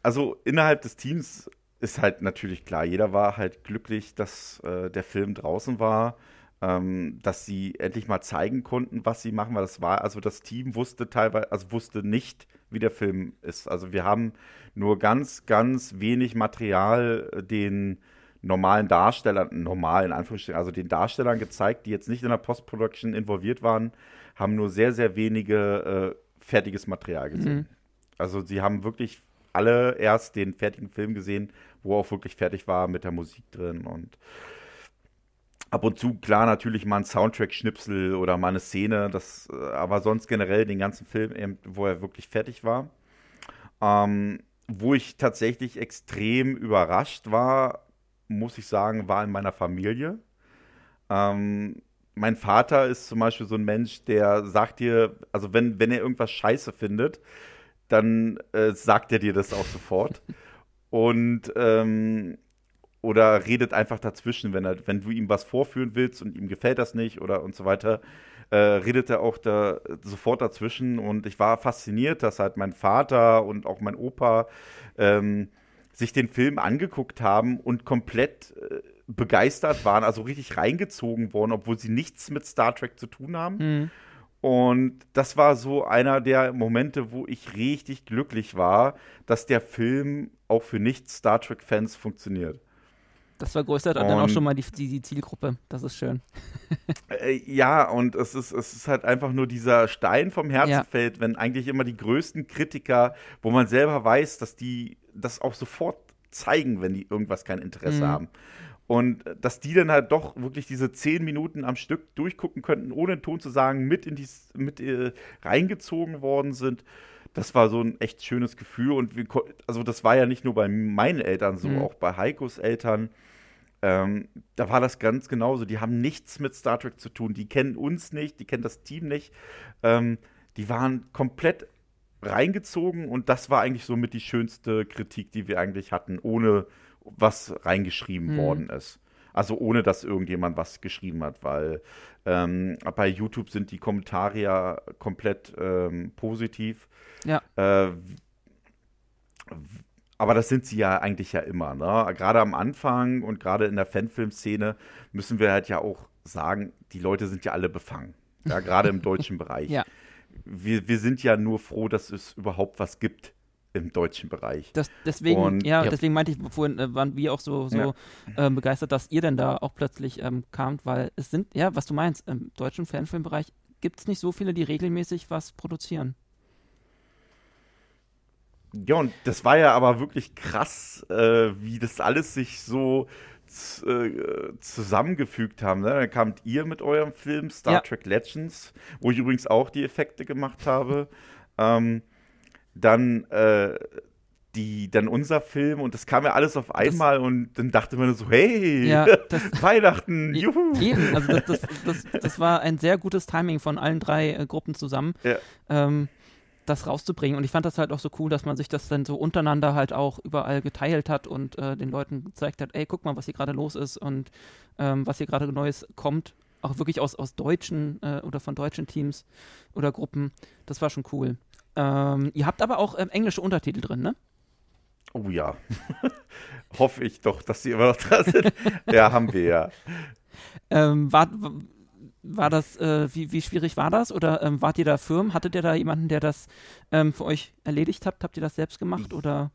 also innerhalb des Teams ist halt natürlich klar, jeder war halt glücklich, dass äh, der Film draußen war, ähm, dass sie endlich mal zeigen konnten, was sie machen, weil das war, also das Team wusste teilweise, also wusste nicht, wie der Film ist. Also wir haben nur ganz, ganz wenig Material äh, den normalen Darstellern, normal in Anführungsstrichen, also den Darstellern gezeigt, die jetzt nicht in der Post-Production involviert waren, haben nur sehr, sehr wenige äh, fertiges Material gesehen. Mhm. Also sie haben wirklich alle erst den fertigen Film gesehen, wo auch wirklich fertig war mit der Musik drin und ab und zu, klar, natürlich mal ein Soundtrack-Schnipsel oder mal eine Szene, das, äh, aber sonst generell den ganzen Film, eben, wo er wirklich fertig war. Ähm, wo ich tatsächlich extrem überrascht war, muss ich sagen, war in meiner Familie. Ähm, mein Vater ist zum Beispiel so ein Mensch, der sagt dir, also wenn, wenn er irgendwas scheiße findet, dann äh, sagt er dir das auch sofort. Und ähm, oder redet einfach dazwischen, wenn er, wenn du ihm was vorführen willst und ihm gefällt das nicht oder und so weiter, äh, redet er auch da sofort dazwischen. Und ich war fasziniert, dass halt mein Vater und auch mein Opa ähm, sich den Film angeguckt haben und komplett äh, begeistert waren, also richtig reingezogen worden, obwohl sie nichts mit Star Trek zu tun haben. Mhm. Und das war so einer der Momente, wo ich richtig glücklich war, dass der Film auch für Nicht-Star Trek-Fans funktioniert. Das vergrößert und dann auch schon mal die, die, die Zielgruppe. Das ist schön. äh, ja, und es ist, es ist halt einfach nur dieser Stein vom Herzen ja. fällt, wenn eigentlich immer die größten Kritiker, wo man selber weiß, dass die das auch sofort zeigen, wenn die irgendwas kein Interesse mhm. haben. Und äh, dass die dann halt doch wirklich diese zehn Minuten am Stück durchgucken könnten, ohne Ton zu sagen, mit in die mit äh, reingezogen worden sind. Das war so ein echt schönes Gefühl. Und wir, also das war ja nicht nur bei meinen Eltern so, mhm. auch bei Heikos Eltern. Ähm, da war das ganz genauso. Die haben nichts mit Star Trek zu tun. Die kennen uns nicht, die kennen das Team nicht. Ähm, die waren komplett reingezogen und das war eigentlich so mit die schönste Kritik, die wir eigentlich hatten, ohne was reingeschrieben mhm. worden ist. Also ohne, dass irgendjemand was geschrieben hat, weil ähm, bei YouTube sind die Kommentare ja komplett ähm, positiv. Ja. Äh, aber das sind sie ja eigentlich ja immer. Ne? Gerade am Anfang und gerade in der Fanfilmszene müssen wir halt ja auch sagen, die Leute sind ja alle befangen. Ja, gerade im deutschen Bereich. Ja wir, wir sind ja nur froh, dass es überhaupt was gibt im deutschen Bereich. Das, deswegen, und, ja, ja, deswegen meinte ich vorhin, äh, waren wir auch so, so ja. ähm, begeistert, dass ihr denn da auch plötzlich ähm, kamt, weil es sind, ja, was du meinst, im deutschen Fanfilmbereich gibt es nicht so viele, die regelmäßig was produzieren. Ja, und das war ja aber wirklich krass, äh, wie das alles sich so äh, zusammengefügt haben. Ne? Dann kamt ihr mit eurem Film Star ja. Trek Legends, wo ich übrigens auch die Effekte gemacht habe. Ähm, dann äh, die, dann unser Film und das kam ja alles auf einmal das, und dann dachte man so, hey, ja, das, Weihnachten, juhu. Eben, also das, das, das, war ein sehr gutes Timing von allen drei äh, Gruppen zusammen. Ja. Ähm, das rauszubringen. Und ich fand das halt auch so cool, dass man sich das dann so untereinander halt auch überall geteilt hat und äh, den Leuten gezeigt hat, ey, guck mal, was hier gerade los ist und ähm, was hier gerade Neues kommt. Auch wirklich aus, aus deutschen äh, oder von deutschen Teams oder Gruppen. Das war schon cool. Ähm, ihr habt aber auch ähm, englische Untertitel drin, ne? Oh ja. Hoffe ich doch, dass sie immer noch da sind. ja, haben wir ja. Ähm, war, war das, äh, wie, wie schwierig war das? Oder ähm, wart ihr da firm? Hattet ihr da jemanden, der das ähm, für euch erledigt hat? Habt ihr das selbst gemacht oder?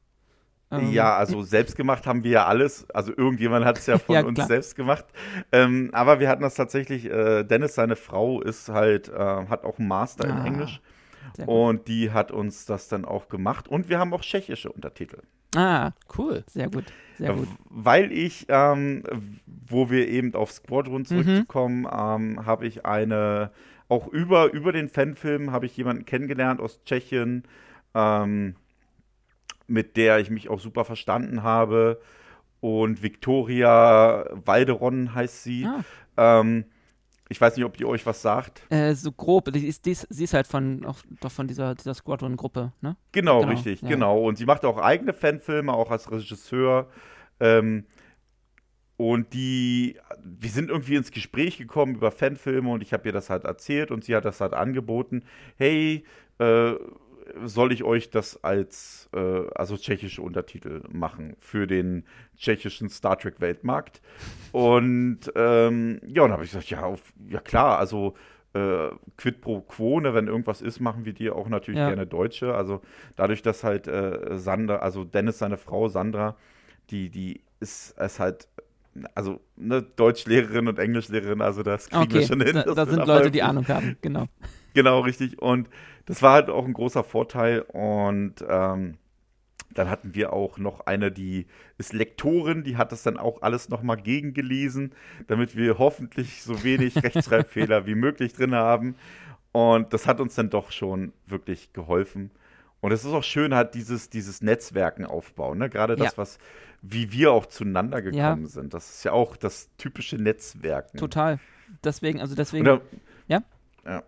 Ähm, ja, also selbst gemacht haben wir ja alles. Also irgendjemand hat es ja von ja, uns selbst gemacht. Ähm, aber wir hatten das tatsächlich, äh, Dennis, seine Frau, ist halt, äh, hat auch einen Master ah, in Englisch. Und die hat uns das dann auch gemacht. Und wir haben auch tschechische Untertitel. Ah, cool. Sehr gut. Sehr gut. Weil ich, ähm, wo wir eben auf Squadron zurückkommen, mhm. ähm, habe ich eine, auch über, über den Fanfilm habe ich jemanden kennengelernt aus Tschechien, ähm, mit der ich mich auch super verstanden habe. Und Victoria Walderon heißt sie. Ah. Ich weiß nicht, ob die euch was sagt. Äh, so grob. Die ist, sie ist halt von, auch, doch von dieser, dieser Squadron-Gruppe, ne? Genau, genau richtig, ja. genau. Und sie macht auch eigene Fanfilme, auch als Regisseur. Ähm, und die, wir sind irgendwie ins Gespräch gekommen über Fanfilme und ich habe ihr das halt erzählt und sie hat das halt angeboten. Hey, äh, soll ich euch das als, äh, also tschechische Untertitel machen für den tschechischen Star Trek Weltmarkt? Und ähm, ja, und habe ich gesagt, ja, auf, ja klar, also äh, quid pro quo, ne, wenn irgendwas ist, machen wir dir auch natürlich ja. gerne Deutsche. Also dadurch, dass halt äh, Sandra, also Dennis, seine Frau Sandra, die, die ist es halt also ne, Deutschlehrerin und Englischlehrerin, also das kriegen okay, wir schon hin. Da, da sind Leute, die Ahnung haben, genau. Genau, richtig. Und das war halt auch ein großer Vorteil. Und ähm, dann hatten wir auch noch eine, die ist Lektorin, die hat das dann auch alles nochmal gegengelesen, damit wir hoffentlich so wenig Rechtschreibfehler wie möglich drin haben. Und das hat uns dann doch schon wirklich geholfen. Und es ist auch schön, halt dieses, dieses Netzwerken aufbauen. Ne? Gerade das, ja. was wie wir auch zueinander gekommen ja. sind. Das ist ja auch das typische Netzwerken. Total. Deswegen, also deswegen. Dann, ja? Ja.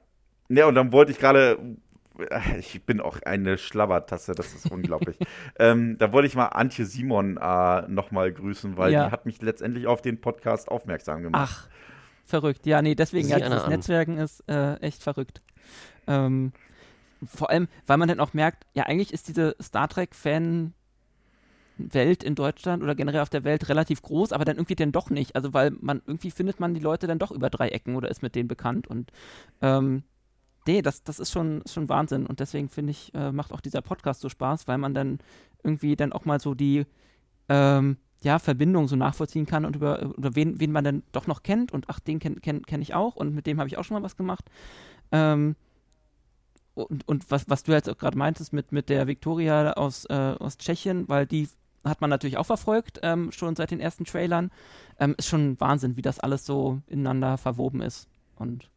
Ja, und dann wollte ich gerade, ich bin auch eine Schlabbertasse, das ist unglaublich. ähm, da wollte ich mal Antje Simon äh, nochmal grüßen, weil ja. die hat mich letztendlich auf den Podcast aufmerksam gemacht. Ach, verrückt. Ja, nee, deswegen, ja, dieses Netzwerken ist äh, echt verrückt. Ähm, vor allem, weil man dann auch merkt, ja, eigentlich ist diese Star Trek-Fan- Welt in Deutschland oder generell auf der Welt relativ groß, aber dann irgendwie dann doch nicht. Also weil man irgendwie findet man die Leute dann doch über drei Ecken oder ist mit denen bekannt und ähm, nee, das, das ist schon, schon Wahnsinn und deswegen finde ich, äh, macht auch dieser Podcast so Spaß, weil man dann irgendwie dann auch mal so die ähm, ja, Verbindung so nachvollziehen kann und über, über wen, wen man dann doch noch kennt und ach, den kenne kenn, kenn ich auch und mit dem habe ich auch schon mal was gemacht. Ähm, und, und was, was du jetzt auch gerade meintest mit, mit der Viktoria aus, äh, aus Tschechien, weil die hat man natürlich auch verfolgt, ähm, schon seit den ersten Trailern. Ähm, ist schon Wahnsinn, wie das alles so ineinander verwoben ist. Und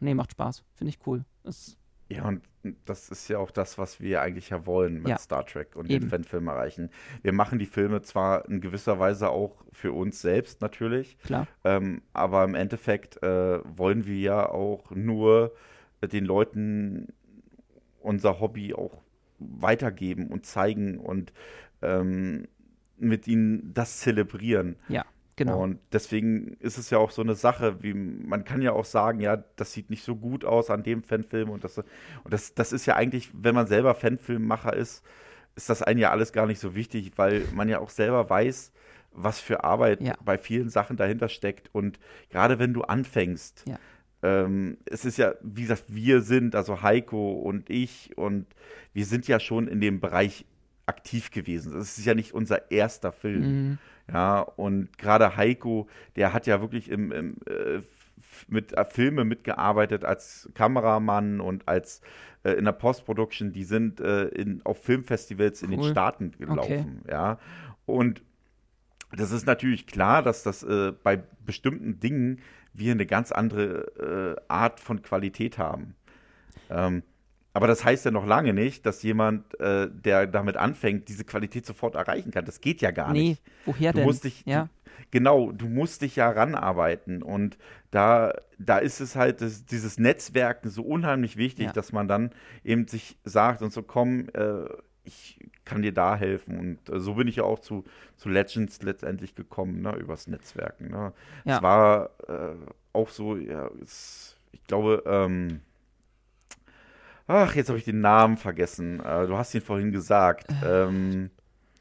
nee, macht Spaß. Finde ich cool. Ist ja, und das ist ja auch das, was wir eigentlich ja wollen mit ja, Star Trek und eben. den Fanfilm erreichen. Wir machen die Filme zwar in gewisser Weise auch für uns selbst natürlich, Klar. Ähm, aber im Endeffekt äh, wollen wir ja auch nur den Leuten unser Hobby auch weitergeben und zeigen und ähm, mit ihnen das zelebrieren. Ja. Genau. Und deswegen ist es ja auch so eine Sache, wie man kann ja auch sagen, ja, das sieht nicht so gut aus an dem Fanfilm und das und das, das ist ja eigentlich, wenn man selber Fanfilmmacher ist, ist das einen ja alles gar nicht so wichtig, weil man ja auch selber weiß, was für Arbeit ja. bei vielen Sachen dahinter steckt und gerade wenn du anfängst, ja. Ähm, es ist ja, wie gesagt, wir sind, also Heiko und ich und wir sind ja schon in dem Bereich aktiv gewesen. Das ist ja nicht unser erster Film. Mhm. Ja, und gerade Heiko, der hat ja wirklich im, im äh, mit äh, Filme mitgearbeitet als Kameramann und als äh, in der Postproduction. Die sind äh, in, auf Filmfestivals cool. in den Staaten gelaufen. Okay. Ja, und das ist natürlich klar, dass das äh, bei bestimmten Dingen wir eine ganz andere äh, Art von Qualität haben. Ähm, aber das heißt ja noch lange nicht, dass jemand, äh, der damit anfängt, diese Qualität sofort erreichen kann. Das geht ja gar nee, nicht. Woher du denn? Musst dich, ja. Du, genau, du musst dich ja ranarbeiten. Und da, da ist es halt das, dieses Netzwerken so unheimlich wichtig, ja. dass man dann eben sich sagt und so, komm, äh, ich kann dir da helfen. Und äh, so bin ich ja auch zu, zu Legends letztendlich gekommen, ne, übers Netzwerken. Ne. Ja. Es war äh, auch so, ja, es, ich glaube, ähm, Ach, jetzt habe ich den Namen vergessen. Äh, du hast ihn vorhin gesagt. Äh, ähm,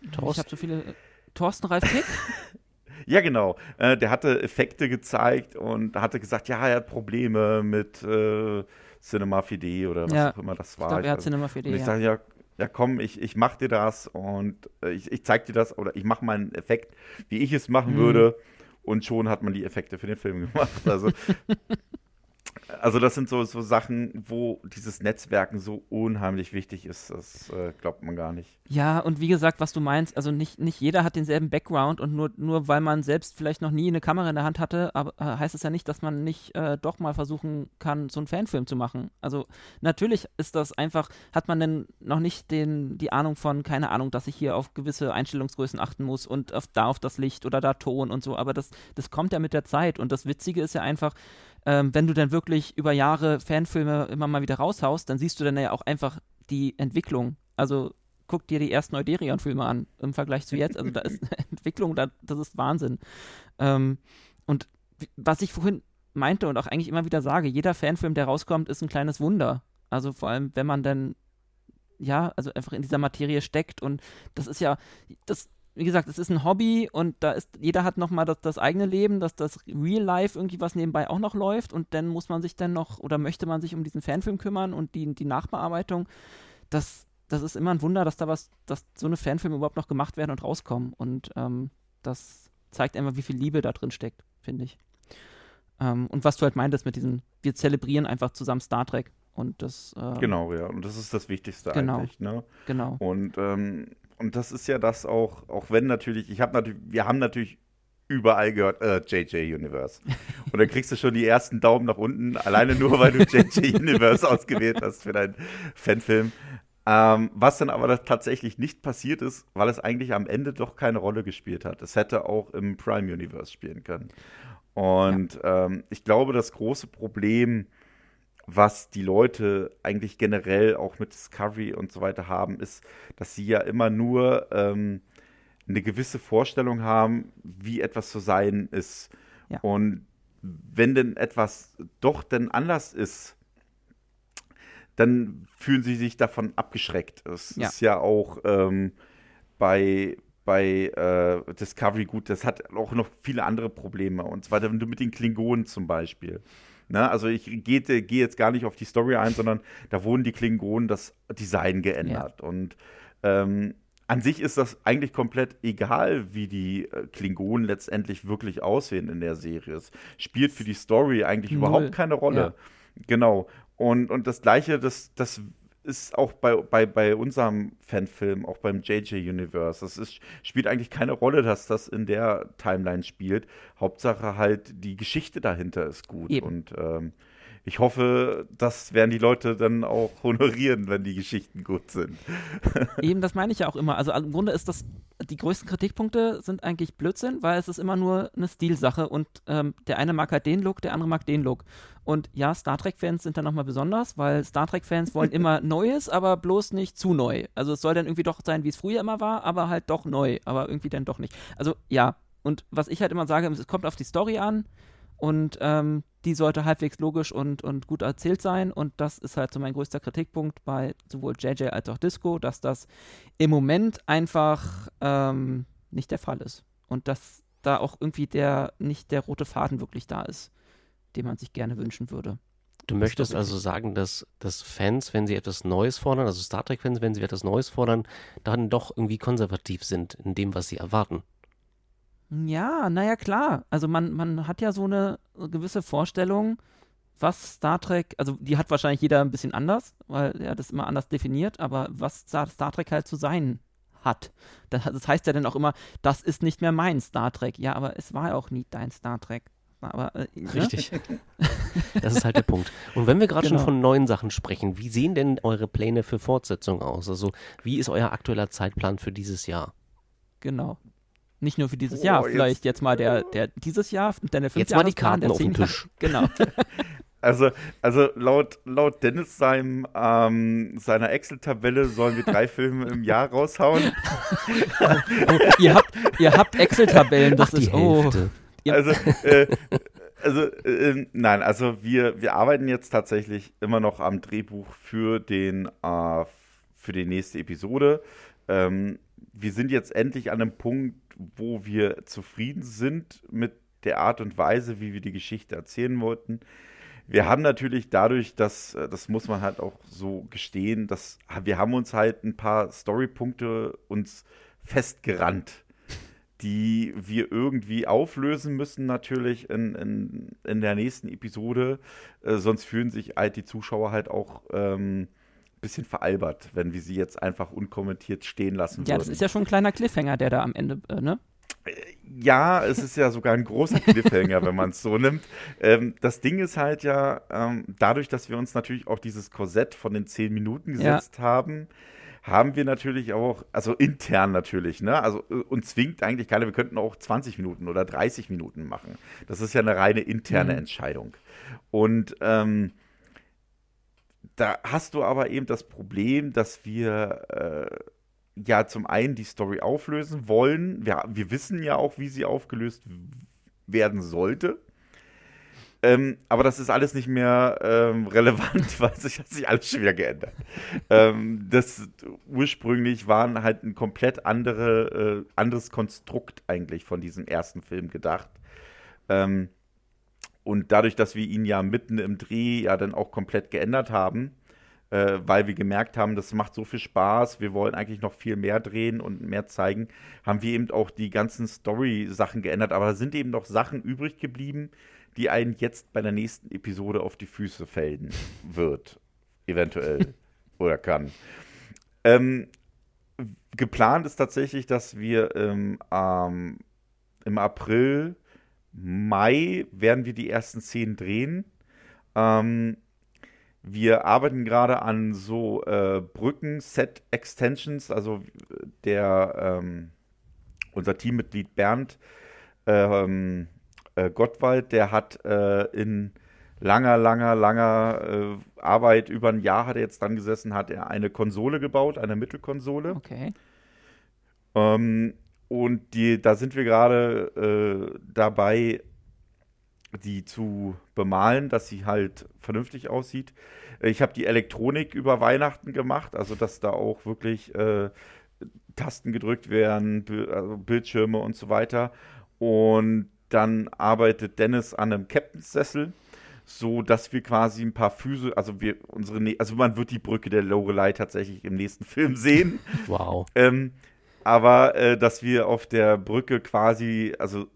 ich habe so viele. Äh, Thorsten Ralf Pick? ja, genau. Äh, der hatte Effekte gezeigt und hatte gesagt, ja, er hat Probleme mit äh, Cinema 4D oder was ja, auch immer das war. Ich glaube, er hat Cinema 4D. Und ich ja. sage, ja, ja, komm, ich, ich mach dir das und äh, ich, ich zeig dir das oder ich mache meinen Effekt, wie ich es machen mhm. würde. Und schon hat man die Effekte für den Film gemacht. Also Also das sind so, so Sachen, wo dieses Netzwerken so unheimlich wichtig ist. Das äh, glaubt man gar nicht. Ja, und wie gesagt, was du meinst, also nicht, nicht jeder hat denselben Background und nur, nur weil man selbst vielleicht noch nie eine Kamera in der Hand hatte, aber, äh, heißt es ja nicht, dass man nicht äh, doch mal versuchen kann, so einen Fanfilm zu machen. Also natürlich ist das einfach, hat man denn noch nicht den, die Ahnung von, keine Ahnung, dass ich hier auf gewisse Einstellungsgrößen achten muss und auf, da auf das Licht oder da Ton und so, aber das, das kommt ja mit der Zeit und das Witzige ist ja einfach, ähm, wenn du dann wirklich über Jahre Fanfilme immer mal wieder raushaust, dann siehst du dann ja auch einfach die Entwicklung. Also guck dir die ersten Euderion-Filme an im Vergleich zu jetzt. Also da ist eine Entwicklung, da, das ist Wahnsinn. Ähm, und was ich vorhin meinte und auch eigentlich immer wieder sage, jeder Fanfilm, der rauskommt, ist ein kleines Wunder. Also vor allem, wenn man dann ja, also einfach in dieser Materie steckt und das ist ja, das wie gesagt, es ist ein Hobby und da ist, jeder hat nochmal das, das eigene Leben, dass das Real Life irgendwie was nebenbei auch noch läuft und dann muss man sich dann noch oder möchte man sich um diesen Fanfilm kümmern und die, die Nachbearbeitung. Das, das ist immer ein Wunder, dass da was, dass so eine Fanfilme überhaupt noch gemacht werden und rauskommen. Und ähm, das zeigt einfach, wie viel Liebe da drin steckt, finde ich. Ähm, und was du halt meintest mit diesen, wir zelebrieren einfach zusammen Star Trek. Und das. Ähm, genau, ja. Und das ist das Wichtigste genau, eigentlich. Ne? Genau. Und ähm, und das ist ja das auch, auch wenn natürlich, ich habe natürlich, wir haben natürlich überall gehört, äh, JJ Universe. Und dann kriegst du schon die ersten Daumen nach unten, alleine nur, weil du JJ Universe ausgewählt hast für deinen Fanfilm. Ähm, was dann aber tatsächlich nicht passiert ist, weil es eigentlich am Ende doch keine Rolle gespielt hat. Es hätte auch im Prime Universe spielen können. Und ja. ähm, ich glaube, das große Problem was die Leute eigentlich generell auch mit Discovery und so weiter haben, ist, dass sie ja immer nur ähm, eine gewisse Vorstellung haben, wie etwas zu sein ist. Ja. Und wenn denn etwas doch denn anders ist, dann fühlen sie sich davon abgeschreckt. Es ja. ist ja auch ähm, bei, bei äh, Discovery gut, das hat auch noch viele andere Probleme. Und zwar wenn du mit den Klingonen zum Beispiel. Ne? Also ich gehe geh jetzt gar nicht auf die Story ein, sondern da wurden die Klingonen das Design geändert. Ja. Und ähm, an sich ist das eigentlich komplett egal, wie die äh, Klingonen letztendlich wirklich aussehen in der Serie. Es spielt für die Story eigentlich Null. überhaupt keine Rolle. Ja. Genau. Und, und das Gleiche, das, das ist auch bei, bei, bei unserem Fanfilm, auch beim JJ Universe. Das ist, spielt eigentlich keine Rolle, dass das in der Timeline spielt. Hauptsache halt, die Geschichte dahinter ist gut. Eben. Und ähm, ich hoffe, das werden die Leute dann auch honorieren, wenn die Geschichten gut sind. Eben, das meine ich ja auch immer. Also im Grunde ist das, die größten Kritikpunkte sind eigentlich Blödsinn, weil es ist immer nur eine Stilsache und ähm, der eine mag halt den Look, der andere mag den Look. Und ja, Star Trek-Fans sind da nochmal besonders, weil Star Trek-Fans wollen immer Neues, aber bloß nicht zu neu. Also es soll dann irgendwie doch sein, wie es früher immer war, aber halt doch neu, aber irgendwie dann doch nicht. Also ja, und was ich halt immer sage, es kommt auf die Story an und ähm, die sollte halbwegs logisch und, und gut erzählt sein. Und das ist halt so mein größter Kritikpunkt bei sowohl JJ als auch Disco, dass das im Moment einfach ähm, nicht der Fall ist. Und dass da auch irgendwie der nicht der rote Faden wirklich da ist, den man sich gerne wünschen würde. Du möchtest also sagen, dass, dass Fans, wenn sie etwas Neues fordern, also Star Trek-Fans, wenn sie etwas Neues fordern, dann doch irgendwie konservativ sind in dem, was sie erwarten. Ja, naja, klar. Also man, man hat ja so eine gewisse Vorstellung, was Star Trek, also die hat wahrscheinlich jeder ein bisschen anders, weil er das immer anders definiert, aber was Star, Star Trek halt zu sein hat. Das, das, heißt ja dann auch immer, das ist nicht mehr mein Star Trek. Ja, aber es war ja auch nie dein Star Trek. Aber, äh, ne? Richtig. das ist halt der Punkt. Und wenn wir gerade genau. schon von neuen Sachen sprechen, wie sehen denn eure Pläne für Fortsetzung aus? Also, wie ist euer aktueller Zeitplan für dieses Jahr? Genau. Nicht nur für dieses oh, Jahr, vielleicht jetzt, mal der, der dieses Jahr, dann der fünf Jetzt mal die Karten auf den Tisch. Genau. Also, also laut, laut Dennis seinem, ähm, seiner Excel-Tabelle sollen wir drei Filme im Jahr raushauen. oh, ihr habt, ihr habt Excel-Tabellen, das Ach, ist oh. Also, äh, also äh, nein, also wir, wir arbeiten jetzt tatsächlich immer noch am Drehbuch für den äh, für die nächste Episode. Ähm, wir sind jetzt endlich an einem Punkt, wo wir zufrieden sind mit der Art und Weise, wie wir die Geschichte erzählen wollten. Wir haben natürlich dadurch, dass, äh, das muss man halt auch so gestehen, dass wir haben uns halt ein paar Storypunkte uns festgerannt, die wir irgendwie auflösen müssen, natürlich in, in, in der nächsten Episode. Äh, sonst fühlen sich halt die Zuschauer halt auch ähm, bisschen veralbert, wenn wir sie jetzt einfach unkommentiert stehen lassen ja, würden. das ist ja schon ein kleiner Cliffhanger, der da am Ende, äh, ne? Ja, es ist ja sogar ein großer Cliffhanger, wenn man es so nimmt. Ähm, das Ding ist halt ja, ähm, dadurch, dass wir uns natürlich auch dieses Korsett von den zehn Minuten gesetzt ja. haben, haben wir natürlich auch, also intern natürlich, ne? Also äh, uns zwingt eigentlich keiner, wir könnten auch 20 Minuten oder 30 Minuten machen. Das ist ja eine reine interne mhm. Entscheidung. Und ähm, da hast du aber eben das Problem, dass wir äh, ja zum einen die Story auflösen wollen. Wir, wir wissen ja auch, wie sie aufgelöst werden sollte. Ähm, aber das ist alles nicht mehr ähm, relevant, weil sich hat sich alles schwer geändert. ähm, das ursprünglich waren halt ein komplett andere, äh, anderes Konstrukt eigentlich von diesem ersten Film gedacht. Ähm, und dadurch, dass wir ihn ja mitten im Dreh ja dann auch komplett geändert haben, äh, weil wir gemerkt haben, das macht so viel Spaß, wir wollen eigentlich noch viel mehr drehen und mehr zeigen, haben wir eben auch die ganzen Story-Sachen geändert. Aber da sind eben noch Sachen übrig geblieben, die einen jetzt bei der nächsten Episode auf die Füße fällen wird. Eventuell. oder kann. Ähm, geplant ist tatsächlich, dass wir ähm, ähm, im April, Mai werden wir die ersten Szenen drehen. Ähm, wir arbeiten gerade an so äh, Brücken-Set-Extensions, also der ähm, unser Teammitglied Bernd ähm, äh, Gottwald, der hat äh, in langer, langer, langer äh, Arbeit über ein Jahr hat er jetzt dran gesessen, hat er eine Konsole gebaut, eine Mittelkonsole. Okay. Ähm, und die, da sind wir gerade äh, dabei, die zu bemalen, dass sie halt vernünftig aussieht. Ich habe die Elektronik über Weihnachten gemacht, also dass da auch wirklich äh, Tasten gedrückt werden, also Bildschirme und so weiter. Und dann arbeitet Dennis an einem Captainsessel, so dass wir quasi ein paar Füße, also wir unsere, also man wird die Brücke der Lorelei tatsächlich im nächsten Film sehen. Wow. ähm, aber äh, dass wir auf der Brücke quasi, also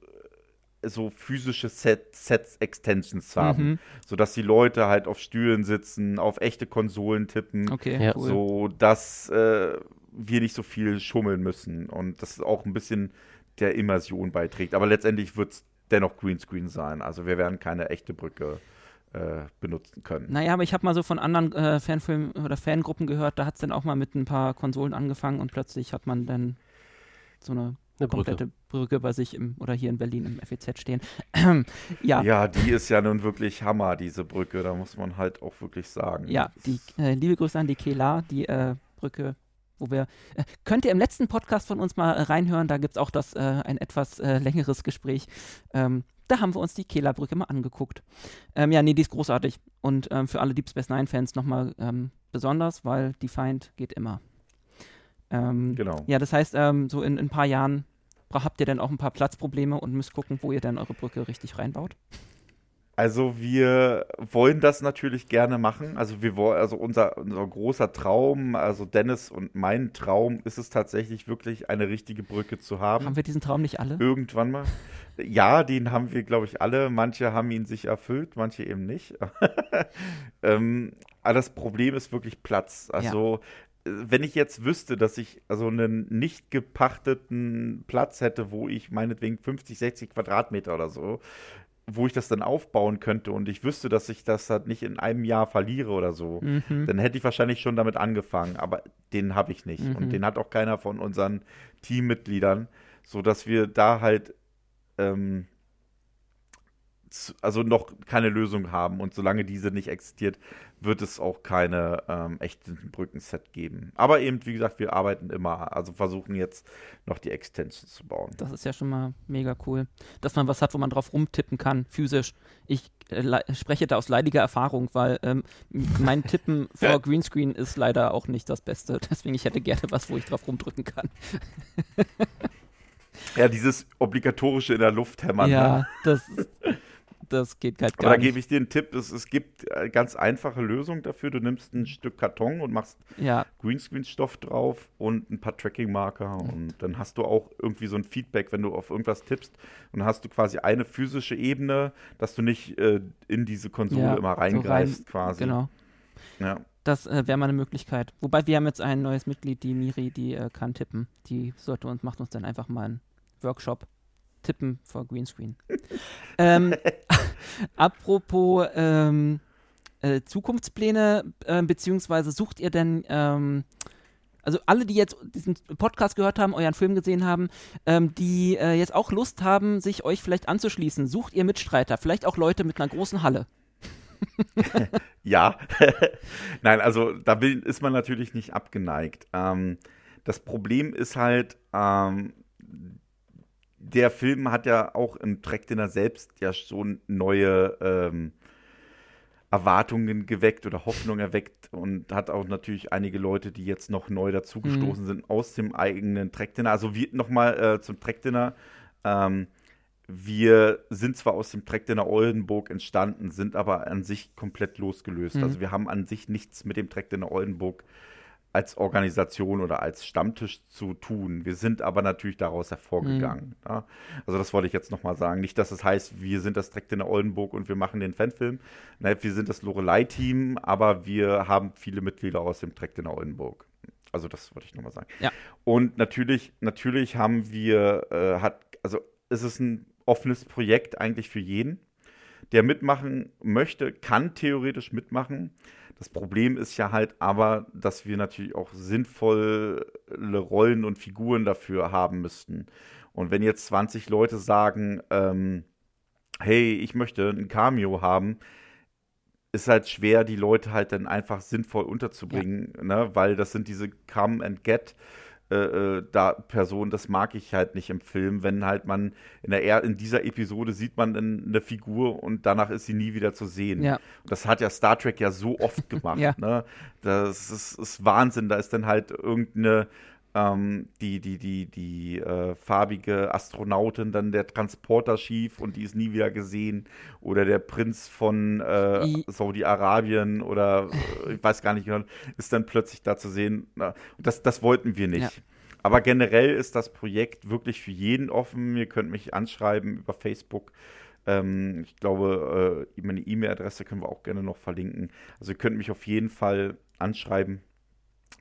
so physische Set, Sets Extensions haben, mhm. sodass die Leute halt auf Stühlen sitzen, auf echte Konsolen tippen, okay, ja. cool. so dass äh, wir nicht so viel schummeln müssen und das auch ein bisschen der Immersion beiträgt. Aber letztendlich wird es dennoch Greenscreen sein. Also wir werden keine echte Brücke äh, benutzen können. Naja, aber ich habe mal so von anderen äh, Fanfilmen oder Fangruppen gehört, da hat es dann auch mal mit ein paar Konsolen angefangen und plötzlich hat man dann so eine, eine komplette Brücke. Brücke bei sich im, oder hier in Berlin im FEZ stehen. ja. ja, die ist ja nun wirklich Hammer, diese Brücke, da muss man halt auch wirklich sagen. Ja, die, äh, liebe Grüße an die Kela, die äh, Brücke wo wir, äh, könnt ihr im letzten Podcast von uns mal äh, reinhören, da gibt es auch das, äh, ein etwas äh, längeres Gespräch. Ähm, da haben wir uns die Kehlerbrücke mal angeguckt. Ähm, ja, nee, die ist großartig. Und ähm, für alle Deep Space Nine-Fans nochmal ähm, besonders, weil die Feind geht immer. Ähm, genau. Ja, das heißt, ähm, so in, in ein paar Jahren habt ihr dann auch ein paar Platzprobleme und müsst gucken, wo ihr dann eure Brücke richtig reinbaut. Also wir wollen das natürlich gerne machen. Also wir wollen, also unser, unser großer Traum, also Dennis und mein Traum ist es tatsächlich wirklich eine richtige Brücke zu haben. Haben wir diesen Traum nicht alle? Irgendwann mal. Ja, den haben wir, glaube ich, alle. Manche haben ihn sich erfüllt, manche eben nicht. ähm, aber das Problem ist wirklich Platz. Also ja. wenn ich jetzt wüsste, dass ich also einen nicht gepachteten Platz hätte, wo ich meinetwegen 50, 60 Quadratmeter oder so, wo ich das dann aufbauen könnte und ich wüsste, dass ich das halt nicht in einem Jahr verliere oder so, mhm. dann hätte ich wahrscheinlich schon damit angefangen. Aber den habe ich nicht. Mhm. Und den hat auch keiner von unseren Teammitgliedern, sodass wir da halt ähm, also noch keine Lösung haben. Und solange diese nicht existiert, wird es auch keine ähm, echten Brückenset geben. Aber eben, wie gesagt, wir arbeiten immer, also versuchen jetzt noch die Extensions zu bauen. Das ist ja schon mal mega cool, dass man was hat, wo man drauf rumtippen kann, physisch. Ich äh, spreche da aus leidiger Erfahrung, weil ähm, mein Tippen vor Greenscreen ist leider auch nicht das Beste. Deswegen, ich hätte gerne was, wo ich drauf rumdrücken kann. ja, dieses obligatorische in der Luft hämmern. Ja, ne? das das geht halt Aber gar da nicht. gebe ich dir einen Tipp, es, es gibt äh, ganz einfache Lösungen dafür. Du nimmst ein Stück Karton und machst Ja, Greenscreen-Stoff drauf und ein paar Tracking-Marker und dann hast du auch irgendwie so ein Feedback, wenn du auf irgendwas tippst und dann hast du quasi eine physische Ebene, dass du nicht äh, in diese Konsole Ja, immer so reingreifst rein- quasi. genau. Ja. Das äh, wäre mal eine Möglichkeit. Wobei wir haben jetzt ein neues Mitglied, die Miri, die äh, kann tippen. Die sollte uns, macht uns dann einfach mal einen Workshop tippen vor Greenscreen. ähm, apropos ähm, äh, Zukunftspläne, äh, beziehungsweise sucht ihr denn, ähm, also alle, die jetzt diesen Podcast gehört haben, euren Film gesehen haben, ähm, die äh, jetzt auch Lust haben, sich euch vielleicht anzuschließen, sucht ihr Mitstreiter, vielleicht auch Leute mit einer großen Halle. Ja, nein, also da will, ist man natürlich nicht abgeneigt. Ähm, das Problem ist halt, ähm, der Film hat ja auch im Track Dinner selbst ja schon neue ähm, Erwartungen geweckt oder Hoffnung erweckt und hat auch natürlich einige Leute, die jetzt noch neu dazugestoßen sind aus dem eigenen Track Dinner. Also wir nochmal äh, zum Track Dinner. Ähm, wir sind zwar aus dem Track Dinner Oldenburg entstanden, sind aber an sich komplett losgelöst. Mhm. Also wir haben an sich nichts mit dem Track Dinner Oldenburg als Organisation oder als Stammtisch zu tun. Wir sind aber natürlich daraus hervorgegangen. Ja? Also das wollte ich jetzt nochmal sagen. Nicht, dass es heißt, wir sind das Track Dinner Oldenburg und wir machen den Fanfilm. Nein, wir sind das Lorelei-Team, aber wir haben viele Mitglieder aus dem Track Dinner Oldenburg. Also das wollte ich nochmal sagen. Ja. Und natürlich, natürlich haben wir, äh, hat, also es ist ein offenes Projekt eigentlich für jeden. Der mitmachen möchte, kann theoretisch mitmachen. Das Problem ist ja halt aber, dass wir natürlich auch sinnvolle Rollen und Figuren dafür haben müssten. Und wenn jetzt 20 Leute sagen, ähm, hey, ich möchte ein Cameo haben, ist halt schwer, die Leute halt dann einfach sinnvoll unterzubringen, ne? weil das sind diese Come and Get äh, äh, da Personen, das mag ich halt nicht im Film, wenn halt man in der er in dieser Episode sieht man eine Figur und danach ist sie nie wieder zu sehen. Ja. Das hat ja Star Trek ja so oft gemacht. Ja. ne? Das ist, ist Wahnsinn. Da ist dann halt irgendeine ähm, die, die, die, die äh, farbige Astronautin, dann der Transporter schief und die ist nie wieder gesehen. Oder der Prinz von äh, Saudi-Arabien oder äh, ich weiß gar nicht genau, ist dann plötzlich da zu sehen. Das, das wollten wir nicht. Ja. Aber generell ist das Projekt wirklich für jeden offen. Ihr könnt mich anschreiben über Facebook. Ähm, ich glaube, äh, meine E-Mail-Adresse können wir auch gerne noch verlinken. Also ihr könnt mich auf jeden Fall anschreiben,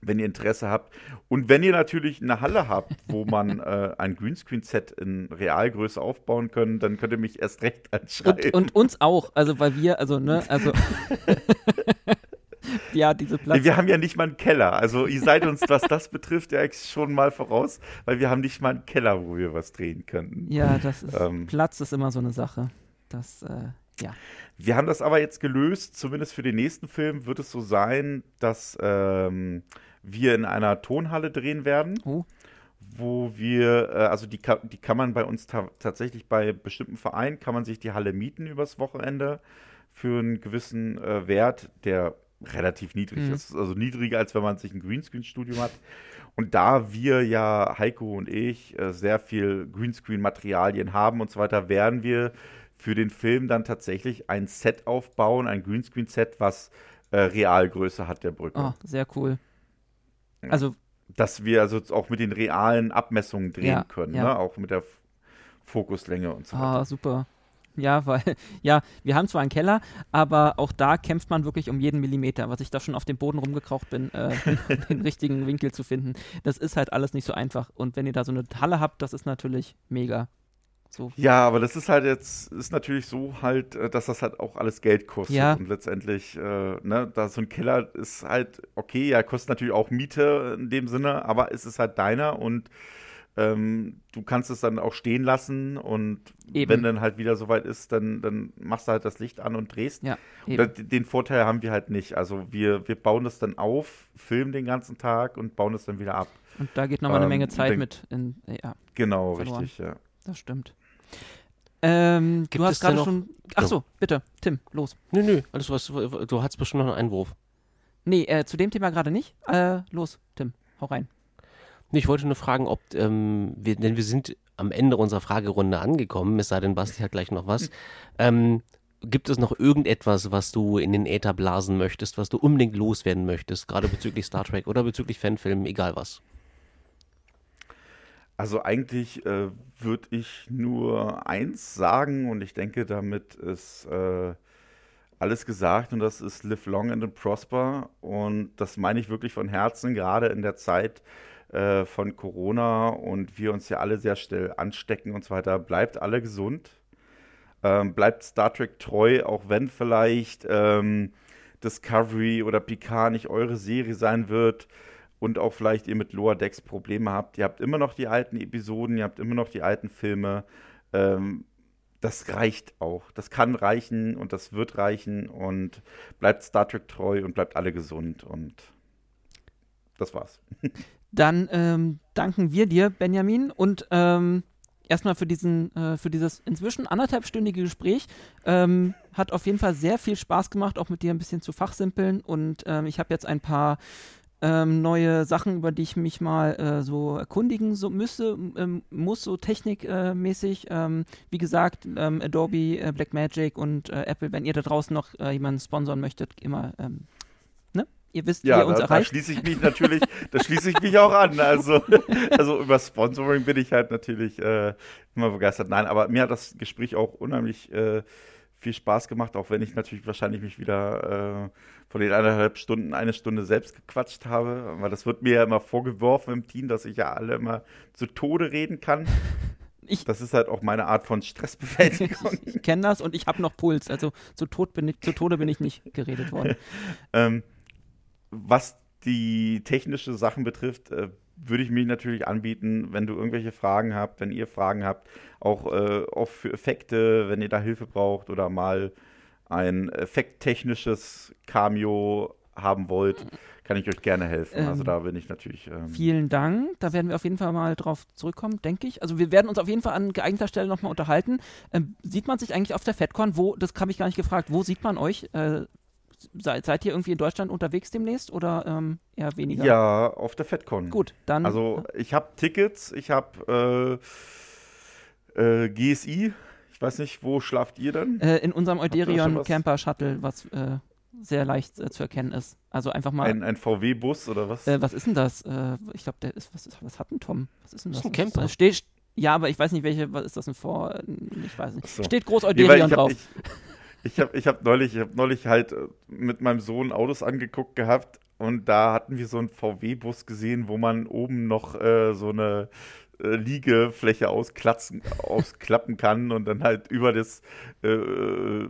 wenn ihr Interesse habt. Und wenn ihr natürlich eine Halle habt, wo man äh, ein Greenscreen-Set in Realgröße aufbauen können, dann könnt ihr mich erst recht anschreiben. Und, und uns auch, also weil wir, also, ne, also. ja, diese Platz. Wir haben ja nicht mal einen Keller. Also ihr seid uns, was das betrifft, ja schon mal voraus, weil wir haben nicht mal einen Keller, wo wir was drehen könnten. Ja, das ist. Ähm. Platz ist immer so eine Sache. Das, äh, ja. Wir haben das aber jetzt gelöst, zumindest für den nächsten Film wird es so sein, dass ähm, wir in einer Tonhalle drehen werden, Oh. wo wir, äh, also die, die kann man bei uns ta tatsächlich bei bestimmten Vereinen, kann man sich die Halle mieten übers Wochenende für einen gewissen äh, Wert, der relativ niedrig Mhm. ist. Also niedriger, als wenn man sich ein Greenscreen-Studio hat. Und da wir ja, Heiko und ich, äh, sehr viel Greenscreen-Materialien haben und so weiter, werden wir für den Film dann tatsächlich ein Set aufbauen, ein Greenscreen-Set, was äh, Realgröße hat der Brücke. Oh, sehr cool. Also, Dass wir also auch mit den realen Abmessungen drehen Ja, können, ja. Ne? auch mit der F Fokuslänge und so weiter. ah, super. Ja, weil, ja, wir haben zwar einen Keller, aber auch da kämpft man wirklich um jeden Millimeter, was ich da schon auf dem Boden rumgekraucht bin, äh, den richtigen Winkel zu finden. Das ist halt alles nicht so einfach. Und wenn ihr da so eine Halle habt, das ist natürlich mega. So. Ja, aber das ist halt jetzt, ist natürlich so halt, äh, dass das halt auch alles Geld kostet. Ja. Und letztendlich, äh, ne, da so ein Keller ist halt, okay, ja, kostet natürlich auch Miete in dem Sinne, aber es ist halt deiner und ähm, du kannst es dann auch stehen lassen und Eben. wenn dann halt wieder soweit ist, dann, dann machst du halt das Licht an und drehst. Ja, Und das- den Vorteil haben wir halt nicht. Also wir, wir bauen das dann auf, filmen den ganzen Tag und bauen das dann wieder ab. Und da geht nochmal eine ähm, Menge Zeit denk- mit in, ja, Genau, Verloren. richtig, ja. das stimmt. Ähm, Gibt du hast gerade schon. Ach so, bitte, Tim, los. Nö, nö, alles was, du hast bestimmt noch einen Einwurf. Nee, äh, zu dem Thema gerade nicht. Äh, los, Tim, hau rein. Nee, ich wollte nur fragen, ob, ähm, wir, denn wir sind am Ende unserer Fragerunde angekommen, es sei denn, Basti hat gleich noch was. Ähm, gibt es noch irgendetwas, was du in den Äther blasen möchtest, was du unbedingt loswerden möchtest, gerade bezüglich Star Trek oder bezüglich Fanfilmen, egal was? Also eigentlich äh, würde ich nur eins sagen und ich denke, damit ist äh, alles gesagt und das ist Live Long and Prosper und das meine ich wirklich von Herzen, gerade in der Zeit äh, von Corona und wir uns ja alle sehr schnell anstecken und so weiter. Bleibt alle gesund, ähm, bleibt Star Trek treu, auch wenn vielleicht ähm, Discovery oder Picard nicht eure Serie sein wird und auch vielleicht ihr mit Lower Decks Probleme habt. Ihr habt immer noch die alten Episoden, ihr habt immer noch die alten Filme. Ähm, das reicht auch. Das kann reichen und das wird reichen und bleibt Star Trek treu und bleibt alle gesund und das war's. Dann ähm, danken wir dir, Benjamin, und ähm, erstmal für diesen, äh, für dieses inzwischen anderthalbstündige Gespräch. Ähm, hat auf jeden Fall sehr viel Spaß gemacht, auch mit dir ein bisschen zu fachsimpeln. Und ähm, ich habe jetzt ein paar ähm, neue Sachen, über die ich mich mal äh, so erkundigen so müsse, ähm, muss, so technikmäßig. Äh, wie gesagt, ähm, Adobe, äh, Blackmagic und äh, Apple, wenn ihr da draußen noch äh, jemanden sponsern möchtet, immer, ähm, ne? Ihr wisst, ja, wie ihr uns da, erreicht. da schließe ich mich natürlich, da schließe ich mich auch an. Also, also über Sponsoring bin ich halt natürlich äh, immer begeistert. Nein, aber mir hat das Gespräch auch unheimlich viel Spaß gemacht, auch wenn ich natürlich wahrscheinlich mich wieder von den eineinhalb Stunden eine Stunde selbst gequatscht habe. Weil das wird mir ja immer vorgeworfen im Team, dass ich ja alle immer zu Tode reden kann. Ich, das ist halt auch meine Art von Stressbewältigung. ich kenne das und ich habe noch Puls. Also zu, Tod bin ich, zu Tode bin ich nicht geredet worden. ähm, was die technische Sachen betrifft, äh, würde ich mich natürlich anbieten, wenn du irgendwelche Fragen habt, wenn ihr Fragen habt, auch, äh, auch für Effekte, wenn ihr da Hilfe braucht oder mal ein effekttechnisches Cameo haben wollt, kann ich euch gerne helfen. Also ähm, also da bin ich natürlich. Ähm, vielen Dank. Da werden wir auf jeden Fall mal drauf zurückkommen, denke ich. Also wir werden uns auf jeden Fall an geeigneter Stelle nochmal unterhalten. Ähm, sieht man sich eigentlich auf der FedCon? Wo, das habe ich gar nicht gefragt, wo sieht man euch? Äh, seid, seid ihr irgendwie in Deutschland unterwegs demnächst oder ähm, eher weniger? Ja, auf der FedCon. Gut, dann. Also ich habe Tickets, ich habe äh, äh, GSI. Ich weiß nicht, wo schlaft ihr dann? Äh, in unserem Euderion Camper Shuttle, was äh, sehr leicht äh, zu erkennen ist. Also einfach mal. Ein, ein VW-Bus oder was? Äh, was ist denn das? ich glaube, der ist was, ist, was hat ein Tom? Was ist denn das? das ist ein Camper. Steht, ja, aber ich weiß nicht, welche, was ist das ein Vor? Ich weiß nicht. So. Steht groß Euderion nee, drauf. Ich, ich habe ich hab neulich, hab neulich halt äh, mit meinem Sohn Autos angeguckt gehabt und da hatten wir so einen VW-Bus gesehen, wo man oben noch äh, so eine äh, Liegefläche ausklatzen, ausklappen kann und dann halt über das äh,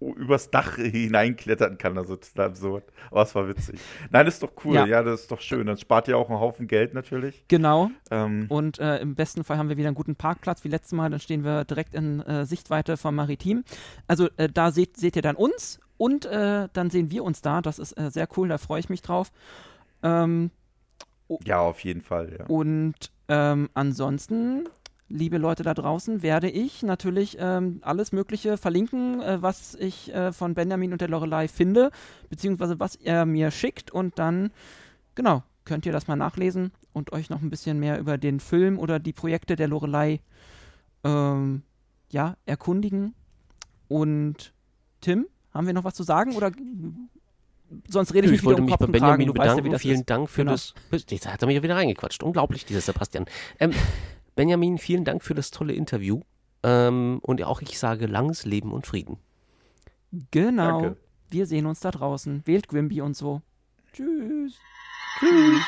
übers Dach hineinklettern kann. Also total absurd. Aber es war witzig. Nein, das ist doch cool. Ja. ja. das ist doch schön. Dann spart ihr auch einen Haufen Geld natürlich. Genau. Ähm. Und äh, im besten Fall haben wir wieder einen guten Parkplatz wie letztes Mal. Dann stehen wir direkt in äh, Sichtweite vom Maritim. Also äh, da seht, seht ihr dann uns und äh, dann sehen wir uns da. Das ist sehr cool. Da freue ich mich drauf. Ähm, ja, auf jeden Fall. Ja. Und ähm, ansonsten liebe Leute da draußen, werde ich natürlich ähm, alles Mögliche verlinken, äh, was ich äh, von Benjamin und der Lorelei finde, beziehungsweise was er mir schickt und dann, genau, könnt ihr das mal nachlesen und euch noch ein bisschen mehr über den Film oder die Projekte der Lorelei ähm, ja, erkundigen. Und Tim, haben wir noch was zu sagen oder sonst rede ich nicht wieder um Kopf und Kragen. Du bedanken. weißt ja, Vielen ist. Dank für genau. das. Jetzt hat er mich wieder reingequatscht. Unglaublich, dieser Sebastian. Ähm, Benjamin, vielen Dank für das tolle Interview. Ähm, und auch ich sage langes Leben und Frieden. Genau. Danke. Wir sehen uns da draußen. Wählt Grimby und so. Tschüss. Tschüss.